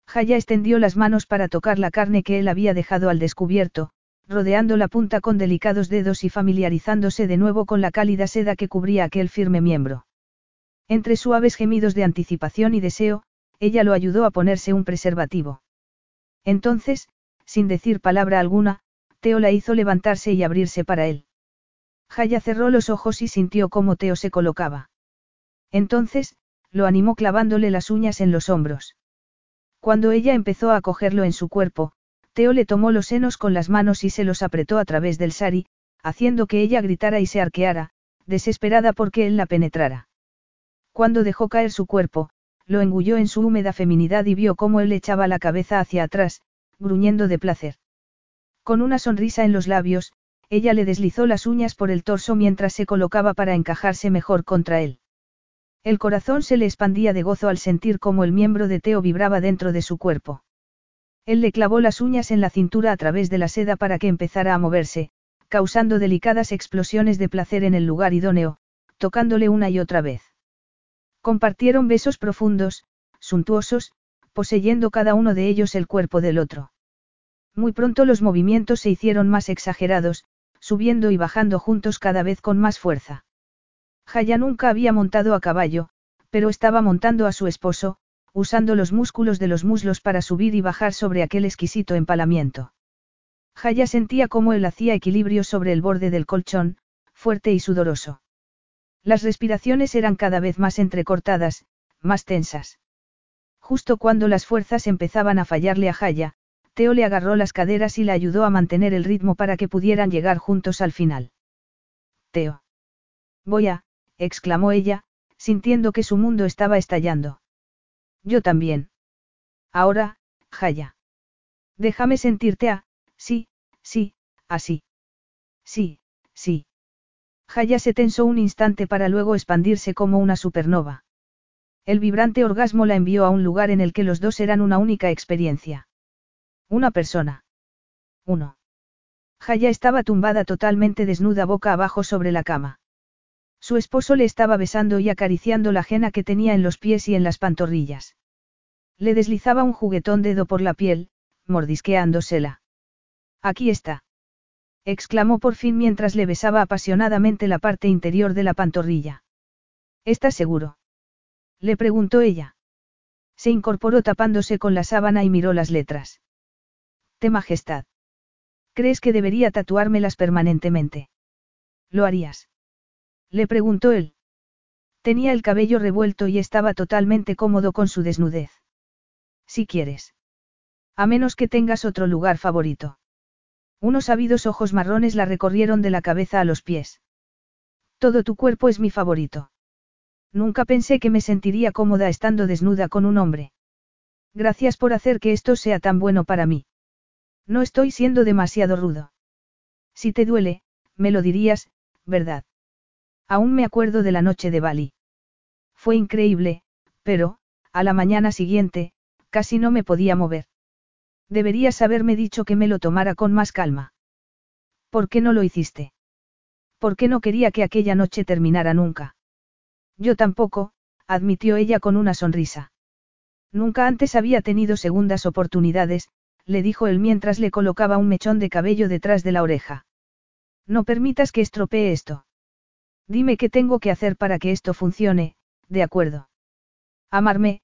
Jaya extendió las manos para tocar la carne que él había dejado al descubierto, rodeando la punta con delicados dedos y familiarizándose de nuevo con la cálida seda que cubría aquel firme miembro. Entre suaves gemidos de anticipación y deseo, ella lo ayudó a ponerse un preservativo. Entonces, sin decir palabra alguna, Teo la hizo levantarse y abrirse para él. Jaya cerró los ojos y sintió cómo Teo se colocaba. Entonces, lo animó clavándole las uñas en los hombros. Cuando ella empezó a cogerlo en su cuerpo, Teo le tomó los senos con las manos y se los apretó a través del sari, haciendo que ella gritara y se arqueara, desesperada porque él la penetrara. Cuando dejó caer su cuerpo, lo engulló en su húmeda feminidad y vio cómo él echaba la cabeza hacia atrás, gruñendo de placer. Con una sonrisa en los labios, ella le deslizó las uñas por el torso mientras se colocaba para encajarse mejor contra él. El corazón se le expandía de gozo al sentir cómo el miembro de Teo vibraba dentro de su cuerpo. Él le clavó las uñas en la cintura a través de la seda para que empezara a moverse, causando delicadas explosiones de placer en el lugar idóneo, tocándole una y otra vez. Compartieron besos profundos, suntuosos, poseyendo cada uno de ellos el cuerpo del otro. Muy pronto los movimientos se hicieron más exagerados, subiendo y bajando juntos cada vez con más fuerza. Jaya nunca había montado a caballo, pero estaba montando a su esposo, usando los músculos de los muslos para subir y bajar sobre aquel exquisito empalamiento. Jaya sentía cómo él hacía equilibrio sobre el borde del colchón, fuerte y sudoroso. Las respiraciones eran cada vez más entrecortadas, más tensas. Justo cuando las fuerzas empezaban a fallarle a Jaya, Teo le agarró las caderas y la ayudó a mantener el ritmo para que pudieran llegar juntos al final. Teo. Voy a, exclamó ella, sintiendo que su mundo estaba estallando. Yo también. Ahora, Jaya. Déjame sentirte a, sí, sí, así. Sí, sí. Jaya se tensó un instante para luego expandirse como una supernova. El vibrante orgasmo la envió a un lugar en el que los dos eran una única experiencia. Una persona. Uno. Jaya estaba tumbada totalmente desnuda boca abajo sobre la cama. Su esposo le estaba besando y acariciando la ajena que tenía en los pies y en las pantorrillas. Le deslizaba un juguetón dedo por la piel, mordisqueándosela. Aquí está. Exclamó por fin mientras le besaba apasionadamente la parte interior de la pantorrilla. ¿Estás seguro? le preguntó ella. Se incorporó tapándose con la sábana y miró las letras. Te majestad. ¿Crees que debería tatuármelas permanentemente? ¿Lo harías? Le preguntó él. Tenía el cabello revuelto y estaba totalmente cómodo con su desnudez. Si quieres. A menos que tengas otro lugar favorito. Unos ávidos ojos marrones la recorrieron de la cabeza a los pies. Todo tu cuerpo es mi favorito. Nunca pensé que me sentiría cómoda estando desnuda con un hombre. Gracias por hacer que esto sea tan bueno para mí. No estoy siendo demasiado rudo. Si te duele, me lo dirías, ¿verdad? Aún me acuerdo de la noche de Bali. Fue increíble, pero, a la mañana siguiente, casi no me podía mover. Deberías haberme dicho que me lo tomara con más calma. ¿Por qué no lo hiciste? ¿Por qué no quería que aquella noche terminara nunca? Yo tampoco, admitió ella con una sonrisa. Nunca antes había tenido segundas oportunidades, le dijo él mientras le colocaba un mechón de cabello detrás de la oreja. No permitas que estropee esto. Dime qué tengo que hacer para que esto funcione, de acuerdo. Amarme,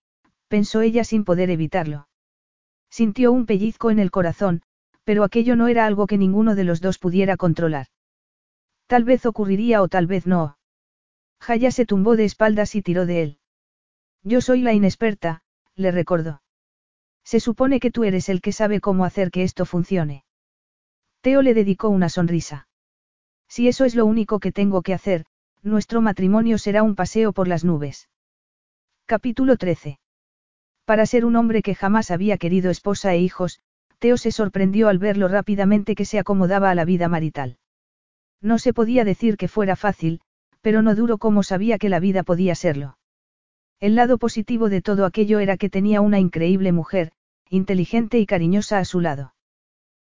pensó ella sin poder evitarlo. Sintió un pellizco en el corazón, pero aquello no era algo que ninguno de los dos pudiera controlar. Tal vez ocurriría o tal vez no. Jaya se tumbó de espaldas y tiró de él. Yo soy la inexperta, le recordó. Se supone que tú eres el que sabe cómo hacer que esto funcione. Teo le dedicó una sonrisa. Si eso es lo único que tengo que hacer, nuestro matrimonio será un paseo por las nubes. Capítulo 13. Para ser un hombre que jamás había querido esposa e hijos, Teo se sorprendió al verlo rápidamente que se acomodaba a la vida marital. No se podía decir que fuera fácil, pero no duro como sabía que la vida podía serlo. El lado positivo de todo aquello era que tenía una increíble mujer, inteligente y cariñosa a su lado.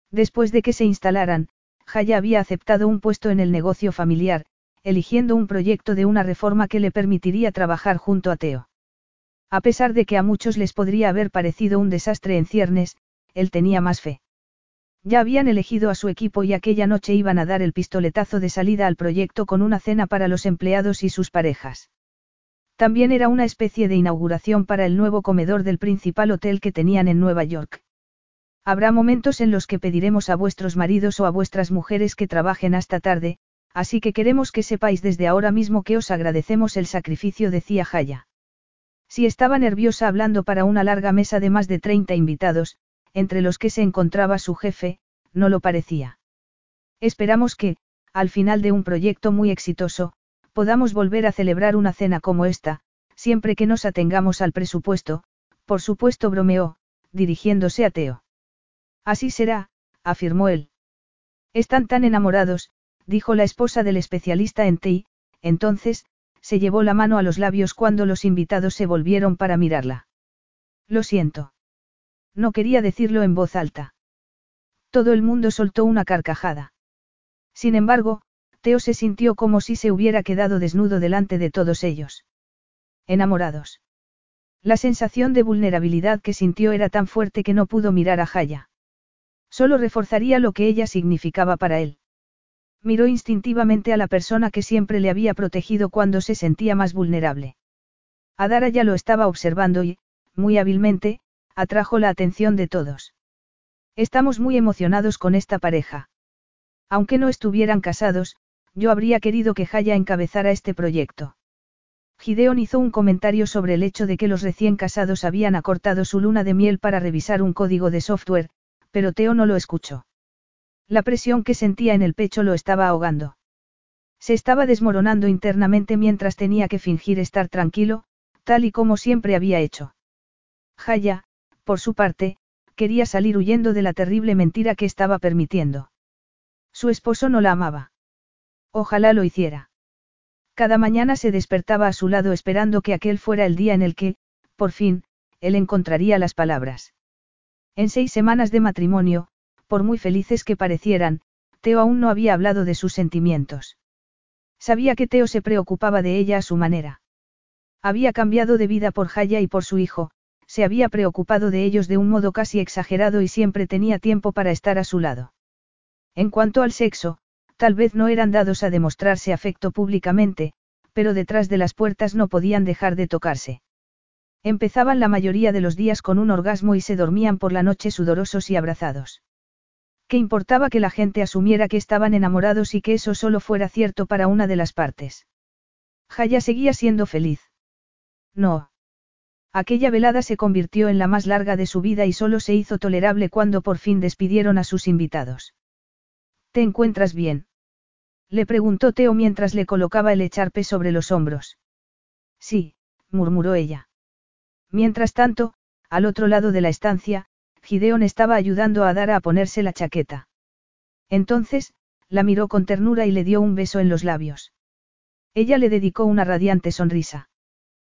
Después de que se instalaran, Jaya había aceptado un puesto en el negocio familiar, eligiendo un proyecto de una reforma que le permitiría trabajar junto a Teo. A pesar de que a muchos les podría haber parecido un desastre en ciernes, él tenía más fe. Ya habían elegido a su equipo y aquella noche iban a dar el pistoletazo de salida al proyecto con una cena para los empleados y sus parejas. También era una especie de inauguración para el nuevo comedor del principal hotel que tenían en Nueva York. Habrá momentos en los que pediremos a vuestros maridos o a vuestras mujeres que trabajen hasta tarde, así que queremos que sepáis desde ahora mismo que os agradecemos el sacrificio, decía Jaya. Si estaba nerviosa hablando para una larga mesa de más de 30 invitados, entre los que se encontraba su jefe, no lo parecía. Esperamos que, al final de un proyecto muy exitoso, podamos volver a celebrar una cena como esta, siempre que nos atengamos al presupuesto, por supuesto bromeó, dirigiéndose a Teo. Así será, afirmó él. Están tan enamorados, dijo la esposa del especialista en TI, entonces, se llevó la mano a los labios cuando los invitados se volvieron para mirarla. Lo siento. No quería decirlo en voz alta. Todo el mundo soltó una carcajada. Sin embargo, Teo se sintió como si se hubiera quedado desnudo delante de todos ellos. Enamorados. La sensación de vulnerabilidad que sintió era tan fuerte que no pudo mirar a Jaya. Solo reforzaría lo que ella significaba para él. Miró instintivamente a la persona que siempre le había protegido cuando se sentía más vulnerable. Adara ya lo estaba observando y, muy hábilmente, atrajo la atención de todos. Estamos muy emocionados con esta pareja. Aunque no estuvieran casados, yo habría querido que Jaya encabezara este proyecto. Gideon hizo un comentario sobre el hecho de que los recién casados habían acortado su luna de miel para revisar un código de software, pero Teo no lo escuchó. La presión que sentía en el pecho lo estaba ahogando. Se estaba desmoronando internamente mientras tenía que fingir estar tranquilo, tal y como siempre había hecho. Jaya, por su parte, quería salir huyendo de la terrible mentira que estaba permitiendo. Su esposo no la amaba. Ojalá lo hiciera. Cada mañana se despertaba a su lado esperando que aquel fuera el día en el que, por fin, él encontraría las palabras. En seis semanas de matrimonio, por muy felices que parecieran, Teo aún no había hablado de sus sentimientos. Sabía que Teo se preocupaba de ella a su manera. Había cambiado de vida por Jaya y por su hijo, se había preocupado de ellos de un modo casi exagerado y siempre tenía tiempo para estar a su lado. En cuanto al sexo, tal vez no eran dados a demostrarse afecto públicamente, pero detrás de las puertas no podían dejar de tocarse. Empezaban la mayoría de los días con un orgasmo y se dormían por la noche sudorosos y abrazados. ¿Qué importaba que la gente asumiera que estaban enamorados y que eso solo fuera cierto para una de las partes? Jaya seguía siendo feliz. No. Aquella velada se convirtió en la más larga de su vida y solo se hizo tolerable cuando por fin despidieron a sus invitados. ¿Te encuentras bien? Le preguntó Teo mientras le colocaba el echarpe sobre los hombros. Sí, murmuró ella. Mientras tanto, al otro lado de la estancia, Gideon estaba ayudando a Dara a ponerse la chaqueta. Entonces, la miró con ternura y le dio un beso en los labios. Ella le dedicó una radiante sonrisa.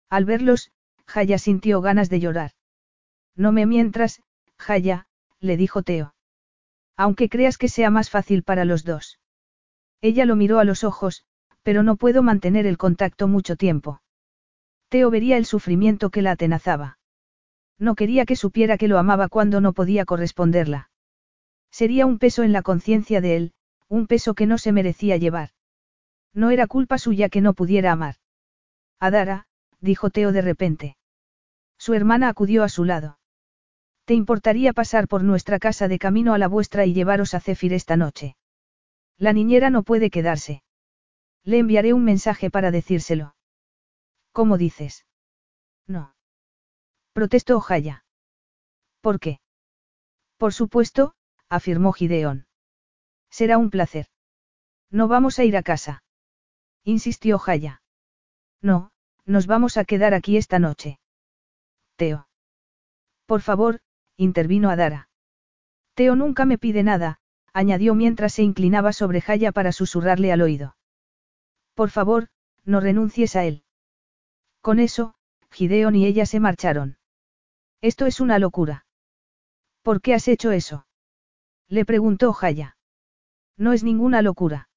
Al verlos, Jaya sintió ganas de llorar. No me mientras, Jaya, le dijo Teo. Aunque creas que sea más fácil para los dos. Ella lo miró a los ojos, pero no puedo mantener el contacto mucho tiempo. Teo vería el sufrimiento que la atenazaba. No quería que supiera que lo amaba cuando no podía corresponderla. Sería un peso en la conciencia de él, un peso que no se merecía llevar. No era culpa suya que no pudiera amar. Adara, dijo Teo de repente. Su hermana acudió a su lado. ¿Te importaría pasar por nuestra casa de camino a la vuestra y llevaros a Céfir esta noche? La niñera no puede quedarse. Le enviaré un mensaje para decírselo. ¿Cómo dices? No. Protestó Jaya. ¿Por qué? Por supuesto, afirmó Gideón. Será un placer. No vamos a ir a casa. Insistió Jaya. No, nos vamos a quedar aquí esta noche. Teo. Por favor, intervino Adara. Teo nunca me pide nada, añadió mientras se inclinaba sobre Jaya para susurrarle al oído. Por favor, no renuncies a él. Con eso, Gideon y ella se marcharon. Esto es una locura. ¿Por qué has hecho eso? Le preguntó Jaya. No es ninguna locura.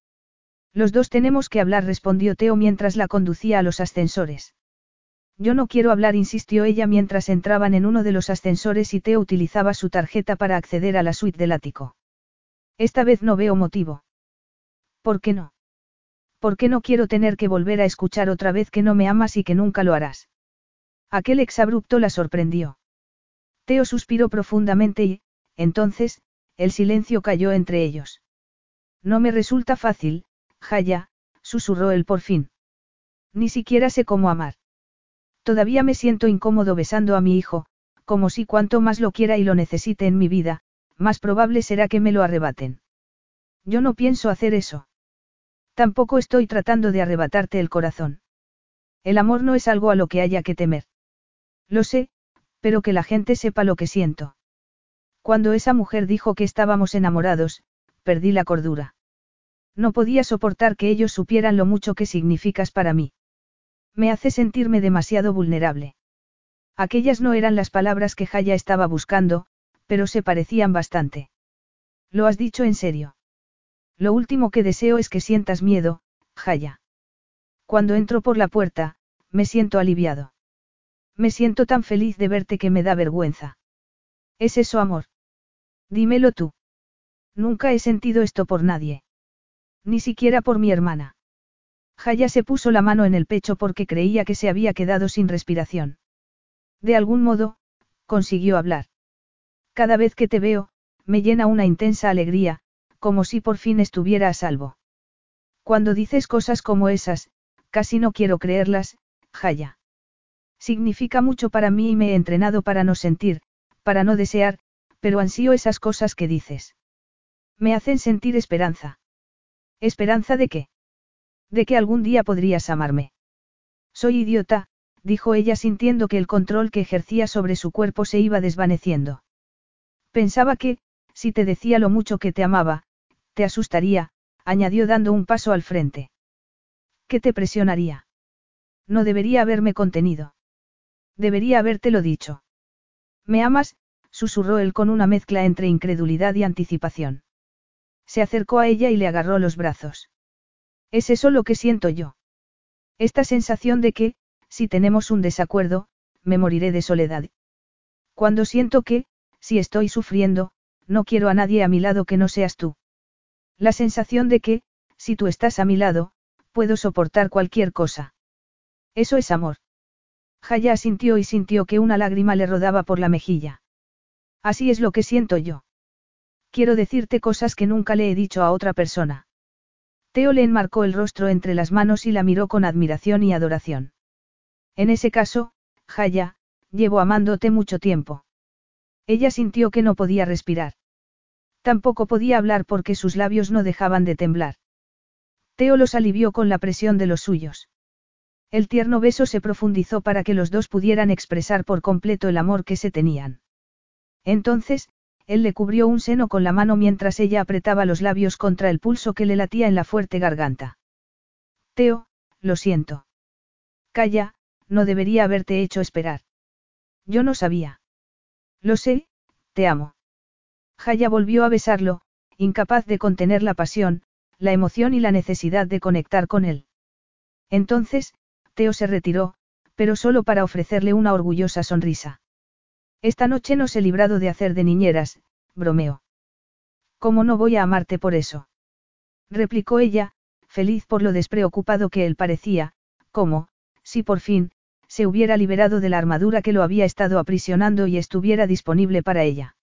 Los dos tenemos que hablar, respondió Teo mientras la conducía a los ascensores. Yo no quiero hablar, insistió ella mientras entraban en uno de los ascensores y Teo utilizaba su tarjeta para acceder a la suite del ático. Esta vez no veo motivo. ¿Por qué no? ¿Por qué no quiero tener que volver a escuchar otra vez que no me amas y que nunca lo harás? Aquel exabrupto la sorprendió. Teo suspiró profundamente y, entonces, el silencio cayó entre ellos. No me resulta fácil, Jaya, susurró él por fin. Ni siquiera sé cómo amar. Todavía me siento incómodo besando a mi hijo, como si cuanto más lo quiera y lo necesite en mi vida, más probable será que me lo arrebaten. Yo no pienso hacer eso. Tampoco estoy tratando de arrebatarte el corazón. El amor no es algo a lo que haya que temer. Lo sé, pero que la gente sepa lo que siento. Cuando esa mujer dijo que estábamos enamorados, perdí la cordura. No podía soportar que ellos supieran lo mucho que significas para mí. Me hace sentirme demasiado vulnerable. Aquellas no eran las palabras que Jaya estaba buscando, pero se parecían bastante. Lo has dicho en serio. Lo último que deseo es que sientas miedo, Jaya. Cuando entro por la puerta, me siento aliviado. Me siento tan feliz de verte que me da vergüenza. ¿Es eso amor? Dímelo tú. Nunca he sentido esto por nadie. Ni siquiera por mi hermana. Jaya se puso la mano en el pecho porque creía que se había quedado sin respiración. De algún modo, consiguió hablar. Cada vez que te veo, me llena una intensa alegría, como si por fin estuviera a salvo. Cuando dices cosas como esas, casi no quiero creerlas, Jaya. Significa mucho para mí y me he entrenado para no sentir, para no desear, pero ansío esas cosas que dices. Me hacen sentir esperanza. ¿Esperanza de qué? De que algún día podrías amarme. Soy idiota, dijo ella sintiendo que el control que ejercía sobre su cuerpo se iba desvaneciendo. Pensaba que, si te decía lo mucho que te amaba, te asustaría, añadió dando un paso al frente. ¿Qué te presionaría? No debería haberme contenido. Debería habértelo dicho. ¿Me amas? susurró él con una mezcla entre incredulidad y anticipación. Se acercó a ella y le agarró los brazos. Es eso lo que siento yo. Esta sensación de que, si tenemos un desacuerdo, me moriré de soledad. Cuando siento que, si estoy sufriendo, no quiero a nadie a mi lado que no seas tú. La sensación de que, si tú estás a mi lado, puedo soportar cualquier cosa. Eso es amor. Jaya sintió y sintió que una lágrima le rodaba por la mejilla. Así es lo que siento yo. Quiero decirte cosas que nunca le he dicho a otra persona. Teo le enmarcó el rostro entre las manos y la miró con admiración y adoración. En ese caso, Jaya, llevo amándote mucho tiempo. Ella sintió que no podía respirar. Tampoco podía hablar porque sus labios no dejaban de temblar. Teo los alivió con la presión de los suyos. El tierno beso se profundizó para que los dos pudieran expresar por completo el amor que se tenían. Entonces, él le cubrió un seno con la mano mientras ella apretaba los labios contra el pulso que le latía en la fuerte garganta. Teo, lo siento. Calla, no debería haberte hecho esperar. Yo no sabía. Lo sé, te amo. Jaya volvió a besarlo, incapaz de contener la pasión, la emoción y la necesidad de conectar con él. Entonces, Teo se retiró, pero solo para ofrecerle una orgullosa sonrisa. Esta noche no se librado de hacer de niñeras, bromeó. ¿Cómo no voy a amarte por eso? replicó ella, feliz por lo despreocupado que él parecía, como, si por fin, se hubiera liberado de la armadura que lo había estado aprisionando y estuviera disponible para ella.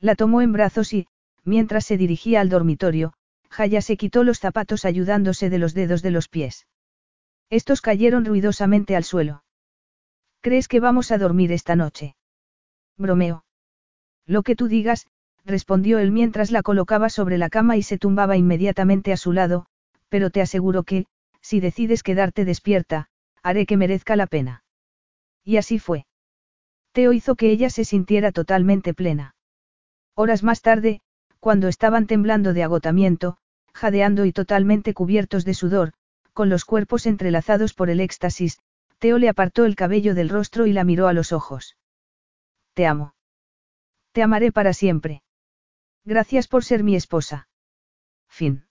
La tomó en brazos y, mientras se dirigía al dormitorio, Jaya se quitó los zapatos ayudándose de los dedos de los pies. Estos cayeron ruidosamente al suelo. ¿Crees que vamos a dormir esta noche? Bromeo. Lo que tú digas, respondió él mientras la colocaba sobre la cama y se tumbaba inmediatamente a su lado, pero te aseguro que, si decides quedarte despierta, haré que merezca la pena. Y así fue. Teo hizo que ella se sintiera totalmente plena. Horas más tarde, cuando estaban temblando de agotamiento, jadeando y totalmente cubiertos de sudor, con los cuerpos entrelazados por el éxtasis, Teo le apartó el cabello del rostro y la miró a los ojos. Te amo. Te amaré para siempre. Gracias por ser mi esposa. Fin.